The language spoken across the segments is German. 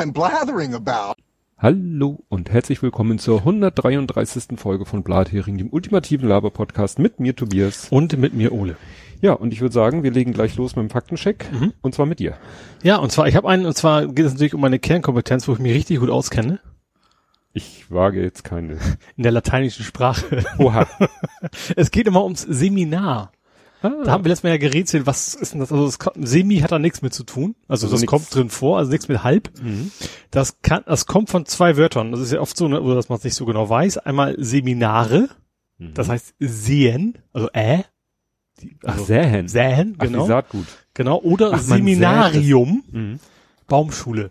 I'm blathering about. Hallo und herzlich willkommen zur 133. Folge von Blathering, dem ultimativen Laber-Podcast mit mir Tobias. Und mit mir Ole. Ja, und ich würde sagen, wir legen gleich los mit dem Faktencheck Mhm. und zwar mit dir. Ja, und zwar, ich habe einen, und zwar geht es natürlich um meine Kernkompetenz, wo ich mich richtig gut auskenne. Ich wage jetzt keine. In der lateinischen Sprache. Oha. Es geht immer ums Seminar. Da haben wir letztes Mal ja gerätselt, was ist denn das? Also das Semi hat da nichts mit zu tun. Also, Also das nix. kommt drin vor, also nichts mit halb. Mhm. Das kann, das kommt von zwei Wörtern. Das ist ja oft so, ne, oder dass man es nicht so genau weiß. Einmal Seminare, Mhm. das heißt sehen, also äh. Die, Ach, also Sähen. Ach, genau. wie Saatgut. genau. Oder Ach, Seminarium, Mhm. Baumschule.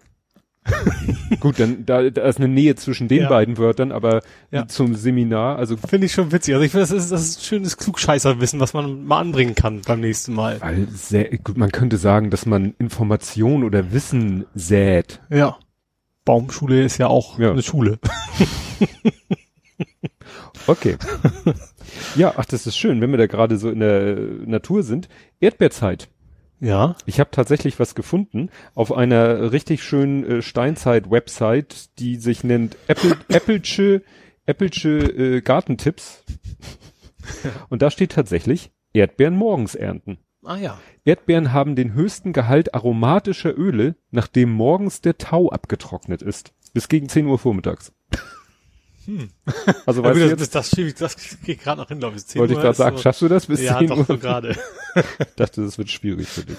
Gut, dann da, da ist eine Nähe zwischen den Ja. beiden Wörtern, aber Ja. zum Seminar, also Finde ich schon witzig. Also ich finde, das ist, das ist schönes Klugscheißerwissen, was man mal anbringen kann beim nächsten Mal. weil sehr, gut, man könnte sagen, dass man Information oder Wissen sät. Ja. Baumschule ist ja auch Ja. eine Schule. Okay. ja, ach, das ist schön, wenn wir da gerade so in der Natur sind. Erdbeerzeit. Ja. Ich habe tatsächlich was gefunden auf einer richtig schönen äh, Steinzeit-Website, die sich nennt Apple, Applesche, Applesche äh, Gartentipps. Und da steht tatsächlich Erdbeeren morgens ernten. Ah ja. Erdbeeren haben den höchsten Gehalt aromatischer Öle, nachdem morgens der Tau abgetrocknet ist. Bis gegen 10 Uhr vormittags. Also Ja, weißt gut, du das, jetzt, das, das, ich- das geht gerade noch hin, glaube ich. 10 wollte ich Uhr gerade ist sagen, so- schaffst du das bis Ja, 10 doch, Uhr? so gerade. dachte, das wird schwierig für dich.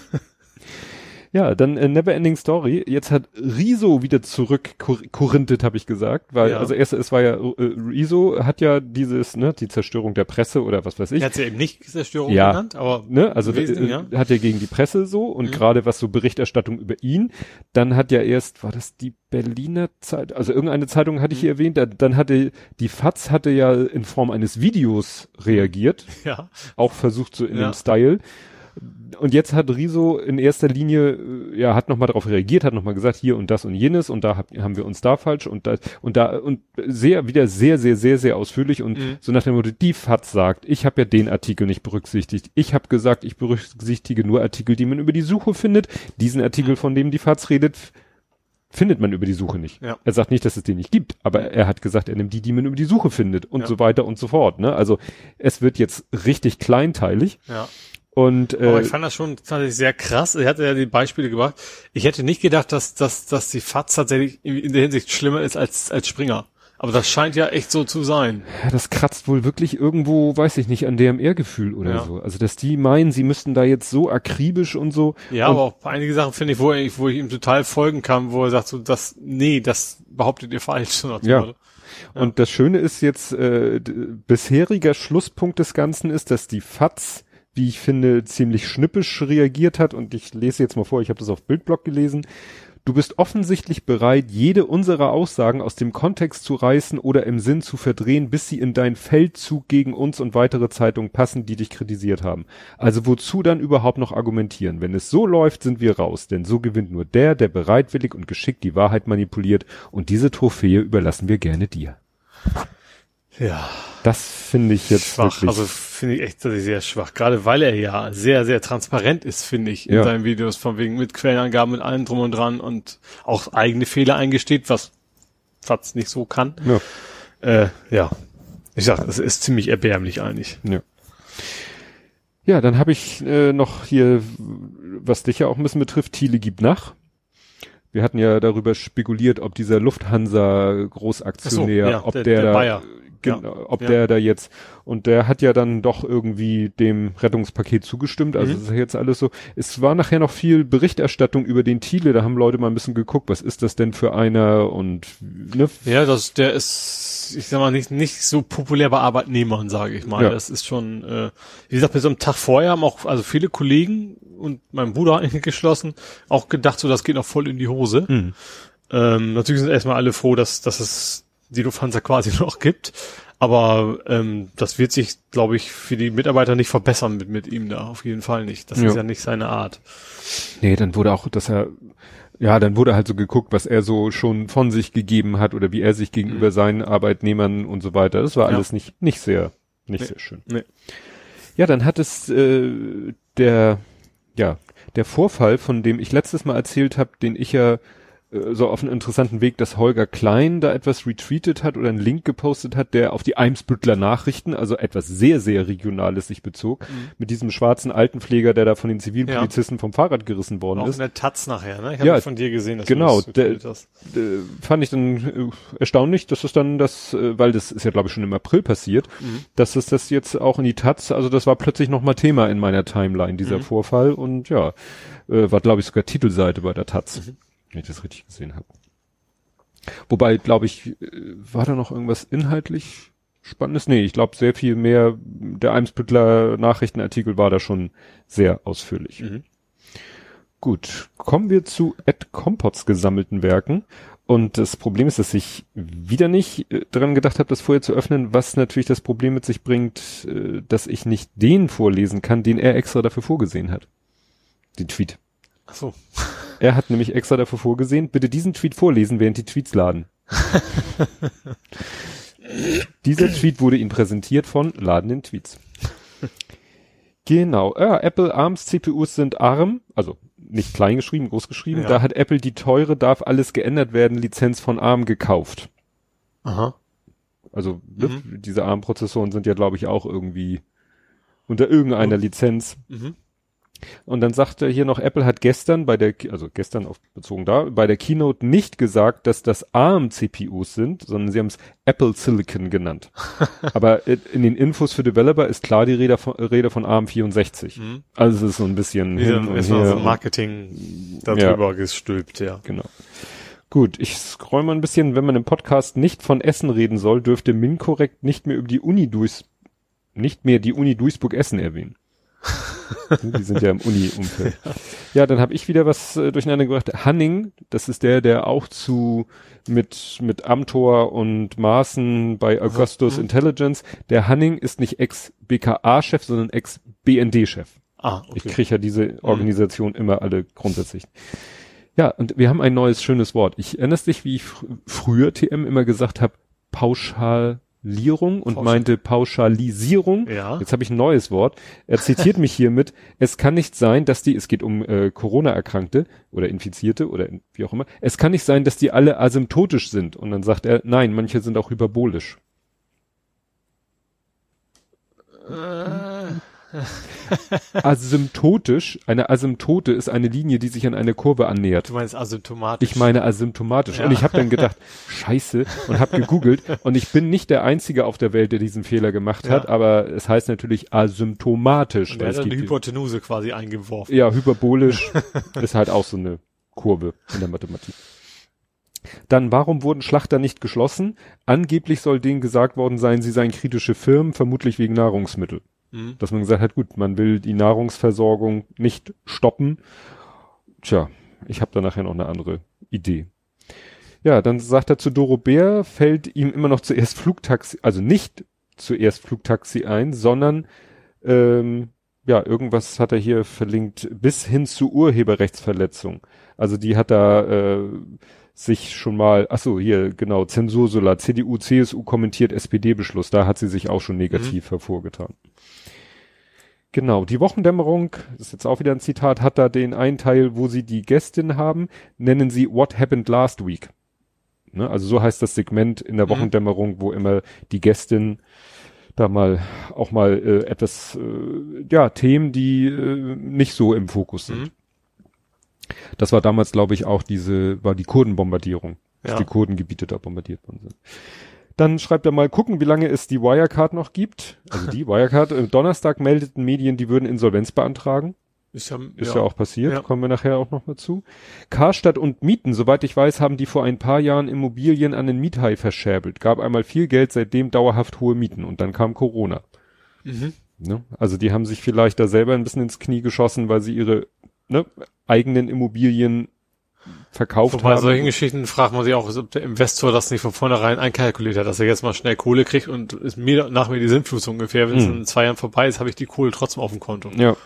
Ja, dann äh, Neverending Story. Jetzt hat Riso wieder zurück kur kurrintet, habe ich gesagt, weil Ja. also erst es war ja äh, Riso hat ja dieses ne die Zerstörung der Presse oder was weiß ich. Er hat ja eben nicht Zerstörung Ja. genannt, aber Ne, also Wesentlichen, äh, ja. hat er gegen die Presse so und Mhm. gerade was so Berichterstattung über ihn, dann hat ja erst, war das die Berliner Zeit, also irgendeine Zeitung hatte ich Mhm. hier erwähnt, da, dann hatte die FAZ hatte ja in Form eines Videos reagiert, ja. auch versucht so in Ja. dem Style. Und jetzt hat Riso in erster Linie, äh, ja, hat nochmal darauf reagiert, hat nochmal gesagt, hier und das und jenes und da hab, haben wir uns da falsch und da, und da, und sehr, wieder sehr, sehr, sehr, sehr ausführlich und Mhm. so nach dem Motto, die FAZ sagt, ich habe ja den Artikel nicht berücksichtigt. Ich habe gesagt, ich berücksichtige nur Artikel, die man über die Suche findet. Diesen Artikel, von dem die FAZ redet, findet man über die Suche nicht. Ja. Er sagt nicht, dass es den nicht gibt, aber er hat gesagt, er nimmt die, die man über die Suche findet und Ja. so weiter und so fort. Ne? Also es wird jetzt richtig kleinteilig Ja. Und Aber äh, ich fand das schon tatsächlich sehr krass. Er hatte ja die Beispiele gebracht. Ich hätte nicht gedacht, dass, dass, dass die FAZ tatsächlich in der Hinsicht schlimmer ist als, als Springer. Aber das scheint ja echt so zu sein. ja, das kratzt wohl wirklich irgendwo, weiß ich nicht, an DMR-Gefühl oder Ja. so. Also dass die meinen, sie müssten da jetzt so akribisch und so. Ja, und aber auch einige Sachen finde ich, wo ich, wo ich ihm total folgen kann, wo er sagt so, das, nee, das behauptet ihr falsch. Ja. Motto. Und das Schöne ist jetzt, äh, bisheriger Schlusspunkt des Ganzen ist, dass die FAZ, wie ich finde, ziemlich schnippisch reagiert hat. Und ich lese jetzt mal vor, ich habe das auf Bildblog gelesen. Du bist offensichtlich bereit, jede unserer Aussagen aus dem Kontext zu reißen oder im Sinn zu verdrehen, bis sie in deinen Feldzug gegen uns und weitere Zeitungen passen, die dich kritisiert haben. Also wozu dann überhaupt noch argumentieren? Wenn es so läuft, sind wir raus, denn so gewinnt nur der, der bereitwillig und geschickt die Wahrheit manipuliert und diese Trophäe überlassen wir gerne dir. Ja, Das finde ich jetzt schwach. Also finde ich echt sehr schwach. Gerade weil er ja sehr, sehr transparent ist, finde ich, in Ja. seinen Videos, von wegen mit Quellenangaben, mit allem drum und dran und auch eigene Fehler eingesteht, was FAZ nicht so kann. ja, Äh, ja. Ich sag, es ist ziemlich erbärmlich eigentlich. ja. ja, dann habe ich äh, noch hier, was dich ja auch ein bisschen betrifft, Thiele gibt nach. Wir hatten ja darüber spekuliert, ob dieser Lufthansa Großaktionär, so, ja, ob der- der, der da, Genau, ob ja. der da jetzt und der hat ja dann doch irgendwie dem Rettungspaket zugestimmt. Also Mhm. es ist ja jetzt alles so. Es war nachher noch viel Berichterstattung über den Thiele. Da haben Leute mal ein bisschen geguckt, was ist das denn für einer und ne, Ja, das, der ist, ich sag mal, nicht, nicht so populär bei Arbeitnehmern, sage ich mal. Ja. Das ist schon, äh, wie gesagt, bis am Tag vorher haben auch, also viele Kollegen und mein Bruder eigentlich geschlossen, auch gedacht, so, das geht noch voll in die Hose. Mhm. Ähm, natürlich sind erstmal alle froh, dass, dass es die Lufthansa quasi noch gibt. Aber ähm, das wird sich, glaube ich, für die Mitarbeiter nicht verbessern mit, mit ihm da. Auf jeden Fall nicht. Das Ja. ist ja nicht seine Art. Nee, dann wurde auch, dass er, ja, dann wurde halt so geguckt, was er so schon von sich gegeben hat oder wie er sich gegenüber seinen Arbeitnehmern und so weiter. Das war Mhm. Ja. alles nicht, nicht sehr, nicht Nee. sehr schön. Nee. Ja, dann hat es äh, der, ja, der Vorfall, von dem ich letztes Mal erzählt habe, den ich ja so auf einen interessanten Weg, dass Holger Klein da etwas retweetet hat oder einen Link gepostet hat, der auf die Eimsbüttler Nachrichten, also etwas sehr, sehr Regionales sich bezog, mhm. mit diesem schwarzen Altenpfleger, der da von den Zivilpolizisten ja. vom Fahrrad gerissen worden Auch ist. Auch in der Taz nachher, ne? Ich habe ja, von dir gesehen, dass genau, du das der, der, fand ich dann äh, erstaunlich, dass es dann das, äh, weil das ist ja glaube ich schon im April passiert, mhm. dass es das jetzt auch in die Taz, also das war plötzlich nochmal Thema in meiner Timeline, dieser mhm. Vorfall und ja, äh, war glaube ich sogar Titelseite bei der Taz. Wenn ich das richtig gesehen habe. Wobei, glaube ich, äh, war da noch irgendwas inhaltlich Spannendes? Nee, ich glaube sehr viel mehr, der Eimsbüttler Nachrichtenartikel war da schon sehr ausführlich. Mhm. Gut, kommen wir zu Ed Compots gesammelten Werken. Und das Problem ist, dass ich wieder nicht äh, dran gedacht habe, das vorher zu öffnen, was natürlich das Problem mit sich bringt, äh, dass ich nicht den vorlesen kann, den er extra dafür vorgesehen hat. Den Tweet. Ach so. Er hat nämlich extra dafür vorgesehen, bitte diesen Tweet vorlesen, während die Tweets laden. Dieser Tweet wurde Ihnen präsentiert von ladenden Tweets. Genau. Ja, Apple ARMS CPUs sind arm, also nicht klein geschrieben, groß geschrieben. Ja. Da hat Apple die teure darf alles geändert werden Lizenz von ARM gekauft. Aha. Also ne, mhm. diese ARM-Prozessoren sind ja, glaube ich, auch irgendwie unter irgendeiner mhm. Lizenz. Mhm. Und dann sagte hier noch, Apple hat gestern bei der, also gestern auf bezogen da, bei der Keynote nicht gesagt, dass das ARM-CPUs sind, sondern sie haben es Apple Silicon genannt. Aber in den Infos für Developer ist klar die Rede von, Rede von ARM 64. Mhm. Also es ist so ein bisschen Wie hin her. So Marketing darüber ja. gestülpt, ja. Genau. Gut, ich scroll mal ein bisschen, wenn man im Podcast nicht von Essen reden soll, dürfte Minkorrekt nicht mehr über die Uni Duis, nicht mehr die Uni Duisburg Essen erwähnen. die sind ja im Uni-Umfeld. Ja. dann habe ich wieder was äh, durcheinander gebracht. Hanning, das ist der, der auch zu mit mit Amtor und Maaßen bei Augustus mhm. Intelligence. Der Hanning ist nicht Ex-BKA-Chef, sondern Ex-BND-Chef. Ah, okay. Ich kriege ja diese mhm. Organisation mhm. immer alle grundsätzlich. Ja, und wir haben ein neues schönes Wort. Ich erinnerst dich, wie ich fr früher TM immer gesagt habe, pauschal Lierung und Pauschal. meinte Pauschalisierung. Ja. Jetzt habe ich ein neues Wort. Er zitiert mich hiermit, es kann nicht sein, dass die, es geht um äh, Corona-Erkrankte oder Infizierte oder wie auch immer, es kann nicht sein, dass die alle asymptotisch sind. Und dann sagt er, nein, manche sind auch hyperbolisch. Äh. Asymptotisch, eine Asymptote ist eine Linie, die sich an eine Kurve annähert. Du meinst asymptomatisch? Ich meine asymptomatisch. Ja. Und ich habe dann gedacht, scheiße, und habe gegoogelt. Und ich bin nicht der Einzige auf der Welt, der diesen Fehler gemacht ja. hat, aber es heißt natürlich asymptomatisch. Und er hat eine Hypotenuse quasi eingeworfen. Ja, hyperbolisch ist halt auch so eine Kurve in der Mathematik. Dann, warum wurden Schlachter nicht geschlossen? Angeblich soll denen gesagt worden sein, sie seien kritische Firmen, vermutlich wegen Nahrungsmittel. Mhm. Dass man gesagt hat, gut, man will die Nahrungsversorgung nicht stoppen. Tja, ich habe da nachher noch eine andere Idee. Ja, dann sagt er zu Doro Bär, fällt ihm immer noch zuerst Flugtaxi, also nicht zuerst Flugtaxi ein, sondern ähm, ja, irgendwas hat er hier verlinkt, bis hin zu Urheberrechtsverletzung. Also die hat da äh, sich schon mal, ach so, hier, genau, Zensursula, CDU, CSU kommentiert SPD-Beschluss, da hat sie sich auch schon negativ mhm. hervorgetan. Genau, die Wochendämmerung, das ist jetzt auch wieder ein Zitat, hat da den einen Teil, wo sie die Gästin haben, nennen sie What Happened Last Week. Ne, also so heißt das Segment in der mhm. Wochendämmerung, wo immer die Gästin da mal auch mal äh, etwas, äh, ja, Themen, die äh, nicht so im Fokus sind. Mhm. Das war damals, glaube ich, auch diese, war die Kurdenbombardierung, dass ja. die Kurdengebiete da bombardiert worden sind. Dann schreibt er mal, gucken, wie lange es die Wirecard noch gibt. Also die Wirecard. Äh, Donnerstag meldeten Medien, die würden Insolvenz beantragen. Ist ja, ist ja, ja auch passiert, ja. kommen wir nachher auch noch mal zu. Karstadt und Mieten, soweit ich weiß, haben die vor ein paar Jahren Immobilien an den Miethai verschäbelt. Gab einmal viel Geld, seitdem dauerhaft hohe Mieten und dann kam Corona. Mhm. Ne? Also die haben sich vielleicht da selber ein bisschen ins Knie geschossen, weil sie ihre ne, eigenen Immobilien verkauft Wobei haben. Bei solchen Geschichten fragt man sich auch, ob der Investor das nicht von vornherein einkalkuliert hat, dass er jetzt mal schnell Kohle kriegt und ist mir nach mir die Sinnflut ungefähr, wenn es hm. in zwei Jahren vorbei ist, habe ich die Kohle trotzdem auf dem Konto. Ja.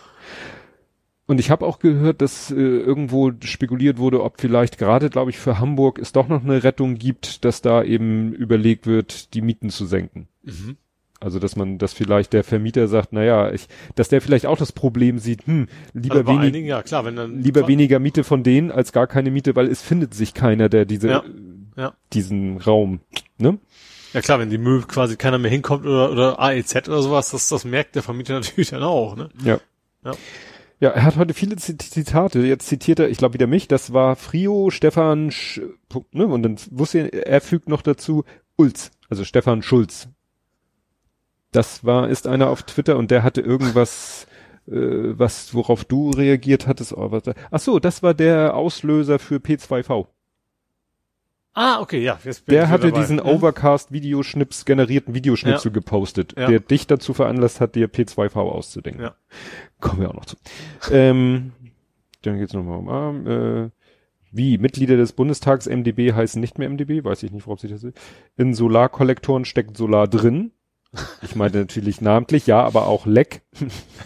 Und ich habe auch gehört, dass äh, irgendwo spekuliert wurde, ob vielleicht gerade, glaube ich, für Hamburg es doch noch eine Rettung gibt, dass da eben überlegt wird, die Mieten zu senken. Mhm. Also, dass man, dass vielleicht der Vermieter sagt, naja, ich, dass der vielleicht auch das Problem sieht, hm, lieber, Also wenig, einigen, ja klar, wenn dann lieber weniger Miete von denen als gar keine Miete, weil es findet sich keiner, der diese, Ja, ja. diesen Raum, ne? Ja klar, wenn die Möbel quasi keiner mehr hinkommt oder, oder AEZ oder sowas, das, das merkt der Vermieter natürlich dann auch, ne? Ja. Ja. Ja, er hat heute viele Zit- Zitate. Jetzt zitiert er, ich glaube wieder mich, das war Frio, Stefan, Sch ne? Und dann wusste er, er fügt noch dazu Ulz, also Stefan Schulz. Das war, ist einer auf Twitter und der hatte irgendwas, äh, was, worauf du reagiert hattest. Oh, was, ach so, das war der Auslöser für P2V. Ah, okay, ja. Jetzt bin Der ich hatte dabei. diesen Mhm. Overcast-Videoschnips, generierten Videoschnipsel gepostet, Ja. der dich dazu veranlasst hat, dir P2V auszudenken. Ja. Kommen wir auch noch zu. ähm, dann geht's nochmal um Arm. Äh, wie? Mitglieder des Bundestags MDB heißen nicht mehr MDB, weiß ich nicht, worauf sich das ist. In Solarkollektoren steckt Solar drin. Ich meine natürlich namentlich, ja, aber auch Leck.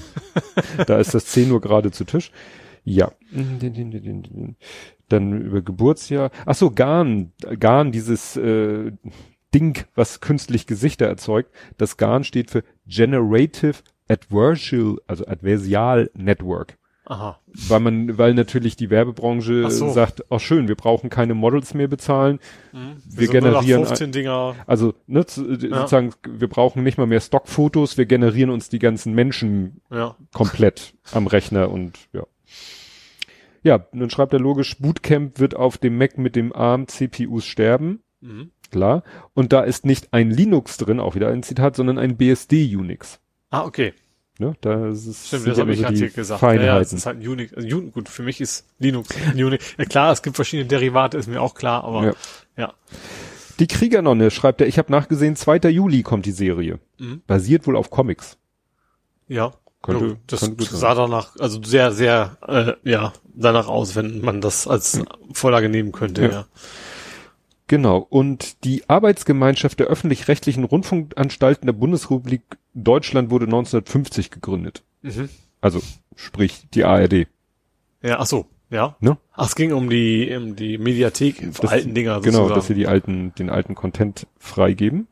da ist das 10 Uhr gerade zu Tisch. Ja. Dann über Geburtsjahr. Ach so, Garn. Garn, dieses äh, Ding, was künstlich Gesichter erzeugt. Das Garn steht für Generative Adversarial, also Adversarial Network. Aha. Weil man, weil natürlich die Werbebranche so. sagt, oh schön, wir brauchen keine Models mehr bezahlen. Mhm. Wir noch generieren 15 Dinger. Also, ne, zu- sozusagen, wir brauchen nicht mal mehr Stockfotos, wir generieren uns die ganzen Menschen Ja. komplett am Rechner und ja. Ja, dann schreibt er logisch, Bootcamp wird auf dem Mac mit dem ARM CPUs sterben, Mhm. klar. Und da ist nicht ein Linux drin, auch wieder ein Zitat, sondern ein BSD Unix. Ah, okay. Ne, da ist Stimmt, das habe ich die hier gesagt. Ja, ja, es Feinheiten. ist halt ein Unix. Also. Gut, für mich ist Linux ein Unix. Ja klar, es gibt verschiedene Derivate, ist mir auch klar, aber Ja. ja. Die Kriegernonne schreibt er, ich habe nachgesehen, 2. Juli kommt die Serie. Mhm. Basiert wohl auf Comics. Ja. Könnte- ja, das könnte sah danach, also sehr, sehr, äh, ja, danach aus, wenn man das als Vorlage nehmen könnte, Ja. ja. Genau. Und die Arbeitsgemeinschaft der öffentlich-rechtlichen Rundfunkanstalten der Bundesrepublik Deutschland wurde 1950 gegründet. Mhm. Also, sprich, die ARD. Ja, ach so, ja. Ne? Ach, es ging um die, um die Mediathek, Das- alten Dinger Genau, sozusagen. dass sie die alten, den alten Content freigeben.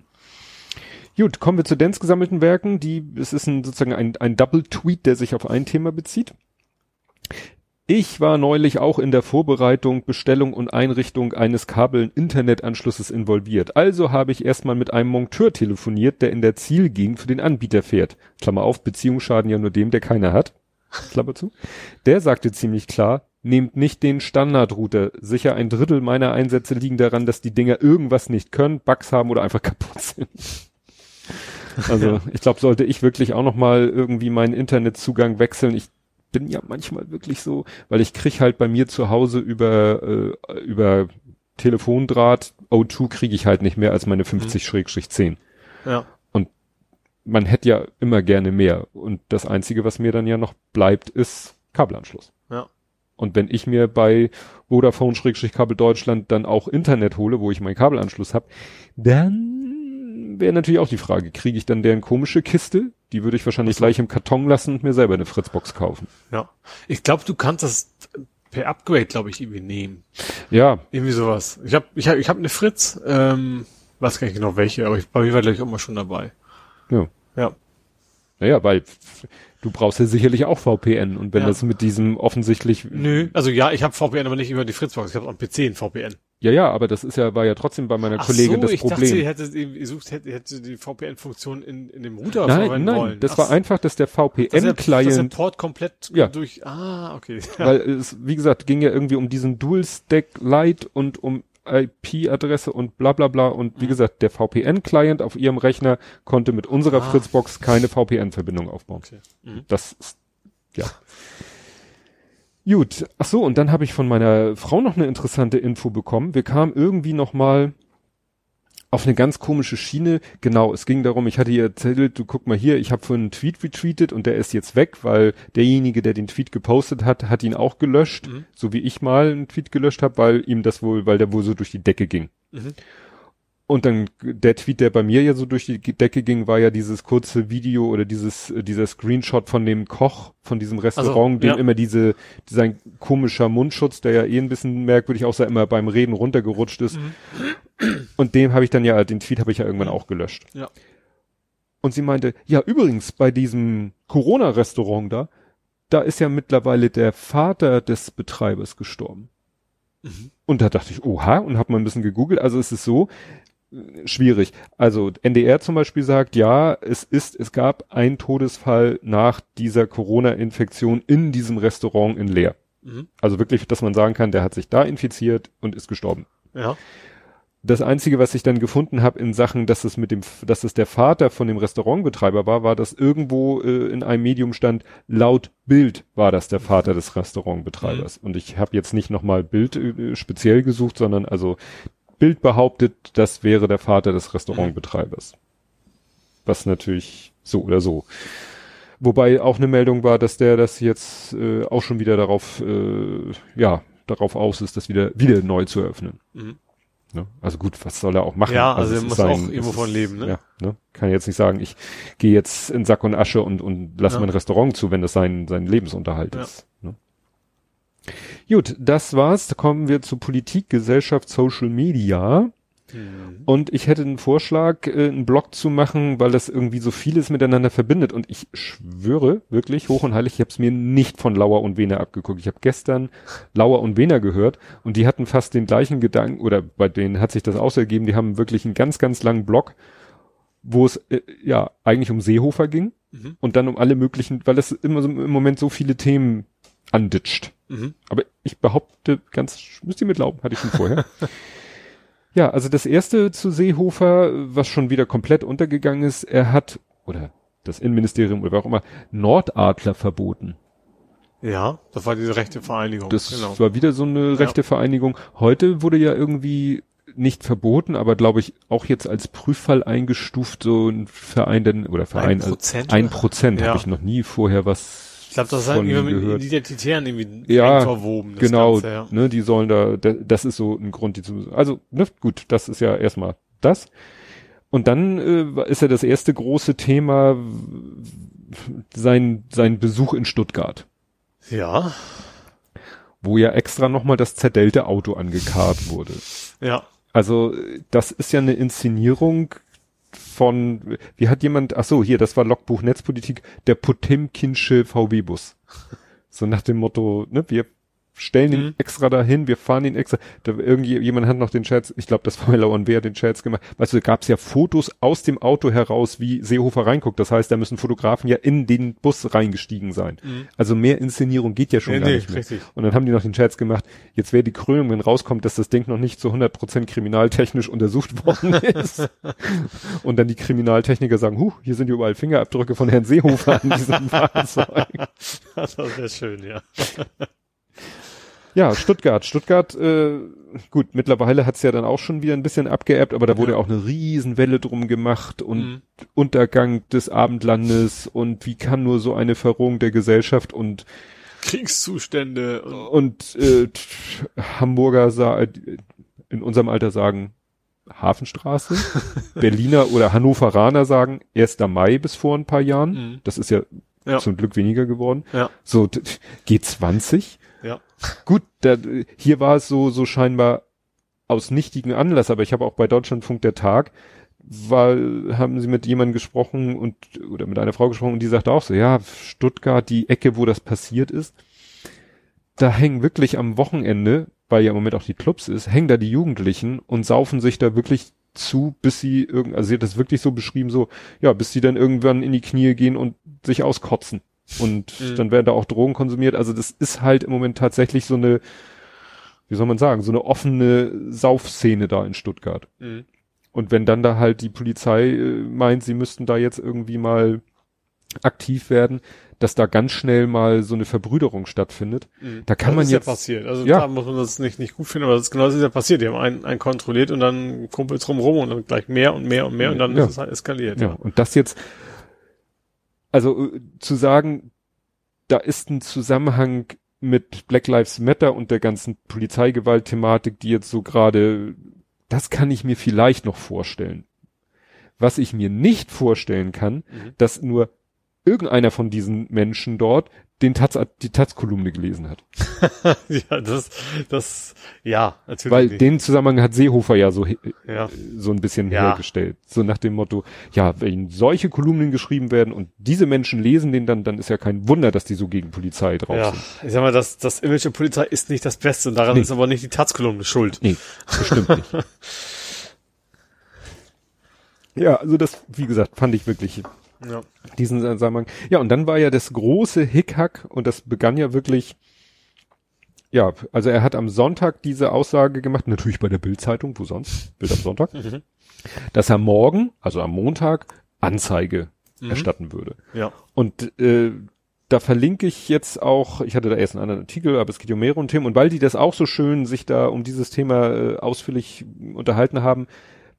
Gut, kommen wir zu Dance gesammelten Werken. Die, es ist ein, sozusagen ein, ein Double-Tweet, der sich auf ein Thema bezieht. Ich war neulich auch in der Vorbereitung, Bestellung und Einrichtung eines Kabel-Internetanschlusses involviert. Also habe ich erstmal mit einem Monteur telefoniert, der in der Zielgegend für den Anbieter fährt. Klammer auf, Beziehungsschaden ja nur dem, der keiner hat. Klammer zu. Der sagte ziemlich klar, nehmt nicht den Standardrouter. Sicher ein Drittel meiner Einsätze liegen daran, dass die Dinger irgendwas nicht können, Bugs haben oder einfach kaputt sind. Also ich glaube, sollte ich wirklich auch noch mal irgendwie meinen Internetzugang wechseln. Ich bin ja manchmal wirklich so, weil ich krieg halt bei mir zu Hause über äh, über Telefondraht O2 kriege ich halt nicht mehr als meine 50-10. ja. Man hätte ja immer gerne mehr und das einzige, was mir dann ja noch bleibt, ist Kabelanschluss. Ja. Und wenn ich mir bei Vodafone-Kabel Deutschland dann auch Internet hole, wo ich meinen Kabelanschluss habe, dann wäre natürlich auch die Frage, kriege ich dann deren komische Kiste? Die würde ich wahrscheinlich gleich im Karton lassen und mir selber eine Fritzbox kaufen. Ja. Ich glaube, du kannst das per Upgrade, glaube ich, irgendwie nehmen. Ja, Irgendwie sowas. Ich habe ich hab, ich hab eine Fritz, ähm, weiß gar nicht genau welche, aber ich, bei mir war glaube ich auch mal schon dabei. ja. Ja. Naja, weil du brauchst ja sicherlich auch VPN und wenn Ja. das mit diesem offensichtlich, Nö, also ja, ich habe VPN, aber nicht über die Fritzbox. Ich habe am PC ein VPN. Ja, ja, aber das ist ja, war ja trotzdem bei meiner Ach Kollegin so, das ich Problem. dachte, sie hätte gesucht, hätte, hätte die VPN-Funktion in, in dem Router nein, verwenden nein, wollen. das Ach war einfach, dass der der, dass der VPN-Client Port komplett Ja. durch. Ah, okay. Weil es, wie gesagt, ging ja irgendwie um diesen Dual-Stack Lite und um IP-Adresse und bla bla bla. Und wie Mhm. gesagt, der VPN-Client auf ihrem Rechner konnte mit unserer Ah. Fritzbox keine VPN-Verbindung aufbauen. Okay. Mhm. Das ist, ja. Gut, ach so, und dann habe ich von meiner Frau noch eine interessante Info bekommen. Wir kamen irgendwie noch mal auf eine ganz komische Schiene. Genau, es ging darum, ich hatte ihr erzählt, du guck mal hier, ich habe vorhin einen Tweet retweetet und der ist jetzt weg, weil derjenige, der den Tweet gepostet hat, hat ihn auch gelöscht, Mhm. so wie ich mal einen Tweet gelöscht habe, weil ihm das wohl, weil der wohl so durch die Decke ging. Mhm. Und dann der Tweet, der bei mir ja so durch die Decke ging, war ja dieses kurze Video oder dieses äh, dieser Screenshot von dem Koch von diesem Restaurant, dem ja. immer diese sein komischer Mundschutz, der ja eh ein bisschen merkwürdig aussah, immer beim Reden runtergerutscht ist. Mhm. Und dem habe ich dann ja den Tweet habe ich ja irgendwann auch gelöscht. Ja. Und sie meinte, ja, übrigens, bei diesem Corona-Restaurant da, da ist ja mittlerweile der Vater des Betreibers gestorben. Mhm. Und da dachte ich, oha, und hab mal ein bisschen gegoogelt. Also es ist so, schwierig. Also NDR zum Beispiel sagt, ja, es ist, es gab einen Todesfall nach dieser Corona-Infektion in diesem Restaurant in Leer. Mhm. Also wirklich, dass man sagen kann, der hat sich da infiziert und ist gestorben. Ja. Das einzige, was ich dann gefunden habe in Sachen, dass es mit dem, dass es der Vater von dem Restaurantbetreiber war, war, dass irgendwo äh, in einem Medium stand, laut Bild war das der Vater des Restaurantbetreibers. Mhm. Und ich habe jetzt nicht nochmal Bild äh, speziell gesucht, sondern also Bild behauptet, das wäre der Vater des Restaurantbetreibers. Was natürlich so oder so. Wobei auch eine Meldung war, dass der das jetzt äh, auch schon wieder darauf, äh, ja, darauf aus ist, das wieder, wieder neu zu eröffnen. Mhm. Ne? Also gut, was soll er auch machen? Ja, also, also er muss sein, auch irgendwo von leben, ne? Ja, ne? Kann jetzt nicht sagen, ich gehe jetzt in Sack und Asche und, und lasse ja. mein Restaurant zu, wenn das sein, sein Lebensunterhalt ja. ist. Ne? Gut, das war's. Da kommen wir zu Politik, Gesellschaft, Social Media. Mhm. Und ich hätte einen Vorschlag, äh, einen Blog zu machen, weil das irgendwie so vieles miteinander verbindet. Und ich schwöre wirklich hoch und heilig, ich habe es mir nicht von Lauer und Wehner abgeguckt. Ich habe gestern Lauer und Wehner gehört und die hatten fast den gleichen Gedanken, oder bei denen hat sich das ausergeben, die haben wirklich einen ganz, ganz langen Blog, wo es äh, ja eigentlich um Seehofer ging mhm. und dann um alle möglichen, weil es immer so im Moment so viele Themen anditscht. Mhm. Aber ich behaupte, ganz, müsst ihr mir glauben, hatte ich schon vorher. ja, also das erste zu Seehofer, was schon wieder komplett untergegangen ist, er hat, oder das Innenministerium oder wer auch immer, Nordadler verboten. Ja, das war diese rechte Vereinigung. Das genau. war wieder so eine rechte ja. Vereinigung. Heute wurde ja irgendwie nicht verboten, aber glaube ich auch jetzt als Prüffall eingestuft, so ein Verein denn, oder Verein, ein Prozent, ein Prozent ja. habe ich noch nie vorher was glaube, das ist halt irgendwie mit Identitären irgendwie ja, verwoben. genau, Ganze, ja. ne, die sollen da, das ist so ein Grund, die zu, also, ne, gut, das ist ja erstmal das. Und dann äh, ist ja das erste große Thema sein, sein Besuch in Stuttgart. Ja. Wo ja extra nochmal das zerdellte Auto angekarrt wurde. Ja. Also, das ist ja eine Inszenierung, von, wie hat jemand, ach so, hier, das war Logbuch Netzpolitik, der Potemkinsche VW-Bus. So nach dem Motto, ne, wir stellen ihn mhm. extra dahin, wir fahren ihn extra. Da irgendwie jemand hat noch den Scherz, ich glaube, das war Miller und wer den Scherz gemacht. Weißt du, da gab es ja Fotos aus dem Auto heraus, wie Seehofer reinguckt. Das heißt, da müssen Fotografen ja in den Bus reingestiegen sein. Mhm. Also mehr Inszenierung geht ja schon nee, gar nee, nicht mehr. Richtig. Und dann haben die noch den Scherz gemacht, jetzt wäre die Krönung, wenn rauskommt, dass das Ding noch nicht zu 100 Prozent kriminaltechnisch untersucht worden ist. und dann die Kriminaltechniker sagen, huh, hier sind ja überall Fingerabdrücke von Herrn Seehofer an diesem Fahrzeug. Das wäre schön, ja. Ja, Stuttgart. Stuttgart, äh, gut, mittlerweile hat's ja dann auch schon wieder ein bisschen abgeerbt, aber da wurde ja. auch eine Riesenwelle drum gemacht und mhm. Untergang des Abendlandes und wie kann nur so eine Verrohung der Gesellschaft und Kriegszustände und, und äh, Hamburger sa in unserem Alter sagen Hafenstraße, Berliner oder Hannoveraner sagen 1. Mai bis vor ein paar Jahren. Mhm. Das ist ja, ja, zum Glück weniger geworden. Ja. So G20 ja. Gut, da, hier war es so, so scheinbar aus nichtigen Anlass, aber ich habe auch bei Deutschlandfunk der Tag, war, haben sie mit jemandem gesprochen und, oder mit einer Frau gesprochen und die sagte auch so, ja, Stuttgart, die Ecke, wo das passiert ist, da hängen wirklich am Wochenende, weil ja im Moment auch die Clubs ist, hängen da die Jugendlichen und saufen sich da wirklich zu, bis sie irgend, also sie hat das wirklich so beschrieben, so, ja, bis sie dann irgendwann in die Knie gehen und sich auskotzen. Und mhm. dann werden da auch Drogen konsumiert. Also das ist halt im Moment tatsächlich so eine, wie soll man sagen, so eine offene Saufszene da in Stuttgart. Mhm. Und wenn dann da halt die Polizei äh, meint, sie müssten da jetzt irgendwie mal aktiv werden, dass da ganz schnell mal so eine Verbrüderung stattfindet. Mhm. Da kann das man ist jetzt. Ja passiert. Also ja. da muss man das nicht, nicht gut finden, aber das ist genau das ist ja passiert. Die haben einen, einen kontrolliert und dann kumpelt drumrum und dann gleich mehr und mehr und mehr und dann ja. ist es halt eskaliert. Ja. ja. Und das jetzt, also äh, zu sagen, da ist ein Zusammenhang mit Black Lives Matter und der ganzen Polizeigewalt-Thematik, die jetzt so gerade, das kann ich mir vielleicht noch vorstellen. Was ich mir nicht vorstellen kann, mhm. dass nur irgendeiner von diesen Menschen dort den Taz, die Taz-Kolumne gelesen hat. ja, das, das, ja, natürlich. Weil nicht. den Zusammenhang hat Seehofer ja so, ja. so ein bisschen Ja. hergestellt. So nach dem Motto, ja, wenn solche Kolumnen geschrieben werden und diese Menschen lesen den dann, dann ist ja kein Wunder, dass die so gegen Polizei drauf Ja, sind. ich sag mal, das, das Image der Polizei ist nicht das Beste und daran Nee. ist aber nicht die Taz-Kolumne schuld. Nee, bestimmt nicht. ja, also das, wie gesagt, fand ich wirklich Ja. diesen Zusammenhang. Ja, und dann war ja das große Hickhack und das begann ja wirklich, ja, also er hat am Sonntag diese Aussage gemacht, natürlich bei der Bildzeitung, wo sonst? Bild am Sonntag, Mhm. dass er morgen, also am Montag, Anzeige Mhm. erstatten würde. Ja. Und äh, da verlinke ich jetzt auch, ich hatte da erst einen anderen Artikel, aber es geht um mehrere Themen. Und weil die das auch so schön sich da um dieses Thema äh, ausführlich unterhalten haben,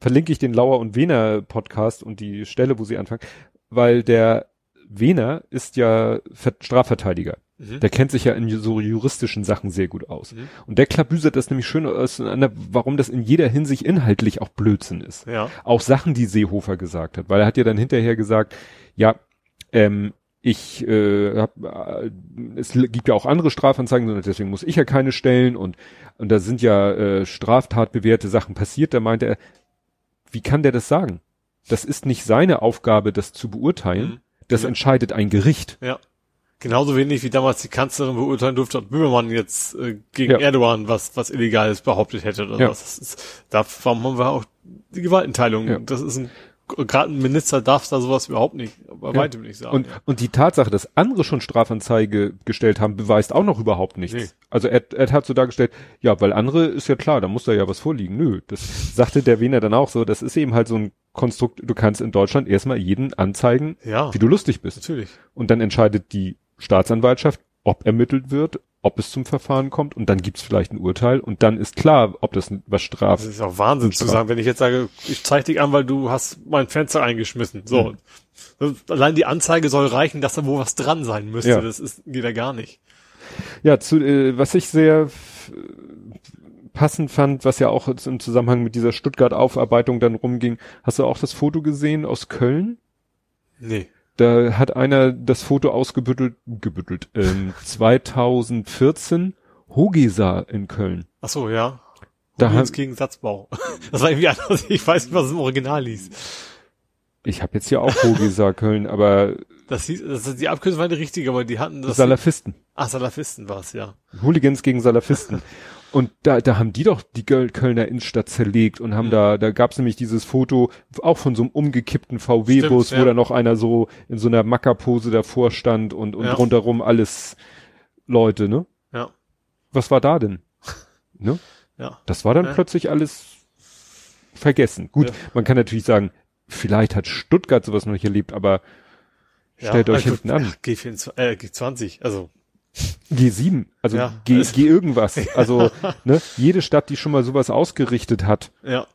verlinke ich den Lauer und Wehner Podcast und die Stelle, wo sie anfangen, weil der Wehner ist ja Ver Strafverteidiger. Mhm. Der kennt sich ja in so juristischen Sachen sehr gut aus. Mhm. Und der klabüsert das nämlich schön auseinander, warum das in jeder Hinsicht inhaltlich auch Blödsinn ist Ja. auch Sachen, die Seehofer gesagt hat, weil er hat ja dann hinterher gesagt, ja, ähm, ich äh, hab, äh, es gibt ja auch andere Strafanzeigen, und deswegen muss ich ja keine stellen und und da sind ja äh, straftatbewährte Sachen passiert. Da meinte er, wie kann der das sagen? Das ist nicht seine Aufgabe, das zu beurteilen. Mhm. Das Ja. entscheidet ein Gericht. Ja. Genauso wenig wie damals die Kanzlerin beurteilen durfte, ob Böhmermann jetzt äh, gegen Ja. Erdogan was was Illegales behauptet hätte oder Ja. was. Das ist, da haben wir auch die Gewaltenteilung. Ja. Das ist ein gerade ein Minister darf da sowas überhaupt nicht, bei Ja. weitem nicht sagen. Und, und die Tatsache, dass andere schon Strafanzeige gestellt haben, beweist auch noch überhaupt nichts. Nee. Also Ed, Ed hat so dargestellt, ja, weil andere ist ja klar, da muss da ja was vorliegen. Nö, das sagte der Wiener dann auch so, das ist eben halt so ein Konstrukt, du kannst in Deutschland erstmal jeden anzeigen, ja, wie du lustig bist. natürlich. Und dann entscheidet die Staatsanwaltschaft, ob ermittelt wird, ob es zum Verfahren kommt und dann gibt's vielleicht ein Urteil und dann ist klar, ob das was Das Straf. ist auch Wahnsinn zu sagen, wenn ich jetzt sage, ich zeig dich an, weil du hast mein Fenster eingeschmissen. So. Allein die Anzeige soll reichen, dass da wo was dran sein müsste. Ja. Das ist, geht ja gar nicht. Ja, zu, äh, was ich sehr passend fand, was ja auch im Zusammenhang mit dieser Stuttgart-Aufarbeitung dann rumging, hast du auch das Foto gesehen aus Köln? Nee. Da hat einer das Foto ausgebüttelt, gebüttelt, ähm, 2014 Hogesa in Köln. Ach so, ja. Da Hugens hat- gegen Satzbau. Das war irgendwie anders. Ich weiß nicht, was es im Original hieß. Ich habe jetzt hier auch Hogesa Köln, aber Das hieß, das die Abkürzung war die richtige, aber die hatten das. Salafisten. Ach, Salafisten war es, ja. Hooligans gegen Salafisten. Und da, da haben die doch die Kölner Innenstadt zerlegt und haben Mhm. da, da gab's nämlich dieses Foto auch von so einem umgekippten VW-Bus, Stimmt, wo ja. da noch einer so in so einer Mackerpose davor stand und, und Ja. rundherum alles Leute, ne? Ja. Was war da denn? Ne? Ja. Das war dann Ja. plötzlich alles vergessen. Gut, Ja. man kann natürlich sagen, vielleicht hat Stuttgart sowas noch nicht erlebt, aber stellt ja, euch also, hinten an. G24, äh, G20, also. G7, also Ja. G, G irgendwas. Also ne, jede Stadt, die schon mal sowas ausgerichtet hat, Ja.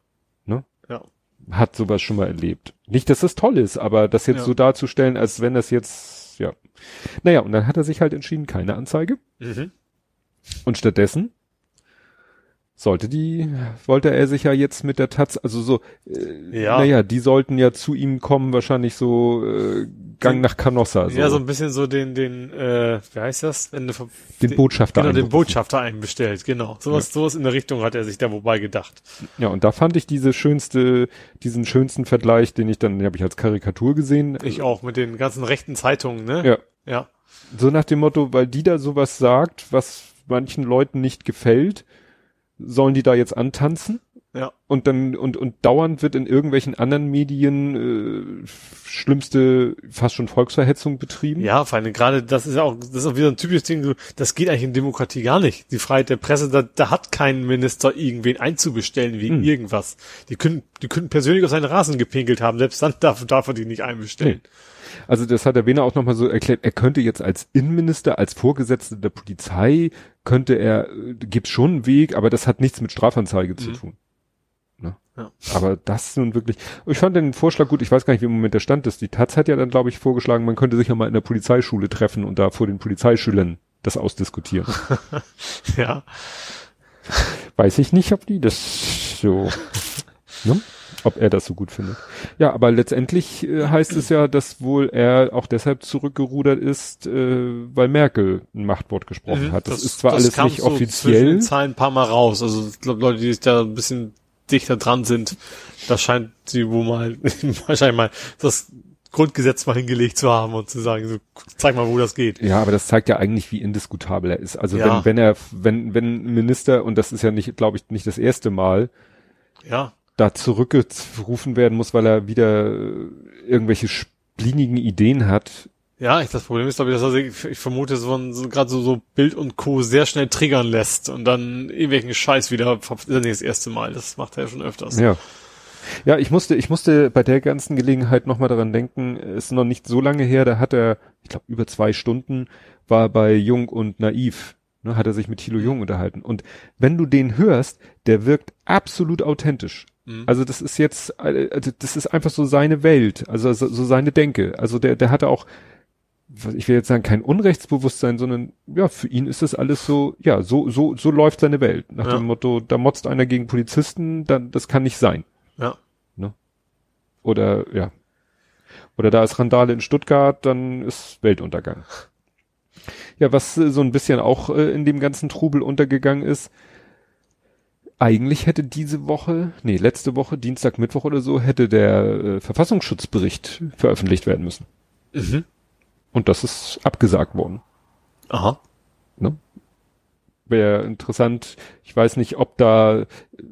Ne? Ja. hat sowas schon mal erlebt. Nicht, dass das toll ist, aber das jetzt Ja. so darzustellen, als wenn das jetzt, ja. Naja, und dann hat er sich halt entschieden, keine Anzeige. Mhm. Und stattdessen sollte die, wollte er sich ja jetzt mit der Taz, also so, äh, Ja. naja, die sollten ja zu ihm kommen, wahrscheinlich so äh, Gang Den- nach Canossa. So. Ja, so ein bisschen so den, den, äh, wie heißt das? Wenn du, den Botschafter. Genau, den. Botschafter einbestellt, genau. Sowas, sowas in der Richtung hat er sich da wobei gedacht. Ja, und da fand ich diese schönste, diesen schönsten Vergleich, den ich dann, den habe ich als Karikatur gesehen. Ich auch, mit den ganzen rechten Zeitungen, ne? Ja. Ja. So nach dem Motto, weil die da sowas sagt, was manchen Leuten nicht gefällt, sollen die da jetzt antanzen? Ja. Und dann, und, und dauernd wird in irgendwelchen anderen Medien äh, schlimmste, fast schon Volksverhetzung betrieben. Ja, vor allem gerade, das ist ja auch, das ist auch wieder ein typisches Ding, das geht eigentlich in Demokratie gar nicht. Die Freiheit der Presse, da, da hat kein Minister irgendwen einzubestellen wegen Hm. irgendwas. Die können, die können persönlich auf seinen Rasen gepinkelt haben, selbst dann darf, darf er die nicht einbestellen. Also das hat der Wiener auch nochmal so erklärt, er könnte jetzt als Innenminister, als Vorgesetzter der Polizei, könnte er, äh, gibt's schon einen Weg, aber das hat nichts mit Strafanzeige zu Mhm. tun. Ne? Ja. Aber das nun wirklich, ich fand den Vorschlag gut, ich weiß gar nicht, wie im Moment der Stand ist. Die Taz hat ja dann, glaube ich, vorgeschlagen, man könnte sich ja mal in der Polizeischule treffen und da vor den Polizeischülern das ausdiskutieren. Ja. weiß ich nicht, ob die das so, ne? Ob er das so gut findet. Ja, aber letztendlich äh, heißt es ja, dass wohl er auch deshalb zurückgerudert ist, äh, weil Merkel ein Machtwort gesprochen Mhm, hat. Das, ist zwar alles nicht so offiziell. den Zahlen ein paar Mal raus. Also ich glaube, Leute, die sich da ein bisschen dichter dran sind, da scheint sie wohl mal wahrscheinlich mal das Grundgesetz mal hingelegt zu haben und zu sagen, so, zeig mal, wo das geht. Ja, aber das zeigt ja eigentlich, wie indiskutabel er ist. Also Ja. wenn, wenn er, wenn, wenn ein Minister, und das ist ja nicht, glaube ich, nicht das erste Mal, Ja, da zurückgerufen werden muss, weil er wieder äh, irgendwelche splinigen Ideen hat. ja, ich, das Problem ist, glaube ich, dass er sich, ich vermute, so, so gerade so, so Bild und Co. sehr schnell triggern lässt und dann irgendwelchen Scheiß wieder, das ist nicht das erste Mal, das macht er ja schon öfters. Ja. Ja, ich musste, ich musste bei der ganzen Gelegenheit nochmal daran denken, es ist noch nicht so lange her, da hat er, ich glaube, über zwei Stunden, war bei Jung und Naiv, ne, hat er sich mit Thilo Jung unterhalten. Und wenn du den hörst, der wirkt absolut authentisch. Mhm. Also das ist jetzt, äh, also das ist einfach so seine Welt, also so, seine Denke. Also der, der hatte auch, ich will jetzt sagen, kein Unrechtsbewusstsein, sondern ja, für ihn ist das alles so, ja, so, so, so läuft seine Welt. Nach Ja. dem Motto, da motzt einer gegen Polizisten, dann, das kann nicht sein. Ja. Oder ja. Oder da ist Randale in Stuttgart, dann ist Weltuntergang. Ja, was äh, so ein bisschen auch äh, in dem ganzen Trubel untergegangen ist, eigentlich hätte diese Woche, nee, letzte Woche, Dienstag, Mittwoch oder so, hätte der äh, Verfassungsschutzbericht veröffentlicht werden müssen. Mhm. Und das ist abgesagt worden. Aha. Ne? Wäre interessant. Ich weiß nicht, ob da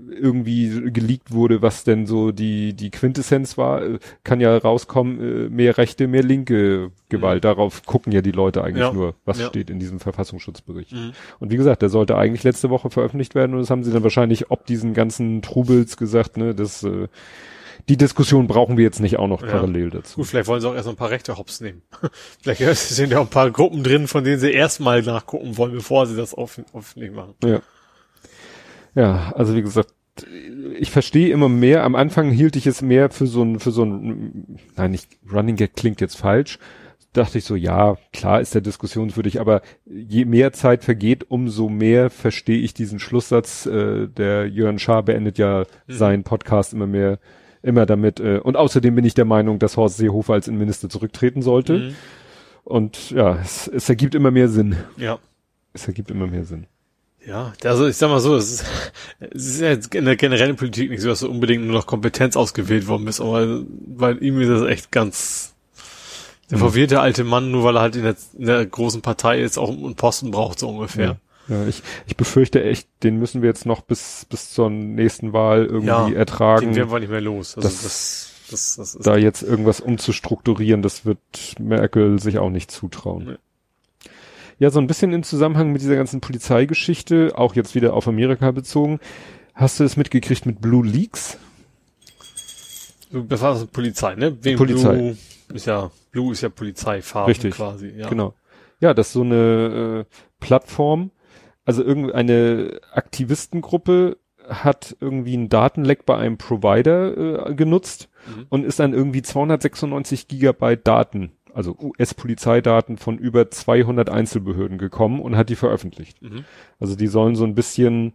irgendwie geleakt wurde, was denn so die, die Quintessenz war. Äh, Kann ja rauskommen, äh, mehr rechte, mehr linke Gewalt. Darauf gucken ja die Leute eigentlich Ja. nur, was Ja. steht in diesem Verfassungsschutzbericht. Mhm. Und wie gesagt, der sollte eigentlich letzte Woche veröffentlicht werden und das haben sie dann wahrscheinlich ob diesen ganzen Trubels gesagt, ne, das, äh, die Diskussion brauchen wir jetzt nicht auch noch Ja. parallel dazu. Gut, vielleicht wollen sie auch erst noch ein paar rechte Hops nehmen. vielleicht sind ja auch ein paar Gruppen drin, von denen sie erstmal nachgucken wollen, bevor sie das offen, öffentlich machen. Ja. Ja, also wie gesagt, ich verstehe immer mehr. Am Anfang hielt ich es mehr für so ein, für so ein, nein, nicht Running Gag klingt jetzt falsch. Dachte ich so, ja, klar ist der diskussionswürdig, aber je mehr Zeit vergeht, umso mehr verstehe ich diesen Schlusssatz. Äh, der Jörn Schaar beendet ja Mhm. seinen Podcast immer mehr, immer damit. Äh, und außerdem bin ich der Meinung, dass Horst Seehofer als Innenminister zurücktreten sollte. Mhm. Und ja, es, es ergibt immer mehr Sinn. Ja. Es ergibt immer mehr Sinn. Ja, also ich sag mal so, es ist, es ist ja jetzt in der generellen Politik nicht so, dass so unbedingt nur noch Kompetenz ausgewählt worden ist, aber bei ihm ist das echt ganz der Mhm. verwirrte alte Mann, nur weil er halt in der, in der großen Partei jetzt auch einen Posten braucht, so ungefähr. Ja, ich, ich befürchte echt, den müssen wir jetzt noch bis, bis zur nächsten Wahl irgendwie Ja, ertragen. Den werden wir nicht mehr los. Also Das- das, das, das, ist da jetzt irgendwas umzustrukturieren, das wird Merkel sich auch nicht zutrauen. Nee. Ja, so ein bisschen im Zusammenhang mit dieser ganzen Polizeigeschichte, auch jetzt wieder auf Amerika bezogen. Hast du es mitgekriegt mit Blue Leaks? das war das Polizei, ne? Wegen Polizei. Blue ist ja, Blue ist ja Polizeifarben Richtig. quasi, ja. Genau. Ja, das ist so eine äh, Plattform, also irgendeine Aktivistengruppe hat irgendwie einen Datenleck bei einem Provider äh, genutzt Mhm. und ist dann irgendwie 296 Gigabyte Daten, also US-Polizeidaten von über 200 Einzelbehörden gekommen und hat die veröffentlicht. Mhm. Also die sollen so ein bisschen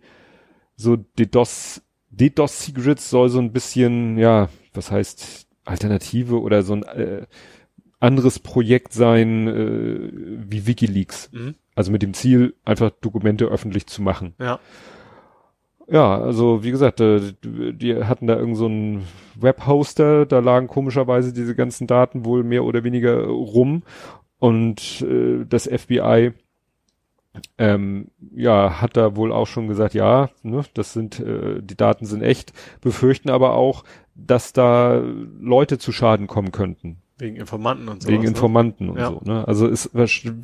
so DDoS, DDoS Secrets soll so ein bisschen, ja, was heißt Alternative oder so ein äh, anderes Projekt sein äh, wie WikiLeaks. Mhm. Also mit dem Ziel, einfach Dokumente öffentlich zu machen. Ja. Ja, also wie gesagt, äh, die hatten da irgend so einen Webhoster, da lagen komischerweise diese ganzen Daten wohl mehr oder weniger rum und äh, das FBI ähm, ja hat da wohl auch schon gesagt, ja, ne, das sind äh, die Daten sind echt, befürchten aber auch, dass da Leute zu Schaden kommen könnten Wegen Informanten und so. wegen Informanten und Ja. so. Ne? Also ist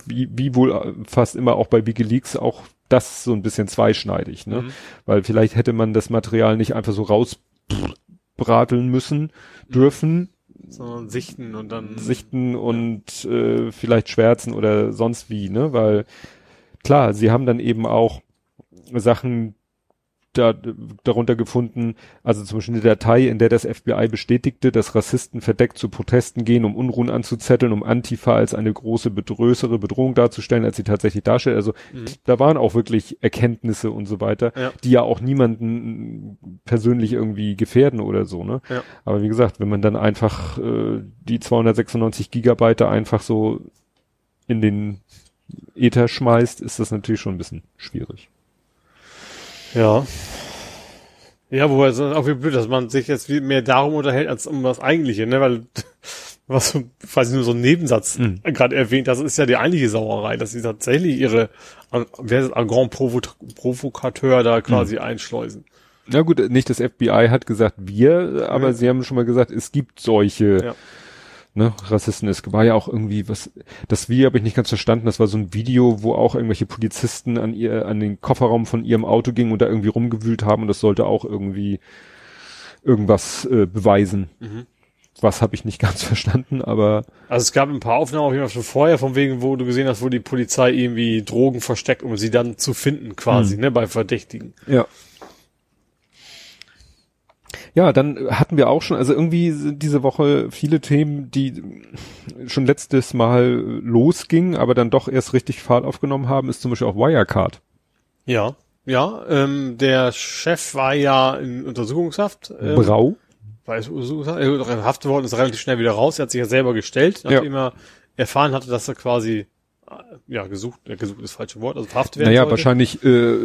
wie, wie wohl fast immer auch bei WikiLeaks auch das so ein bisschen zweischneidig, ne? Mhm. Weil vielleicht hätte man das Material nicht einfach so rausbrateln müssen, dürfen, Sondern sichten und dann. sichten und äh, vielleicht schwärzen oder sonst wie, ne? Weil klar, sie haben dann eben auch Sachen da, darunter gefunden, also zum Beispiel eine Datei, in der das FBI bestätigte, dass Rassisten verdeckt zu Protesten gehen, um Unruhen anzuzetteln, um Antifa als eine große, größere Bedrohung darzustellen, als sie tatsächlich darstellt. Also Mhm. da waren auch wirklich Erkenntnisse und so weiter, Ja. die ja auch niemanden persönlich irgendwie gefährden oder so, ne? Ja. Aber wie gesagt, wenn man dann einfach äh, die 296 Gigabyte einfach so in den Ether schmeißt, ist das natürlich schon ein bisschen schwierig. Ja. Ja, wobei es ist auch wie blöd, dass man sich jetzt viel mehr darum unterhält, als um das Eigentliche, ne? Weil, was quasi nur so einen Nebensatz Mhm. gerade erwähnt, das ist ja die eigentliche Sauerei, dass sie tatsächlich ihre, wer ist Grand Provo Provokateur da quasi Mhm. einschleusen. Na gut, nicht das FBI hat gesagt wir, aber Ja. sie haben schon mal gesagt, es gibt solche Ja. Ne, Rassisten. Es war ja auch irgendwie was, das Video habe ich nicht ganz verstanden. Das war so ein Video, wo auch irgendwelche Polizisten an ihr, an den Kofferraum von ihrem Auto gingen und da irgendwie rumgewühlt haben und das sollte auch irgendwie irgendwas äh, beweisen. Mhm. Was habe ich nicht ganz verstanden, aber Also es gab ein paar Aufnahmen auf jeden Fall schon vorher, von wegen, wo du gesehen hast, wo die Polizei irgendwie Drogen versteckt, um sie dann zu finden, quasi, Hm. ne, bei Verdächtigen. Ja. Ja, dann hatten wir auch schon, also irgendwie sind diese Woche viele Themen, die schon letztes Mal losgingen, aber dann doch erst richtig Fahrt aufgenommen haben, ist zum Beispiel auch Wirecard. Ja. Ja, ähm, der Chef war ja in Untersuchungshaft. Ähm, Brau. war es er verhaftet worden, ist relativ schnell wieder raus. Er hat sich ja selber gestellt, nachdem er erfahren hatte, dass er quasi, äh, ja, gesucht, gesucht ist das falsche Wort, also verhaftet werden Naja, sollte. wahrscheinlich äh,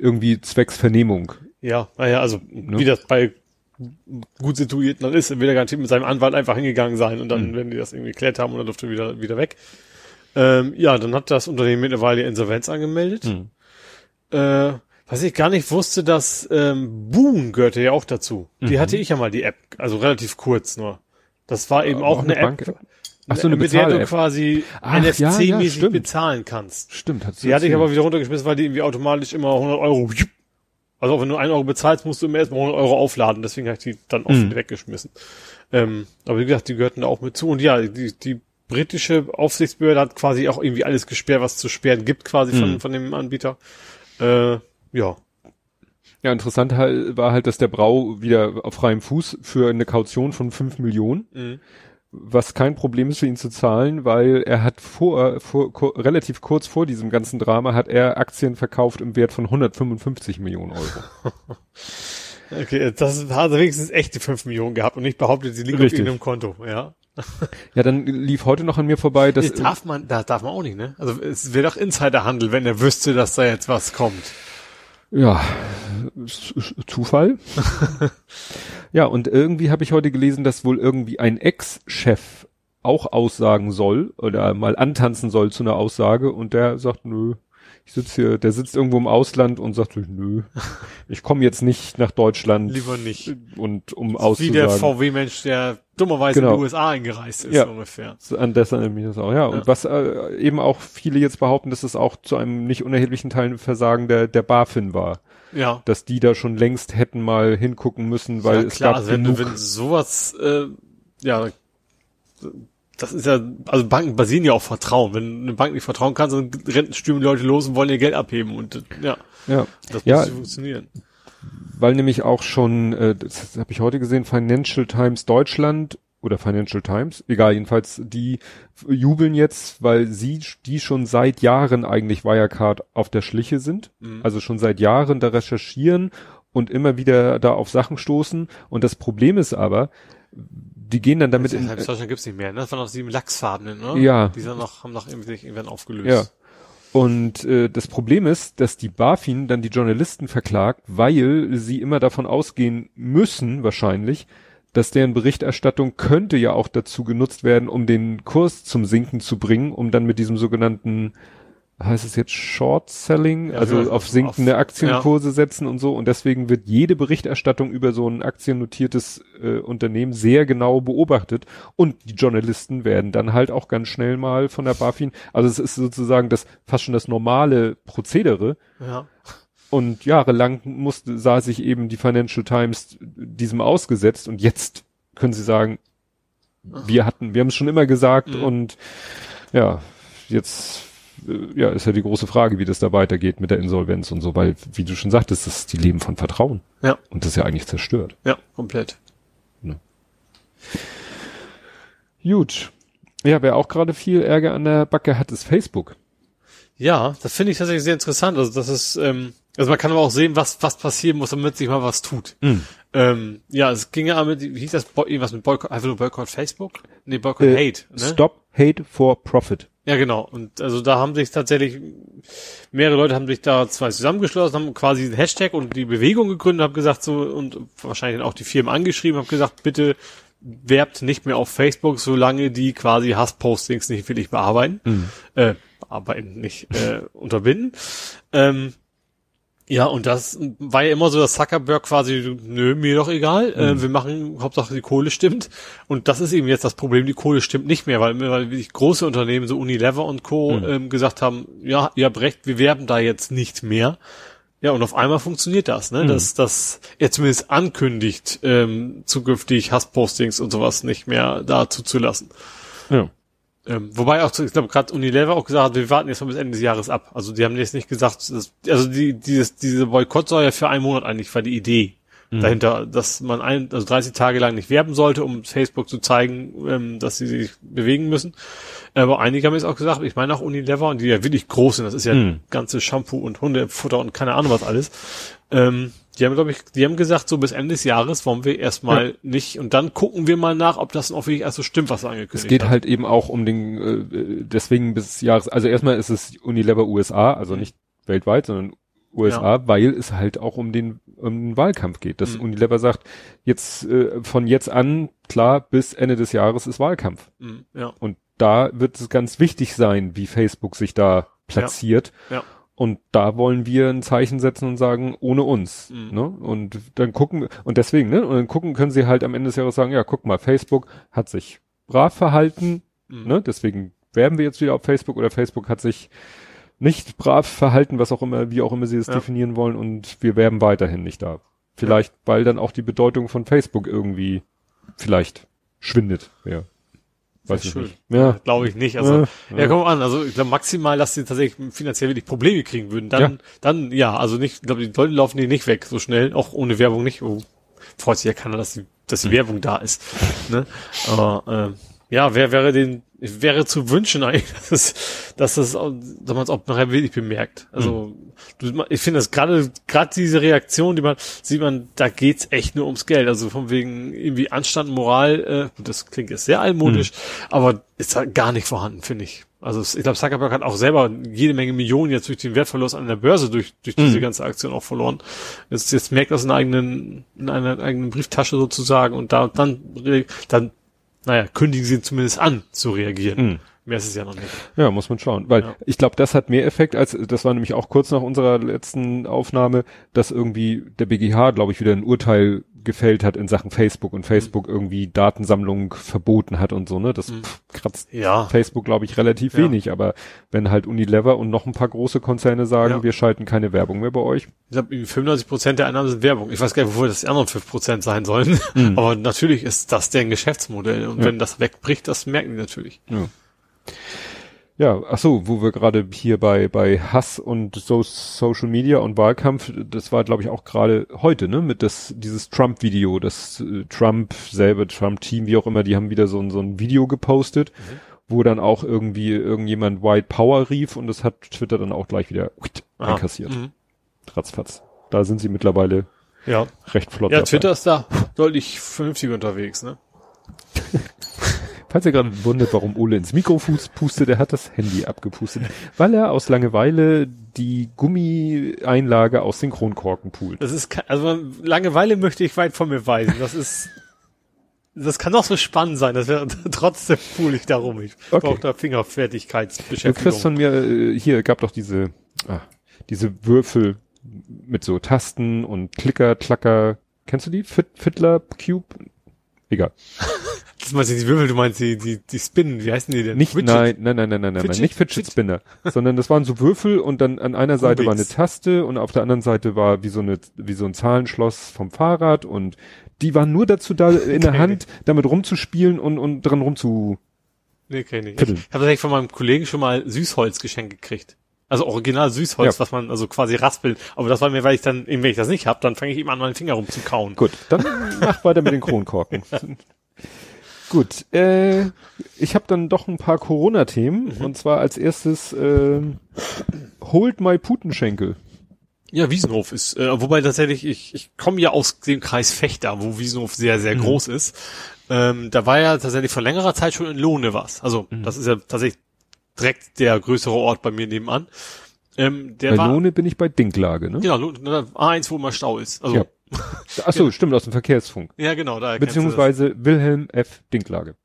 irgendwie zwecks Vernehmung. Ja, naja, also Ne? wie das bei gut situierten dann ist, dann will er garantiert mit seinem Anwalt einfach hingegangen sein und dann Mhm. werden die das irgendwie geklärt haben und dann durfte er wieder, wieder weg. Ähm, ja, dann hat das Unternehmen mittlerweile die Insolvenz angemeldet. Mhm. Äh, was ich gar nicht wusste, dass ähm, Boon gehörte ja auch dazu. Die Mhm. hatte ich ja mal, die App, also relativ kurz nur. Das war eben Äh, auch auch eine eine App, Bank-App? Ach so, eine mit der du quasi Ach, ja, ja, NFC-mäßig bezahlen kannst. Stimmt, hat Die hatte ich aber wieder runtergeschmissen, weil die irgendwie automatisch immer 100 Euro, also auch wenn du 1 Euro bezahlst, musst du immer erstmal 100 Euro aufladen, deswegen habe ich die dann oft Mhm. weggeschmissen. Ähm, aber wie gesagt, die gehörten da auch mit zu und ja, die, die britische Aufsichtsbehörde hat quasi auch irgendwie alles gesperrt, was zu sperren gibt quasi von, Mhm. von dem Anbieter. Äh, ja. Ja, interessant halt, war halt, dass der Brau wieder auf freiem Fuß für eine Kaution von 5 Millionen, Mhm. Was kein Problem ist für ihn zu zahlen, weil er hat vor, vor ku- relativ kurz vor diesem ganzen Drama hat er Aktien verkauft im Wert von 155 Millionen Euro. Okay, das hat er wenigstens echte 5 Millionen gehabt und nicht behauptet, sie liegen Richtig. auf irgendeinem Konto, ja. ja, dann lief heute noch an mir vorbei, dass Das darf man, das darf man auch nicht, ne? Also es wäre doch Insiderhandel, wenn er wüsste, dass da jetzt was kommt. Ja, Zufall. ja, und irgendwie habe ich heute gelesen, dass wohl irgendwie ein Ex-Chef auch aussagen soll oder mal antanzen soll zu einer Aussage und der sagt, nö, ich sitze hier, der sitzt irgendwo im Ausland und sagt, nö, ich komme jetzt nicht nach Deutschland Lieber nicht. und um Wie der auszusagen. VW-Mensch, der dummerweise in Genau. die USA eingereist ist, Ja. ungefähr. An das erinnert mich das auch, ja. Und Ja. was äh, eben auch viele jetzt behaupten, dass es auch zu einem nicht unerheblichen Teil ein Versagen der, der BaFin war. Ja. Dass die da schon längst hätten mal hingucken müssen, weil ja, es klar, gab also wenn, genug wenn sowas, äh, ja, das ist ja, also Banken basieren ja auf Vertrauen. Wenn eine Bank nicht vertrauen kann, dann rennen stürmen die Leute los und wollen ihr Geld abheben und äh, ja, Ja, das Ja. muss funktionieren. weil nämlich auch schon, äh, das habe ich heute gesehen, Financial Times Deutschland oder Financial Times, egal, jedenfalls, die jubeln jetzt, weil sie, die schon seit Jahren eigentlich Wirecard auf der Schliche sind, Mhm. also schon seit Jahren da recherchieren und immer wieder da auf Sachen stoßen. Und das Problem ist aber, die gehen dann damit in, Deutschland gibt's nicht mehr, ne? Das waren noch sieben Lachsfarbenen, ne? Ja. Die sind noch, haben noch irgendwie sich irgendwann aufgelöst. Ja. Und äh, das Problem ist, dass die BaFin dann die Journalisten verklagt, weil sie immer davon ausgehen müssen, wahrscheinlich, dass deren Berichterstattung könnte ja auch dazu genutzt werden, um den Kurs zum Sinken zu bringen, um dann mit diesem sogenannten, heißt es jetzt Short Selling, Ja, also ja, auf sinkende auf- Aktienkurse setzen und so. Und deswegen wird jede Berichterstattung über so ein aktiennotiertes äh, Unternehmen sehr genau beobachtet. Und die Journalisten werden dann halt auch ganz schnell mal von der BaFin, also es ist sozusagen das fast schon das normale Prozedere. Ja. Und jahrelang musste, sah sich eben die Financial Times diesem ausgesetzt und jetzt können sie sagen, wir hatten, wir haben es schon immer gesagt Mhm. und ja, jetzt äh, ja, ist ja die große Frage, wie das da weitergeht mit der Insolvenz und so, weil, wie du schon sagtest, das ist die Leben von Vertrauen. Ja. Und das ist ja eigentlich zerstört. Ja, komplett. Gut. Ja, wer auch gerade viel Ärger an der Backe hat, ist Facebook. Ja, das finde ich tatsächlich sehr interessant. Also das ist, ähm, also man kann aber auch sehen, was was passieren muss, damit sich mal was tut. Mhm. Ähm, ja, es ging ja mit, wie hieß das, irgendwas mit Boycott, einfach nur Boycott Facebook? Nee, Boycott Äh, Hate. Ne? Stop Hate for Profit. Ja, genau. Und also da haben sich tatsächlich mehrere Leute haben sich da zwei zusammengeschlossen, haben quasi den Hashtag und die Bewegung gegründet, haben gesagt so und wahrscheinlich auch die Firmen angeschrieben, haben gesagt, bitte werbt nicht mehr auf Facebook, solange die quasi Hasspostings nicht willig bearbeiten, äh, bearbeiten, nicht äh, unterbinden. Ähm, ja, und das war ja immer so, dass Zuckerberg quasi, nö, mir doch egal, äh, wir machen, Hauptsache die Kohle stimmt. Und das ist eben jetzt das Problem, die Kohle stimmt nicht mehr, weil, weil große Unternehmen, so Unilever und Co., ähm, gesagt haben, ja, ihr habt recht, wir werben da jetzt nicht mehr. Ja, und auf einmal funktioniert das, ne? Dass dass er zumindest ankündigt, ähm, zukünftig Hasspostings und sowas nicht mehr da zuzulassen. Ja. Ähm, wobei auch, ich glaube, gerade Unilever auch gesagt hat, wir warten jetzt mal bis Ende des Jahres ab. Also die haben jetzt nicht gesagt, dass, also die, dieses, diese Boykott soll ja für einen Monat eigentlich, war die Idee dahinter, dass man ein, also 30 Tage lang nicht werben sollte, um Facebook zu zeigen, ähm, dass sie sich bewegen müssen. Aber einige haben jetzt auch gesagt, ich meine auch Unilever und die ja wirklich groß sind, das ist ja Mhm. ganze Shampoo und Hundefutter und keine Ahnung was alles. Ähm, die haben, glaube ich, die haben gesagt, so bis Ende des Jahres wollen wir erstmal nicht und dann gucken wir mal nach, ob das auch wirklich erst so stimmt, was angekündigt Es geht hat. halt eben auch um den, äh, deswegen bis Jahres, also erstmal ist es Unilever USA, also nicht weltweit, sondern USA, weil es halt auch um den, um den Wahlkampf geht. Dass Mhm. Unilever sagt, jetzt, äh, von jetzt an, klar, bis Ende des Jahres ist Wahlkampf. Mhm, ja. Und da wird es ganz wichtig sein, wie Facebook sich da platziert. Ja. Und da wollen wir ein Zeichen setzen und sagen, ohne uns. Mhm. Ne? Und dann gucken, und deswegen, ne? Und dann gucken, können sie halt am Ende des Jahres sagen, ja, guck mal, Facebook hat sich brav verhalten, Mhm. ne? Deswegen werben wir jetzt wieder auf Facebook oder Facebook hat sich nicht brav verhalten, was auch immer, wie auch immer sie es Ja. definieren wollen, und wir werben weiterhin nicht da. Vielleicht, weil dann auch die Bedeutung von Facebook irgendwie vielleicht schwindet. Ja. Weiß ich schön. nicht. Ja. Glaube ich nicht. Also, Ja, ja, komm an. Also, ich glaube maximal, dass sie tatsächlich finanziell wirklich Probleme kriegen würden. Dann, Ja. dann, ja, also nicht, ich glaube, die Leute laufen die nicht weg so schnell, auch ohne Werbung nicht. Oh, freut sich ja keiner, dass die, dass Hm. die Werbung da ist. Ne? Aber, ähm, ja, wer wäre den, wäre zu wünschen eigentlich, dass es, dass es, auch- dass man es auch nachher wirklich bemerkt. Also, Hm. du, ich finde das gerade, gerade diese Reaktion, die man, sieht man, da geht's echt nur ums Geld. Also von wegen irgendwie Anstand, Moral, äh, das klingt jetzt sehr altmodisch, Hm. aber ist halt gar nicht vorhanden, finde ich. Also ich glaube, Zuckerberg hat auch selber jede Menge Millionen jetzt durch den Wertverlust an der Börse durch, durch diese Mhm. ganze Aktion auch verloren. Jetzt, jetzt merkt das in einer eigenen, in einer eigenen Brieftasche sozusagen und da, dann, dann, naja, kündigen sie ihn zumindest an zu reagieren. Mhm. Mehr ist es ja noch nicht. Ja, muss man schauen. Weil Ja. ich glaube, das hat mehr Effekt als, das war nämlich auch kurz nach unserer letzten Aufnahme, dass irgendwie der BGH, glaube ich, wieder ein Urteil gefällt hat in Sachen Facebook und Facebook irgendwie Datensammlung verboten hat und so, ne? Das pff, kratzt Ja. Facebook, glaube ich, relativ Ja. wenig, aber wenn halt Unilever und noch ein paar große Konzerne sagen, Ja. wir schalten keine Werbung mehr bei euch. Ich glaube, 95 Prozent der Einnahmen sind Werbung. Ich weiß gar nicht, wofür das die anderen 5 Prozent sein sollen. Aber natürlich ist das deren Geschäftsmodell. Und wenn das wegbricht, das merken die natürlich. Ja, ach so, wo wir gerade hier bei bei Hass und so Social Media und Wahlkampf, das war glaube ich auch gerade heute, ne, mit das dieses Trump Video, das äh, Trump selber Trump Team, wie auch immer, die haben wieder so ein so ein Video gepostet, wo dann auch irgendwie irgendjemand White Power rief und das hat Twitter dann auch gleich wieder Aha. einkassiert. Mhm. Ratzfatz. Da sind sie mittlerweile Ja. recht flott Ja, dabei. Twitter ist da deutlich vernünftiger unterwegs, ne? Falls ihr gerade wundert, warum Ole ins Mikro fuß- pustet, der hat das Handy abgepustet, weil er aus Langeweile die Gummieinlage aus Synchronkorken poolt. Das ist, also Langeweile möchte ich weit von mir weisen. Das ist, das kann doch so spannend sein. Das wäre trotzdem cool ich darum. Ich Okay. brauche da Du Fingerfertigkeitsbeschäftigung. kriegst von mir, äh, hier gab doch diese, ah, diese Würfel mit so Tasten und Klicker, Klacker. Kennst du die? Fiddler, Cube? Egal. das meinst du die Würfel, du meinst die, die, die Spinnen, wie heißen die denn? Nicht, Widget. nein, nein, nein, nein, nein, nein, Fidget- nicht Fidget Fidget- Spinner, sondern das waren so Würfel und dann an einer Seite war eine Kubiks. Taste und auf der anderen Seite war wie so eine, wie so ein Zahlenschloss vom Fahrrad und die waren nur dazu da, in der Okay. Hand damit rumzuspielen und, und dran rumzu, Nee, kenn ich nicht. Viertel. Ich habe tatsächlich von meinem Kollegen schon mal Süßholz geschenkt gekriegt. Also original Süßholz, Ja. was man also quasi raspelt. Aber das war mir, weil ich dann, eben wenn ich das nicht hab, dann fange ich eben an, meinen Finger rumzukauen. Gut, dann mach weiter mit den Kronkorken. Gut, äh, ich habe dann doch ein paar Corona-Themen Mhm. und zwar als erstes ähm, Hold My Putenschenkel. Ja, Wiesenhof ist, äh, wobei tatsächlich, ich, ich komme ja aus dem Kreis Fechter, wo Wiesenhof sehr, sehr groß ist. Ähm, da war ja tatsächlich vor längerer Zeit schon in Lohne was. Also, das ist ja tatsächlich direkt der größere Ort bei mir nebenan. Ähm, der Bei war, Lohne bin ich bei Dinklage, ne? genau, Lohne- A1, wo immer Stau ist. Also, Ja. Ach so, stimmt, aus dem Verkehrsfunk. ja, genau, da das. Beziehungsweise Wilhelm F. Dinklage.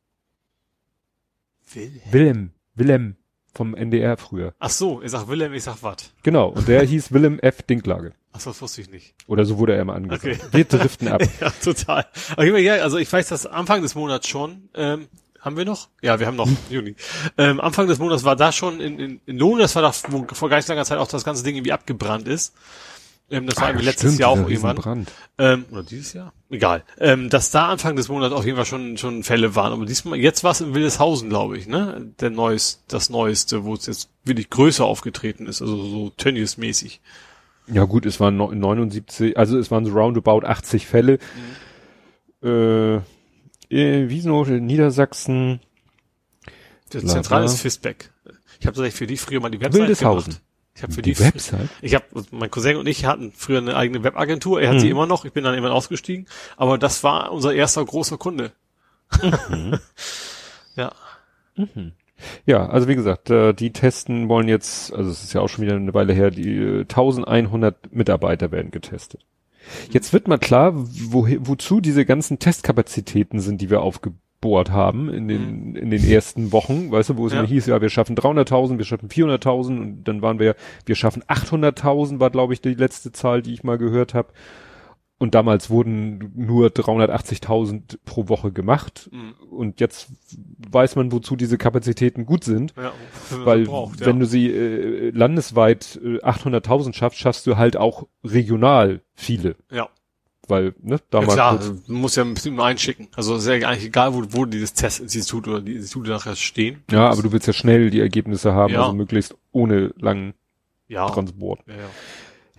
Wilhelm. Wilhelm, Wilhelm vom NDR früher. Ach so, ich sag Wilhelm, ich sag wat. Genau, und der hieß Willem F. Dinklage. Ach so, das wusste ich nicht. Oder so wurde er immer angesagt. Okay. Wir driften ab. Ja, total. Meine, ja, also ich weiß, dass Anfang des Monats schon, ähm, haben wir noch? Ja, wir haben noch Juni. Ähm, Anfang des Monats war da schon in, in, in Lohn, das war da, wo vor gar nicht langer Zeit auch das ganze Ding irgendwie abgebrannt ist. Ähm, das war Ah, irgendwie letztes stimmt, Jahr auch irgendwann. Ähm, oder dieses Jahr? Egal. Ähm, dass da Anfang des Monats auf jeden Fall schon, schon Fälle waren. Aber diesmal, jetzt war es in Wildeshausen, glaube ich, ne? Der neues, das Neueste, wo es jetzt wirklich größer aufgetreten ist, also so Tönnies-mäßig. Ja gut, es waren no- 79, also es waren so roundabout 80 Fälle. Äh, äh, Wiesenhof, Niedersachsen, Der Bla, Zentral bla. ist Fisbeck. Ich habe tatsächlich für die früher mal die Website Wildeshausen. gemacht. Ich habe für die, die Website. ich habe mein Cousin und ich hatten früher eine eigene Webagentur. Er hat Mhm. sie immer noch. Ich bin dann immer ausgestiegen. Aber das war unser erster großer Kunde. ja. Ja, also wie gesagt, äh, die testen wollen jetzt, also es ist ja auch schon wieder eine Weile her, die äh, 1100 Mitarbeiter werden getestet. Jetzt wird mal klar, wo, wozu diese ganzen Testkapazitäten sind, die wir aufgebohrt haben in den, in den ersten Wochen, weißt du, wo es Ja. hieß, ja, wir schaffen 300.000, wir schaffen 400.000 und dann waren wir, wir schaffen 800.000 war, glaube ich, die letzte Zahl, die ich mal gehört habe. Und damals wurden nur 380.000 pro Woche gemacht. Mhm. Und jetzt weiß man, wozu diese Kapazitäten gut sind. ja Weil braucht, wenn ja. du sie äh, landesweit äh, 800.000 schaffst, schaffst du halt auch regional viele. ja. Weil, ne, da Ja, klar, musst ja ein bisschen einschicken. Also ist ja eigentlich egal, wo, wo dieses Testinstitut oder die Institute nachher stehen. ja, aber du willst ja schnell die Ergebnisse haben, Ja. also möglichst ohne langen. Transport. Ja, ja.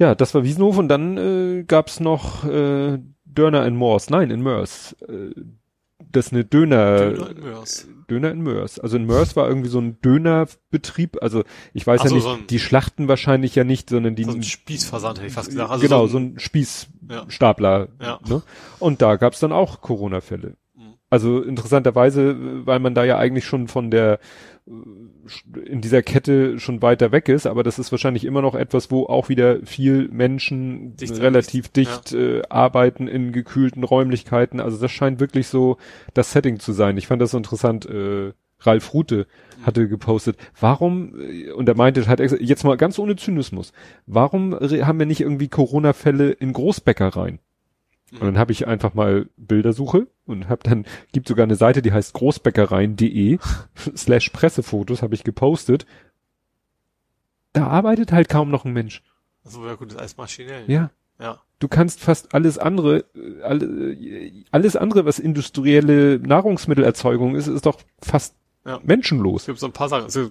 Ja, das war Wiesenhof und dann äh, gab's noch äh, Döner in Moors. Nein, in Mörs. Äh, das ist eine Döner, Döner in Mörs. Döner in Mörs. Also in Mörs war irgendwie so ein Dönerbetrieb. Also ich weiß Ach ja so, nicht, so ein- die schlachten wahrscheinlich ja nicht, sondern die So ein Spießversand hätte ich fast gesagt. Also genau, so so ein, ein Spießstapler. Ja. Ne? Und da gab's dann auch Corona-Fälle. Mhm. Also interessanterweise, äh, weil man da ja eigentlich schon von der äh, in dieser Kette schon weiter weg ist, aber das ist wahrscheinlich immer noch etwas, wo auch wieder viel Menschen Dicht relativ ist, dicht äh, arbeiten in gekühlten Räumlichkeiten. Also das scheint wirklich so das Setting zu sein. Ich fand das so interessant. Äh, Ralf Rute Mhm. hatte gepostet, warum, äh, und er meinte halt jetzt mal ganz ohne Zynismus, warum haben wir nicht irgendwie Corona-Fälle in Großbäckereien? Und dann habe ich einfach mal Bildersuche und habe dann, gibt sogar eine Seite, die heißt großbäckereien.de slash Pressefotos, habe ich gepostet. Da arbeitet halt kaum noch ein Mensch. also ja gut, das ist alles maschinell. Ja. Ja. Du kannst fast alles andere, äh, äh, alles andere, was industrielle Nahrungsmittelerzeugung ist, ist doch fast Ja. menschenlos. Es gibt so ein paar Sachen. Also,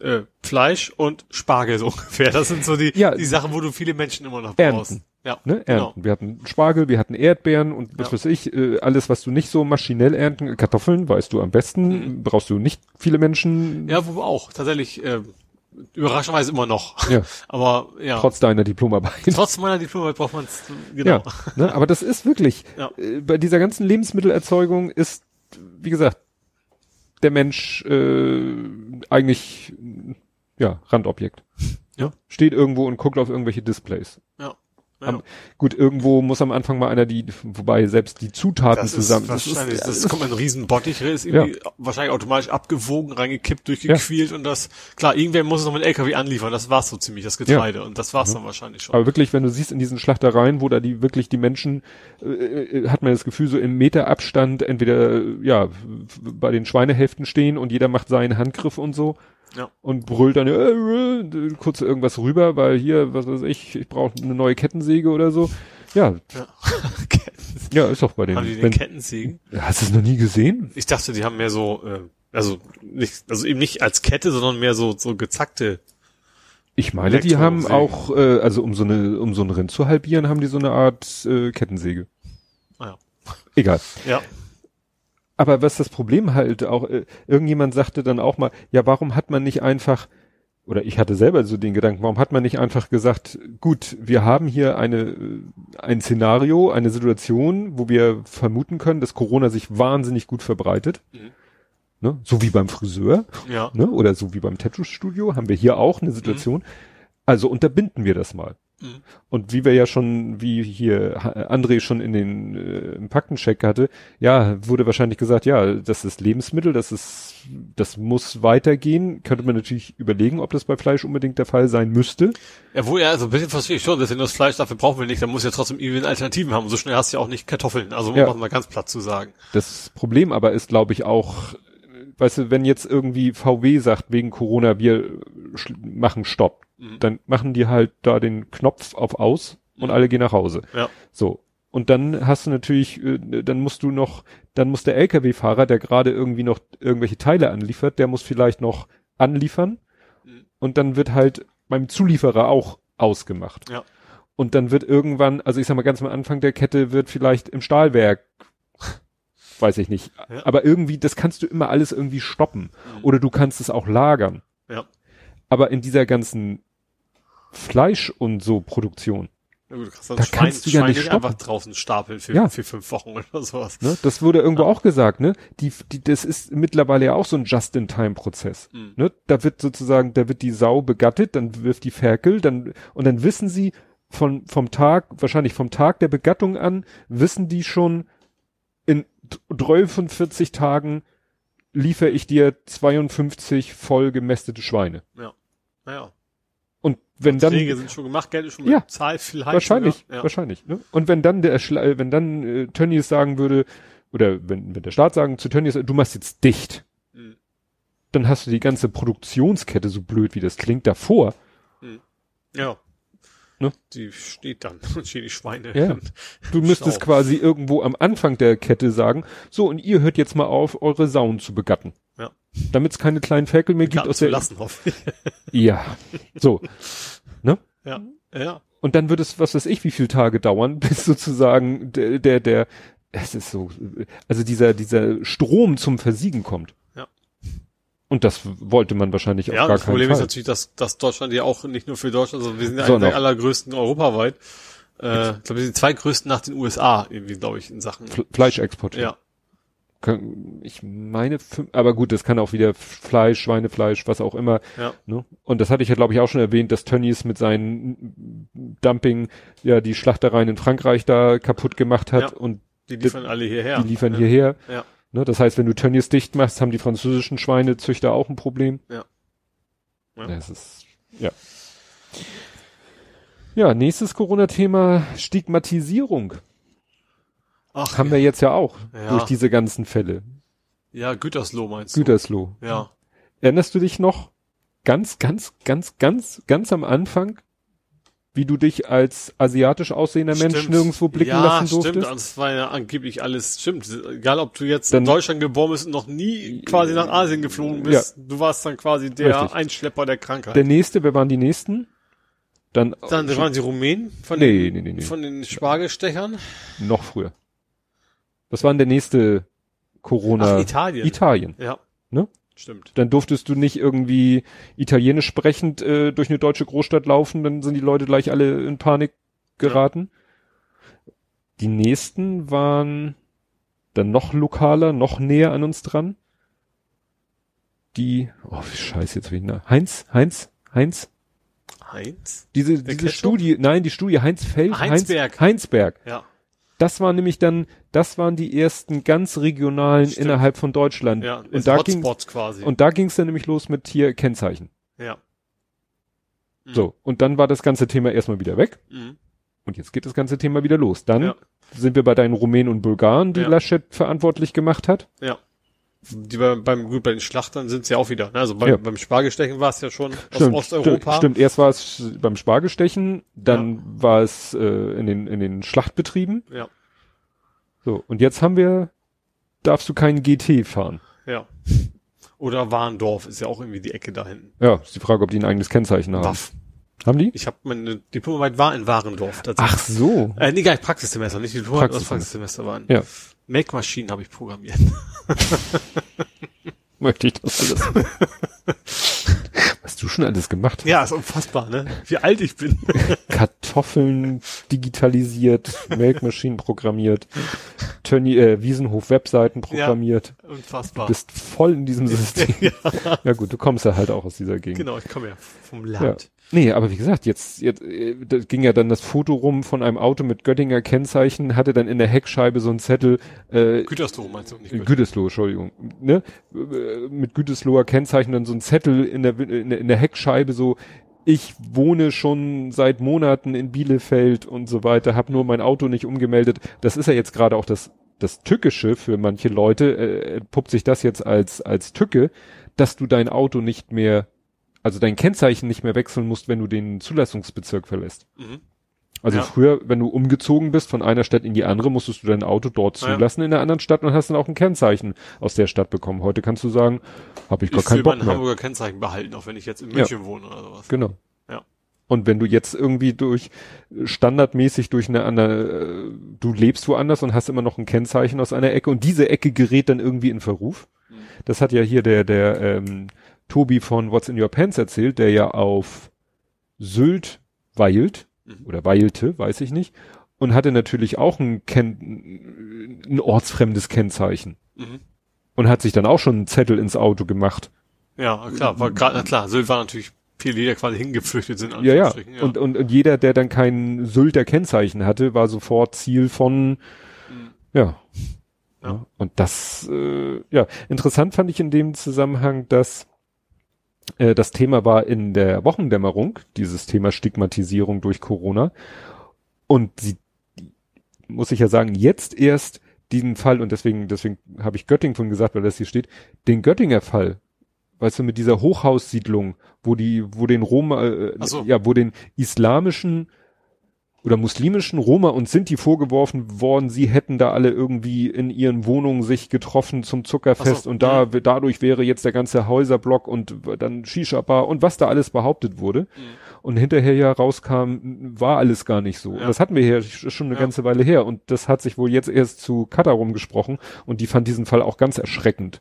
äh, Fleisch und Spargel so ungefähr. Das sind so die, Ja. die Sachen, wo du viele Menschen immer noch Ernten. Ja, Ne, genau. ernten. Wir hatten Spargel, wir hatten Erdbeeren und was Ja. weiß ich, äh, alles, was du nicht so maschinell ernten, Kartoffeln, weißt du am besten, brauchst du nicht viele Menschen, Mhm. Ja, wo auch. Tatsächlich, äh, überraschenderweise immer noch. Ja. Aber ja, trotz deiner Diplomarbeit. trotz meiner Diplomarbeit braucht man es, genau. Ja, ne, aber das ist wirklich, Ja. äh, bei dieser ganzen Lebensmittelerzeugung ist, wie gesagt, der Mensch äh, eigentlich, ja, Randobjekt. Ja. Steht irgendwo und guckt auf irgendwelche Displays. Ja. ja. Am- Gut, irgendwo muss am Anfang mal einer die, wobei selbst die Zutaten Das zusammen. ist wahrscheinlich, das, ist, kommt in einen riesen Bottich, ist irgendwie wahrscheinlich automatisch abgewogen, reingekippt, durchgequält und das, klar, irgendwer muss es noch mit LKW anliefern, das war's so ziemlich, das Getreide und das war's dann wahrscheinlich schon. aber wirklich, wenn du siehst in diesen Schlachtereien, wo da die wirklich die Menschen, äh, äh, hat man das Gefühl, so im Meter Abstand entweder ja bei den Schweinehälften stehen und jeder macht seinen Handgriff und so Ja. und brüllt dann äh, äh, kurz irgendwas rüber, weil hier, was weiß ich, ich brauche eine neue Kettensäge oder so. Ja, Ja. ja, ist doch bei den. haben die den wenn, Kettensägen? hast du es noch nie gesehen? Ich dachte, die haben mehr so, äh, Also nicht, also eben nicht als Kette, sondern mehr so, so gezackte. Ich meine, die haben auch, äh, also um so eine, um so ein Rind zu halbieren, haben die so eine Art äh, Kettensäge. Ah ja. Egal. Ja. Aber was das Problem halt auch, äh, irgendjemand sagte dann auch mal, ja, warum hat man nicht einfach, oder ich hatte selber so den Gedanken, warum hat man nicht einfach gesagt, gut, wir haben hier eine, äh, ein Szenario, eine Situation, wo wir vermuten können, dass Corona sich wahnsinnig gut verbreitet. Mhm. Ne? So wie beim Friseur, Ja. ne? oder so wie beim Tattoo-Studio, haben wir hier auch eine Situation. Also unterbinden wir das mal. Mhm. Und wie wir ja schon, wie hier Ha- André schon in den äh, im Faktencheck hatte, ja, wurde wahrscheinlich gesagt, ja, das ist Lebensmittel, das ist, das muss weitergehen. Könnte man natürlich überlegen, ob das bei Fleisch unbedingt der Fall sein müsste. Ja, wo, ja, also ein bisschen verstehe ich schon, deswegen das Fleisch, dafür brauchen wir nicht, dann muss ja trotzdem irgendwie Alternativen haben. So schnell hast du ja auch nicht Kartoffeln. Also, Ja. das mal ganz platt zu sagen. Das Problem aber ist, glaube ich, auch, äh, weißt du, wenn jetzt irgendwie VW sagt, wegen Corona, wir äh, machen Stopp, Mhm. dann machen die halt da den Knopf auf aus und Mhm. alle gehen nach Hause. Ja. So. Und dann hast du natürlich, äh, dann musst du noch, dann muss der LKW-Fahrer, der gerade irgendwie noch irgendwelche Teile anliefert, der muss vielleicht noch anliefern. Mhm. Und dann wird halt beim Zulieferer auch ausgemacht. Ja. Und dann wird irgendwann, also ich sag mal ganz am Anfang der Kette wird vielleicht im Stahlwerk, weiß ich nicht, Ja. aber irgendwie, das kannst du immer alles irgendwie stoppen. Mhm. Oder du kannst es auch lagern. Ja. Aber in dieser ganzen Fleisch und so Produktion, Ja, gut, Da Schwein, kannst du ja Schwein nicht stoppen. einfach draußen stapeln für, Ja. für fünf Wochen oder sowas. Ne? Das wurde irgendwo auch gesagt, ne? Die, die, das ist mittlerweile ja auch so ein Just-in-Time-Prozess. Mhm. Ne? Da wird sozusagen, da wird die Sau begattet, dann wirft die Ferkel, dann, und dann wissen sie von, vom Tag, wahrscheinlich vom Tag der Begattung an, wissen die schon, in 43 Tagen liefere ich dir 52 voll gemästete Schweine. Naja. Und wenn dann, Verträge sind schon gemacht, Geld ist schon Ja. bezahlt, vielleicht. Wahrscheinlich. Ja. wahrscheinlich. Ne? Und wenn dann der äh, wenn dann äh, Tönnies sagen würde, oder wenn, wenn der Staat sagen zu Tönnies, du machst jetzt dicht, Mhm. dann hast du die ganze Produktionskette, so blöd wie das klingt, davor. Ja. Ne? Die steht dann, und stehen die Schweine. Ja. Du müsstest Stau. quasi irgendwo am Anfang der Kette sagen, so und ihr hört jetzt mal auf, eure Sauen zu begatten. Ja. Damit es keine kleinen Ferkel mehr gibt Garten aus zu der. lassen, hoffe. Ja. So. Ja. Ja. Und dann wird es, was weiß ich, wie viele Tage dauern, bis sozusagen der, der, der, es ist so, also dieser, dieser Strom zum Versiegen kommt. Ja. Und das wollte man wahrscheinlich auf Ja, und gar das keinen Problem Fall. ist natürlich, dass, dass Deutschland ja auch nicht nur für Deutschland, sondern wir sind ja So, einer der allergrößten europaweit. Äh, ich glaube, wir sind die zweitgrößten nach den USA, irgendwie, glaube ich, in Sachen. F- Fleischexport. Ja. Ich meine, aber gut, das kann auch wieder Fleisch, Schweinefleisch, was auch immer. Ja. Ne? Und das hatte ich ja, glaube ich, auch schon erwähnt, dass Tönnies mit seinen Dumping ja die Schlachtereien in Frankreich da kaputt gemacht hat Ja. und Die liefern alle hierher. die liefern ja. hierher. Ja. Ne? Das heißt, wenn du Tönnies dicht machst, haben die französischen Schweinezüchter auch ein Problem. Ja. Ja. Das ist, ja. Ja, nächstes Corona-Thema, Stigmatisierung. Ach, Haben wir jetzt ja auch Ja. durch diese ganzen Fälle. ja, Gütersloh meinst du? Gütersloh. Ja. Erinnerst du dich noch ganz, ganz, ganz, ganz, ganz am Anfang, wie du dich als asiatisch aussehender Mensch Stimmt. nirgendwo blicken ja, lassen stimmt. durftest? Das war ja angeblich alles, stimmt. Egal, ob du jetzt Dann- in Deutschland geboren bist und noch nie quasi nach Asien geflogen bist, du warst dann quasi der Richtig. Einschlepper der Krankheit. Der nächste, wer waren die nächsten? Dann, dann waren die Rumänen von, nee, den, nee, nee, nee, von den Spargelstechern. noch früher. Was war denn der nächste Corona? Ach, Italien. Italien. Ja. Ne? Stimmt. Dann durftest du nicht irgendwie italienisch sprechend äh, durch eine deutsche Großstadt laufen, dann sind die Leute gleich alle in Panik geraten. Die nächsten waren dann noch lokaler, noch näher an uns dran. Die, oh, wie scheiße, jetzt ich nach. Heinz, Heinz, Heinz, Heinz? diese, Der diese Ketchup? Studie, nein, die Studie Heinz Feld, Ah, Heinsberg. Heinz, Heinsberg. Ja. Das war nämlich dann, das waren die ersten ganz regionalen Stimmt. innerhalb von Deutschland. Ja. und da ging Hotspots quasi. und da ging es dann nämlich los mit hier Kennzeichen. ja. Mhm. So, und dann war das ganze Thema erstmal wieder weg Mhm. und jetzt geht das ganze Thema wieder los. Dann Ja. sind wir bei deinen Rumänen und Bulgaren, die Ja. Laschet verantwortlich gemacht hat. Ja. Die beim, beim, gut, bei den Schlachtern sind es ja auch wieder. Ne? Also beim, Ja. beim Spargelstechen war es ja schon Stimmt, aus Osteuropa. Stimmt, stimmt, erst war es beim Spargelstechen, dann war es äh, in, den, in den Schlachtbetrieben. Ja. So, und jetzt haben wir, darfst du keinen GT fahren. Ja. Oder Warndorf ist ja auch irgendwie die Ecke da hinten. Ja, ist die Frage, ob die ein eigenes Kennzeichen haben. Waff. Haben die? Ich habe meine Diplomarbeit war in Warendorf. Ach so. Äh, nee, gar nicht Praxissemester, nicht die Diplomarbeit, Praxissemester. Praxissemester waren. Ja. Make-Maschinen habe ich programmiert. Möchte ich das alles. Was du schon alles gemacht hast. ja, ist unfassbar, ne? Wie alt ich bin. Kartoffeln digitalisiert, Melkmaschinen programmiert, Tönny, äh, Wiesenhof Webseiten programmiert. unfassbar. Du bist voll in diesem System. ja. gut, du kommst ja halt auch aus dieser Gegend. genau, ich komme ja vom Ja. Nee, aber wie gesagt, jetzt, jetzt äh, da ging ja dann das Foto rum von einem Auto mit Göttinger Kennzeichen, hatte dann in der Heckscheibe so einen Zettel, äh, Gütersloh meinst du nicht? Gütersloh. Gütersloh, Entschuldigung, ne? Äh, Mit Gütersloher Kennzeichen dann so ein Zettel in der, in der, in der Heckscheibe so, ich wohne schon seit Monaten in Bielefeld und so weiter, habe nur mein Auto nicht umgemeldet. Das ist ja jetzt gerade auch das, das Tückische für manche Leute, äh, puppt sich das jetzt als, als Tücke, dass du dein Auto nicht mehr, also dein Kennzeichen nicht mehr wechseln musst, wenn du den Zulassungsbezirk verlässt. Mhm. Also Ja. früher, wenn du umgezogen bist von einer Stadt in die andere, musstest du dein Auto dort Ja. zulassen in der anderen Stadt und hast dann auch ein Kennzeichen aus der Stadt bekommen. Heute kannst du sagen, habe ich gar Ich keinen will Bock mein mehr. Hamburger Kennzeichen behalten, auch wenn ich jetzt in München wohne oder sowas. Genau. Ja. Und wenn du jetzt irgendwie durch standardmäßig durch eine andere, äh, du lebst woanders und hast immer noch ein Kennzeichen aus einer Ecke und diese Ecke gerät dann irgendwie in Verruf. Mhm. Das hat ja hier der der ähm, Tobi von What's in Your Pants erzählt, der ja auf Sylt weilt Mhm. oder weilte, weiß ich nicht, und hatte natürlich auch ein, Ken ein ortsfremdes Kennzeichen Mhm. und hat sich dann auch schon einen Zettel ins Auto gemacht. Ja, klar, war gerade, klar, Sylt war natürlich viele, die da quasi hingeflüchtet sind. Ja, ja. Anführungsstrichen, Und, und, und jeder, der dann kein Sylter Kennzeichen hatte, war sofort Ziel von, Mhm. ja. Ja. ja. Und das, äh, ja, interessant fand ich in dem Zusammenhang, dass äh, das Thema war in der Wochendämmerung, dieses Thema Stigmatisierung durch Corona. Und sie, muss ich ja sagen, jetzt erst diesen Fall, und deswegen, deswegen habe ich Göttingen von gesagt, weil das hier steht, den Göttinger Fall, weißt du, mit dieser Hochhaussiedlung, wo die, wo den Roma, äh, so. ja, wo den islamischen oder muslimischen Roma und Sinti vorgeworfen worden, sie hätten da alle irgendwie in ihren Wohnungen sich getroffen zum Zuckerfest so, und da, ja. dadurch wäre jetzt der ganze Häuserblock und dann Shisha-Bar und was da alles behauptet wurde. Mhm. Und hinterher ja rauskam, war alles gar nicht so. Ja. Das hatten wir hier schon eine Ja. ganze Weile her und das hat sich wohl jetzt erst zu Katar rumgesprochen und die fand diesen Fall auch ganz erschreckend.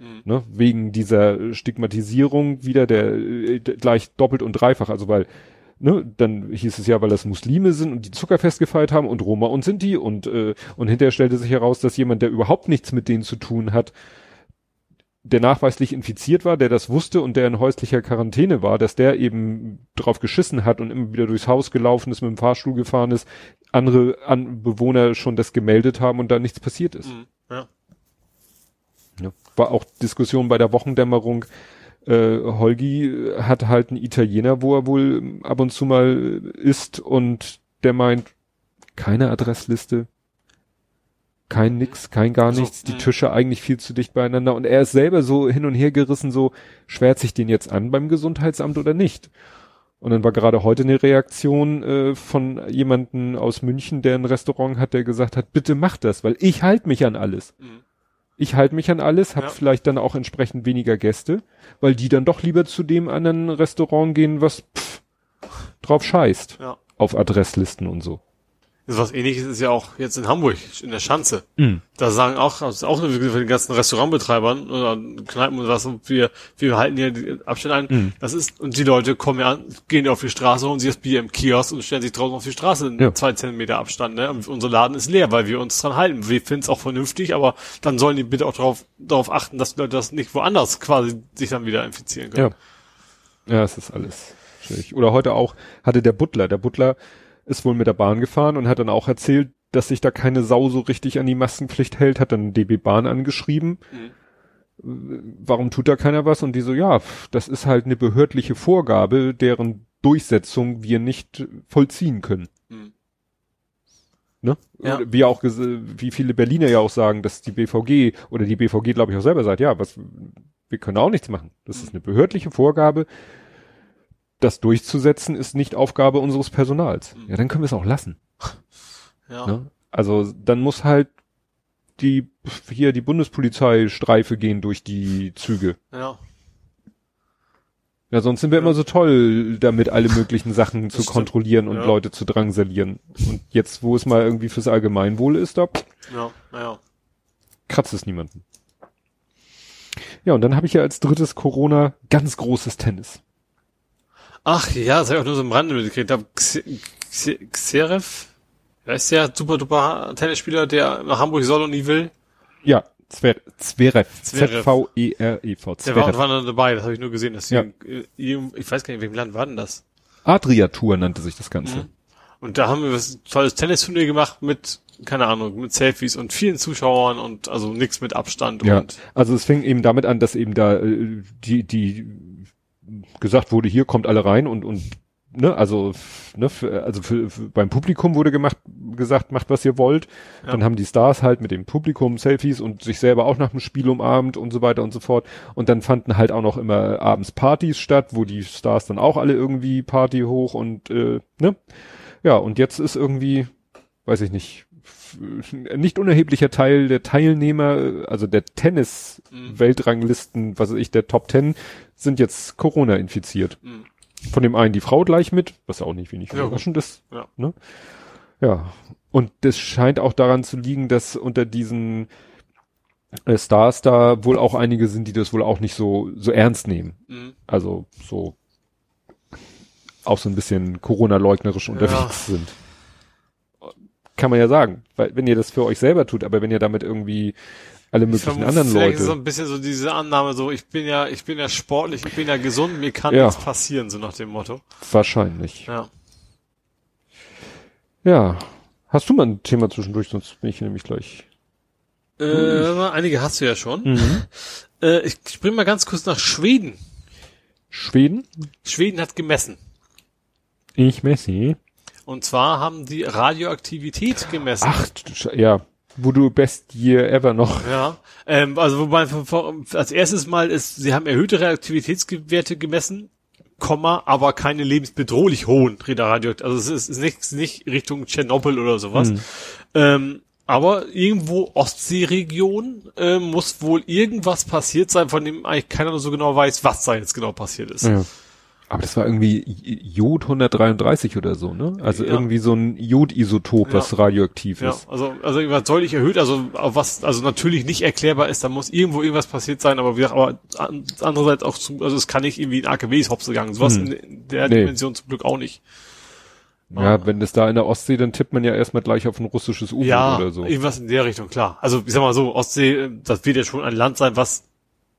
Mhm. Ne? Wegen dieser Stigmatisierung wieder der äh, gleich doppelt und dreifach, also weil Ne, dann hieß es ja, weil das Muslime sind und die Zuckerfest gefeiert haben und Roma und Sinti und äh, und hinterher stellte sich heraus, dass jemand, der überhaupt nichts mit denen zu tun hat, der nachweislich infiziert war, der das wusste und der in häuslicher Quarantäne war, dass der eben drauf geschissen hat und immer wieder durchs Haus gelaufen ist, mit dem Fahrstuhl gefahren ist, andere an Bewohner schon das gemeldet haben und da nichts passiert ist. Mhm. Ja. Ja. War auch Diskussion bei der Wochendämmerung. Äh, Holgi hat halt einen Italiener, wo er wohl ab und zu mal isst und der meint, keine Adressliste, kein nix, kein gar Also, nichts, die mh. Tische eigentlich viel zu dicht beieinander und er ist selber so hin und her gerissen, so schwert sich den jetzt an beim Gesundheitsamt oder nicht. Und dann war gerade heute eine Reaktion äh, von jemanden aus München, der ein Restaurant hat, der gesagt hat, bitte mach das, weil ich halte mich an alles. Mhm. Ich halte mich an alles, habe Ja. vielleicht dann auch entsprechend weniger Gäste, weil die dann doch lieber zu dem anderen Restaurant gehen, was pff, drauf scheißt Ja. auf Adresslisten und so. Das was ähnliches ist ja auch jetzt in Hamburg, in der Schanze. Mhm. Da sagen auch, das ist auch von den ganzen Restaurantbetreibern oder Kneipen und was, und wir, wir halten hier die Abstände ein. Mhm. Das ist, und die Leute kommen ja an, gehen ja auf die Straße, holen sich das Bier im Kiosk und stellen sich draußen auf die Straße in Ja. zwei Zentimeter Abstand, ne? Und unser Laden ist leer, weil wir uns dran halten. Wir finden es auch vernünftig, aber dann sollen die bitte auch darauf, darauf achten, dass die Leute das nicht woanders quasi sich dann wieder infizieren können. Ja. Ja, es ist alles schwierig. Oder heute auch hatte der Butler, der Butler ist wohl mit der Bahn gefahren und hat dann auch erzählt, dass sich da keine Sau so richtig an die Maskenpflicht hält, hat dann DB Bahn angeschrieben. Mhm. Warum tut da keiner was? Und die so, ja, das ist halt eine behördliche Vorgabe, deren Durchsetzung wir nicht vollziehen können. Mhm. Ne? Ja. Wie auch, wie viele Berliner ja auch sagen, dass die BVG oder die BVG, glaube ich, auch selber sagt, ja, was, wir können auch nichts machen. Das Mhm. ist eine behördliche Vorgabe. Das durchzusetzen ist nicht Aufgabe unseres Personals. Mhm. Ja, dann können wir es auch lassen. Ja. Ne? Also dann muss halt die hier die Bundespolizeistreife gehen durch die Züge. Ja. Ja, sonst sind wir immer so toll, damit alle möglichen Sachen zu kontrollieren und Ja. Leute zu drangsalieren. Und jetzt, wo es mal irgendwie fürs Allgemeinwohl ist, da Ja, ja. kratzt es niemanden. Ja, und dann habe ich ja als drittes Corona ganz großes Tennis. Ach ja, das habe ich auch nur so im Rande mitgekriegt. Da Xe- Xe- Xerev, wer ist der super duper Tennisspieler, der nach Hamburg soll und nie will? Ja, Zver Zverev. Zverev. Z-V-E-R-E-V. Der war, war dann dabei, das habe ich nur gesehen. Dass Ja. äh, ich weiß gar nicht, in welchem Land war denn das? Adria-Tour nannte sich das Ganze. Mhm. Und da haben wir was tolles Tennisturnier gemacht mit, keine Ahnung, mit Selfies und vielen Zuschauern und also nichts mit Abstand Ja, und also es fing eben damit an, dass eben da äh, die die gesagt wurde, hier kommt alle rein und und ne, also ne, für, also für, für, beim Publikum wurde gemacht gesagt, macht was ihr wollt. Ja. Dann haben die Stars halt mit dem Publikum Selfies und sich selber auch nach dem Spiel umarmt und so weiter und so fort. Und dann fanden halt auch noch immer abends Partys statt, wo die Stars dann auch alle irgendwie Party hoch und äh, ne, ja und jetzt ist irgendwie, weiß ich nicht. Ein nicht unerheblicher Teil der Teilnehmer, äh, also der Mhm. Tennis-Weltranglisten, was weiß ich, der Top Ten, sind jetzt Corona infiziert. Mhm. Von dem einen die Frau gleich mit, was auch nicht wenig Ja, überraschend ist. Ja. Ne? ja. Und das scheint auch daran zu liegen, dass unter diesen äh, Stars da wohl auch einige sind, die das wohl auch nicht so, so ernst nehmen. Mhm. Also so auch so ein bisschen Corona-leugnerisch unterwegs sind. Kann man ja sagen. Weil wenn ihr das für euch selber tut, aber wenn ihr damit irgendwie alle möglichen anderen ist so Leute. ein bisschen so diese Annahme, so ich bin ja, ich bin ja sportlich, ich bin ja gesund, mir kann Ja. nichts passieren, so nach dem Motto. Wahrscheinlich. Ja. Ja. Hast du mal ein Thema zwischendurch, sonst bin ich nämlich gleich. Äh, einige hast du ja schon. Mhm. Äh, ich spring mal ganz kurz nach Schweden. Schweden? Schweden hat gemessen. Ich Messi. Und zwar haben die Radioaktivität gemessen. Ach, ja. Wo du best year ever noch. Ja, ähm, also wobei als erstes Mal ist, sie haben erhöhte Reaktivitätswerte gemessen, Komma, aber keine lebensbedrohlich hohen Radio. Also es ist, ist nicht, nicht Richtung Tschernobyl oder sowas. Ähm, aber irgendwo Ostseeregion äh, muss wohl irgendwas passiert sein, von dem eigentlich keiner so genau weiß, was da jetzt genau passiert ist. Ja. Aber das war irgendwie Jod 133 oder so, ne? Also Ja. irgendwie so ein Jodisotop, Ja. was radioaktiv Ja, ist. also, also irgendwas deutlich erhöht, also auf was also natürlich nicht erklärbar ist, da muss irgendwo irgendwas passiert sein, aber wie gesagt, aber an- andererseits auch zu, also es kann nicht irgendwie in AKWs hops gegangen, sowas Hm. in, der Nee. Dimension zum Glück auch nicht. Ja, wenn das da in der Ostsee, dann tippt man ja erstmal gleich auf ein russisches U-Boot Ja, oder so. irgendwas in der Richtung, klar. Also ich sag mal so, Ostsee, äh, das wird ja schon ein Land sein, was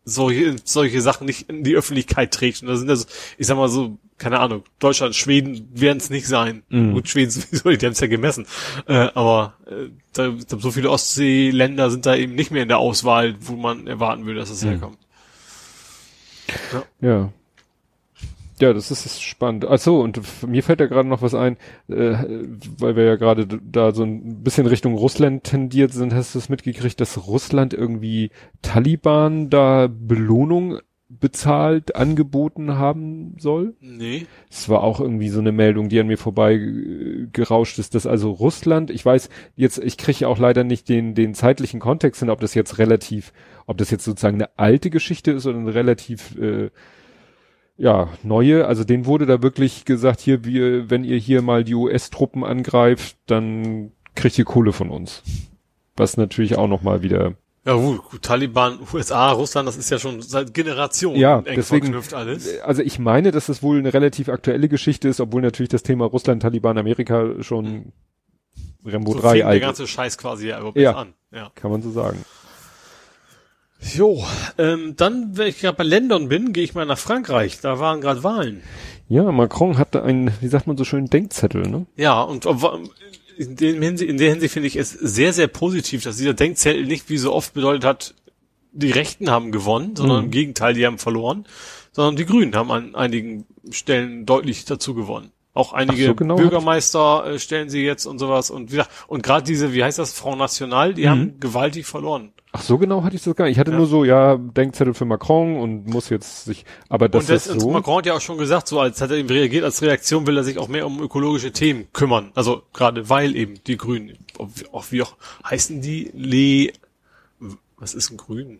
solche, solche Sachen nicht in die Öffentlichkeit trägt. Und da sind das, ich sag mal so, keine Ahnung, Deutschland, Schweden werden es nicht sein. Mhm. Gut, Schweden sowieso, die haben es ja gemessen. Äh, aber äh, da, da, so viele Ostseeländer sind da eben nicht mehr in der Auswahl, wo man erwarten würde, dass das Mhm. herkommt. Ja. Ja, das ist, ist spannend. Ach so, und mir fällt da gerade noch was ein, äh, weil wir ja gerade da so ein bisschen Richtung Russland tendiert sind. Hast du es mitgekriegt, dass Russland irgendwie Taliban da Belohnung bezahlt, angeboten haben soll? Nee. Es war auch irgendwie so eine Meldung, die an mir vorbei äh, gerauscht ist, dass also Russland, ich weiß jetzt, ich kriege ja auch leider nicht den, den zeitlichen Kontext hin, ob das jetzt relativ, ob das jetzt sozusagen eine alte Geschichte ist oder eine relativ, äh, ja, neue, also denen wurde da wirklich gesagt, hier, wir, wenn ihr hier mal die US-Truppen angreift, dann kriegt ihr Kohle von uns. Was natürlich auch nochmal wieder, Ja gut, Taliban, USA, Russland, das ist ja schon seit Generationen Ja, eng deswegen- verknüpft alles. also ich meine, dass das wohl eine relativ aktuelle Geschichte ist, obwohl natürlich das Thema Russland, Taliban, Amerika schon Rembo So 3 fing der alt ganze Scheiß quasi ja überhaupt Ja. an. Ja. Kann man so sagen. Jo, ähm, dann, wenn ich gerade bei Ländern bin, gehe ich mal nach Frankreich. Da waren gerade Wahlen. Ja, Macron hatte einen, wie sagt man so schön, Denkzettel, ne? Ja, und ob- in, dem Hinsicht, in der Hinsicht finde ich es sehr, sehr positiv, dass dieser Denkzettel nicht wie so oft bedeutet hat, die Rechten haben gewonnen, sondern Mhm. im Gegenteil, die haben verloren, sondern die Grünen haben an einigen Stellen deutlich dazu gewonnen. Auch einige so, genau, Bürgermeister äh, stellen sie jetzt und sowas und wie gesagt, und gerade diese, wie heißt das, Front National, die Mhm. haben gewaltig verloren. Ach, so genau hatte ich das gar nicht. Ich hatte Ja. nur so, ja, Denkzettel für Macron und muss jetzt sich, aber das und das, ist und so. Macron hat ja auch schon gesagt, so als hat er eben reagiert, als Reaktion will er sich auch mehr um ökologische Themen kümmern. Also gerade weil eben die Grünen, auch wie auch heißen die, Le, Was ist ein Grün?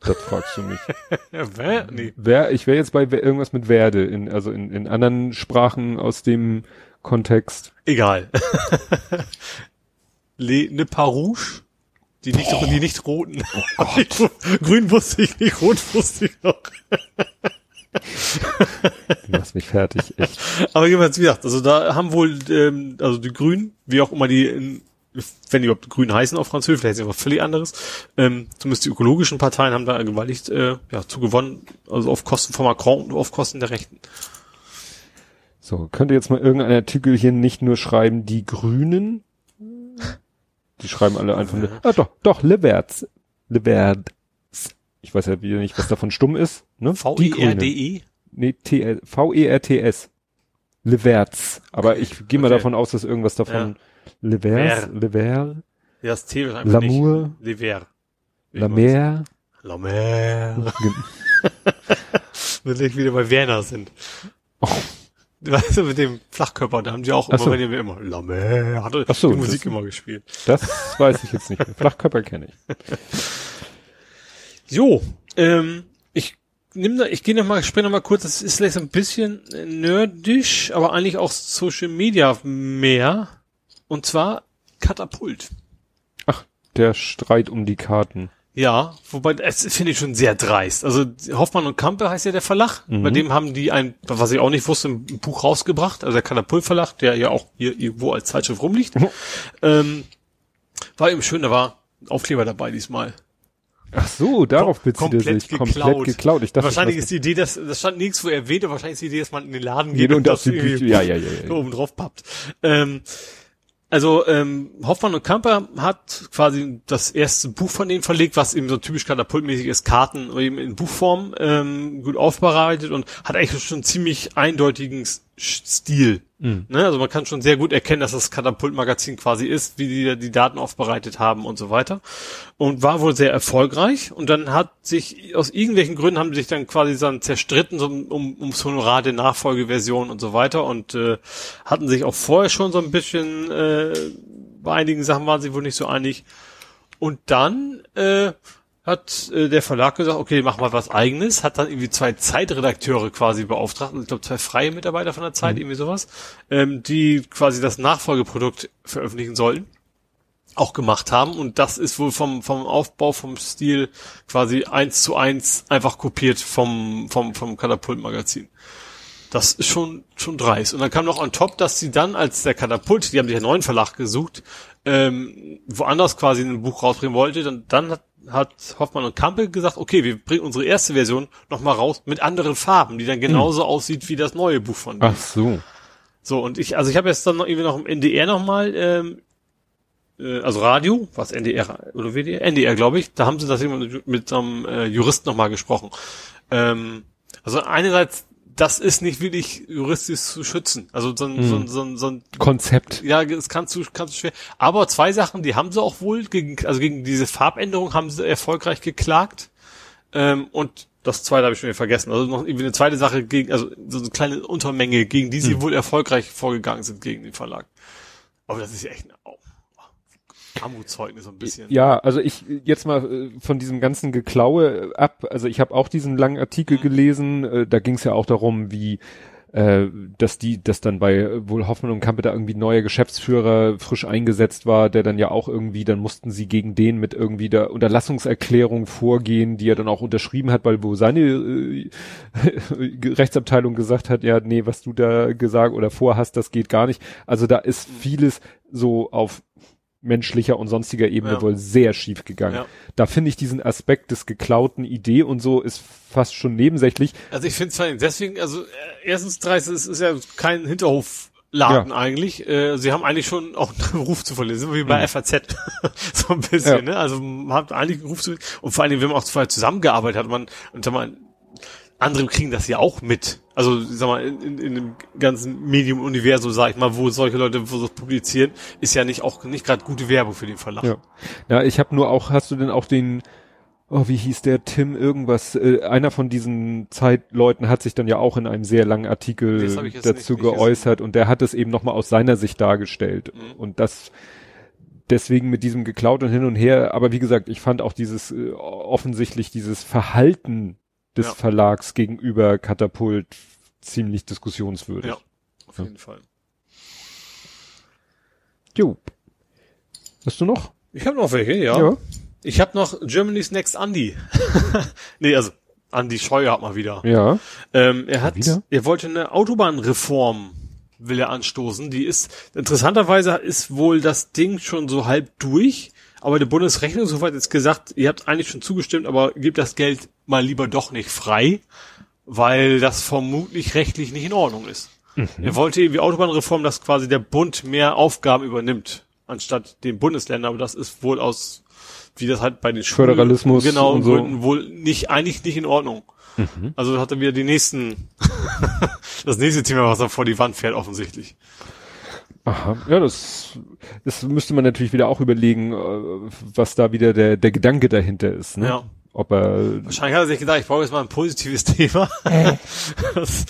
Das fragst du mich. Wer? Nee. Wer, ich wäre jetzt bei irgendwas mit Werde, in, also in, in anderen Sprachen aus dem Kontext. Egal. Le, ne Parouche? Die nicht, die nicht roten. Oh Grün wusste ich nicht, rot wusste ich noch. Du machst mich fertig, echt. Aber jedenfalls, wie gesagt, also da haben wohl, ähm, also die Grünen, wie auch immer die, in, wenn die überhaupt Grün heißen auf Französisch, vielleicht ist ja was völlig anderes, ähm, zumindest die ökologischen Parteien haben da gewaltig äh, ja, zugewonnen, also auf Kosten von Macron und auf Kosten der Rechten. So, könnte jetzt mal irgendein Artikel hier nicht nur schreiben, die Grünen? Die schreiben alle einfach nur, ah doch, doch, Leverts. Leverts. Ich weiß ja wieder nicht, was davon stumm ist, ne? V-E-R-D-E? Nee, T L V-E-R-T-S. Leverts. Aber Okay, ich gehe mal okay. davon aus, dass irgendwas davon Levers, Ver. Lever, Ja, das T wird einfach L'amour. nicht. Lever. La Mer. La Mer. Wenn wir wieder bei Werner sind. Oh. Weißt du, mit dem Flachkörper, da haben die auch immer, Ach so. wenn wir immer, La Mer, hat Ach so, die Musik immer gespielt. Das weiß ich jetzt nicht mehr. Flachkörper kenne ich. Jo, ähm, ich nimm da, ich gehe noch mal, springe noch mal kurz, das ist vielleicht so ein bisschen nerdisch, aber eigentlich auch Social Media mehr. Und zwar Katapult. Ach, der Streit um die Karten. Ja, wobei, es finde ich schon sehr dreist. Also Hoffmann und Kampe heißt ja der Verlag. Mhm. Bei dem haben die ein, was ich auch nicht wusste, ein Buch rausgebracht. Also der Katapult Verlag, der ja auch hier irgendwo als Zeitschrift rumliegt. Mhm. ähm, war eben schön, da war Aufkleber dabei diesmal. Ach so, darauf bezieht er komplett sich. Komplett geklaut. geklaut. Ich dachte, wahrscheinlich ist die Idee, dass das stand nirgendwo erwähnt, aber wahrscheinlich ist die Idee, dass man in den Laden geht Jede und das die irgendwie. Ja, ja, ja, ja. oben drauf pappt. Ähm, also ähm, Hoffmann und Kamper hat quasi das erste Buch von denen verlegt, was eben so typisch katapultmäßig ist, Karten eben in Buchform ähm, gut aufbereitet und hat eigentlich schon einen ziemlich eindeutigen Stil. Mhm. Ne? Also man kann schon sehr gut erkennen, dass das Katapultmagazin quasi ist, wie die die Daten aufbereitet haben und so weiter. Und war wohl sehr erfolgreich. Und dann hat sich, aus irgendwelchen Gründen haben sich dann quasi dann zerstritten so um, ums Honorar der Nachfolgeversion und so weiter und äh, hatten sich auch vorher schon so ein bisschen, äh, bei einigen Sachen waren sie wohl nicht so einig. Und dann äh, hat äh, der Verlag gesagt, okay, mach mal was eigenes, hat dann irgendwie zwei Zeitredakteure quasi beauftragt, ich glaube zwei freie Mitarbeiter von der Zeit, irgendwie sowas, ähm, die quasi das Nachfolgeprodukt veröffentlichen sollten, auch gemacht haben und das ist wohl vom, vom Aufbau, vom Stil quasi eins zu eins einfach kopiert vom, vom, vom Katapult-Magazin. Das ist schon, schon dreist. Und dann kam noch on top, dass sie dann als der Katapult, die haben sich einen neuen Verlag gesucht, ähm, woanders quasi ein Buch rausbringen wollte, dann, dann hat, hat Hoffmann und Kampe gesagt, okay, wir bringen unsere erste Version nochmal raus mit anderen Farben, die dann genauso aussieht wie das neue Buch von denen. Ach so. So, und ich, also ich habe jetzt dann noch irgendwie noch im NDR nochmal, ähm, äh, also Radio, was NDR oder WDR? NDR, glaube ich, da haben sie das mit so einem äh, Juristen nochmal gesprochen. Ähm, also einerseits, das ist nicht wirklich juristisch zu schützen. Also so ein, so ein, so ein, so ein Konzept. ja, es kannst du, kannst du schwer. Aber zwei Sachen, die haben sie auch wohl gegen, also gegen diese Farbänderung haben sie erfolgreich geklagt. Ähm, und das zweite habe ich schon wieder vergessen. Also noch irgendwie eine zweite Sache gegen, also so eine kleine Untermenge, gegen die sie wohl erfolgreich vorgegangen sind gegen den Verlag. Aber das ist ja echt ein oh, Armutszeugnis so ein bisschen. Ja, also ich jetzt mal äh, von diesem ganzen Geklaue ab, also ich habe auch diesen langen Artikel Mhm. gelesen, äh, da ging es ja auch darum, wie äh, dass die, dass dann bei äh, wohl Hoffmann und Kampe da irgendwie neuer Geschäftsführer frisch eingesetzt war, der dann ja auch irgendwie, dann mussten sie gegen den mit irgendwie der Unterlassungserklärung vorgehen, die er dann auch unterschrieben hat, weil wo seine äh, Rechtsabteilung gesagt hat, ja, nee, was du da gesagt oder vorhast, das geht gar nicht. Also da ist Mhm. vieles so auf menschlicher und sonstiger Ebene Ja. wohl sehr schief gegangen. Ja. Da finde ich diesen Aspekt des geklauten Idee und so ist fast schon nebensächlich. Also ich finde es deswegen, also äh, erstens dreist, es ist ja kein Hinterhofladen eigentlich. Äh, sie haben eigentlich schon auch einen Ruf zu verlieren. Sind wir wie bei FAZ. so ein bisschen, Ja. ne? Also man hat eigentlich einen Ruf zu Und vor allen Dingen, wenn man auch vorher zusammengearbeitet hat, man, und mal, andere kriegen das ja auch mit. Also, sag mal, in, in, in dem ganzen Medium-Universum, sag ich mal, wo solche Leute so publizieren, ist ja nicht auch nicht gerade gute Werbung für den Verlag. Ja. Ja, ich habe nur auch, hast du denn auch den, oh, wie hieß der Tim irgendwas, äh, einer von diesen Zeitleuten hat sich dann ja auch in einem sehr langen Artikel Das hab ich dazu nicht- nicht geäußert und der hat es eben nochmal aus seiner Sicht dargestellt. Mhm. Und das deswegen mit diesem geklaut und hin und her, aber wie gesagt, ich fand auch dieses äh, offensichtlich dieses Verhalten des Ja. Verlags gegenüber Katapult ziemlich diskussionswürdig. Ja, auf Ja. jeden Fall. Jo. Hast du noch? Ich habe noch welche, ja. Ich habe noch Germany's Next Andy. nee, also Andy Scheuer hat mal wieder. Ja. Ähm, er hat, wieder? er wollte eine Autobahnreform will er anstoßen. Die ist interessanterweise ist wohl das Ding schon so halb durch, aber der Bundesrechnungshof hat jetzt gesagt, ihr habt eigentlich schon zugestimmt, aber gebt das Geld mal lieber doch nicht frei, weil das vermutlich rechtlich nicht in Ordnung ist. Er wollte irgendwie Autobahnreform, dass quasi der Bund mehr Aufgaben übernimmt anstatt den Bundesländern, aber das ist wohl aus wie das halt bei den Schulen- Föderalismus genau und so. Wohl nicht eigentlich nicht in Ordnung. Also hat er wieder die nächsten, das nächste Thema, was er vor die Wand fährt, offensichtlich. Aha. Ja, das, das müsste man natürlich wieder auch überlegen, äh, was da wieder der, der Gedanke dahinter ist. Ne? Ja. Ob er, Wahrscheinlich hat er sich gedacht, ich brauche jetzt mal ein positives Thema. das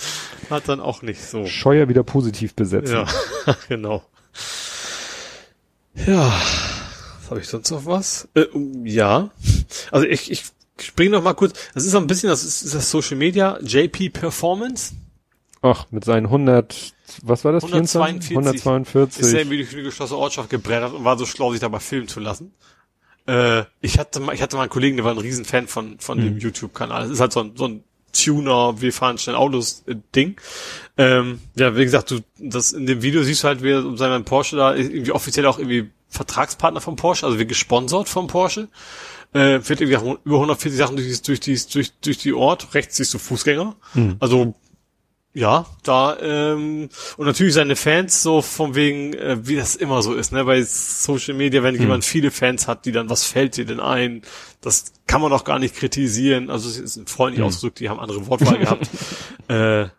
hat dann auch nicht so. Scheuer wieder positiv besetzt. Ja, genau. Ja, habe ich sonst noch was? Äh, ja, also ich, ich springe noch mal kurz. Das ist so ein bisschen, das ist, ist das Social Media, JP Performance. Ach, mit seinen 100, was war das? 142. 24? 142. Ist irgendwie durch eine geschlossene Ortschaft gebrettert und war so schlau, sich dabei filmen zu lassen. Äh, ich hatte mal, ich hatte mal einen Kollegen, der war ein Riesenfan von, von dem YouTube-Kanal. Das ist halt so ein, so ein Tuner, wir fahren schnell Autos äh, Ding. Ähm, ja, wie gesagt, du, das in dem Video siehst du halt, wie er um seinen Porsche da ist irgendwie offiziell auch irgendwie Vertragspartner vom Porsche, also wir gesponsert vom Porsche. Äh, wird irgendwie auch über 140 Sachen durch, die- durch, die, durch, durch die Ort. Rechts siehst du Fußgänger. Also ja, da ähm, und natürlich seine Fans so von wegen, äh, wie das immer so ist, ne? Bei Social Media, wenn jemand viele Fans hat, die dann, was fällt dir denn ein? Das kann man doch gar nicht kritisieren. Also es ist ein freundlich ausgedrückt, die haben andere Wortwahl gehabt. Äh,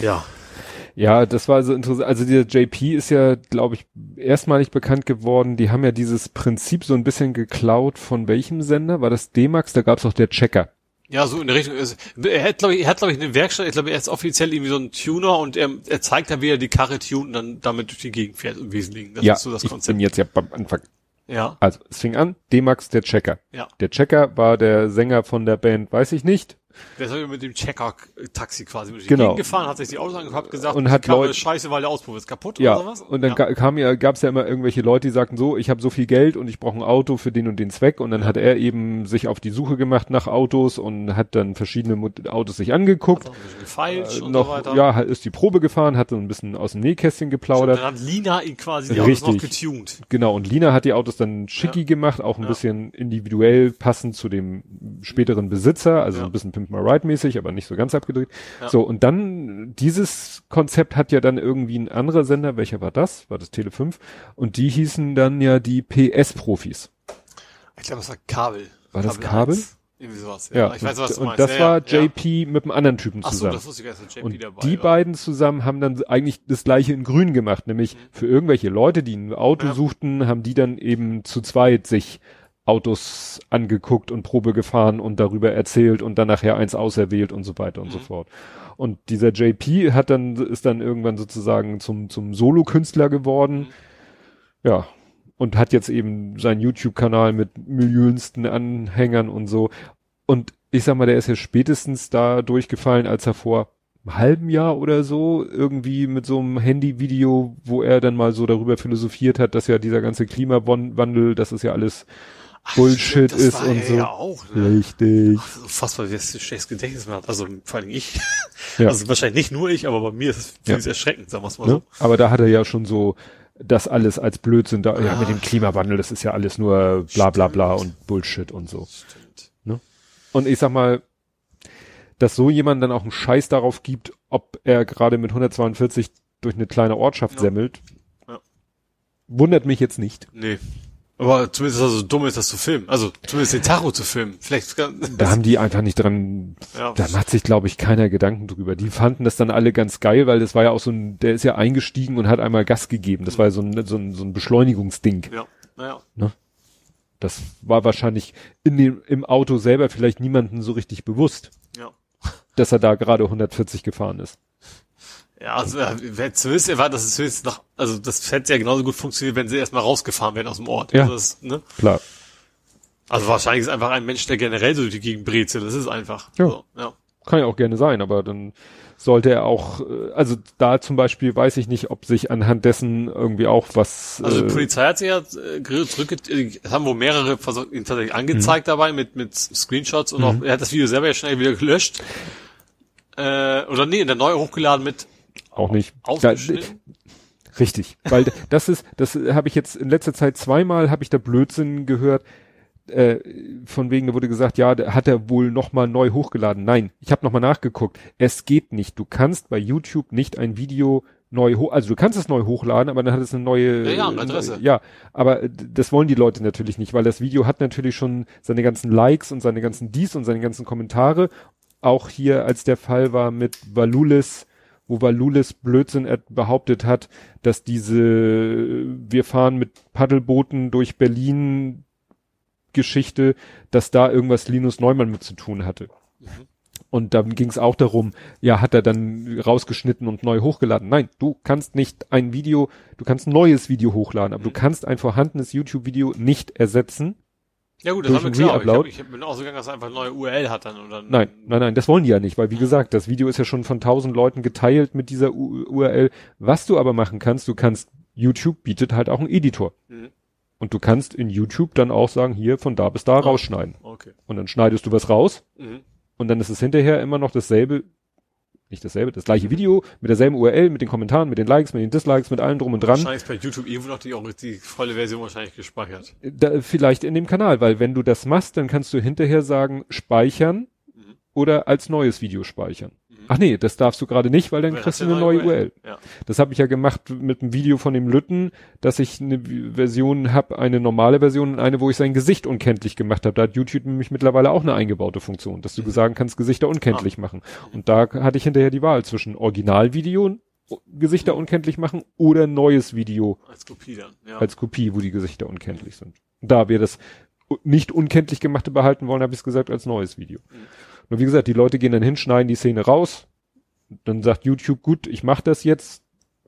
ja, Ja, das war so interessant. Also dieser JP ist ja, glaube ich, erstmalig bekannt geworden. Die haben ja dieses Prinzip so ein bisschen geklaut von welchem Sender? War das D-Max? Da gab's doch der Checker. Ja, so in der Richtung. ist- Er hat, glaube ich, er hat, glaube ich, eine Werkstatt. Ich glaube, er ist offiziell irgendwie so ein Tuner und er, er zeigt da, wie er die Karre tunt und dann damit durch die Gegend fährt im Wesentlichen. Das ja, ist so das ich Konzept. bin jetzt ja beim Anfang. Ja, Also, es fing an, D-Max, der Checker. ja. Der Checker war der Sänger von der Band, weiß ich nicht. Der ist mit dem Checker-Taxi quasi durch die Genau. Gegend gefahren, hat sich die Autos angeguckt, gesagt, Und die hat Karre Leut- ist scheiße, weil der Auspuff ist kaputt Ja, oder sowas. und dann ja. kam ja, gab's ja immer irgendwelche Leute, die sagten so, ich habe so viel Geld und ich brauche ein Auto für den und den Zweck. Und dann hat er eben sich auf die Suche gemacht nach Autos und hat dann verschiedene Autos sich angeguckt. Hat gefeilscht Äh, und noch, so weiter. ja, ist die Probe gefahren, hat so ein bisschen aus dem Nähkästchen Und geplaudert. dann hat Lina ihn quasi die Autos noch Richtig. getuned. Genau, und Lina hat die Autos dann schicki Ja. gemacht, auch ein bisschen individuell passend zu dem späteren Besitzer, also ein bisschen Pimp My Ride mäßig, aber nicht so ganz abgedreht. Ja. So, und dann, dieses Konzept hat ja dann irgendwie ein anderer Sender, welcher war das? War das Tele 5? Und die hießen dann ja die PS-Profis. Ich glaube, das war Kabel. War das Kabel? 1. Irgendwie sowas. Ja, ich weiß, was du und meinst. das ja, war ja. JP mit einem anderen Typen Ach so, zusammen. das wusste ich gar nicht, dass JP Und dabei die war. beiden zusammen haben dann eigentlich das gleiche in grün gemacht, nämlich für irgendwelche Leute, die ein Auto Ja. suchten, haben die dann eben zu zweit sich Autos angeguckt und Probe gefahren und darüber erzählt und dann nachher eins auserwählt und so weiter und so Mhm. fort. Und dieser JP hat dann, ist dann irgendwann sozusagen zum, zum Solo-Künstler geworden. Mhm. Ja. Und hat jetzt eben seinen YouTube-Kanal mit millionsten Anhängern und so. Und ich sag mal, der ist ja spätestens da durchgefallen, als er vor einem halben Jahr oder so irgendwie mit so einem Handyvideo, wo er dann mal so darüber philosophiert hat, dass ja dieser ganze Klimawandel, dass es ja alles Ach, Bullshit stimmt, das ist und so. Ja auch, ne? Richtig. Fast weil wir das schlechtes Gedächtnis mehr hat. Also vor allem ich. Ja. Also wahrscheinlich nicht nur ich, aber bei mir ist es Ja. erschreckend, sagen wir es mal Ne? so. Aber da hat er ja schon so das alles als Blödsinn da, ja, Ja. mit dem Klimawandel, das ist ja alles nur bla bla bla Stimmt. und Bullshit und so. Stimmt. Und ich sag mal, dass so jemand dann auch einen Scheiß darauf gibt, ob er gerade mit 142 durch eine kleine Ortschaft Ja. semmelt, Ja. wundert mich jetzt nicht. Nee. Aber zumindest ist er so dumm ist, das zu filmen. Also zumindest den Tacho zu filmen. Vielleicht Da haben die einfach nicht dran, ja, da macht sich, glaube ich, keiner Gedanken drüber. Die fanden das dann alle ganz geil, weil das war ja auch so ein, der ist ja eingestiegen und hat einmal Gas gegeben. Das war ja so ein, so ein, so ein Beschleunigungsding. ja, naja. Das war wahrscheinlich in dem, im Auto selber vielleicht niemandem so richtig bewusst, Ja. dass er da gerade 140 gefahren ist. Ja, also äh, wer zumindest erwartet, dass es höchstens nach, also das hätte ja genauso gut funktioniert, wenn sie erstmal rausgefahren wären aus dem Ort. Ja. Also, das, ne? Klar. also wahrscheinlich ist einfach ein Mensch, der generell so die Gegend brezelt. Das ist einfach. Ja. So, ja. Kann ja auch gerne sein, aber dann sollte er auch, äh, also da zum Beispiel weiß ich nicht, ob sich anhand dessen irgendwie auch was. Also die äh, Polizei hat sich ja äh, zurück, es haben wohl mehrere versucht, ihn tatsächlich angezeigt Mhm. dabei mit, mit Screenshots und auch, er hat das Video selber ja schnell wieder gelöscht. Äh, oder nee, in der neue hochgeladen mit auch nicht. ausgeschnitten. Da, richtig, weil das ist, das habe ich jetzt in letzter Zeit zweimal habe ich da Blödsinn gehört. Äh, von wegen, da wurde gesagt, ja, da hat er wohl nochmal neu hochgeladen. Nein, ich habe nochmal nachgeguckt. Es geht nicht. Du kannst bei YouTube nicht ein Video neu hoch, also du kannst es neu hochladen, aber dann hat es eine neue, Ja, ja, eine Adresse. ja, aber das wollen die Leute natürlich nicht, weil das Video hat natürlich schon seine ganzen Likes und seine ganzen Dies und seine ganzen Kommentare. Auch hier, als der Fall war mit Valulis, wo Valulis Blödsinn behauptet hat, dass diese wir fahren mit Paddelbooten durch Berlin Geschichte, dass da irgendwas Linus Neumann mit zu tun hatte. Und dann ging es auch darum, ja, hat er dann rausgeschnitten und neu hochgeladen. Nein, du kannst nicht ein Video, du kannst ein neues Video hochladen, aber du kannst ein vorhandenes YouTube-Video nicht ersetzen. Ja gut, das haben wir klar. Ich, hab, ich bin auch so gegangen, dass er einfach eine neue URL hat dann. Dann Nein, nein, nein, das wollen die ja nicht, weil wie gesagt, das Video ist ja schon von tausend Leuten geteilt mit dieser U URL. Was du aber machen kannst, du kannst, YouTube bietet halt auch einen Editor. Mhm. Und du kannst in YouTube dann auch sagen, hier von da bis da rausschneiden. Okay. Und dann schneidest du was raus Mhm. und dann ist es hinterher immer noch dasselbe, nicht dasselbe, das gleiche Video mit derselben URL, mit den Kommentaren, mit den Likes, mit den Dislikes, mit allem drum und dran. Wahrscheinlich bei YouTube irgendwo noch die, auch die volle Version wahrscheinlich gespeichert. Da, vielleicht in dem Kanal, weil wenn du das machst, dann kannst du hinterher sagen, speichern Mhm. oder als neues Video speichern. Mhm. Ach nee, das darfst du gerade nicht, weil dann Weil kriegst du eine neue URL. Ja. Das habe ich ja gemacht mit einem Video von dem Lütten, dass ich eine Version habe, eine normale Version und eine, wo ich sein Gesicht unkenntlich gemacht habe. Da hat YouTube nämlich mittlerweile auch eine eingebaute Funktion, dass du sagen kannst, Gesichter unkenntlich machen. Und da hatte ich hinterher die Wahl zwischen Originalvideo, Gesichter unkenntlich machen oder neues Video Als Kopie dann. Ja. als Kopie, wo die Gesichter unkenntlich sind. Da wir das nicht unkenntlich gemachte behalten wollen, habe ich es gesagt als neues Video. Nur wie gesagt, die Leute gehen dann hin, schneiden die Szene raus. Dann sagt YouTube, gut, ich mache das jetzt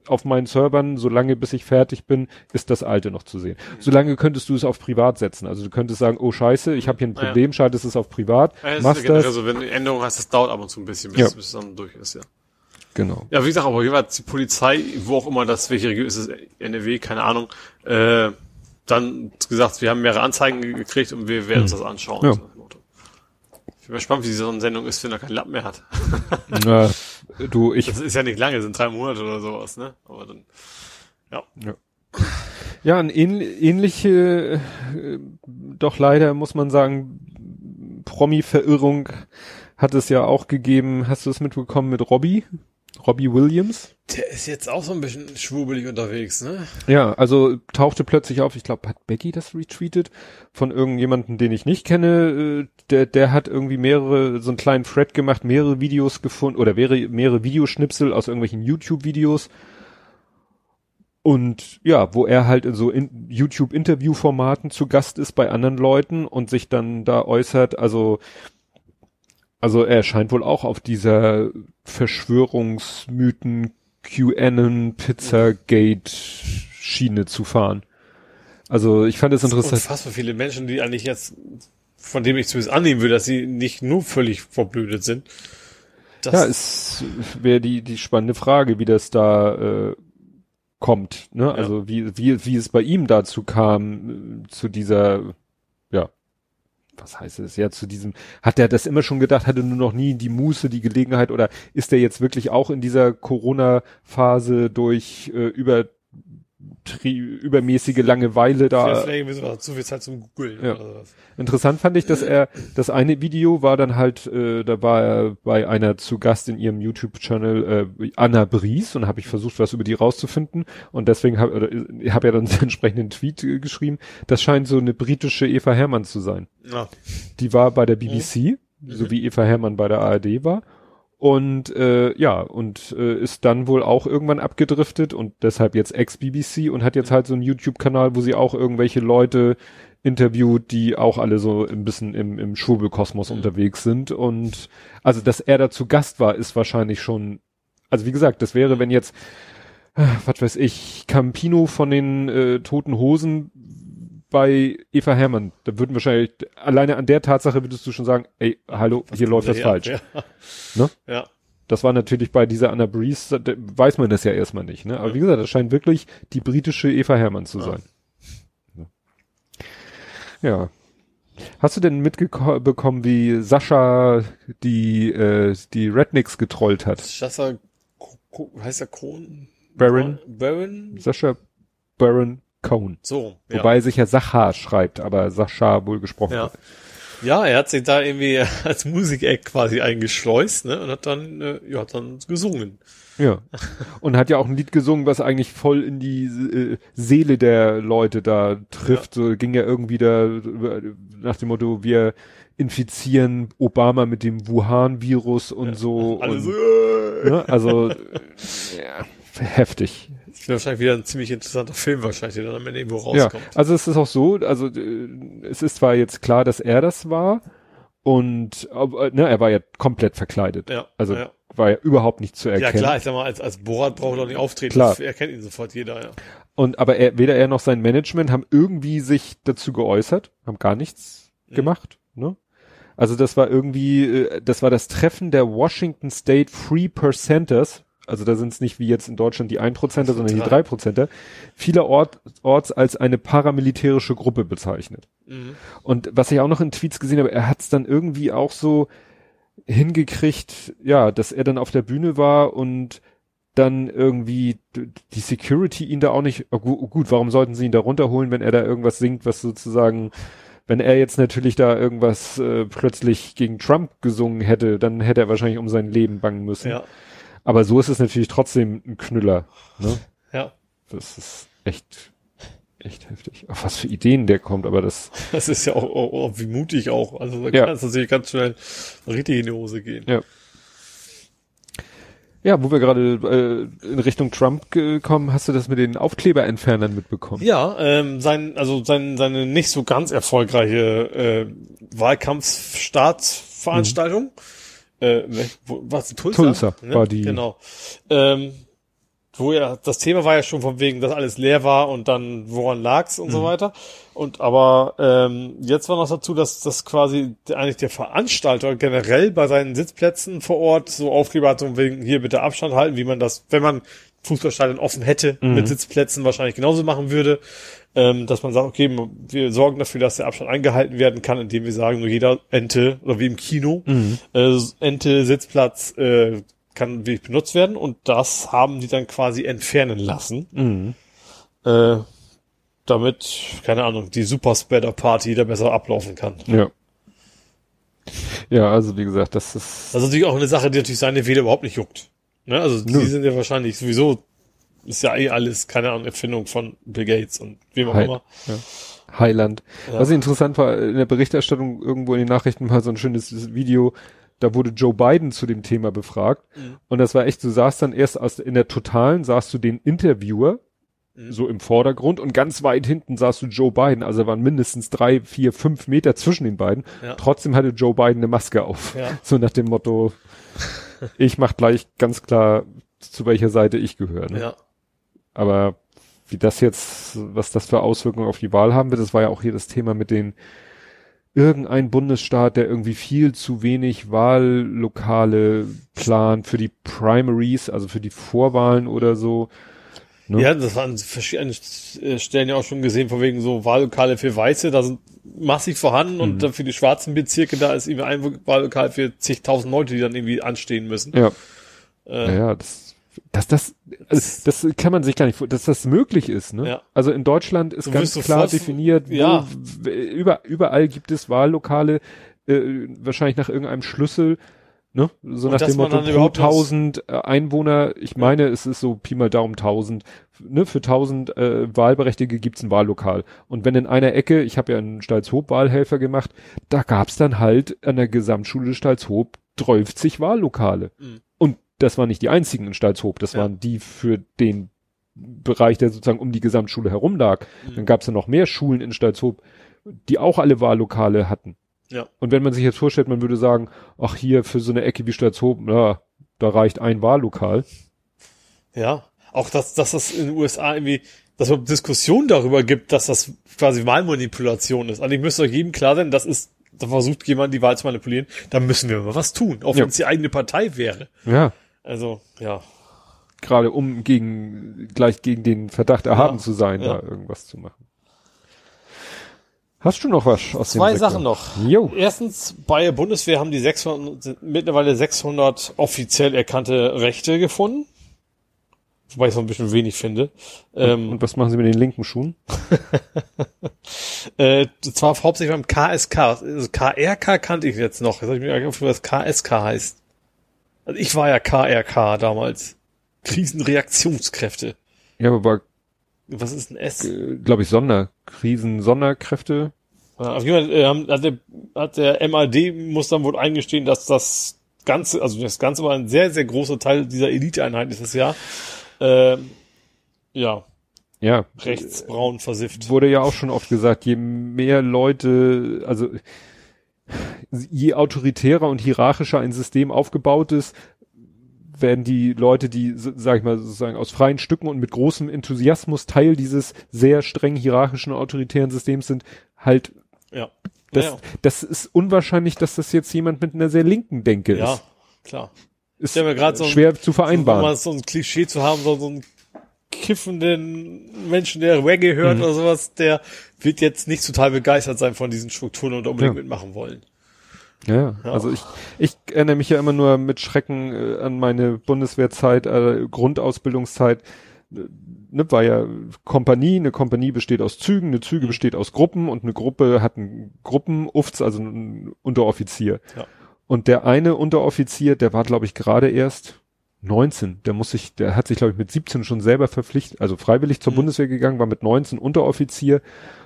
auf meinen Servern, solange bis ich fertig bin, ist das alte noch zu sehen. Solange könntest du es auf privat setzen. Also du könntest sagen, oh scheiße, ich habe hier ein Ah, ja. Problem, schaltest es auf privat, Ja, das machst das. so, wenn du Änderungen hast, das dauert ab und zu ein bisschen, bis, Ja. bis es dann durch ist, ja. Genau. Ja, wie gesagt, aber jeweils die Polizei, wo auch immer das, welche Region ist es, NRW, keine Ahnung, äh, dann gesagt, wir haben mehrere Anzeigen ge- gekriegt und wir werden uns das anschauen. Ja. So nach dem Motto. Ich bin mal gespannt, wie diese so eine Sendung ist, wenn er keinen Lappen mehr hat. Na, du, ich Das ist ja nicht lange, das sind drei Monate oder sowas, ne? Aber dann, ja. Ja, ein ähn ähnliche, äh, doch leider muss man sagen, Promi-Verirrung hat es ja auch gegeben. Hast du es mitbekommen mit Robbie? Robbie Williams? Der ist jetzt auch so ein bisschen schwurbelig unterwegs, ne? Ja, also tauchte plötzlich auf, ich glaube, hat Becky das retweetet, von irgendjemanden, den ich nicht kenne, äh, der, der hat irgendwie mehrere, so einen kleinen Thread gemacht, mehrere Videos gefunden, oder wäre mehrere Videoschnipsel aus irgendwelchen YouTube-Videos. Und ja, wo er halt in so in YouTube-Interview-Formaten zu Gast ist bei anderen Leuten und sich dann da äußert, also also er scheint wohl auch auf dieser Verschwörungsmythen QAnon Pizzagate Schiene zu fahren. Also ich fand es interessant. Unfassbar viele Menschen, die eigentlich jetzt, von dem ich zumindest annehmen würde, dass sie nicht nur völlig verblödet sind. Das, Ja, es wäre die die spannende Frage, wie das da äh, kommt. Ne? Also wie wie wie es bei ihm dazu kam äh, zu dieser ja was heißt es ja zu diesem hat er das immer schon gedacht hatte nur noch nie die Muße die Gelegenheit oder ist er jetzt wirklich auch in dieser Corona Phase durch äh, über übermäßige Langeweile da Vielleicht zu viel Zeit zum Googeln Ja. oder sowas. Interessant fand ich, dass er, das eine Video war dann halt, äh, da war er bei einer zu Gast in ihrem YouTube-Channel, äh, Anna Bries, und habe ich versucht, was über die rauszufinden. Und deswegen habe ich hab ja dann den entsprechenden Tweet äh, geschrieben. Das scheint so eine britische Eva Hermann zu sein. Ja. Die war bei der BBC, so wie Eva Hermann bei der ARD war. Und äh, ja, und äh, ist dann wohl auch irgendwann abgedriftet und deshalb jetzt ex-BBC und hat jetzt halt so einen YouTube-Kanal, wo sie auch irgendwelche Leute interviewt, die auch alle so ein bisschen im, im Schwurbelkosmos unterwegs sind. Und also, dass er da zu Gast war, ist wahrscheinlich schon Also wie gesagt, das wäre, wenn jetzt, äh, was weiß ich, Campino von den äh, Toten Hosen bei Eva Hermann, da würden wahrscheinlich, alleine an der Tatsache würdest du schon sagen, ey, hallo, hier läuft das Ja, falsch. Ja. Ne? ja. Das war natürlich bei dieser Anna Breeze, da weiß man das ja erstmal nicht, ne? Aber Ja. wie gesagt, das scheint wirklich die britische Eva Hermann zu Ja. sein. Ja. Hast du denn mitbekommen, wie Sascha die, äh, die Rednecks getrollt hat? Ko- heißt er Kohn? Baron? Baron? Sascha Baron Cohn. So, ja. Wobei er sich ja Sacha schreibt, aber Sascha wohl gesprochen Ja. wird. Ja, er hat sich da irgendwie als Musikeck quasi eingeschleust, ne, und hat dann, äh, ja, hat dann gesungen. Ja. Und hat ja auch ein Lied gesungen, was eigentlich voll in die äh, Seele der Leute da trifft. So ging ja irgendwie da äh, nach dem Motto, wir infizieren Obama mit dem Wuhan-Virus und so. Alle und, äh. ne? Also äh, ja, heftig. Das wird wahrscheinlich wieder ein ziemlich interessanter Film wahrscheinlich, der dann am Ende irgendwo Ja, rauskommt. also es ist auch so, also äh, es ist zwar jetzt klar, dass er das war und aber, ne, er war ja komplett verkleidet. Ja, Also ja. war ja überhaupt nicht zu Ja erkennen. klar, ich sag mal, als, als Borat braucht er doch nicht auftreten. Klar. Das erkennt ihn sofort jeder, ja. Und aber er, weder er noch sein Management haben irgendwie sich dazu geäußert, haben gar nichts Mhm. gemacht. Ne? Also das war irgendwie, äh, das war das Treffen der Washington State Free Percenters. Also da sind es nicht wie jetzt in Deutschland die 1%er, sondern die drei. 3%er. Vieler Ort, als eine paramilitärische Gruppe bezeichnet. Mhm. Und was ich auch noch in Tweets gesehen habe, er hat es dann irgendwie auch so hingekriegt, ja, dass er dann auf der Bühne war und dann irgendwie die Security ihn da auch nicht, oh, gu- gut, warum sollten sie ihn da runterholen, wenn er da irgendwas singt, was sozusagen, wenn er jetzt natürlich da irgendwas äh, plötzlich gegen Trump gesungen hätte, dann hätte er wahrscheinlich um sein Leben bangen müssen. Ja, Aber so ist es natürlich trotzdem ein Knüller. Ne? ja. Das ist echt, echt heftig. Auf was für Ideen der kommt, aber das, Das ist ja auch, auch, auch wie mutig auch. Also da Ja. kann es natürlich ganz schnell richtig in die Hose gehen. Ja. Ja, wo wir gerade äh, in Richtung Trump gekommen, hast du das mit den Aufkleberentfernern mitbekommen? Ja, ähm, sein, also sein, seine nicht so ganz erfolgreiche äh, Wahlkampfstaatsveranstaltung. Äh, wo, was Tulsa? Tulsa war die- Genau. Ähm, wo ja, das Thema war ja schon von wegen, dass alles leer war und dann woran lag's und Mhm. so weiter. Und aber ähm, jetzt war noch dazu, dass das quasi eigentlich der Veranstalter generell bei seinen Sitzplätzen vor Ort so Aufkleber hat, von wegen hier bitte Abstand halten, wie man das, wenn man Fußballstadion offen hätte, Mhm. mit Sitzplätzen wahrscheinlich genauso machen würde. Ähm, dass man sagt, okay, wir sorgen dafür, dass der Abstand eingehalten werden kann, indem wir sagen, nur jeder Ente, oder wie im Kino, Mhm. äh, Ente, Sitzplatz äh, kann wirklich benutzt werden und das haben die dann quasi entfernen lassen, Mhm. äh, damit, keine Ahnung, die Superspreader-Party da besser ablaufen kann. Ja. Ja, also wie gesagt, das ist, Das ist natürlich auch eine Sache, die natürlich seine Wähler überhaupt nicht juckt. Ne? Also die Nö. sind ja wahrscheinlich sowieso, ist ja eh alles, keine Ahnung, Erfindung von Bill Gates und wem auch Hi- immer. Highland. Ja. Was interessant war, in der Berichterstattung irgendwo in den Nachrichten war so ein schönes Video, da wurde Joe Biden zu dem Thema befragt. Mhm. Und das war echt, du sahst dann erst aus, in der Totalen sahst du den Interviewer, Mhm. so im Vordergrund und ganz weit hinten sahst du Joe Biden. Also waren mindestens drei, vier, fünf Meter zwischen den beiden. Ja. Trotzdem hatte Joe Biden eine Maske auf. Ja. So nach dem Motto, ich mach gleich ganz klar, zu welcher Seite ich gehöre. Ne? Ja. Aber wie das jetzt, was das für Auswirkungen auf die Wahl haben wird, das war ja auch hier das Thema mit den irgendein Bundesstaat, der irgendwie viel zu wenig Wahllokale plant für die Primaries, also für die Vorwahlen oder so. Ne? Ja, das waren verschiedene Stellen ja auch schon gesehen, von wegen so Wahllokale für Weiße, da sind massig vorhanden Mhm. und dann für die schwarzen Bezirke, da ist irgendwie ein Wahllokal für zigtausend Leute, die dann irgendwie anstehen müssen. Ja, Äh, naja, das, das, das, also das kann man sich gar nicht, vor- dass das möglich ist, ne? Ja. Also in Deutschland ist Du ganz klar definiert, wo, ja. über, überall gibt es Wahllokale, äh, wahrscheinlich nach irgendeinem Schlüssel, ne? So nach dass dem Motto pro überhaupt noch- 1000 äh, Einwohner, ich meine, es ist so Pi mal Daumen 1000, ne? Für 1000 äh, Wahlberechtigte gibt's ein Wahllokal. Und wenn in einer Ecke, ich habe ja einen Stalzhoop Wahlhelfer gemacht, da gab's dann halt an der Gesamtschule Stalzhoop 30 Wahllokale. Mhm. Das waren nicht die einzigen in Stalzhoop, das Ja. waren die für den Bereich, der sozusagen um die Gesamtschule herum lag. Mhm. Dann gab's ja noch mehr Schulen in Stalzhoop, die auch alle Wahllokale hatten. Ja. Und wenn man sich jetzt vorstellt, man würde sagen, ach hier für so eine Ecke wie Stalzhoop, na, da reicht ein Wahllokal. Ja. Auch, dass, dass das in den USA irgendwie, dass es Diskussionen darüber gibt, dass das quasi Wahlmanipulation ist. Eigentlich müsste euch jedem klar sein, das ist, da versucht jemand die Wahl zu manipulieren, da müssen wir mal was tun, auch wenn Ja. es die eigene Partei wäre. Ja. Also, ja. Gerade um gegen, gleich gegen den Verdacht erhaben Ja. zu sein, Ja. da irgendwas zu machen. Hast du noch was aus Zwei dem Sektor? Sachen noch. Jo. Erstens, bei der Bundeswehr haben die 600, sind mittlerweile 600 offiziell erkannte Rechte gefunden. Wobei ich es noch ein bisschen wenig finde. Ähm, Und was machen sie mit den linken Schuhen? äh, zwar hauptsächlich beim KSK. Also KRK kannte ich jetzt noch. Jetzt habe ich mir aufgeschrieben, was KSK heißt. Also ich war ja KRK damals. Krisenreaktionskräfte. Ja, aber Was ist ein S? glaube ich, Sonderkrisen, Sonderkräfte. Ja, Auf jeden Fall äh, hat, der, hat der MAD muss dann wohl eingestehen, dass das Ganze, also das Ganze war ein sehr, sehr großer Teil dieser Eliteeinheit ist das ja, ähm, ja, Ja. rechtsbraun versifft. Wurde ja auch schon oft gesagt, je mehr Leute, also je autoritärer und hierarchischer ein System aufgebaut ist, werden die Leute, die, so- sag ich mal, sozusagen aus freien Stücken und mit großem Enthusiasmus Teil dieses sehr streng hierarchischen, autoritären Systems sind, halt, Ja. das, ja, das ist unwahrscheinlich, dass das jetzt jemand mit einer sehr linken Denke ja, ist. klar. Ist mir grad so ein- schwer zu Wenn vereinbaren. man so ein Klischee zu haben, so, so einen kiffenden Menschen, der Reggae hört Mhm. oder sowas, der wird jetzt nicht total begeistert sein von diesen Strukturen und unbedingt Ja. mitmachen wollen. Ja, Ja. also ich, ich erinnere mich ja immer nur mit Schrecken äh, an meine Bundeswehrzeit, äh, Grundausbildungszeit. Ne, war ja Kompanie, eine Kompanie besteht aus Zügen, eine Züge besteht aus Gruppen und eine Gruppe hat einen Gruppenufts, also einen Unteroffizier. Ja. Und der eine Unteroffizier, der war glaube ich gerade erst 19, der muss sich, der hat sich glaube ich mit 17 schon selber verpflichtet, also freiwillig zur Mhm. Bundeswehr gegangen, war mit 19 Unteroffizier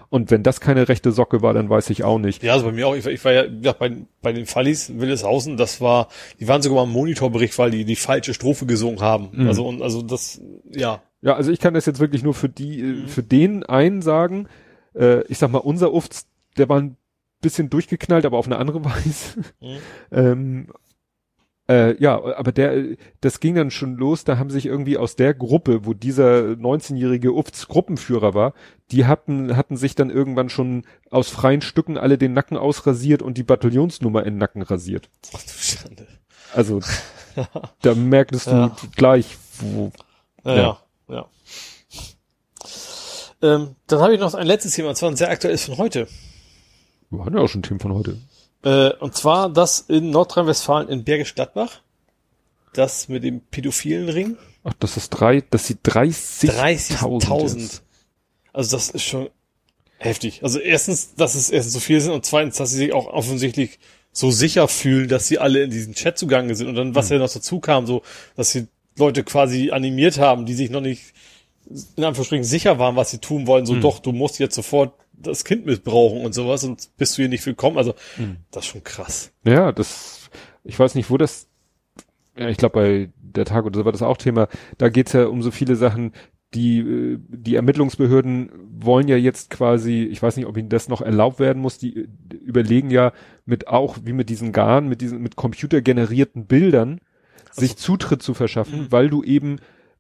und wenn das keine rechte Socke war, dann weiß ich auch nicht. Ja, also bei mir auch, ich, war- ich war ja gesagt, bei, bei den Fallis, Willeshausen, das war, die waren sogar mal im Monitorbericht, weil die die falsche Strophe gesungen haben. Mhm. Also, und, also das, ja. Ja, also ich kann das jetzt wirklich nur für die, äh, Mhm. für den einen sagen. Äh, ich sag mal, unser Ufts, der war ein bisschen durchgeknallt, aber auf eine andere Weise. Mhm. ähm, äh, ja, aber der, das ging dann schon los, da haben sich irgendwie aus der Gruppe, wo dieser 19-jährige Ufts Gruppenführer war, die hatten, hatten sich dann irgendwann schon aus freien Stücken alle den Nacken ausrasiert und die Bataillonsnummer in den Nacken rasiert. Ach du Schande. Also, da merktest du Ja. gleich, wo, Ja, Ja. ja. Ähm, dann habe ich noch ein letztes Thema, und zwar ein sehr aktuelles von heute. wir hatten ja auch schon Themen von heute. Äh, und zwar das in Nordrhein-Westfalen in Bergisch Gladbach. Das mit dem pädophilen Ring. Ach, das ist drei, das sieht 30.000. 30.000. ist. Also das ist schon heftig. Also erstens, dass es erstens so viel sind und zweitens, dass sie sich auch offensichtlich so sicher fühlen, dass sie alle in diesen Chat zugange sind. Und dann, was ja noch dazu kam, so, dass sie Leute quasi animiert haben, die sich noch nicht in Anführungsstrichen sicher waren, was sie tun wollen. So, doch, du musst jetzt sofort das Kind missbrauchen und sowas und bist du hier nicht willkommen. Also, das ist schon krass. Ja, das, ich weiß nicht, wo das, ja, ich glaube bei der Tag oder so war das auch Thema. Da geht's ja um so viele Sachen, die, äh, die Ermittlungsbehörden wollen ja jetzt quasi, ich weiß nicht, ob ihnen das noch erlaubt werden muss, die überlegen ja mit auch, wie mit diesen Garn, mit diesen, mit computergenerierten Bildern, sich Zutritt zu verschaffen, Mhm. weil du eben,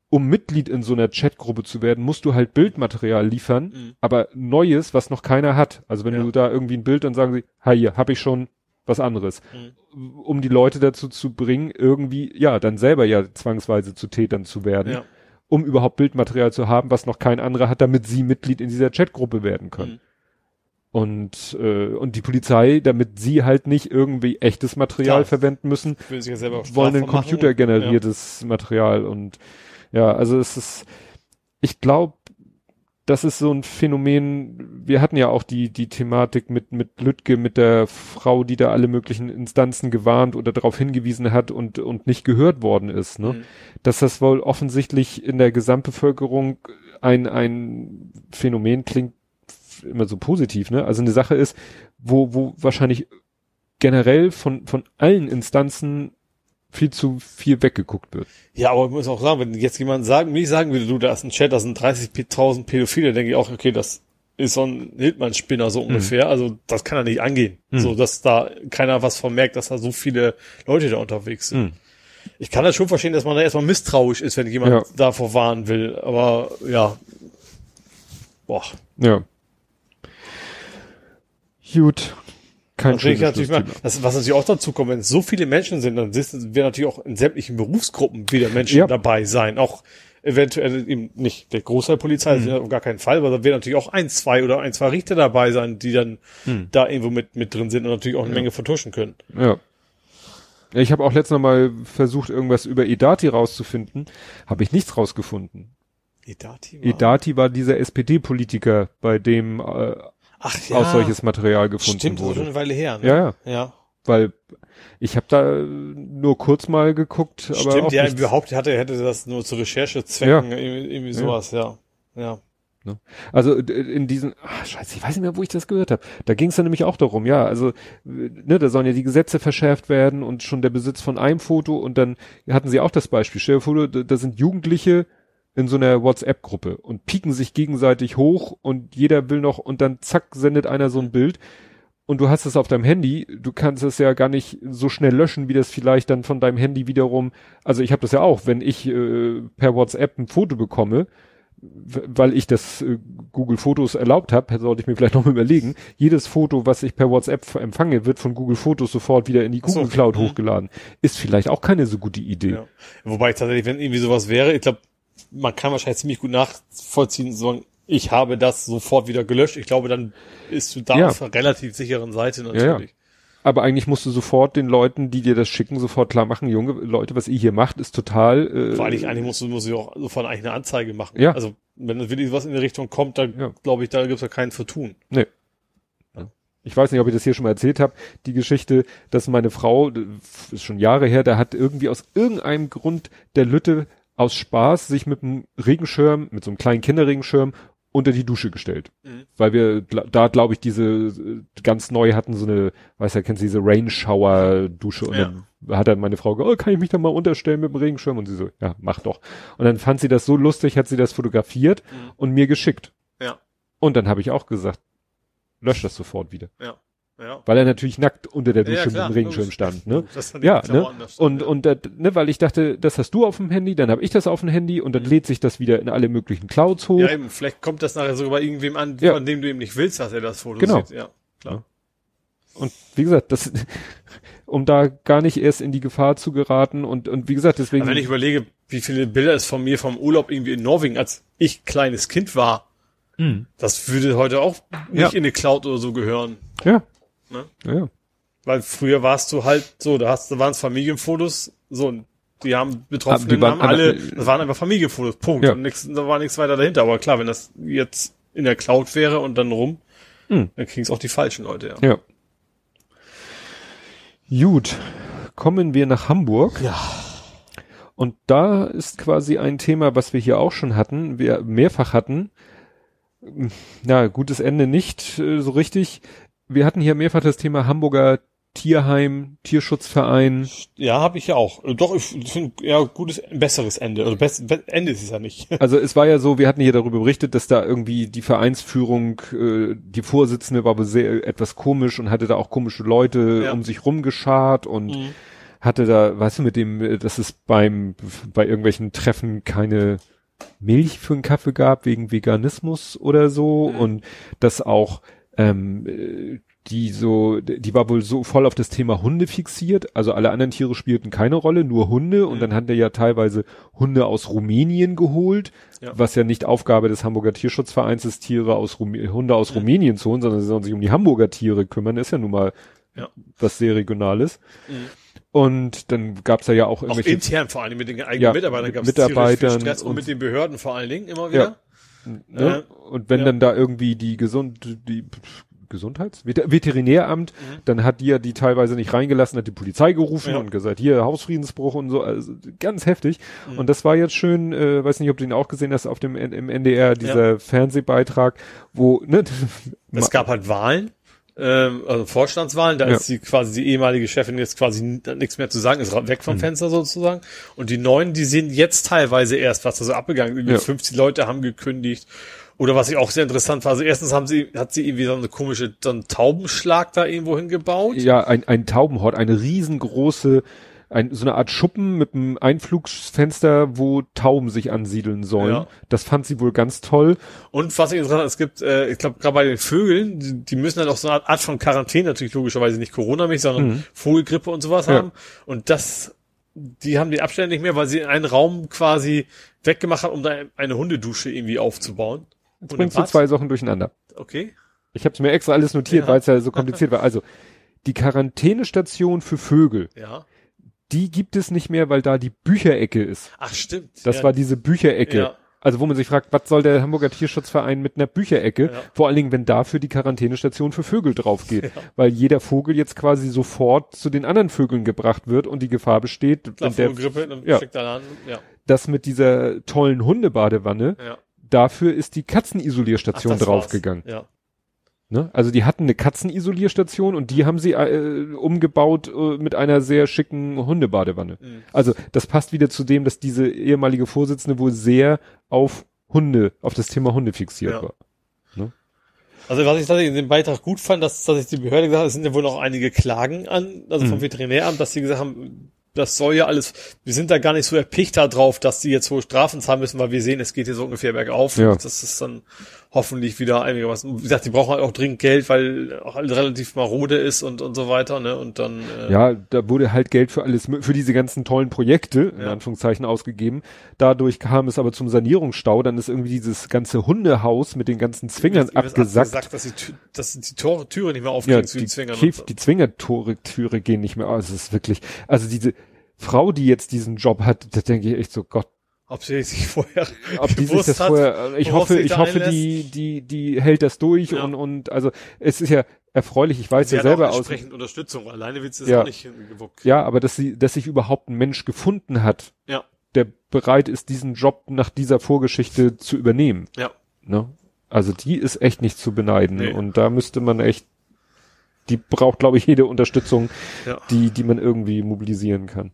um Mitglied in so einer Chatgruppe zu werden, musst du halt Bildmaterial liefern, Mhm. aber Neues, was noch keiner hat. Also wenn Ja. du da irgendwie ein Bild, dann sagen sie, hi, hier, hab ich schon was anderes. Mhm. Um die Leute dazu zu bringen, irgendwie, ja, dann selber ja zwangsweise zu Tätern zu werden, Ja. um überhaupt Bildmaterial zu haben, was noch kein anderer hat, damit sie Mitglied in dieser Chatgruppe werden können. Mhm. Und, äh, und die Polizei, damit sie halt nicht irgendwie echtes Material Klar. verwenden müssen, ja wollen ein computergeneriertes Material und ja, also es ist, ich glaube, das ist so ein Phänomen, wir hatten ja auch die, die Thematik mit, mit Lütke, mit der Frau, die da alle möglichen Instanzen gewarnt oder darauf hingewiesen hat und, und nicht gehört worden ist, ne? Mhm. Dass das wohl offensichtlich in der Gesamtbevölkerung ein, ein Phänomen klingt immer so positiv, ne? Also eine Sache ist, wo, wo wahrscheinlich generell von, von allen Instanzen viel zu viel weggeguckt wird. Ja, aber ich muss auch sagen, wenn jetzt jemand sagen, mir sagen würde, du, da ist ein Chat, da sind 30.000 Pädophile, denke ich auch, okay, das ist so ein Hildmann-Spinner so ungefähr. Also das kann er nicht angehen. Mhm. So, dass da keiner was vermerkt, dass da so viele Leute da unterwegs sind. Mhm. Ich kann das schon verstehen, dass man da erstmal misstrauisch ist, wenn jemand Ja. davor warnen will. Aber ja. Boah. Ja. Gut. Kein Das, ich schönes natürlich mal, das, was natürlich auch dazu kommt, wenn es so viele Menschen sind, dann werden natürlich auch in sämtlichen Berufsgruppen wieder Menschen Ja. dabei sein. Auch eventuell eben nicht der Großteil Polizei, Mhm. das ist auf gar keinen Fall, aber da werden natürlich auch ein, zwei oder ein, zwei Richter dabei sein, die dann Mhm. da irgendwo mit, mit drin sind und natürlich auch eine Menge vertuschen können. Ja. Ja, Ich habe auch letztes Mal versucht, irgendwas über Edati rauszufinden. Habe ich nichts rausgefunden. Edati? war- Edati war dieser SPD-Politiker, bei dem äh, Ach auch solches Material gefunden Stimmt, das ist schon wurde. eine Weile her. Ne? Ja, ja. Ja. Weil ich habe da nur kurz mal geguckt, aber Stimmt, auch ja, nichts. überhaupt hätte, hätte das nur zu Recherchezwecken, irgendwie, irgendwie sowas, ja. Ja. Also d- in diesen, ach, scheiße, ich weiß nicht mehr, wo ich das gehört habe. Da ging es dann nämlich auch darum, ja, also ne, da sollen ja die Gesetze verschärft werden und schon der Besitz von einem Foto und dann hatten sie auch das Beispiel, stell dir vor, da sind Jugendliche in so einer WhatsApp-Gruppe und pieken sich gegenseitig hoch und jeder will noch und dann zack sendet einer so ein Bild und du hast es auf deinem Handy, du kannst es ja gar nicht so schnell löschen, wie das vielleicht dann von deinem Handy wiederum, also ich habe das ja auch, wenn ich äh, per WhatsApp ein Foto bekomme, weil ich das äh, Google Fotos erlaubt habe, sollte ich mir vielleicht noch mal überlegen, jedes Foto, was ich per WhatsApp empfange, wird von Google Fotos sofort wieder in die so, Google Cloud mhm. hochgeladen. Ist vielleicht auch keine so gute Idee. Ja. Wobei tatsächlich, wenn irgendwie sowas wäre, ich glaube, man kann wahrscheinlich ziemlich gut nachvollziehen, so ich habe das sofort wieder gelöscht. Ich glaube, dann ist du da Ja. auf einer relativ sicheren Seite natürlich. Aber eigentlich musst du sofort den Leuten, die dir das schicken, sofort klar machen, Junge, Leute, was ihr hier macht, ist total. Äh, Vor allem, eigentlich musst du, musst du auch sofort eigentlich eine Anzeige machen. Ja. Also, wenn wirklich was in die Richtung kommt, dann Ja. glaube ich, da gibt's ja keinen zu tun. Nee. Ich weiß nicht, ob ich das hier schon mal erzählt habe. Die Geschichte, dass meine Frau, das ist schon Jahre her, da hat irgendwie aus irgendeinem Grund der Lütte aus Spaß sich mit einem Regenschirm, mit so einem kleinen Kinderregenschirm unter die Dusche gestellt. Mhm. Weil wir da, glaube ich, diese äh, ganz neu hatten, so eine, weiß ja, kennst du diese Rain Shower Dusche und Ja. dann hat dann meine Frau gesagt, oh, kann ich mich da mal unterstellen mit dem Regenschirm? Und sie so, ja, mach doch. Und dann fand sie das so lustig, hat sie das fotografiert Mhm. und mir geschickt. Ja. Und dann habe ich auch gesagt, lösch das sofort wieder. Ja. Ja. Weil er natürlich nackt unter der Ja, Dusche mit klar, dem Regenschirm stand, ne? Das Ja, ne? Und, ja. und, äh, ne, weil ich dachte, das hast du auf dem Handy, dann habe ich das auf dem Handy und dann Mhm. lädt sich das wieder in alle möglichen Clouds hoch. Ja, eben, vielleicht kommt das nachher sogar bei irgendwem an, Ja. von dem du eben nicht willst, dass er das Foto Genau. sieht. Ja, klar. Und wie gesagt, das, um da gar nicht erst in die Gefahr zu geraten und, und wie gesagt, deswegen. Aber wenn ich überlege, wie viele Bilder es von mir vom Urlaub irgendwie in Norwegen, als ich kleines Kind war, Mhm. das würde heute auch nicht Ja. in eine Cloud oder so gehören. ja. Ne? Ja. Weil früher warst du halt so, da hast, da waren es Familienfotos, so, und die haben Betroffenen, die waren haben alle, das waren einfach Familienfotos, Punkt. Ja. Und nix, da war nichts weiter dahinter. Aber klar, wenn das jetzt in der Cloud wäre und dann rum, Mhm. dann kriegen es auch die falschen Leute, ja. Ja. Gut. Kommen wir nach Hamburg. Ja. Und da ist quasi ein Thema, was wir hier auch schon hatten, wir mehrfach hatten. Na, gutes Ende nicht äh, so richtig. Wir hatten hier mehrfach das Thema Hamburger Tierheim, Tierschutzverein. Ja, habe ich ja auch. Doch, ich finde ja gutes, besseres Ende. Also best, be Ende ist es ja nicht. Also es war ja so, wir hatten hier darüber berichtet, dass da irgendwie die Vereinsführung, äh, die Vorsitzende war sehr etwas komisch und hatte da auch komische Leute Ja. um sich rumgeschart und Mhm. hatte da, weißt du, mit dem, äh, dass es beim, bei irgendwelchen Treffen keine Milch für einen Kaffee gab wegen Veganismus oder so Mhm. und dass auch ähm, äh, die so, die war wohl so voll auf das Thema Hunde fixiert, also alle anderen Tiere spielten keine Rolle, nur Hunde und Mhm. dann hat er ja teilweise Hunde aus Rumänien geholt, Ja. was ja nicht Aufgabe des Hamburger Tierschutzvereins ist, Tiere aus Rumä Hunde aus Mhm. Rumänien zu holen, sondern sie sollen sich um die Hamburger Tiere kümmern, ist ja nun mal Ja. was sehr Regionales. Mhm. Und dann gab's da ja auch Auch irgendwelche intern vor allem mit den eigenen Ja, Mitarbeitern mit gab es Mitarbeitern Stress und, und- mit den Behörden vor allen Dingen immer Ja. Ne? und wenn ja. dann da irgendwie die Gesund die Gesundheits Vet- Veterinäramt, Mhm. dann hat die ja die teilweise nicht reingelassen, hat die Polizei gerufen Ja. und gesagt, hier Hausfriedensbruch und so, also ganz heftig. Mhm. Und das war jetzt schön, äh, weiß nicht, ob du ihn auch gesehen hast auf dem im NDR dieser Fernsehbeitrag, wo ne, Es gab halt Wahlen, ähm, also Vorstandswahlen, da Ja. ist die quasi die ehemalige Chefin jetzt quasi nichts mehr zu sagen, ist weg Mhm. vom Fenster sozusagen. Und die neuen, die sehen jetzt teilweise erst, was da so abgegangen ist. Ja. 50 Leute haben gekündigt. Oder was ich auch sehr interessant war, also erstens haben sie, hat sie irgendwie so eine komische, so einen Taubenschlag da irgendwo hingebaut. ja ein, ein Taubenhort, eine riesengroße ein, so eine Art Schuppen mit einem Einflugsfenster, wo Tauben sich ansiedeln sollen. Ja. Das fand sie wohl ganz toll. Und was ich interessant, es gibt, äh, ich glaube, gerade bei den Vögeln, die, die müssen dann auch so eine Art von Quarantäne, natürlich logischerweise nicht Corona-mäßig, sondern Vogelgrippe und sowas Mhm. Ja. haben. Und das, die haben die Abstände nicht mehr, weil sie einen Raum quasi weggemacht haben, um da eine Hundedusche irgendwie aufzubauen. Jetzt Und bringst du zwei Sachen durcheinander. Okay. Ich habe es mir extra alles notiert, Ja. weil es ja so kompliziert war. Also, die Quarantänestation für Vögel, Ja. Die gibt es nicht mehr, weil da die Bücherecke ist. Ach, stimmt. Das ja. war diese Bücherecke. Ja. Also wo man sich fragt, was soll der Hamburger Tierschutzverein mit einer Bücherecke? Ja. Vor allen Dingen, wenn dafür die Quarantänestation für Vögel drauf geht. Weil jeder Vogel jetzt quasi sofort zu den anderen Vögeln gebracht wird und die Gefahr besteht, Klar, der, Vogelgrippe, dann Ja. an. Ja. das mit dieser tollen Hundebadewanne, Ja. dafür ist die Katzenisolierstation draufgegangen. Ja. Ne? Also die hatten eine Katzenisolierstation und die haben sie äh, umgebaut äh, mit einer sehr schicken Hundebadewanne. Mhm. Also das passt wieder zu dem, dass diese ehemalige Vorsitzende wohl sehr auf Hunde, auf das Thema Hunde fixiert Ja. war. Also was ich tatsächlich in dem Beitrag gut fand, dass, dass ich die Behörde gesagt habe, es sind ja wohl auch einige Klagen an, also vom Mhm. Veterinäramt, dass sie gesagt haben, das soll ja alles, wir sind da gar nicht so erpicht da drauf, dass die jetzt hohe Strafen zahlen müssen, weil wir sehen, es geht hier so ungefähr bergauf. Ja. Das ist dann hoffentlich wieder einigermaßen, wie gesagt, die brauchen halt auch dringend Geld, weil auch alles relativ marode ist und, und so weiter, ne, und dann, äh, Ja, da wurde halt Geld für alles, für diese ganzen tollen Projekte, in Ja. Anführungszeichen, ausgegeben. Dadurch kam es aber zum Sanierungsstau, dann ist irgendwie dieses ganze Hundehaus mit den ganzen Zwingern ist abgesackt. abgesackt, dass die, dass die Tore, Türe nicht mehr Ja, aufkriegen zu die, den Zwingern. Käf, so. die Zwingertore Türe gehen nicht mehr aus. Es ist wirklich, also diese Frau, die jetzt diesen Job hat, da denke ich echt so, Gott, Ob sie sich vorher ob die sich das hat, vorher, ich worauf hoffe, ich hoffe, einlässt. die, die, die hält das durch Ja. und, und, also, es ist ja erfreulich, ich weiß sie ja selber aus, entsprechend Unterstützung. Alleine sie das Ja. auch nicht gewuppt. ja, aber dass sie, dass sich überhaupt ein Mensch gefunden hat, Ja. der bereit ist, diesen Job nach dieser Vorgeschichte zu übernehmen, Ja. ne? Also die ist echt nicht zu beneiden Nee. und da müsste man echt, die braucht, glaube ich, jede Unterstützung, Ja. die, die man irgendwie mobilisieren kann.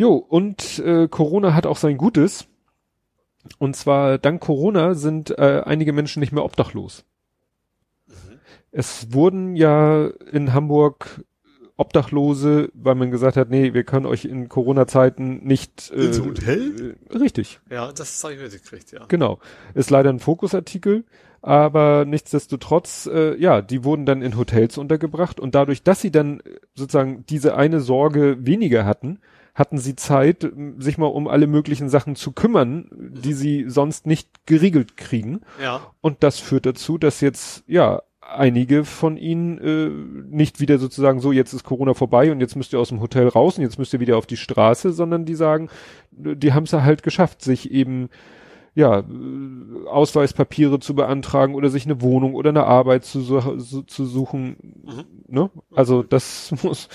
Jo, und äh, Corona hat auch sein Gutes. Und zwar dank Corona sind äh, einige Menschen nicht mehr obdachlos. Es wurden ja in Hamburg Obdachlose, weil man gesagt hat, nee, wir können euch in Corona-Zeiten nicht äh, Ins Hotel? Äh, richtig, Ja, das habe ich mitgekriegt, ja. genau. Ist leider ein Fokusartikel, aber nichtsdestotrotz, äh, ja, die wurden dann in Hotels untergebracht und dadurch, dass sie dann äh, sozusagen diese eine Sorge weniger hatten, hatten sie Zeit, sich mal um alle möglichen Sachen zu kümmern, die sie sonst nicht geregelt kriegen. Ja. Und das führt dazu, dass jetzt, ja, einige von ihnen äh, nicht wieder sozusagen so, jetzt ist Corona vorbei und jetzt müsst ihr aus dem Hotel raus und jetzt müsst ihr wieder auf die Straße, sondern die sagen, äh, die haben es ja halt geschafft, sich eben ja, äh, Ausweispapiere zu beantragen oder sich eine Wohnung oder eine Arbeit zu, zu suchen. Mhm. Ne? Also das muss,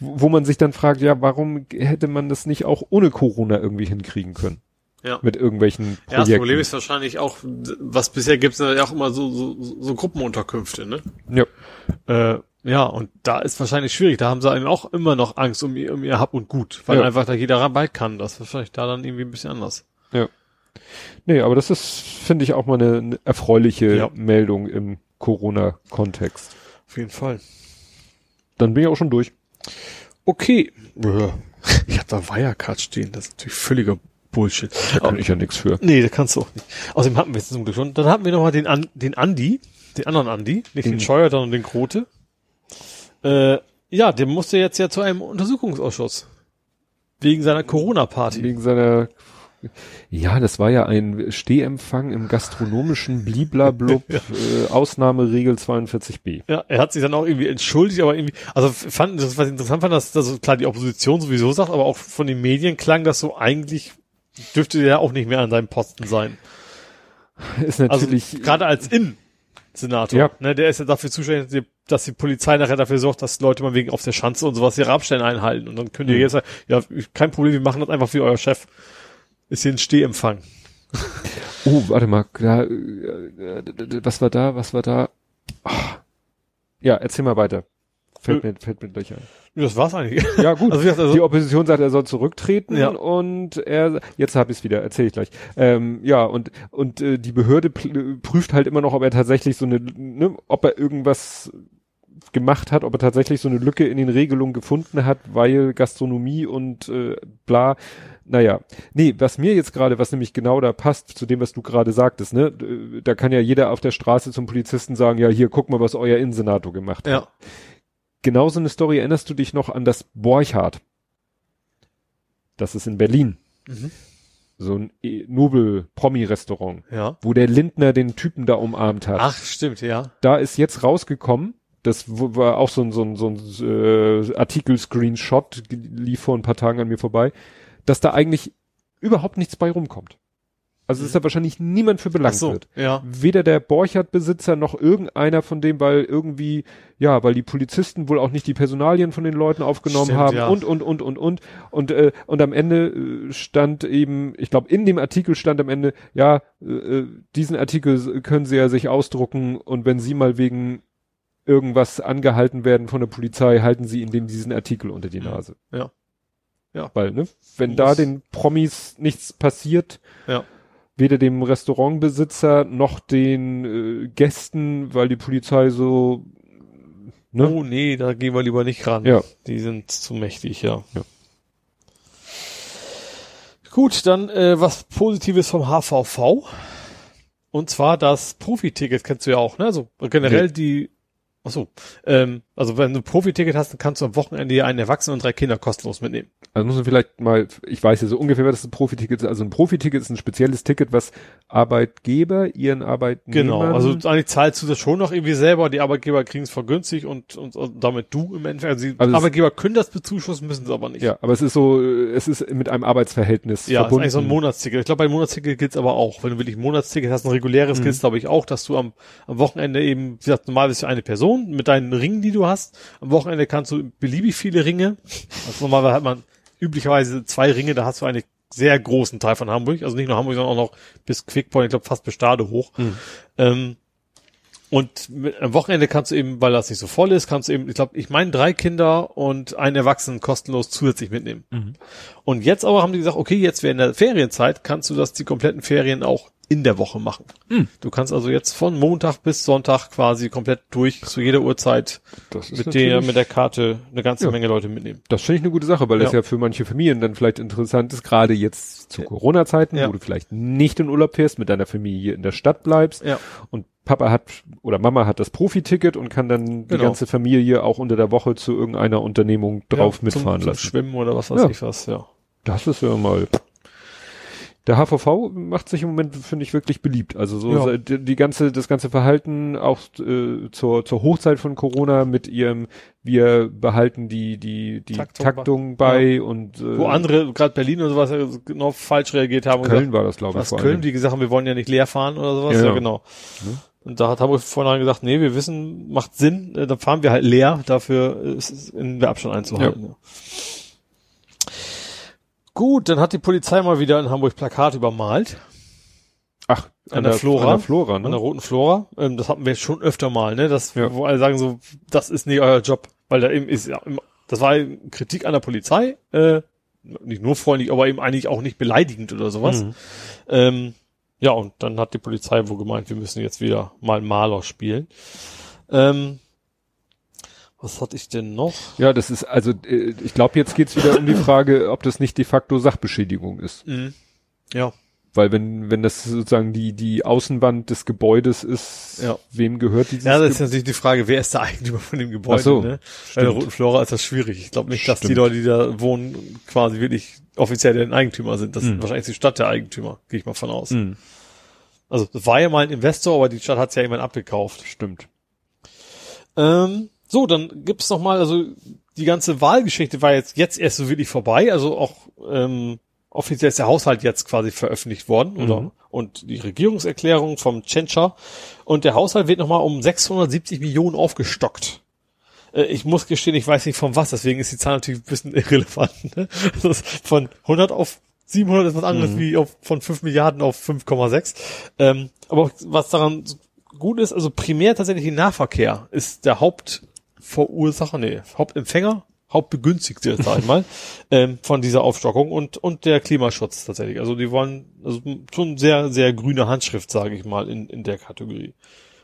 wo man sich dann fragt, ja, warum hätte man das nicht auch ohne Corona irgendwie hinkriegen können? Ja. Mit irgendwelchen Ja, Projekten. das Problem ist wahrscheinlich auch, was bisher gibt es ja auch immer so, so, so Gruppenunterkünfte, ne? ja. Äh, ja, und da ist wahrscheinlich schwierig. Da haben sie eben auch immer noch Angst um ihr, um ihr Hab und Gut, weil Ja. einfach da jeder dabei kann. Das ist wahrscheinlich da dann irgendwie ein bisschen anders. Nee, aber das ist, finde ich, auch mal eine, eine erfreuliche Ja. Meldung im Corona-Kontext. Auf jeden Fall. Dann bin ich auch schon durch. Okay. Ich hab da Wirecard stehen. Das ist natürlich völliger Bullshit. Da kann ich ja nichts für. Nee, da kannst du auch nicht. Außerdem hatten wir jetzt zum Glück schon. Dann hatten wir noch mal den, An den Andi, den anderen Andi, nicht den, Den- Scheuer, sondern den Grote. Äh, ja, der musste jetzt ja zu einem Untersuchungsausschuss. Wegen seiner Corona-Party. Wegen seiner, ja, das war ja ein Stehempfang im gastronomischen Bliblablub, äh, Ausnahmeregel 42b. Ja, er hat sich dann auch irgendwie entschuldigt, aber irgendwie, also fand, das was ich interessant fand, dass, dass klar die Opposition sowieso sagt, aber auch von den Medien klang das so eigentlich dürfte der auch nicht mehr an seinem Posten sein. Ist Also natürlich, gerade als Innensenator, Ja. ne, der ist ja dafür zuständig, dass die- dass die Polizei nachher dafür sorgt, dass Leute mal wegen auf der Schanze und sowas ihre Abstände einhalten. Und dann könnt ihr Mhm. jetzt sagen, ja, kein Problem, wir machen das einfach wie euer Chef. Ist hier ein Stehempfang. oh, warte mal, da, äh, äh, was war da, was war da? Ah. Ja, erzähl mal weiter. Fällt mir, fällt mir gleich ein. Das war's eigentlich. Ja, gut. Also, also, die Opposition sagt, er soll zurücktreten Ja. und er, jetzt habe ich es wieder, erzähle ich gleich. Ähm, ja, und und äh, die Behörde prüft halt immer noch, ob er tatsächlich so eine, ne, ob er irgendwas gemacht hat, ob er tatsächlich so eine Lücke in den Regelungen gefunden hat, weil Gastronomie und äh, bla. Naja, nee, was mir jetzt gerade, was nämlich genau da passt zu dem, was du gerade sagtest, ne, da kann ja jeder auf der Straße zum Polizisten sagen, ja, hier, guck mal, was euer Innensenator gemacht hat. Ja. Genauso eine Story erinnerst du dich noch an das Borchardt. Das ist in Berlin. Mhm. So ein e- Nobel-Promi-Restaurant, Ja. wo der Lindner den Typen da umarmt hat. Ach, stimmt, ja. Da ist jetzt rausgekommen, das war auch so ein, so ein, so ein äh, Artikel-Screenshot, lief vor ein paar Tagen an mir vorbei, dass da eigentlich überhaupt nichts bei rumkommt. Also dass da wahrscheinlich niemand für belangt so, wird. ja. Weder der Borchardt-Besitzer noch irgendeiner von dem, weil irgendwie, ja, weil die Polizisten wohl auch nicht die Personalien von den Leuten aufgenommen Stimmt, haben ja. und, und, und, und, und. Und, äh, und am Ende äh, stand eben, ich glaube, in dem Artikel stand am Ende, ja, äh, äh, diesen Artikel können Sie ja sich ausdrucken und wenn Sie mal wegen irgendwas angehalten werden von der Polizei, halten Sie Ihnen diesen Artikel unter die Mhm. Nase. Ja. Ja. Weil, ne, wenn da den Promis nichts passiert, Ja. weder dem Restaurantbesitzer noch den äh, Gästen, weil die Polizei so, ne? Oh nee, da gehen wir lieber nicht ran. Ja. Die sind zu mächtig, ja. Ja. Gut, dann äh, was Positives vom HVV. Und zwar das Profiticket kennst du ja auch, ne? Also generell Nee. die Ach so, ähm, also wenn du ein Profiticket hast, dann kannst du am Wochenende einen Erwachsenen und drei Kinder kostenlos mitnehmen. Also muss man vielleicht mal, ich weiß ja so ungefähr, was ein Profiticket ist. Also ein Profiticket ist ein spezielles Ticket, was Arbeitgeber ihren Arbeitnehmern. Genau, also eigentlich zahlst du das schon noch irgendwie selber, die Arbeitgeber kriegen es vergünstigt und, und, und damit du im Endeffekt, also die Also es- Arbeitgeber können das bezuschussen, müssen es aber nicht. ja, aber es ist so, es ist mit einem Arbeitsverhältnis Ja, ist verbunden. eigentlich so ein Monatsticket. Ich glaube, bei Monatsticket gilt's aber auch. Wenn du wirklich ein Monatsticket hast, ein reguläres Mhm. gilt's, glaube ich, auch, dass du am, am Wochenende eben, wie gesagt, normal bist du eine Person mit deinen Ringen, die du hast. Am Wochenende kannst du beliebig viele Ringe. Also normalerweise hat man üblicherweise zwei Ringe, da hast du einen sehr großen Teil von Hamburg. Also nicht nur Hamburg, sondern auch noch bis Quickpoint, ich glaube fast bis Stade hoch. Mhm. Ähm, und mit, am Wochenende kannst du eben, weil das nicht so voll ist, kannst du eben, ich glaube, ich meine drei Kinder und einen Erwachsenen kostenlos zusätzlich mitnehmen. Mhm. Und jetzt aber haben die gesagt, okay, jetzt während der Ferienzeit kannst du das die kompletten Ferien auch in der Woche machen. Mhm. Du kannst also jetzt von Montag bis Sonntag quasi komplett durch zu jeder Uhrzeit mit der mit der Karte eine ganze Ja. Menge Leute mitnehmen. Das finde ich eine gute Sache, weil das Ja. ja für manche Familien dann vielleicht interessant ist, gerade jetzt zu Corona-Zeiten, Ja. wo du vielleicht nicht in Urlaub fährst, mit deiner Familie in der Stadt bleibst Ja. und Papa hat oder Mama hat das Profiticket und kann dann die Genau. ganze Familie auch unter der Woche zu irgendeiner Unternehmung drauf ja, mitfahren zum, lassen. Zum Schwimmen oder was weiß Ja. ich was, ja. Das ist ja mal. Der HVV macht sich im Moment, finde ich, wirklich beliebt. Also so Ja. die, die ganze, das ganze Verhalten auch äh, zur, zur Hochzeit von Corona mit ihrem, wir behalten die, die, die Taktung Taktung, bei- bei und äh, Wo andere, gerade Berlin oder sowas, ja genau falsch reagiert haben und Köln gesagt, war das, glaube ich, was Köln, die gesagt haben, wir wollen ja nicht leer fahren oder sowas, Ja, ja, ja. genau. Ne? Und da hat Hamburg vorhin gesagt, nee, wir wissen, macht Sinn, äh, dann fahren wir halt leer, dafür ist es in der Abstand einzuhalten. Ja. Gut, dann hat die Polizei mal wieder in Hamburg Plakat übermalt, Ach, an der Flora. An der Flora, ne? an der roten Flora. Ähm, das hatten wir schon öfter mal, ne, das, Ja. wo alle sagen so, das ist nicht euer Job, weil da eben ist ja immer, das war Kritik an der Polizei, äh, nicht nur freundlich, aber eben eigentlich auch nicht beleidigend oder sowas. Mhm. Ähm, ja, und dann hat die Polizei wohl gemeint, wir müssen jetzt wieder mal Maler spielen. Ähm, was hatte ich denn noch? Ja, das ist, also äh, ich glaube, jetzt geht's wieder um die Frage, ob das nicht de facto Sachbeschädigung ist. Mhm. Ja, Weil wenn, wenn das sozusagen die, die Außenwand des Gebäudes ist, Ja. wem gehört dieses ja, das ist natürlich die Frage, wer ist der Eigentümer von dem Gebäude? Ach so, ne? Bei der stimmt. Roten Flora ist das schwierig. Ich glaube nicht, dass die Stimmt. Leute, die da wohnen, quasi wirklich offiziell den Eigentümer sind. Das Mhm. ist wahrscheinlich die Stadt der Eigentümer, gehe ich mal von aus. Mhm, Also das war ja mal ein Investor, aber die Stadt hat es ja jemand abgekauft. stimmt. Ähm, so, dann gibt's noch mal, also die ganze Wahlgeschichte war jetzt jetzt erst so wirklich vorbei, also auch ähm, offiziell ist der Haushalt jetzt quasi veröffentlicht worden oder Mhm. und die Regierungserklärung vom Tschentscher und der Haushalt wird noch mal um 670 Millionen aufgestockt. Äh, Ich muss gestehen, ich weiß nicht von was, deswegen ist die Zahl natürlich ein bisschen irrelevant. Ne? Ist von 100 auf 700 ist was anderes Mhm. wie auf, von 5 Milliarden auf 5,6. Ähm, aber was daran gut ist, also primär tatsächlich der Nahverkehr ist der Hauptverursacher, nee, Hauptempfänger, Hauptbegünstigte, sag ich mal, ähm, von dieser Aufstockung und, und der Klimaschutz tatsächlich. Also die wollen, also schon sehr, sehr grüne Handschrift, sage ich mal, in, in der Kategorie.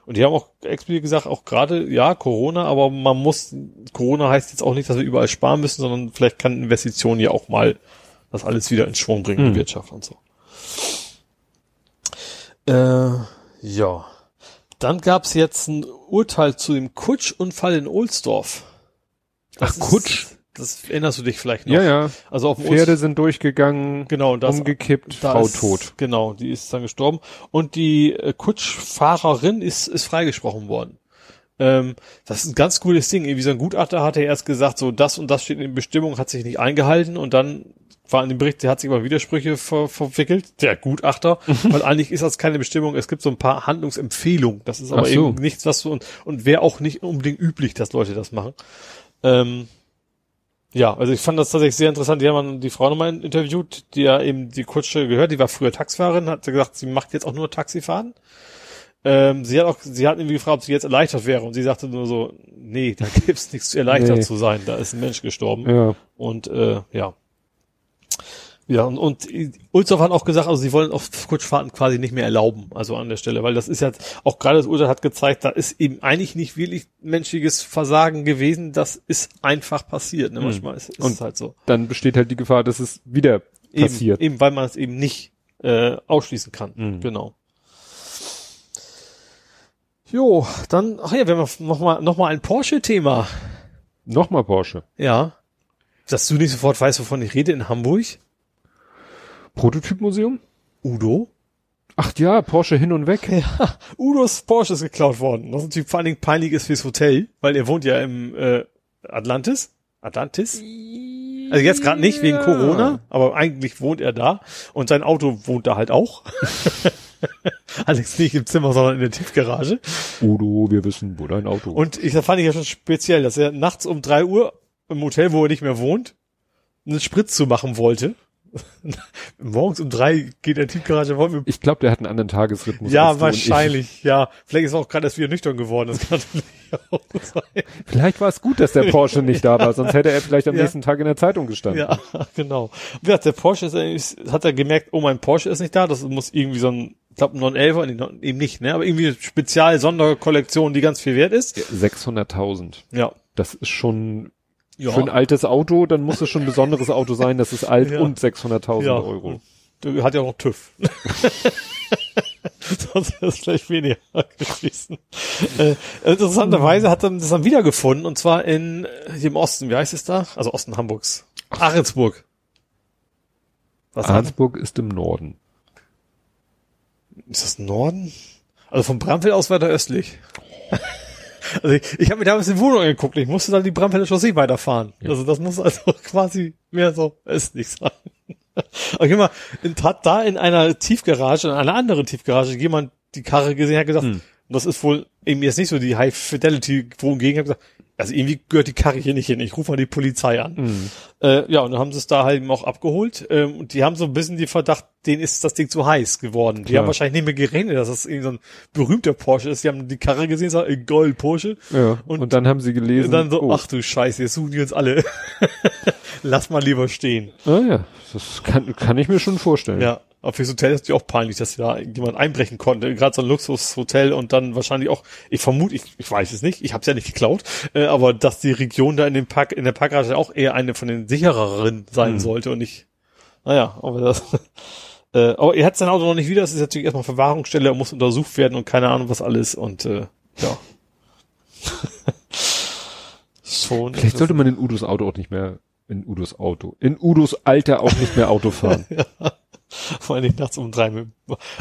Und die haben auch explizit gesagt, auch gerade, ja, Corona, aber man muss, Corona heißt jetzt auch nicht, dass wir überall sparen müssen, sondern vielleicht kann Investitionen ja auch mal das alles wieder in Schwung bringen, Hm. die Wirtschaft und so. Äh, ja. Dann gab's jetzt ein Urteil zu dem Kutsch-Unfall in Ohlsdorf. Ach, Das ist- Kutsch? Das erinnerst du dich vielleicht noch. Ja, ja. Also auf Pferde sind durchgegangen, Genau, das, umgekippt, da Frau ist, tot. Genau, die ist dann gestorben. Und die äh, Kutschfahrerin ist, ist freigesprochen worden. Ähm, das ist ein ganz cooles Ding. Irgendwie so ein Gutachter hatte erst gesagt, so das und das steht in den Bestimmungen, hat sich nicht eingehalten und dann war in dem Bericht, der hat sich über Widersprüche ver verwickelt, der Gutachter, weil eigentlich ist das keine Bestimmung, es gibt so ein paar Handlungsempfehlungen. Das ist aber so. eben nichts, was so, und, und wäre auch nicht unbedingt üblich, dass Leute das machen. Ähm, ja, also ich fand das tatsächlich sehr interessant. Die haben die Frau nochmal interviewt, die ja eben die Kutsche gehört, die war früher Taxifahrerin, hat gesagt, sie macht jetzt auch nur Taxifahren. Ähm, sie hat auch, sie hat irgendwie gefragt, ob sie jetzt erleichtert wäre und sie sagte nur so, nee, da gibt's nichts zu erleichtert Nee. zu sein, da ist ein Mensch gestorben. Ja. Und äh, ja. Ja, und, und Ulzov hat auch gesagt, also sie wollen auch Kutschfahrten quasi nicht mehr erlauben, also an der Stelle, weil das ist ja, auch gerade das Urteil hat gezeigt, da ist eben eigentlich nicht wirklich menschliches Versagen gewesen, das ist einfach passiert, ne? manchmal ist, ist Und es halt so. Dann besteht halt die Gefahr, dass es wieder Eben, passiert. eben weil man es eben nicht äh, ausschließen kann, Mhm. genau. Jo, dann, ach ja, wir haben noch mal, noch mal ein Porsche-Thema. Nochmal Porsche. Ja. Dass du nicht sofort weißt, wovon ich rede in Hamburg. Prototypmuseum? Udo? Ach ja, Porsche hin und weg. Ja, Udos Porsche ist geklaut worden. Was natürlich vor allen Dingen peinlich ist fürs Hotel, weil er wohnt ja im äh, Atlantis. Atlantis? Also jetzt gerade nicht wegen. Corona, aber eigentlich wohnt er da und sein Auto wohnt da halt auch. Allerdings nicht im Zimmer, sondern in der Tiefgarage. Udo, wir wissen, wo dein Auto Und ich, das fand ich ja schon speziell, dass er nachts um drei Uhr im Hotel, wo er nicht mehr wohnt, einen Spritz zu machen wollte. Morgens um drei geht der Tiefgarage wollen wir Ich glaube, der hat einen anderen Tagesrhythmus. Ja, wahrscheinlich, ja. Vielleicht ist er auch gerade erst wieder nüchtern geworden, das kann natürlich auch sein. Vielleicht war es gut, dass der Porsche nicht da war, sonst hätte er vielleicht am Ja. nächsten Tag in der Zeitung gestanden. Ja, genau. Wie gesagt, der Porsche ist, hat er gemerkt, oh, mein Porsche ist nicht da, das muss irgendwie so ein, ich glaube, 911er, nee, non- eben nicht, ne, aber irgendwie eine Spezial-Sonderkollektion, die ganz viel wert ist. 600.000. Ja. Das ist schon Ja. für ein altes Auto, dann muss es schon ein besonderes Auto sein, das ist alt Ja. und 600.000 ja. Euro. Der hat ja noch TÜV. Sonst wäre es vielleicht weniger gewesen. Äh, interessanterweise hat er das dann wiedergefunden, und zwar in äh, hier im Osten. Wie heißt es da? Also Osten Hamburgs. Ahrensburg. Was Arnsburg ist im Norden. Ist das Norden? Also vom Bramfeld aus weiter östlich. Also ich, ich habe mir damals die Wohnung angeguckt, ich musste dann die Bramfelder Chaussee weiterfahren. Also das muss also quasi mehr so östlich sein. Aber guck mal, in- hat da in einer Tiefgarage, in einer anderen Tiefgarage, jemand die Karre gesehen hat gesagt, Hm. das ist wohl eben jetzt nicht so die High Fidelity Wohngegend, hat gesagt, also irgendwie gehört die Karre hier nicht hin, ich rufe mal die Polizei an. Hm. Äh, ja, und dann haben sie es da halt eben auch abgeholt. Ähm, und die haben so ein bisschen die Verdacht, denen ist das Ding zu heiß geworden. Die Klar. haben wahrscheinlich nicht mehr gerechnet, dass das irgendwie so ein berühmter Porsche ist. Die haben die Karre gesehen, sagen, geil, Porsche. Ja. Und- Und, dann haben sie gelesen. Und dann so, oh, ach du Scheiße, jetzt suchen die uns alle. Lass mal lieber stehen. ah, ja, das kann, kann ich mir schon vorstellen. Ja. Aber fürs Hotel ist natürlich auch peinlich, dass da jemand einbrechen konnte. Gerade so ein Luxushotel und dann wahrscheinlich auch, ich vermute, ich, ich weiß es nicht, ich habe es ja nicht geklaut, äh, aber dass die Region da in dem Park, in der Parkgarage auch eher eine von den sichereren sein Hm. sollte und nicht, naja, aber das, äh, aber er hat sein Auto noch nicht wieder, das ist natürlich erstmal Verwahrungsstelle, muss untersucht werden und keine Ahnung was alles und äh, ja. Schon. Vielleicht sollte man in Udos Auto auch nicht mehr, in Udos Auto, in Udos Alter auch nicht mehr Auto fahren. Vor allem nachts um drei.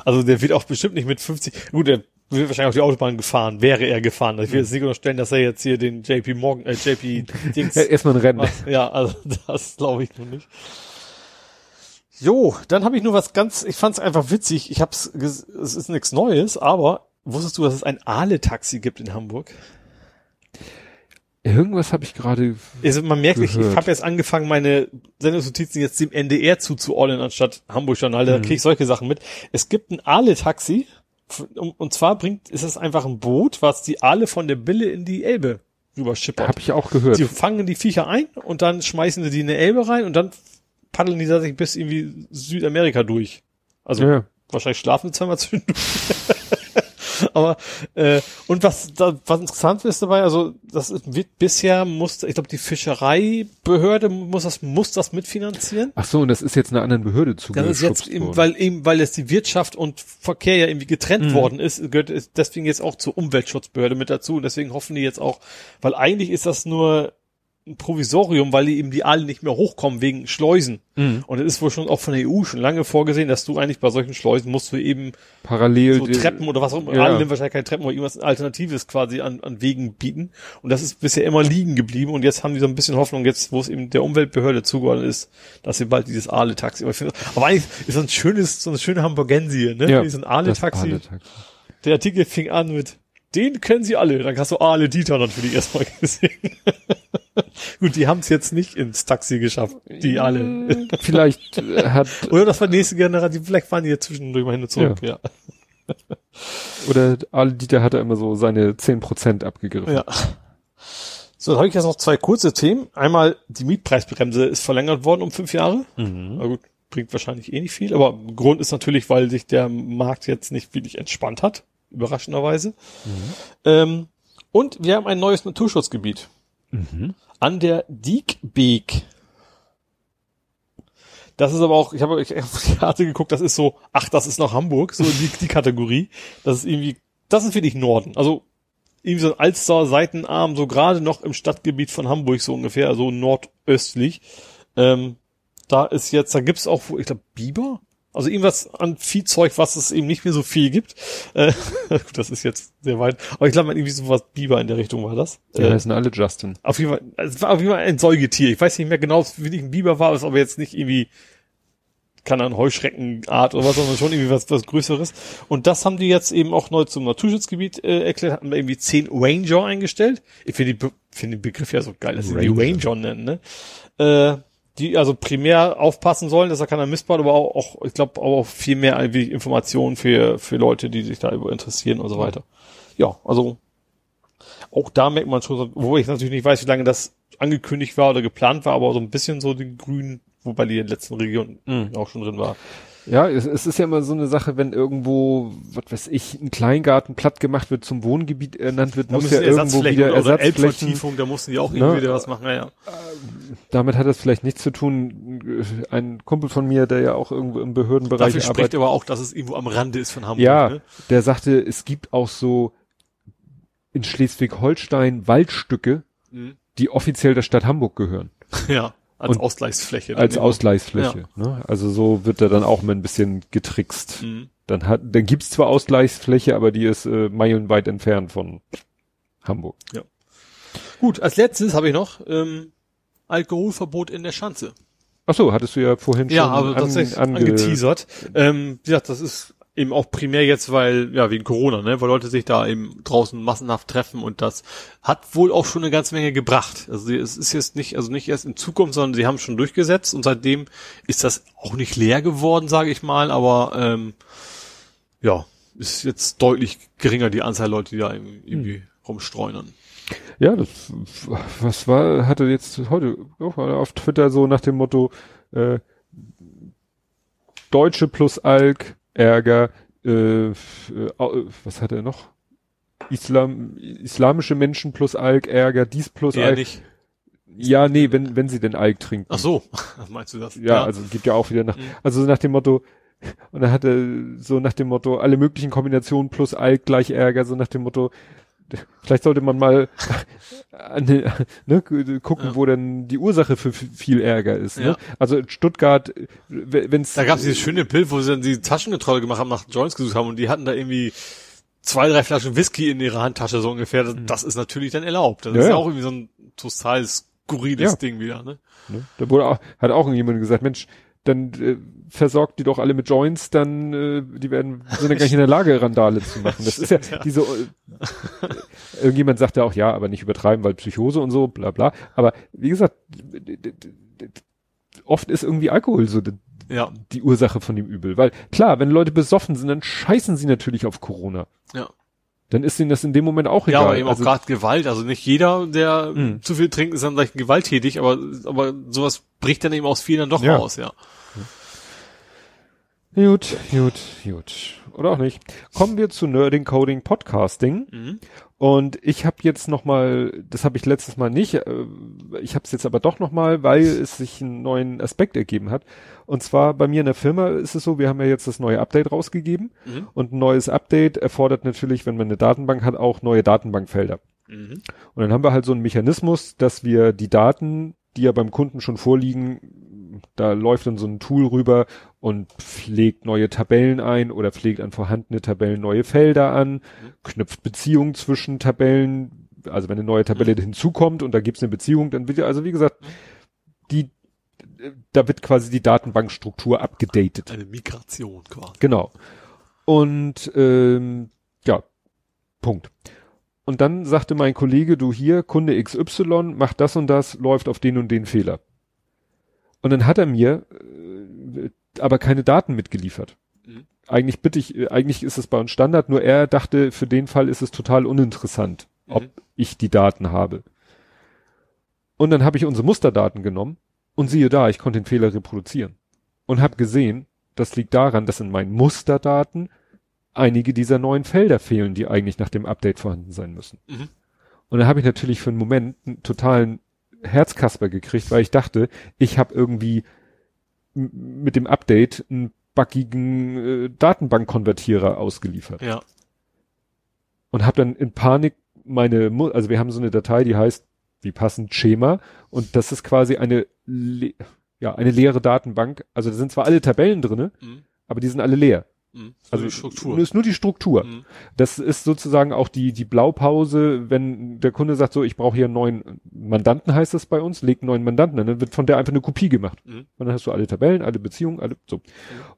Also der wird auch bestimmt nicht mit 50. Gut, der wird wahrscheinlich auf die Autobahn gefahren, wäre er gefahren. Ich will jetzt nicht unterstellen, dass er jetzt hier den JP Morgan, äh, JP Dings. Ja, Erstmal ein Rennen. ja, also das glaube ich nur nicht. Jo, dann habe ich nur was ganz, ich fand es einfach witzig. Ich hab's, es ist nichts Neues, aber wusstest du, dass es ein Aale-Taxi gibt in Hamburg? Irgendwas habe ich gerade. Also man merkt, ich, ich Gehört. habe jetzt angefangen, meine Sendungsnotizen jetzt dem NDR zuzuordnen, anstatt Hamburg Journal. Da Mhm. kriege ich solche Sachen mit. Es gibt ein Aale-Taxi. Und zwar bringt, ist es einfach ein Boot, was die Aale von der Bille in die Elbe rüber schippert. Habe ich auch gehört. Sie fangen die Viecher ein und dann schmeißen sie die in die Elbe rein und dann paddeln die sich bis irgendwie Südamerika durch. Also ja. wahrscheinlich schlafen sie zweimal zwischendurch. Aber äh, und was da, was interessant ist dabei, also das ist, wird bisher musste, ich glaube die Fischereibehörde muss das muss das mitfinanzieren. Ach so, und das ist jetzt einer anderen Behörde Das ist jetzt zugeschubst eben, weil eben weil jetzt die Wirtschaft und Verkehr ja irgendwie getrennt Mhm. worden ist, gehört es deswegen jetzt auch zur Umweltschutzbehörde mit dazu und deswegen hoffen die jetzt auch, weil eigentlich ist das nur ein Provisorium, weil die eben die Aale nicht mehr hochkommen wegen Schleusen. Mhm. Und es ist wohl schon auch von der EU schon lange vorgesehen, dass du eigentlich bei solchen Schleusen musst du eben Parallel so Treppen oder was auch immer, Ja. alle nehmen wahrscheinlich keine Treppen oder irgendwas Alternatives quasi an, an Wegen bieten. Und das ist bisher immer liegen geblieben und jetzt haben die so ein bisschen Hoffnung, jetzt, wo es eben der Umweltbehörde zugeordnet ist, dass sie bald dieses Aale-Taxi, aber, aber eigentlich ist so ein schönes, so eine schöne Hamburgensie, ne? ja, so ein. Aale-Taxi. Der Artikel fing an mit, den kennen sie alle. Dann hast du Aale Dieter natürlich erstmal gesehen. Gut, die haben es jetzt nicht ins Taxi geschafft, die alle. Vielleicht äh, hat Oder das war die nächste Generation, vielleicht fahren die jetzt zwischendurch mal hin und zurück, ja. oder alle Dieter hat er immer so seine 10% abgegriffen. Ja. So, dann habe ich jetzt noch zwei kurze Themen. Einmal, die Mietpreisbremse ist verlängert worden um fünf Jahre. Mhm. Na gut, bringt wahrscheinlich eh nicht viel, aber Grund ist natürlich, weil sich der Markt jetzt nicht wirklich entspannt hat, überraschenderweise. Ähm, und wir haben ein neues Naturschutzgebiet Mhm. an der Diekbeek. Das ist aber auch, ich habe ich hab auf die Karte geguckt, das ist so, ach, das ist noch Hamburg, so die, die Kategorie. Das ist irgendwie, das ist wirklich Norden. Also irgendwie so ein Alster Seitenarm, so gerade noch im Stadtgebiet von Hamburg, so ungefähr, also nordöstlich. Ähm, da ist jetzt, da gibt's auch, ich glaube, Biber? Also irgendwas an Viehzeug, was es eben nicht mehr so viel gibt. Äh, gut, das ist jetzt sehr weit. Aber ich glaube, irgendwie sowas Biber in der Richtung war das. Die Äh, heißen alle Justin. auf jeden Fall, es war auf jeden Fall ein Säugetier. Ich weiß nicht mehr genau, wie ich ein Biber war, aber jetzt nicht irgendwie, keine Ahnung, Heuschreckenart oder was, sondern schon irgendwie was, was Größeres. Und das haben die jetzt eben auch neu zum Naturschutzgebiet äh, erklärt, haben da irgendwie zehn Ranger eingestellt. Ich finde find den Begriff ja so geil, dass sie die Ranger. Ranger nennen, ne? Äh, die also primär aufpassen sollen, dass da keiner missbaut, aber auch, auch ich glaube, auch viel mehr Informationen für, für Leute, die sich da über interessieren und so weiter. Ja, also auch da merkt man schon, wo ich natürlich nicht weiß, wie lange das angekündigt war oder geplant war, aber so ein bisschen so die Grünen, wobei die in den letzten Regionen auch schon drin war. Ja, es, es ist ja immer so eine Sache, wenn irgendwo, was weiß ich, ein Kleingarten platt gemacht wird, zum Wohngebiet ernannt wird, Da muss ja irgendwo wieder oder, oder Ersatzflächen. Elbvertiefung, da mussten die auch irgendwie Ne? wieder was machen, ja, ja. Damit hat das vielleicht nichts zu tun. Ein Kumpel von mir, der ja auch irgendwo im Behördenbereich Dafür spricht arbeitet, aber auch, dass es irgendwo am Rande ist von Hamburg. ja, Ne? der sagte, es gibt auch so in Schleswig-Holstein Waldstücke, Mhm. die offiziell der Stadt Hamburg gehören. Ja, als Und Ausgleichsfläche. als eben. Ausgleichsfläche. Ne? Also so wird da dann auch mal ein bisschen getrickst. Mhm. Dann hat, dann gibt's zwar Ausgleichsfläche, aber die ist äh, meilenweit entfernt von Hamburg. Gut, als letztes habe ich noch ähm, Alkoholverbot in der Schanze. Ach so, hattest du ja vorhin Ja, schon aber an, tatsächlich ange angeteasert. Ähm, wie gesagt, das ist eben auch primär jetzt, weil, ja, wegen Corona, ne, weil Leute sich da eben draußen massenhaft treffen und das hat wohl auch schon eine ganze Menge gebracht. Also es ist jetzt nicht, also nicht erst in Zukunft, sondern sie haben es schon durchgesetzt und seitdem ist das auch nicht leer geworden, sage ich mal, aber ähm, ja, ist jetzt deutlich geringer die Anzahl Leute, die da irgendwie, irgendwie rumstreunern. Ja, das, was war, hatte jetzt heute auf Twitter so nach dem Motto, äh, Deutsche plus Alk, Ärger, äh, äh, was hat er noch? Islam, islamische Menschen plus Alk, Ärger, dies plus Eher Alk. nicht. Ja, nee, wenn, wenn sie denn Alk trinken. Ach so, meinst du das? Ja, also gibt ja auch wieder nach, Mhm. also so nach dem Motto, und dann hat er so nach dem Motto, alle möglichen Kombinationen plus Alk gleich Ärger, so nach dem Motto, vielleicht sollte man mal den- ne, gucken, Ja. wo denn die Ursache für viel Ärger ist. Ne? Ja. Also in Stuttgart, wenn es Da gab es dieses schöne Bild, wo sie dann die Taschenkontrolle gemacht haben, nach Joints gesucht haben und die hatten da irgendwie zwei, drei Flaschen Whisky in ihrer Handtasche so ungefähr. Das, das ist natürlich dann erlaubt. Das Mhm. Ja, ist ja ja. auch irgendwie so ein total skurriles Ja. Ding wieder. Ne? Ne? Da wurde auch, hat auch jemand gesagt, Mensch, dann äh, versorgt die doch alle mit Joints, dann äh, die werden sind ja gar nicht in der Lage, Randale zu machen. Das ist ja diese äh, irgendjemand sagt ja auch, ja, aber nicht übertreiben, weil Psychose und so, bla bla. Aber wie gesagt, oft ist irgendwie Alkohol so die, Ja, die Ursache von dem Übel. Weil klar, wenn Leute besoffen sind, dann scheißen sie natürlich auf Corona. ja. Dann ist ihnen das in dem Moment auch Ja, egal. aber eben also, auch gerade Gewalt. Also nicht jeder, der Mhm. zu viel trinkt, ist dann gleich gewalttätig, aber, aber sowas bricht dann eben aus vielen dann doch Ja. raus, ja. Gut, gut, gut. Oder auch nicht. Kommen wir zu Nerding Coding Podcasting. Mhm. Und ich habe jetzt noch mal, das habe ich letztes Mal nicht, äh, ich habe es jetzt aber doch noch mal, weil es sich einen neuen Aspekt ergeben hat. Und zwar bei mir in der Firma ist es so, wir haben ja jetzt das neue Update rausgegeben. Mhm. Und ein neues Update erfordert natürlich, wenn man eine Datenbank hat, auch neue Datenbankfelder. Mhm. Und dann haben wir halt so einen Mechanismus, dass wir die Daten, die ja beim Kunden schon vorliegen, da läuft dann so ein Tool rüber und pflegt neue Tabellen ein oder pflegt an vorhandene Tabellen neue Felder an, knüpft Beziehungen zwischen Tabellen, also wenn eine neue Tabelle hinzukommt und da gibt's eine Beziehung, dann wird ja, also wie gesagt, die, da wird quasi die Datenbankstruktur abgedatet. Eine Migration quasi. Genau. Und ähm, ja, Punkt. Und dann sagte mein Kollege, du hier, Kunde XY, macht das und das, läuft auf den und den Fehler. Und dann hat er mir äh, aber keine Daten mitgeliefert. Mhm. Eigentlich bitte ich, äh, eigentlich ist es bei uns Standard, nur er dachte, für den Fall ist es total uninteressant, ob Mhm. ich die Daten habe. Und dann habe ich unsere Musterdaten genommen und siehe da, ich konnte den Fehler reproduzieren. Und habe gesehen, das liegt daran, dass in meinen Musterdaten einige dieser neuen Felder fehlen, die eigentlich nach dem Update vorhanden sein müssen. Mhm. Und da habe ich natürlich für einen Moment einen totalen Herzkasper gekriegt, weil ich dachte, ich habe irgendwie mit dem Update einen buggigen äh, Datenbankkonvertierer ausgeliefert Ja. und habe dann in Panik meine, Mu- also wir haben so eine Datei, die heißt wie passend Schema und das ist quasi eine ja eine leere Datenbank. Also da sind zwar alle Tabellen drinne, Mhm. aber die sind alle leer. Mhm. Also die Struktur. Ist nur die Struktur. Mhm. Das ist sozusagen auch die die Blaupause, wenn der Kunde sagt so, ich brauche hier einen neuen Mandanten, heißt das bei uns, legt einen neuen Mandanten an, dann wird von der einfach eine Kopie gemacht. Mhm. Und dann hast du alle Tabellen, alle Beziehungen, alle so.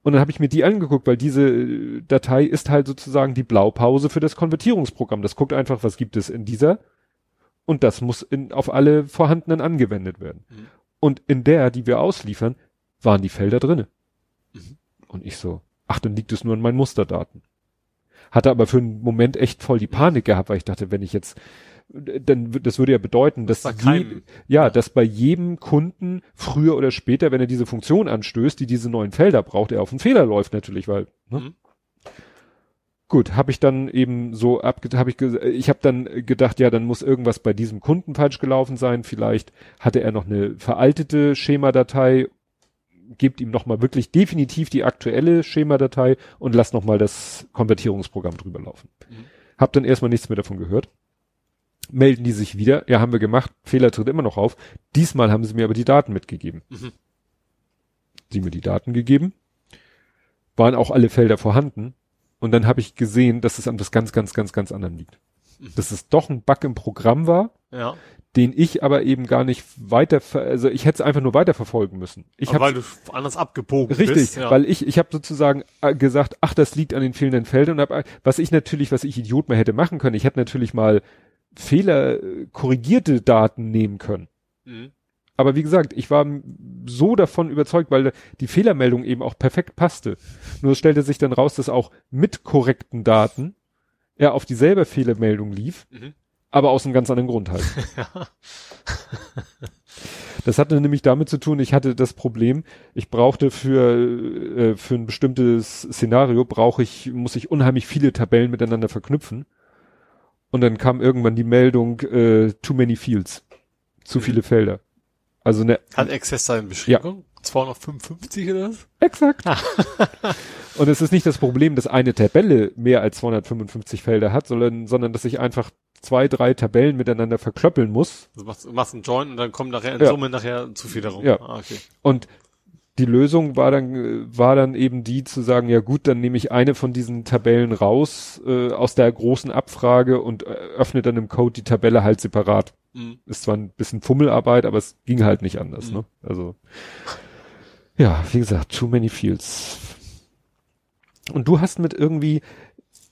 Und dann habe ich mir die angeguckt, weil diese äh, Datei ist halt sozusagen die Blaupause für das Konvertierungsprogramm. Das guckt einfach, was gibt es in dieser und das muss in, auf alle vorhandenen angewendet werden. Mhm. Und in der, die wir ausliefern, waren die Felder drinne. Mhm. Und ich so, ach, dann liegt es nur in meinen Musterdaten. Hatte aber für einen Moment echt voll die Panik gehabt, weil ich dachte, wenn ich jetzt, dann, das würde ja bedeuten, dass, da je, ja, dass bei jedem Kunden früher oder später, wenn er diese Funktion anstößt, die diese neuen Felder braucht, er auf einen Fehler läuft natürlich, weil, ne? Mhm. Gut, habe ich dann eben so abge habe ich ich habe dann gedacht, ja, dann muss irgendwas bei diesem Kunden falsch gelaufen sein, vielleicht hatte er noch eine veraltete Schemadatei, gebt ihm noch mal wirklich definitiv die aktuelle Schemadatei und lasst noch mal das Konvertierungsprogramm drüber laufen. Mhm. Hab dann erstmal nichts mehr davon gehört. Melden die sich wieder, ja, haben wir gemacht, Fehler tritt immer noch auf. Diesmal haben sie mir aber die Daten mitgegeben. Mhm. Sie mir die Daten gegeben, waren auch alle Felder vorhanden und dann habe ich gesehen, dass es an was ganz, ganz, ganz, ganz anderem liegt. Mhm. Dass es doch ein Bug im Programm war, Ja. Den ich aber eben gar nicht weiter, also ich hätte es einfach nur weiterverfolgen müssen. Ich Aber habe weil du anders abgebogen Richtig, bist. Ja. weil ich, ich habe sozusagen äh, gesagt, ach, das liegt an den fehlenden Feldern. Und hab, äh, was ich natürlich, was ich Idiot mal hätte machen können, ich hätte natürlich mal Fehler, äh, korrigierte Daten nehmen können. Mhm. Aber wie gesagt, ich war so davon überzeugt, weil die Fehlermeldung eben auch perfekt passte. Nur es stellte sich dann raus, dass auch mit korrekten Daten er auf dieselbe Fehlermeldung lief, Mhm. Aber aus einem ganz anderen Grund halt. Ja. Das hatte nämlich damit zu tun, ich hatte das Problem, ich brauchte für, äh, für ein bestimmtes Szenario brauche ich, muss ich unheimlich viele Tabellen miteinander verknüpfen. Und dann kam irgendwann die Meldung, äh, too many fields. Zu Mhm. viele Felder. Also eine, Hat Access seine Beschränkung? 255 oder was? exakt. Und es ist nicht das Problem, dass eine Tabelle mehr als 255 Felder hat, sondern, sondern dass ich einfach zwei, drei Tabellen miteinander verklöppeln muss. Also machst, machst einen Join und dann kommen nachher in Ja. Summe nachher zu viel darum. Ja. Ah, okay. Und die Lösung war dann, war dann eben die zu sagen, ja gut, dann nehme ich eine von diesen Tabellen raus äh, aus der großen Abfrage und äh, öffne dann im Code die Tabelle halt separat. Mhm. Ist zwar ein bisschen Fummelarbeit, aber es ging halt nicht anders, Mhm. ne? Also ja, wie gesagt, too many fields. Und du hast mit irgendwie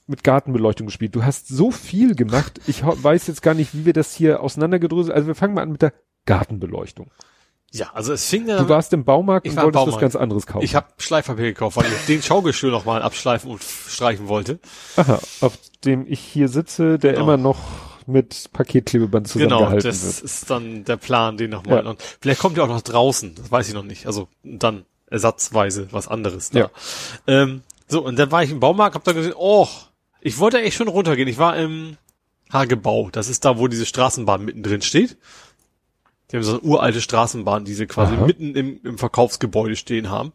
mit Gartenbeleuchtung gespielt. Du hast so viel gemacht. Ich weiß jetzt gar nicht, wie wir das hier auseinandergedröselt. Also wir fangen mal an mit der Gartenbeleuchtung. Ja, also es fing ja Du warst im Baumarkt und wolltest was ganz anderes kaufen. Ich habe Schleifpapier gekauft, weil ich den Schaukelstuhl noch mal abschleifen und streichen wollte. Aha, auf dem ich hier sitze, der Genau. immer noch mit Paketklebeband Genau, zusammengehalten das wird. ist dann der Plan, den nochmal. Ja. Und vielleicht kommt ja auch noch draußen, das weiß ich noch nicht. Also dann ersatzweise was anderes da. Ja. Ähm, so, und dann war ich im Baumarkt, hab dann gesehen, oh, ich wollte echt schon runtergehen. Ich war im Hagebau. Das ist da, wo diese Straßenbahn mittendrin steht. Die haben so eine uralte Straßenbahn, die sie quasi Aha. mitten im, im Verkaufsgebäude stehen haben.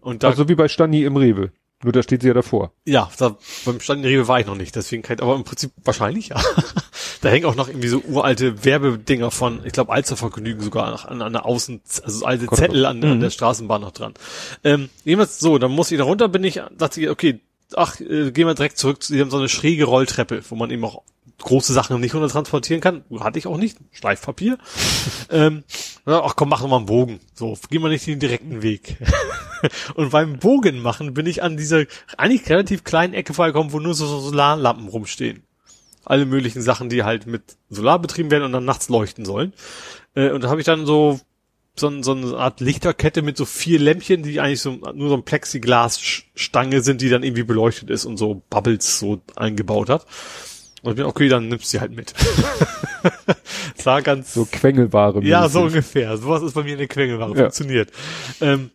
Und da, Also wie bei Stani im Rewe. Nur da steht sie ja davor. ja, da, beim Stand in Rewe war ich noch nicht, deswegen kann ich, aber im Prinzip wahrscheinlich, ja. da hängen auch noch irgendwie so uralte Werbedinger von, ich glaube, Alstervergnügen sogar noch an, an der Außen, also so alte Gott, Zettel an, an der Straßenbahn noch dran. Ähm, jedenfalls so, dann muss ich da runter, bin ich, dachte ich, okay, ach, äh, gehen wir direkt zurück, zu- die haben so eine schräge Rolltreppe, wo man eben auch große Sachen nicht runter transportieren kann. Hatte ich auch nicht. Schleifpapier. ähm, ach komm, mach noch mal einen Bogen. So, gehen wir nicht den direkten Weg. und beim Bogen machen bin ich an dieser eigentlich relativ kleinen Ecke vorbeigekommen, wo nur so, so Solarlampen rumstehen. Alle möglichen Sachen, die halt mit Solar betrieben werden und dann nachts leuchten sollen. Äh, und da habe ich dann so so, ein- so eine Art Lichterkette mit so vier Lämpchen, die eigentlich so nur so ein Plexiglasstange sind, die dann irgendwie beleuchtet ist und so Bubbles so eingebaut hat. Und ich bin, okay, dann nimmst du sie halt mit. war ganz So Quengelware. ja, so ungefähr. Sowas ist bei mir eine Quengelware. Ja. Funktioniert. Ähm,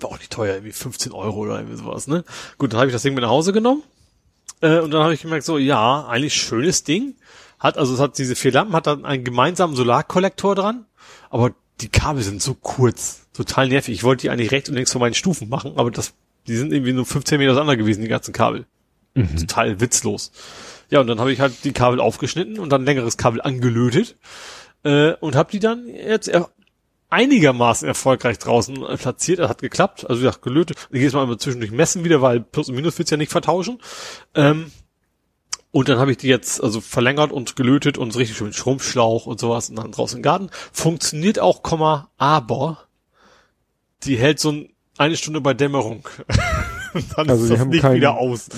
war auch nicht teuer, irgendwie 15 Euro oder irgendwie sowas, ne? Gut, dann habe ich das Ding mit nach Hause genommen. Äh, und dann habe ich gemerkt, so, ja, eigentlich schönes Ding. Hat, also es hat diese vier Lampen, hat dann einen gemeinsamen Solarkollektor dran, aber die Kabel sind so kurz, total nervig. Ich wollte die eigentlich rechts und links von meinen Stufen machen, aber das, die sind irgendwie nur 15 Meter auseinander gewesen, die ganzen Kabel. Total witzlos. Ja, und dann habe ich halt die Kabel aufgeschnitten und dann längeres Kabel angelötet äh, und habe die dann jetzt er einigermaßen erfolgreich draußen äh, platziert. Das hat geklappt. Also wie gesagt, gelötet. Ich gehe jetzt mal immer zwischendurch messen wieder, weil Plus und Minus willst ja nicht vertauschen. Ähm, und dann habe ich die jetzt also verlängert und gelötet und so richtig schön mit Schrumpfschlauch und sowas und dann draußen im Garten. Funktioniert auch, Komma, aber die hält so ein, eine Stunde bei Dämmerung. dann Also ist das haben nicht keinen- wieder aus.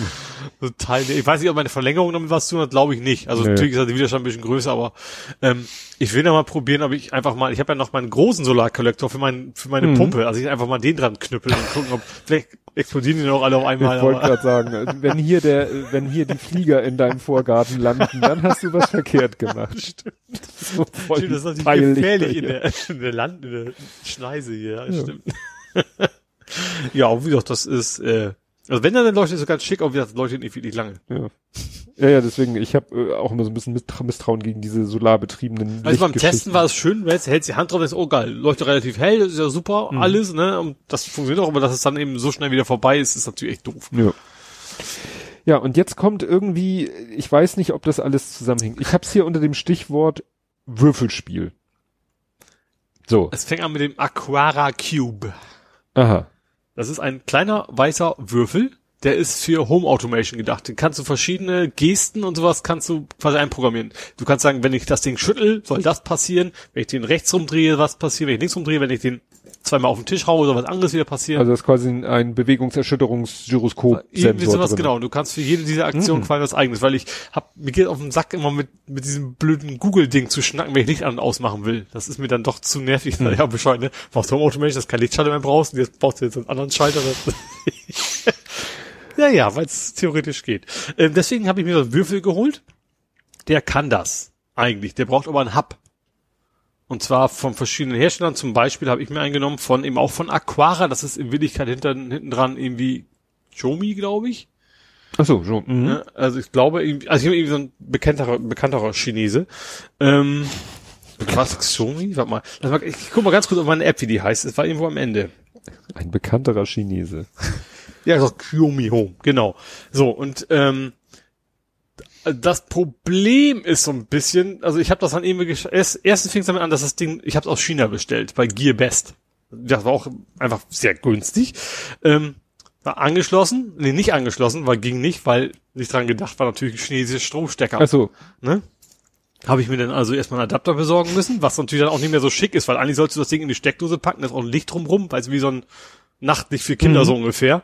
Total, ich weiß nicht, ob meine Verlängerung damit was zu tun hat, glaube ich nicht. Also Nee. natürlich ist der Widerstand ein bisschen größer, aber ähm, ich will noch mal probieren, ob ich einfach mal, ich habe ja noch meinen großen Solarkollektor für, mein, für meine Mhm. Pumpe, also ich einfach mal den dran knüppeln und gucken, ob vielleicht explodieren die noch alle auf einmal. Ich wollte gerade sagen, also wenn hier der, wenn hier die Flieger in deinem Vorgarten landen, dann hast du was verkehrt gemacht. So Stimmt, das ist natürlich gefährlich in der, in der Land, in der Schneise hier, ja, stimmt. ja, wie gesagt, das ist, äh, also wenn dann leuchtet es so ganz schick, aber wie gesagt, das leuchtet nicht wirklich lange. Ja. ja, ja, deswegen, ich habe äh, auch immer so ein bisschen Mistra- Misstrauen gegen diese solarbetriebenen Also beim. Testen war es schön, wenn jetzt hältst die Hand drauf, ist, oh geil, leuchtet relativ hell, das ist ja super, Mhm. alles, ne, und das funktioniert auch, aber dass es dann eben so schnell wieder vorbei ist, ist natürlich echt doof. Ja. Ja, und jetzt kommt irgendwie, ich weiß nicht, ob das alles zusammenhängt. Ich habe es hier unter dem Stichwort Würfelspiel. So, Es fängt an mit dem Aquara Cube. aha. Das ist ein kleiner weißer Würfel, der ist für Home Automation gedacht. Den kannst du verschiedene Gesten und sowas kannst du quasi einprogrammieren. Du kannst sagen, wenn ich das Ding schüttel, soll das passieren. Wenn ich den rechts rumdrehe, was passiert. Wenn ich links rumdrehe, wenn ich den zweimal auf den Tisch haue, soll was anderes wieder passieren. Also das ist quasi ein Bewegungserschütterungsgyroskop. Irgendwie sowas drin. genau. Du kannst für jede dieser Aktionen quasi was eigenes, weil ich hab, mir geht auf den Sack immer mit, mit diesem blöden Google-Ding zu schnacken, wenn ich Licht an und ausmachen will. Das ist mir dann doch zu nervig. Ja, Bescheid, ne? Brauchst Home Automation, dass du kein Lichtschalter mehr brauchst, und jetzt brauchst du jetzt einen anderen Schalter. Ja, ja, weil es theoretisch geht. Ähm, deswegen habe ich mir so einen Würfel geholt. Der kann das eigentlich. Der braucht aber einen Hub. Und zwar von verschiedenen Herstellern. Zum Beispiel habe ich mir eingenommen von eben auch von Aquara. Das ist in Willigkeit hinter, hinten dran irgendwie Xiaomi, glaube ich. Ach so, so. Mhm. Also ich glaube, irgendwie, also ich habe irgendwie so ein bekannterer, bekannterer Chinese. Ähm, was, Xiaomi? Warte mal. Mal. Ich guck mal ganz kurz auf meine App, wie die heißt. Es war irgendwo am Ende. Ein bekannterer Chinese. Ja, so Xiaomi Home, genau. So, und ähm, das Problem ist so ein bisschen, also ich habe das dann gesch- erst, erstens fing es damit an, dass das Ding, ich habe es aus China bestellt, bei Gear Best. Das war auch einfach sehr günstig. Ähm, war angeschlossen, nee, nicht angeschlossen, weil ging nicht, weil nicht dran gedacht war natürlich ein chinesischer Stromstecker. Ach so. Ne? Habe ich mir dann also erstmal einen Adapter besorgen müssen, was natürlich dann auch nicht mehr so schick ist, weil eigentlich sollst du das Ding in die Steckdose packen, da ist auch ein Licht drumrum, weil es wie so ein Nachtlicht für Kinder so ungefähr.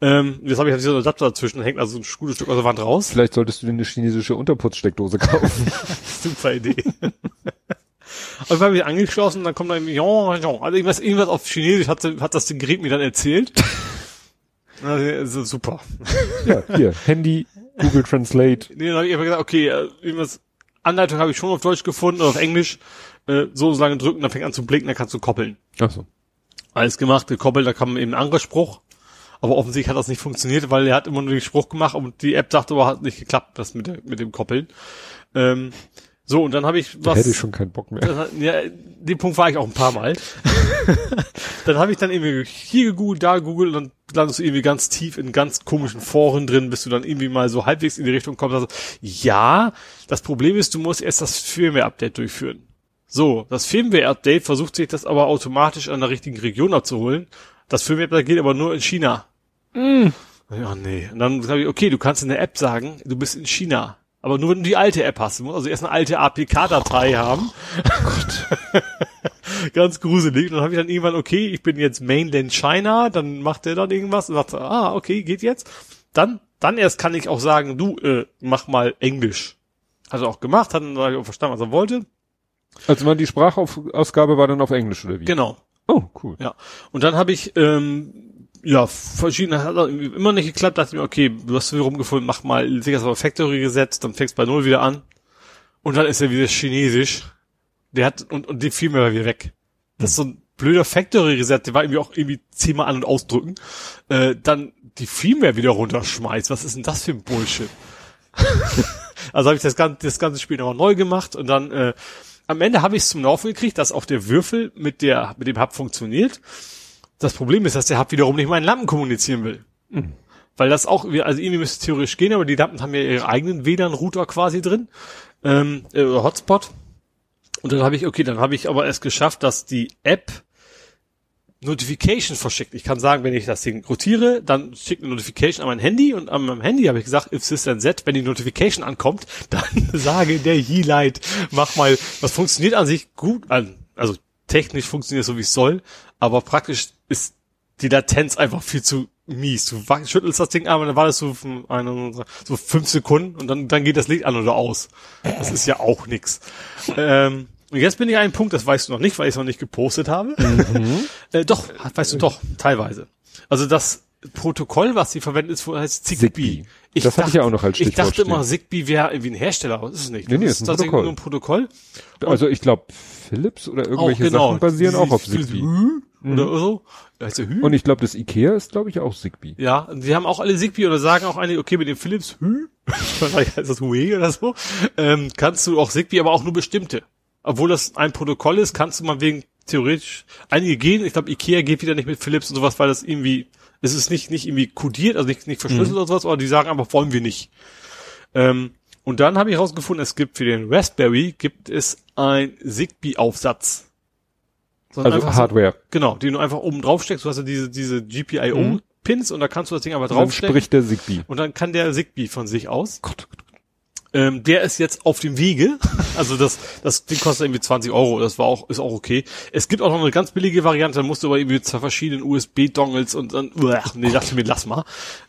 Ähm, jetzt habe ich halt so einen Adapter dazwischen, hängt also ein gutes Stück aus der Wand raus. Vielleicht solltest du dir eine chinesische Unterputzsteckdose kaufen. Super Idee. Und habe ich angeschlossen und dann kommt da irgendwie, ja, ja, also irgendwas, irgendwas auf Chinesisch hat, hat das Gerät mir dann erzählt. Also, super. ja, hier, Handy, Google Translate. Nee, dann habe ich einfach gesagt, okay, äh, irgendwas, Anleitung habe ich schon auf Deutsch gefunden oder auf Englisch. Äh, so so lange drücken, dann fängt an zu blinken, dann kannst du koppeln. Ach so. Alles gemacht, gekoppelt, da kam eben ein anderer Spruch. Aber offensichtlich hat das nicht funktioniert, weil er hat immer nur den Spruch gemacht und die App sagte aber hat nicht geklappt, das mit, der, mit dem Koppeln. Ähm, so, und dann habe ich Da was. hätte ich schon keinen Bock mehr. Ja, den Punkt war ich auch ein paar Mal. dann habe ich dann irgendwie hier gegoogelt, da gegoogelt und dann landest du irgendwie ganz tief in ganz komischen Foren drin, bis du dann irgendwie mal so halbwegs in die Richtung kommst. Also, ja, das Problem ist, du musst erst das Firmware-Update durchführen. So, das Firmware-Update versucht sich das aber automatisch an der richtigen Region abzuholen. Das Firmware-Update geht aber nur in China. Ja, nee. Und dann sage ich, okay, du kannst in der App sagen, du bist in China. Aber nur wenn du die alte App hast. Du musst also erst eine alte APK-Datei haben. Ganz gruselig. Und dann habe ich dann irgendwann, okay, ich bin jetzt Mainland China, dann macht der dann irgendwas und sagt, ah, okay, geht jetzt. Dann, dann erst kann ich auch sagen, du, äh, mach mal Englisch. Hat er auch gemacht, hat dann auch verstanden, was er wollte. Also man die Sprachausgabe war dann auf Englisch oder wie? Genau. Oh, cool. Ja. Und dann habe ich, ähm, ja, verschiedene, hat immer nicht geklappt, dachte ich mir, okay, du hast wieder rumgefunden, mach mal sicher auf Factory gesetzt, dann fängst bei Null wieder an. Und dann ist er wieder Chinesisch. Der hat, und, und die fiel mir wieder weg. Das ist so ein blöder Factory Reset, der war irgendwie auch irgendwie zehnmal an- und ausdrücken. Äh, dann die Firmware wieder runterschmeißt. Was ist denn das für ein Bullshit? also habe ich das ganze, das ganze Spiel nochmal neu gemacht und dann äh, am Ende habe ich es zum Laufen gekriegt, dass auch der Würfel mit der mit dem Hub funktioniert. Das Problem ist, dass der Hub wiederum nicht meinen Lampen kommunizieren will. Weil das auch, also irgendwie müsste es theoretisch gehen, aber die Lampen haben ja ihre eigenen WLAN-Router quasi drin, ähm, äh, Hotspot. Und dann habe ich, okay, dann habe ich aber es geschafft, dass die App Notification verschickt. Ich kann sagen, wenn ich das Ding rotiere, dann schickt eine Notification an mein Handy und an meinem Handy habe ich gesagt, if system Z, wenn die Notification ankommt, dann sage der He-Light, mach mal, das funktioniert an sich gut, an, also technisch funktioniert es so wie es soll, aber praktisch ist die Latenz einfach viel zu mies. Du schüttelst das Ding an und dann war das so, für eine, so fünf Sekunden und dann, dann geht das Licht an oder aus. Das ist ja auch nix. Ähm, und jetzt bin ich an einem Punkt, das weißt du noch nicht, weil ich es noch nicht gepostet habe. äh, doch, weißt du doch, teilweise. Also das Protokoll, was sie verwenden, ist, heißt Zigbee. Zigbee. Das hatte ich ja auch noch als Ich Stichwort dachte immer. Zigbee wäre irgendwie ein Hersteller, aber das ist es nicht. Nee, nee, das ist ein tatsächlich Protokoll. nur ein Protokoll. Also ich glaube, Philips oder irgendwelche Sachen basieren auch auf Zigbee. Hü Oder so. Da heißt der Hü. Und ich glaube, das Ikea ist, glaube ich, auch Zigbee. Ja, und die haben auch alle Zigbee oder sagen auch einige, okay, mit dem Philips Hü, wahrscheinlich heißt das Huawei oder so, ähm, kannst du auch Zigbee, aber auch nur bestimmte. Obwohl das ein Protokoll ist, kannst du mal wegen theoretisch einige gehen. Ich glaube, Ikea geht wieder nicht mit Philips und sowas, weil das irgendwie, es ist nicht, nicht irgendwie kodiert, also nicht, nicht verschlüsselt oder sowas, aber die sagen einfach, wollen wir nicht. Ähm, und dann habe ich herausgefunden, es gibt für den Raspberry gibt es ein Zigbee-Aufsatz. Also einfach so- Hardware. Genau, die du einfach oben drauf steckst. Du hast ja diese, diese GPIO-Pins und da kannst du das Ding einfach Dann draufstecken. spricht der Zigbee. Und dann kann der Zigbee von sich aus. Ähm, der ist jetzt auf dem Wege. Also das, das Ding kostet irgendwie 20 Euro. Das war auch, ist auch okay. Es gibt auch noch eine ganz billige Variante. Da musst du aber irgendwie zwei verschiedenen USB-Dongles und dann, uah, nee, dachte mir, lass mal.